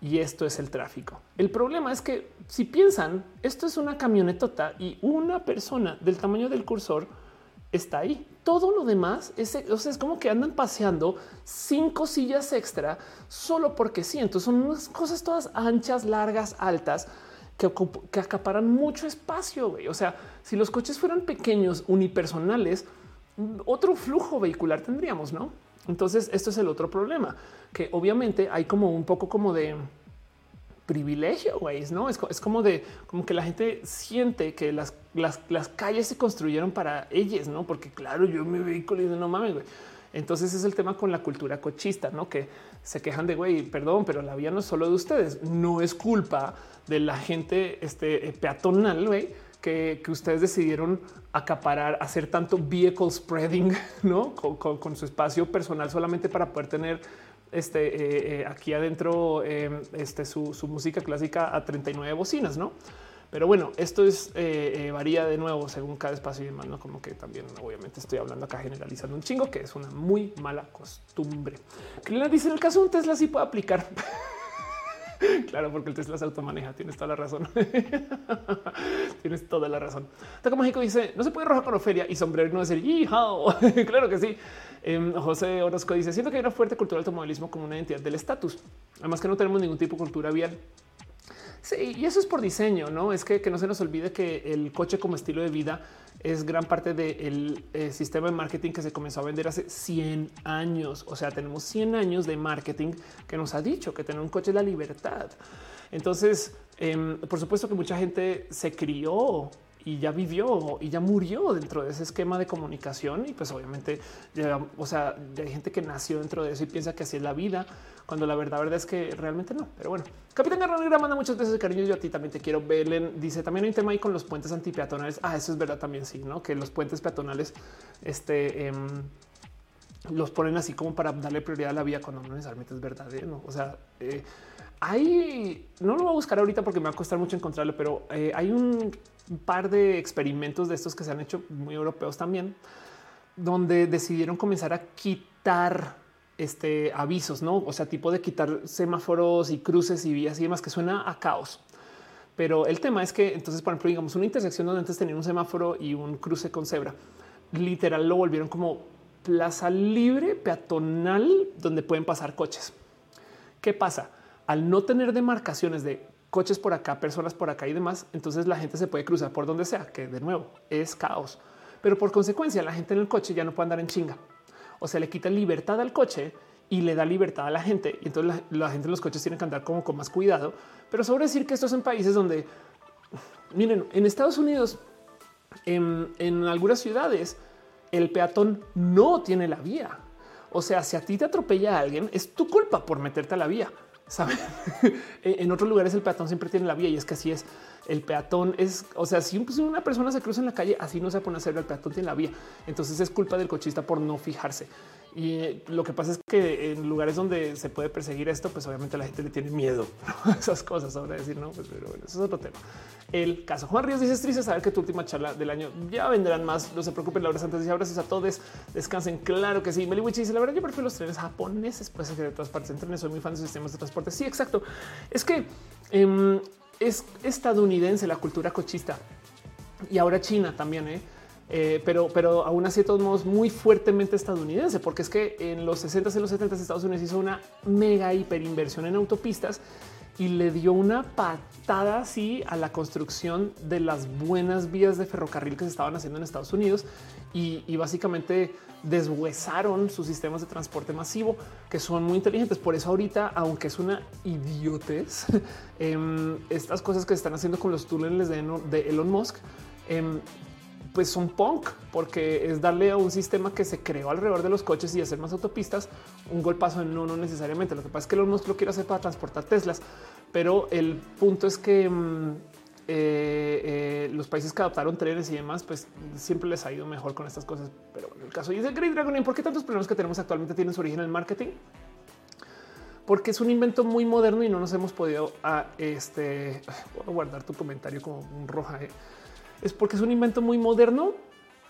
Y esto es el tráfico. El problema es que si piensan, esto es una camionetota y una persona del tamaño del cursor está ahí. Todo lo demás es, es como que andan paseando cinco sillas extra solo porque sí. Entonces son unas cosas todas anchas, largas, altas que, que acaparan mucho espacio. O sea, si los coches fueran pequeños, unipersonales, otro flujo vehicular tendríamos, no? Entonces, esto es el otro problema que obviamente hay como un poco como de privilegio, güey, ¿no? Es, como de, como que la gente siente que las, las, calles se construyeron para ellas, ¿no? Porque claro, yo mi vehículo y no mames, güey. Entonces es el tema con la cultura cochista, ¿no? Que se quejan de, güey, perdón, pero la vía no es solo de ustedes, no es culpa de la gente este, eh, peatonal, güey, que, ustedes decidieron acaparar, hacer tanto vehicle spreading, *laughs* ¿no? con su espacio personal solamente para poder tener este, eh, eh, aquí adentro em, este, su, música clásica a 39 bocinas, ¿no? Pero bueno, esto es eh, varía de nuevo según cada espacio y demás, ¿no? Como que también obviamente estoy hablando acá generalizando un chingo, que es una muy mala costumbre. le dice, en el caso de un Tesla sí puede aplicar. *laughs* claro, porque el Tesla se automaneja. Tienes toda la razón. *laughs* Tienes toda la razón. Taco Mágico dice: No se puede rojar con Ofelia y sombrero no decir hijao. *laughs* claro que sí. Em, José Orozco dice: Siento que hay una fuerte cultura del automovilismo como una identidad del estatus. Además, que no tenemos ningún tipo de cultura vial. Sí, y eso es por diseño, no es que, no se nos olvide que el coche como estilo de vida es gran parte del eh, sistema de marketing que se comenzó a vender hace 100 años. O sea, tenemos 100 años de marketing que nos ha dicho que tener un coche es la libertad. Entonces, em, por supuesto que mucha gente se crió y ya vivió y ya murió dentro de ese esquema de comunicación. Y pues obviamente, o sea, hay gente que nació dentro de eso y piensa que así es la vida, cuando la verdad, verdad es que realmente no. Pero bueno, Capitán Garra manda muchas veces cariño. Yo a ti también te quiero. Belen dice también hay un tema ahí con los puentes antipeatonales. Ah, eso es verdad también. Sí, no que los puentes peatonales, este, em, los ponen así como para darle prioridad a la vía cuando no necesariamente es verdad. ¿eh? ¿no? O sea, eh, hay, no lo voy a buscar ahorita porque me va a costar mucho encontrarlo, pero eh, hay un par de experimentos de estos que se han hecho muy europeos también, donde decidieron comenzar a quitar este avisos, no? O sea, tipo de quitar semáforos y cruces y vías y demás que suena a caos. Pero el tema es que entonces, por ejemplo, digamos una intersección donde antes tenía un semáforo y un cruce con cebra, literal lo volvieron como plaza libre peatonal donde pueden pasar coches. ¿Qué pasa? Al no tener demarcaciones de coches por acá, personas por acá y demás, entonces la gente se puede cruzar por donde sea, que de nuevo es caos. Pero por consecuencia, la gente en el coche ya no puede andar en chinga. O sea, le quita libertad al coche y le da libertad a la gente. Y entonces la, gente en los coches tiene que andar como con más cuidado. Pero sobre decir que estos son países donde, miren, en Estados Unidos, en, algunas ciudades, el peatón no tiene la vía. O sea, si a ti te atropella a alguien, es tu culpa por meterte a la vía. ¿Saben? *laughs* en otros lugares el peatón siempre tiene la vía y es que así es. El peatón es, o sea, si una persona se cruza en la calle, así no se pone a hacer el peatón tiene la vía. Entonces es culpa del cochista por no fijarse. Y eh, lo que pasa es que en lugares donde se puede perseguir esto, pues obviamente la gente le tiene miedo a *laughs* esas cosas. Ahora decir, no, pues pero bueno, eso es otro tema. El caso Juan Ríos dice: Es triste saber que tu última charla del año ya vendrán más. No se preocupen, Laura Santos y abrazos a todos. Descansen. Claro que sí. Meliwich dice: La verdad, yo prefiero los trenes japoneses, pues que de todas partes en trenes. Soy muy fan de sistemas de transporte. Sí, exacto. Es que em, es estadounidense la cultura cochista y ahora China también. ¿eh? Eh, pero, pero aún así de todos modos muy fuertemente estadounidense, porque es que en los 60 y los 70 Estados Unidos hizo una mega hiperinversión en autopistas y le dio una patada así a la construcción de las buenas vías de ferrocarril que se estaban haciendo en Estados Unidos y, básicamente deshuesaron sus sistemas de transporte masivo que son muy inteligentes. Por eso ahorita, aunque es una idiotez, *laughs* em, estas cosas que se están haciendo con los túneles de, Elon Musk, em, pues son punk, porque es darle a un sistema que se creó alrededor de los coches y hacer más autopistas un golpazo. No, no necesariamente. Lo que pasa es que Elon Musk lo quiere hacer para transportar Teslas, pero el punto es que mm, eh, eh, los países que adoptaron trenes y demás, pues siempre les ha ido mejor con estas cosas. Pero en el caso y de Great Dragon, ¿por qué tantos problemas que tenemos actualmente tienen su origen en el marketing? Porque es un invento muy moderno y no nos hemos podido ah, este *sighs* guardar tu comentario como un roja. Eh es porque es un invento muy moderno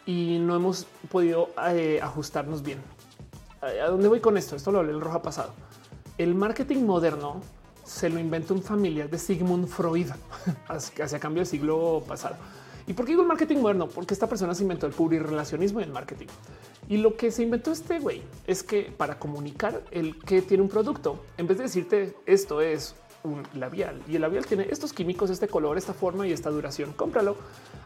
y no hemos podido eh, ajustarnos bien. ¿A dónde voy con esto? Esto lo hablé el roja pasado. El marketing moderno se lo inventó un familiar de Sigmund Freud *laughs* hacia cambio del siglo pasado. ¿Y por qué digo el marketing moderno? Porque esta persona se inventó el relacionismo y el marketing. Y lo que se inventó este güey es que para comunicar el que tiene un producto, en vez de decirte esto es un labial y el labial tiene estos químicos, este color, esta forma y esta duración. Cómpralo.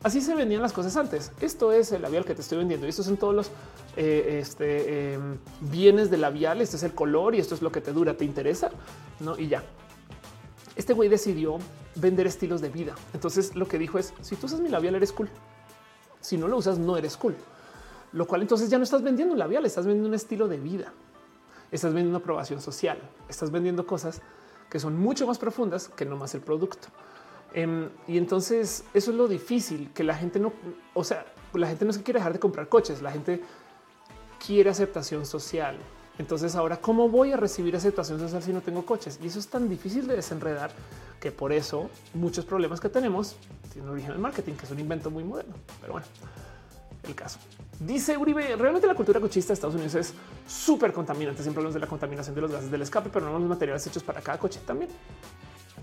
Así se vendían las cosas antes. Esto es el labial que te estoy vendiendo y estos son todos los eh, este, em, bienes del labial. Este es el color y esto es lo que te dura. ¿Te interesa? No, y ya. Este güey decidió vender estilos de vida. Entonces lo que dijo es si tú usas mi labial, eres cool. Si no lo usas, no eres cool. Lo cual entonces ya no estás vendiendo un labial, estás vendiendo un estilo de vida. Estás vendiendo una aprobación social. Estás vendiendo cosas que son mucho más profundas que no más el producto. Em, y entonces eso es lo difícil, que la gente no, o sea, la gente no se quiere dejar de comprar coches, la gente quiere aceptación social. Entonces ahora, ¿cómo voy a recibir aceptación social si no tengo coches? Y eso es tan difícil de desenredar que por eso muchos problemas que tenemos tienen origen en marketing, que es un invento muy moderno. Pero bueno, el caso. Dice Uribe, realmente la cultura cochista de Estados Unidos es súper contaminante. Siempre hablamos de la contaminación de los gases del escape, pero no los materiales hechos para cada coche también.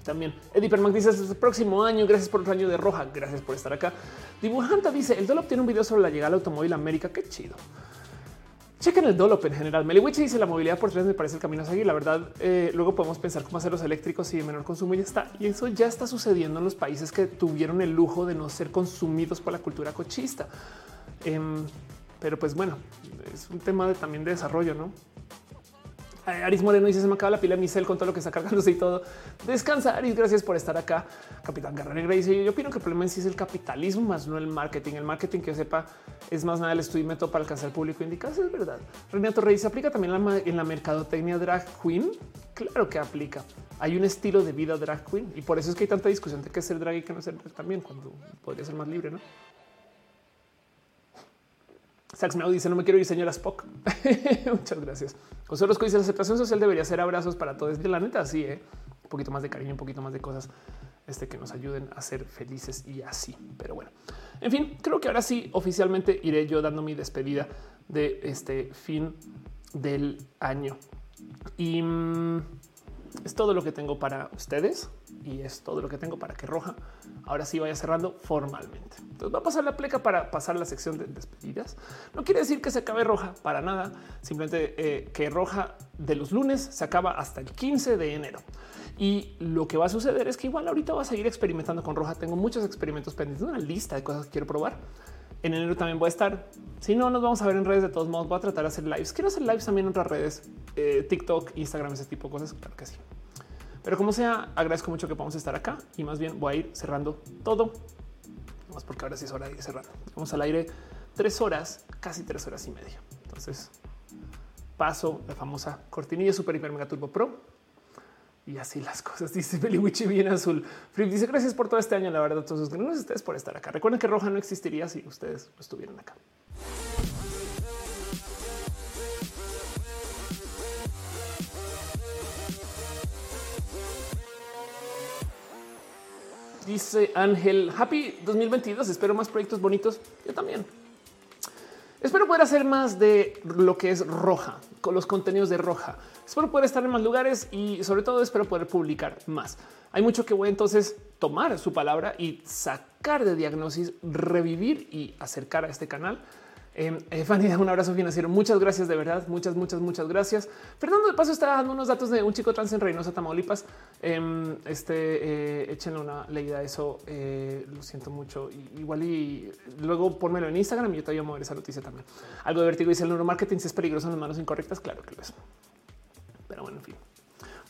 También Eddie Permac dice el próximo año. Gracias por otro año de roja. Gracias por estar acá. Dibujanta dice el Dolop tiene un video sobre la llegada al automóvil América. Qué chido. Chequen el Dolop en general. Meliwich dice la movilidad por trenes me parece el camino a seguir. La verdad, eh, luego podemos pensar cómo hacer los eléctricos y de menor consumo y ya está. Y eso ya está sucediendo en los países que tuvieron el lujo de no ser consumidos por la cultura cochista. Em, pero pues bueno, es un tema de, también de desarrollo, ¿no? Aris Moreno dice se me acaba la pila de mi cel con todo lo que está cargándose y todo. Descansa, Aris. Gracias por estar acá. Capitán Garra Negra dice yo opino que el problema en sí es el capitalismo más no el marketing. El marketing que yo sepa es más nada el estudio y método para alcanzar el público indicado. Es verdad. Renato Reyes aplica también en la mercadotecnia drag queen. Claro que aplica. Hay un estilo de vida drag queen y por eso es que hay tanta discusión de qué ser drag y qué no ser drag también cuando podría ser más libre, no? Sax me dice no me quiero ir señora Spock. *laughs* Muchas gracias. José Orozco dice la aceptación social debería ser abrazos para todos. De la neta, sí, ¿eh? un poquito más de cariño, un poquito más de cosas este, que nos ayuden a ser felices y así. Pero bueno, en fin, creo que ahora sí oficialmente iré yo dando mi despedida de este fin del año. Y mm, es todo lo que tengo para ustedes y es todo lo que tengo para que Roja ahora sí vaya cerrando formalmente. Entonces va a pasar la pleca para pasar la sección de despedidas. No quiere decir que se acabe Roja para nada, simplemente eh, que Roja de los lunes se acaba hasta el 15 de enero. Y lo que va a suceder es que igual ahorita va a seguir experimentando con Roja. Tengo muchos experimentos pendientes, una lista de cosas que quiero probar. En enero también voy a estar. Si no, nos vamos a ver en redes de todos modos. Voy a tratar de hacer lives. Quiero hacer lives también en otras redes, eh, TikTok, Instagram, ese tipo de cosas. Claro que sí. Pero como sea, agradezco mucho que podamos estar acá y más bien voy a ir cerrando todo. Más porque ahora sí es hora de ir cerrando. Vamos al aire tres horas, casi tres horas y media. Entonces paso la famosa cortinilla Super Hiper Mega Turbo Pro y así las cosas. *laughs* Dice Beliwichi bien azul. Flip dice gracias por todo este año. La verdad, todos ustedes por estar acá. Recuerden que Roja no existiría si ustedes estuvieran acá. Dice Ángel, happy 2022. Espero más proyectos bonitos. Yo también. Espero poder hacer más de lo que es roja, con los contenidos de roja. Espero poder estar en más lugares y sobre todo espero poder publicar más. Hay mucho que voy entonces tomar su palabra y sacar de diagnosis, revivir y acercar a este canal eh, Fanny, *laughs* un abrazo financiero. Muchas gracias, de verdad. Muchas, muchas, muchas gracias. Fernando de paso está dando unos datos de un chico trans en Reynosa, Tamaulipas. Em, este eh, échenle una leída a eso. Eh, lo siento mucho. igual y luego pónmelo en Instagram y yo te voy a mover esa noticia también. Algo de dice el neuromarketing si es peligroso en las manos incorrectas. Claro que lo es. Pero bueno, en fin.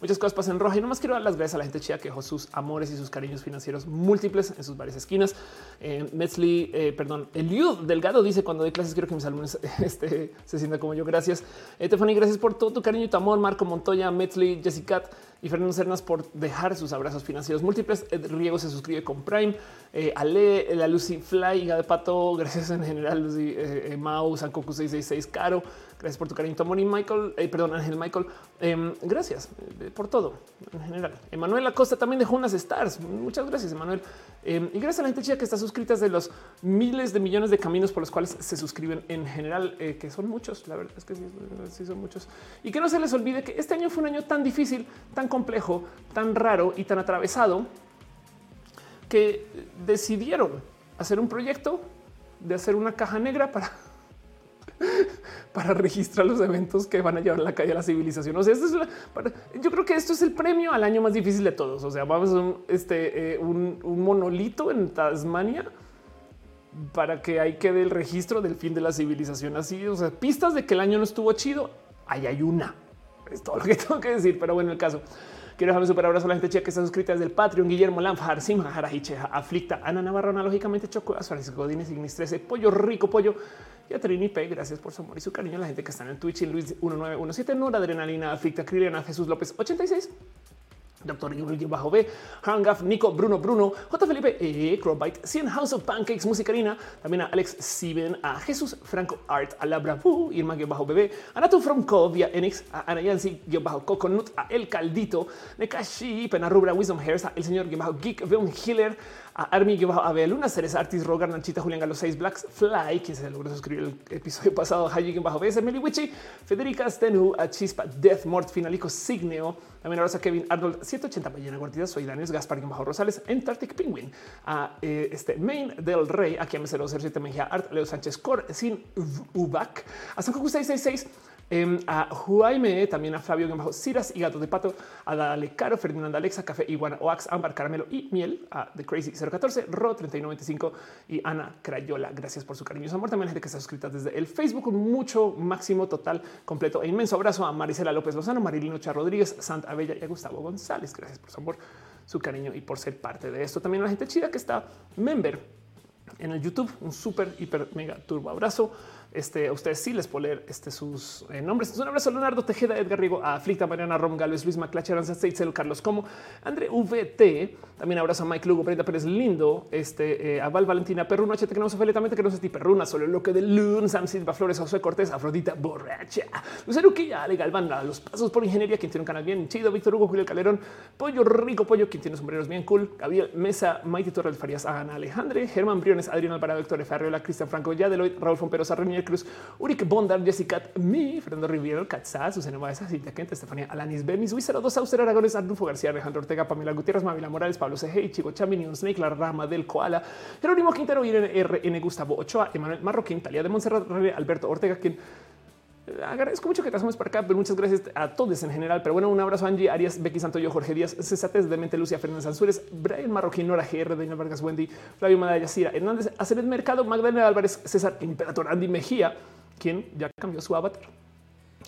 Muchas cosas pasan en roja y no más quiero dar las gracias a la gente chida que dejó sus amores y sus cariños financieros múltiples en sus varias esquinas. Eh, Metzli, eh, perdón, Eliud Delgado dice cuando doy clases quiero que mis alumnos *laughs* este, se sientan como yo. Gracias. Eh, gracias por todo tu cariño y tu amor. Marco Montoya, Metzli, Jessica y Fernando Cernas por dejar sus abrazos financieros múltiples. Ed Riego se suscribe con Prime. Eh, Ale, la Lucy Fly, de Pato, gracias en general, Lucy, eh, Mau, Sankoku 666, Caro. Gracias por tu cariño, Moni Michael, eh, perdón, Ángel Michael. Em, gracias eh, por todo en general. Emanuel Acosta también dejó unas stars. Muchas gracias, Emanuel. Em, y gracias a la gente chida que está suscrita de los miles de millones de caminos por los cuales se suscriben en general, eh, que son muchos. La verdad es que sí, son muchos. Y que no se les olvide que este año fue un año tan difícil, tan complejo, tan raro y tan atravesado que decidieron hacer un proyecto de hacer una caja negra para *laughs* para registrar los eventos que van a llevar la calle a la civilización. O sea, yo creo que esto es el premio al año más difícil de todos. O sea, vamos a un, este, eh, un, monolito en Tasmania para que ahí quede el registro del fin de la civilización. Así, o sea, pistas de que el año no estuvo chido. Ahí hay una. Es todo lo que tengo que decir, pero bueno, el caso. Quiero dejar un super abrazo a la gente chica que está suscrita desde el Patreon, Guillermo Lanfar, Simha, Jarajiche, Aflicta, Ana Navarro, lógicamente Choco, Francisco Godínez, Ignis 13, Pollo Rico, Pollo, y a Trini P. Gracias por su amor y su cariño a la gente que está en Twitch, en Luis 1917, Nora Adrenalina, Aflicta, Criliana, Jesús López 86. Doctor bajo B, Hangaf, Nico, Bruno, Bruno, J. Felipe, E. Crowbite, Cien House of Pancakes, Musicarina, también a Alex Siben, a Jesús Franco Art, a Labra, uh, Irma, bajo bebé, a From Covia, Enix, a Ana Yancy, bajo Coconut, a El Caldito, Nekashi, Penarrubra, Wisdom Hairs, a El Señor, bajo Geek, Veon Healer, a Army, bajo Abel, Luna, Cereza, Artis, Rogar, Nanchita, Julián Galo 6, Blacks, Fly, quien se logró suscribir el episodio pasado, Hayi, bajo BS, Meli Wichi, Federica Stenu, a Chispa, Death, Mort, Finalico, Signeo, también a Kevin Arnold 180 Ballena Guardia. Soy Daniel Gaspar bajo Rosales, Antarctic Penguin, a eh, este Main del Rey, aquí a M007 Mejía Art, Leo Sánchez Cor, Sin Ubac, a San 666 Em, a Juaime, también a Flavio bajo Ciras y Gato de Pato, a Dale Caro, Ferdinand Alexa, Café Iguana, Oax, Ámbar, Caramelo y Miel, a The Crazy 014, Ro 3995 y Ana Crayola. Gracias por su cariño su amor. También gente que está suscrita desde el Facebook, un mucho máximo total, completo e inmenso abrazo a Marisela López Lozano, Marilino Char Rodríguez, Santa Abella y a Gustavo González. Gracias por su amor, su cariño y por ser parte de esto. También a la gente chida que está member en el YouTube. Un súper, hiper, mega turbo abrazo. Este, a ustedes sí les puedo leer este, sus eh, nombres. Un abrazo a Leonardo Tejeda, Edgar Riego, a Aflicta, Mariana Rom, Gales, Luis Maclache, Aranza Seitzel, Carlos Como, André VT. También abrazo a Mike Lugo, Brenda Pérez Lindo, este, eh, a Val Valentina Perruno, HT que no se feletamente que no se Perruna, solo lo que de Lun, Sam Silva Flores, José Cortés, Afrodita Borracha, Lucero Quilla, Ale Galván, los pasos por ingeniería, quien tiene un canal bien chido, Víctor Hugo, Julio Calderón, Pollo Rico Pollo, quien tiene sombreros bien cool, Gabriel Mesa, Maite Torres Farías, Ana Alejandre, Germán Briones, Adrián Alvarado, Héctor Ferriola, Cristian Franco, Yadeloid, Raúl Fomperosa, Renier Cruz, Uri Bondar, Jessica, mi, Fernando Riviero, Katzá, Susana Baeza, Cintia Kent, Estefanía Alanis, Bemis, Wizard, Dos Auster, Aragones, Arnulfo García, Alejandro Ortega, Pamela Gutiérrez, Mavila Morales, Pablo CG, Chico Chaminion, Snake, La Rama del Koala, Jerónimo Quintero, Irene RN, Gustavo Ochoa, Emanuel Marroquín, Talia de Montserrat, Alberto Ortega, quien agradezco mucho que te hacemos para acá, pero muchas gracias a todos en general. Pero bueno, un abrazo a Angie, Arias, Becky Santoyo, Jorge Díaz, Cesates de Mente, Lucia Fernández Ansúrez, Brian Marroquín, Nora GR, Daniel Vargas, Wendy, Flavio Madaya, Cira, Hernández, Hacer el Mercado, Magdalena Álvarez, César Imperator, Andy Mejía, quien ya cambió su avatar.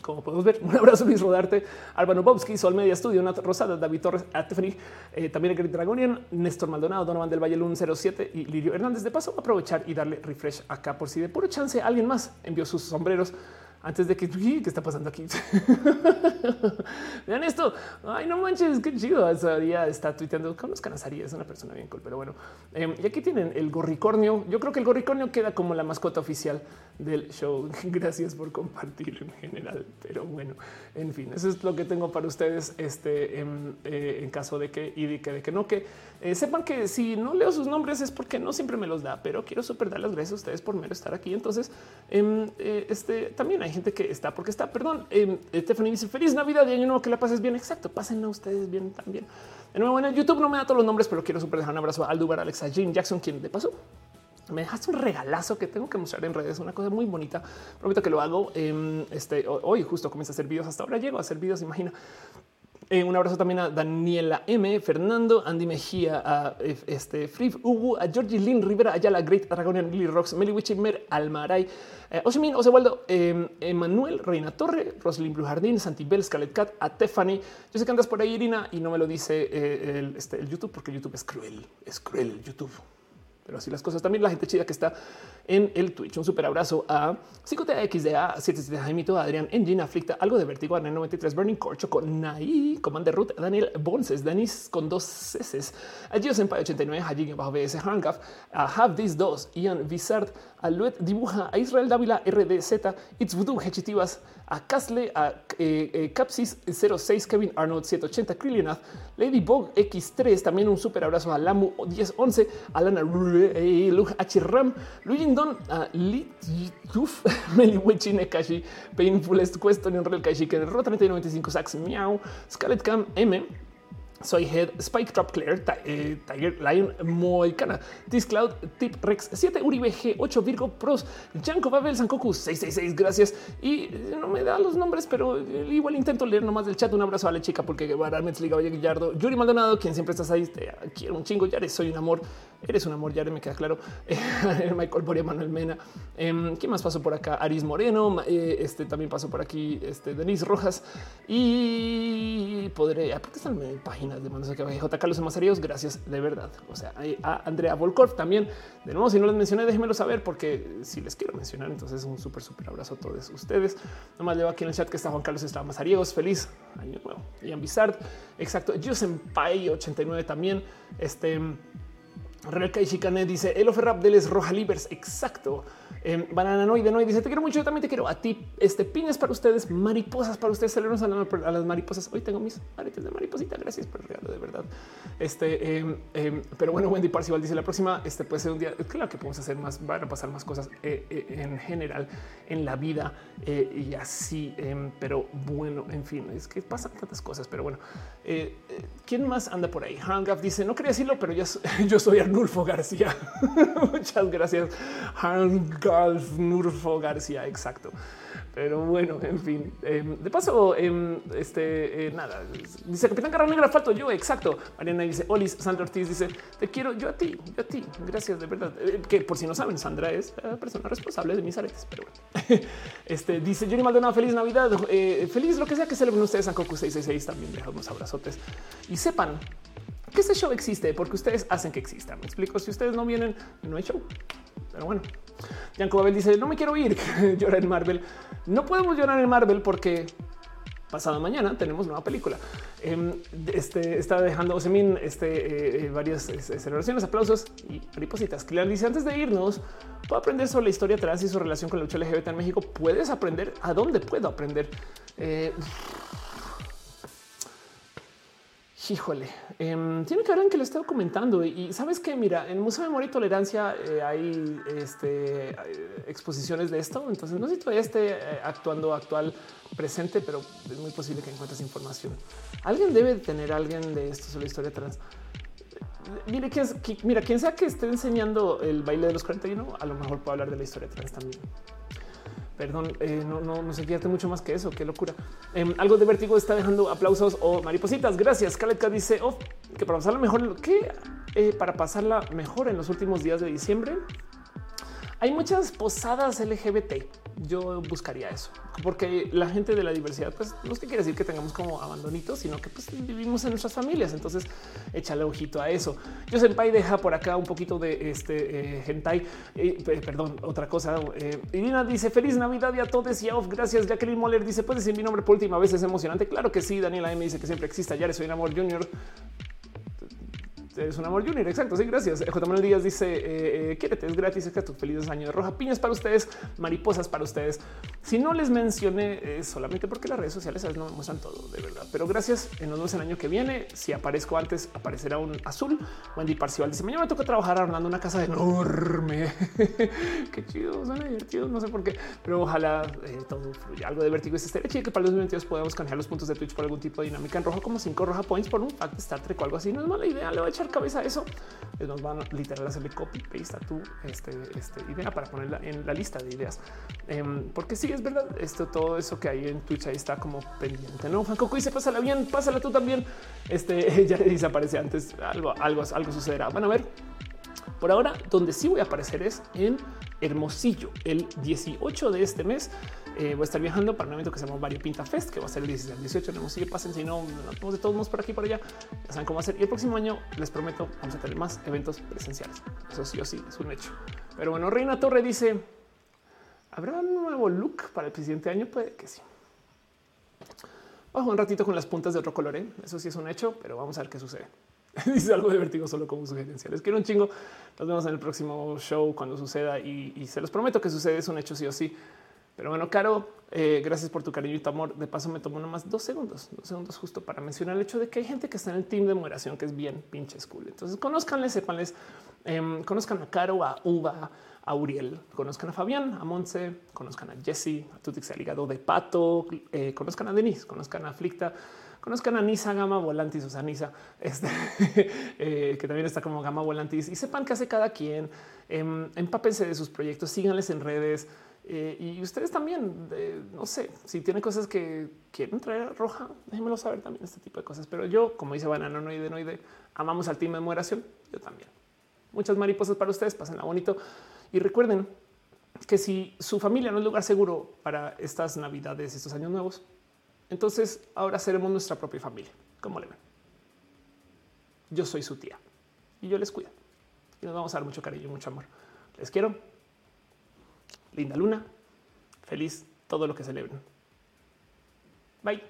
Como podemos ver, un abrazo Luis Rodarte, Álvaro Bobsky, Sol Media Studio, Nat Rosada, David Torres, Atefani, eh, también el Dragonian, Néstor Maldonado, Donovan del Valle 107 y Lirio Hernández. De paso, aprovechar y darle refresh acá por si de puro chance alguien más envió sus sombreros antes de que *laughs* qué está pasando aquí. *laughs* Vean esto. Ay, no manches, qué chido. Esa está tuiteando con los canazarías. Es una persona bien cool, pero bueno. Em, y aquí tienen el gorricornio. Yo creo que el gorricornio queda como la mascota oficial del show. *laughs* Gracias por compartir en general. Pero bueno, en fin, eso es lo que tengo para ustedes. Este en, eh, en caso de que y de que, de que no, que eh, sepan que si no leo sus nombres es porque no siempre me los da, pero quiero super dar las gracias a ustedes por mero estar aquí. Entonces, em, eh, este también hay gente que está porque está. Perdón, eh, Stephanie dice feliz Navidad y año nuevo que la pases bien. Exacto, pasen a ustedes bien también. De nuevo, en YouTube no me da todos los nombres, pero quiero super dejar un abrazo a Aldubar, Alexa, Jane Jackson, quien de paso me dejaste un regalazo que tengo que mostrar en redes, una cosa muy bonita. Prometo que lo hago. Em, este hoy justo comienzo a hacer videos. Hasta ahora llego a hacer videos. Imagina eh, un abrazo también a Daniela M, Fernando, Andy Mejía, a este Free Ubu, a Georgie Lynn Rivera, Ayala, Great Aragonian, Lily Rocks, Meli Mer, Almaray, eh, Oshimin, Osewaldo, eh, Emanuel, Reina Torre, Roslyn Blue Jardín, Santibel, Scarlet Cat, a Tiffany. Yo sé que andas por ahí, Irina, y no me lo dice el, este, el YouTube porque YouTube es cruel, es cruel el YouTube pero así las cosas. También la gente chida que está en el Twitch. Un super abrazo a 5TXDA, 77 Jaimito, Adrián, Engine, Aflicta, algo de Vertigo, 93, Burning Corcho, con Nai, Commander Root, Daniel Bonses, Danis con dos C, a Senpai 89, Hajin bajo BS Hangaf, a Have These Dos, Ian Vizard, a Luet Dibuja, a Israel Dávila, RDZ, It's Voodoo, Hechitivas, a Casle, a eh, eh, Capsis 06, Kevin Arnold 780, Krillionath, Ladybug X3, también un super abrazo a Lamu 1011, a Lana Luke H. Ram, Luigi Don, a Lituf, *laughs* Meliwichi Nekashi, Painfulest Question, Real Kashi, Ken Ro 3095, Sax Meow, Scarlet Cam M, soy Head, Spike Trap Claire, eh, Tiger Lion, Moicana, Discloud, Tip Rex 7, Uribe G 8, Virgo Pros, Janko Babel, Sankoku 666, gracias. Y eh, no me da los nombres, pero eh, igual intento leer nomás del chat. Un abrazo a la chica porque Guevara, Metzliga, Valle Guillardo, Yuri Maldonado, quien siempre estás ahí, te quiero un chingo, Yare, soy un amor, eres un amor, Yare, me queda claro. *laughs* Michael Boria, Manuel Mena, em, ¿quién más pasó por acá? Aris Moreno, este también pasó por aquí, este Denise Rojas y podré, ¿por qué están en página? De manos que J. Carlos Mazaríos, gracias de verdad. O sea, a Andrea Volkov también. De nuevo, si no les mencioné, déjenmelo saber porque si les quiero mencionar, entonces un súper, súper abrazo a todos ustedes. Nomás leo aquí en el chat que está Juan Carlos Estrada Mazariegos, feliz año nuevo. Ian Bizard, exacto. Yo Senpai 89 también. Este Real Kai dice el Rap de Roja Libers. Exacto. Eh, Banana no no dice te quiero mucho. Yo también te quiero a ti. Este pines para ustedes, mariposas para ustedes. Saludos a, las mariposas. Hoy tengo mis aretes de mariposita. Gracias por el regalo de verdad. Este, em, em, pero bueno, Wendy Parcival dice la próxima. Este puede ser un día. Claro que podemos hacer más, van a pasar más cosas eh, eh, en general en la vida eh, y así. Pero bueno, en fin, es que pasan tantas cosas. Pero bueno, quién más anda por ahí? Hangaf dice no quería decirlo, pero yo, *laughs* yo soy Arnulfo García. *laughs* Muchas gracias, Hangaf. Nurfo García. Exacto. Pero bueno, en fin. Em, de paso, em, este eh, nada. Dice Capitán Garra Negra, falto yo. Exacto. Mariana dice Olis, Sandra Ortiz dice te quiero yo a ti, yo a ti. Gracias de verdad. Eh, que por si no saben, Sandra es la persona responsable de mis aretes. Pero bueno, *laughs* este dice Johnny Maldonado, feliz Navidad, eh, feliz lo que sea que celebren ustedes San Coco 666. También dejamos abrazotes y sepan que este show existe porque ustedes hacen que exista. Me explico. Si ustedes no vienen, no hay show. Pero bueno, Yanko dice: No me quiero ir, *laughs* llora en Marvel. No podemos llorar en Marvel porque pasado mañana tenemos nueva película. Em, este está dejando Osemin este, eh, eh, varias este, celebraciones, aplausos y maripositas. Claire dice antes de irnos, puedo aprender sobre la historia trans y su relación con la lucha LGBT en México. Puedes aprender a dónde puedo aprender. Eh, Híjole, em, tiene que ver en que lo estado comentando y sabes que mira, en Museo de Memoria y Tolerancia eh, hay este, exposiciones de esto. Entonces no sé si todavía esté eh, actuando actual presente, pero es muy posible que encuentres información. Alguien debe tener alguien de esto sobre la historia trans. Mire, mira, quien sea que esté enseñando el baile de los 41, a lo mejor puedo hablar de la historia trans también. Perdón, eh, no, no, se quiere mucho más que eso. Qué locura. Em, algo de vértigo está dejando aplausos o maripositas. Gracias. Kaletka dice oh, que para pasarla mejor, que eh, para pasarla mejor en los últimos días de diciembre hay muchas posadas LGBT yo buscaría eso, porque la gente de la diversidad, pues no es que quiere decir que tengamos como abandonitos, sino que pues, vivimos en nuestras familias. Entonces, échale ojito a eso. Yo Senpai deja por acá un poquito de este eh, hentai, eh, perdón, otra cosa. Eh, Irina dice feliz Navidad y a todos y off. Gracias. Jacqueline Moller dice puedes decir mi nombre por última vez. Es emocionante. Claro que sí. Daniela M dice que siempre exista. Ya soy un amor junior es un amor junior. Exacto. Sí, gracias. J. Manuel Díaz dice: eh, eh es gratis. Es que tu felices año de roja, piñas para ustedes, mariposas para ustedes. Si no les mencioné es solamente porque las redes sociales no me muestran todo de verdad, pero gracias. En nos vemos el año que viene. Si aparezco antes, aparecerá un azul. Wendy Parcial dice: Mañana me toca trabajar armando una casa enorme. *laughs* Qué chido, suena divertido. No sé por qué, pero ojalá eh, todo fluya. Algo de vértigo es este hecho que para los 2022 podamos canjear los puntos de Twitch por algún tipo de dinámica en rojo, como cinco roja points por un fact Star Trek o algo así. No es mala idea. Le voy a echar cabeza eso, pues nos van a literal hacerle copy paste a tu este, este, idea para ponerla en la lista de ideas. Em, porque sí, es verdad, esto, todo eso que hay en Twitch ahí está como pendiente. No, Fancoco dice pásala bien, pásala tú también. Este *laughs* ya desaparece antes, algo, algo, algo sucederá. Van a ver. Por ahora, donde sí voy a aparecer es en Hermosillo, el 18 de este mes. Eh, voy a estar viajando para un evento que se llama Vario Pinta Fest, que va a ser el 16 al 18. No sigue pasen, si no, de todos modos por aquí por allá. Ya saben cómo hacer. Y el próximo año les prometo, vamos a tener más eventos presenciales. Eso sí o sí es un hecho. Pero bueno, Reina Torre dice: ¿Habrá un nuevo look para el siguiente año? Puede que sí. Bajo un ratito con las puntas de otro color. ¿eh? Eso sí es un hecho, pero vamos a ver qué sucede. *laughs* Dice algo de vértigo solo como sugerencia. Les quiero un chingo. Nos vemos en el próximo show cuando suceda y, se los prometo que sucede. Es un hecho sí o sí. Pero bueno, Caro, eh, gracias por tu cariño y tu amor. De paso, me tomo nomás dos segundos, dos segundos justo para mencionar el hecho de que hay gente que está en el team de moderación que es bien pinche cool. Entonces, conozcanles, sepanles, em, conozcan a Caro, a Uva, a Uriel, conozcan a Fabián, a Monse, conozcan a Jesse, a Tutix ligado de Pato, eh, conozcan a Denise, conozcan a Flicta conozcan a Nisa Gama Volantis, o sea, Nisa, este, *laughs* eh, que también está como Gama Volantis y sepan qué hace cada quien. Eh, empápense de sus proyectos, síganles en redes. Eh, y ustedes también, no sé, si tienen cosas que quieren traer roja, déjenmelo saber también este tipo de cosas. Pero yo, como dice Banano Noide Noide, amamos al team de moderación. Yo también. Muchas mariposas para ustedes, pásenla bonito. Y recuerden que si su familia no es lugar seguro para estas navidades, estos años nuevos, entonces ahora seremos nuestra propia familia. ¿Cómo le ven? Yo soy su tía y yo les cuido y nos vamos a dar mucho cariño y mucho amor. Les quiero. Linda luna. Feliz todo lo que celebren. Bye.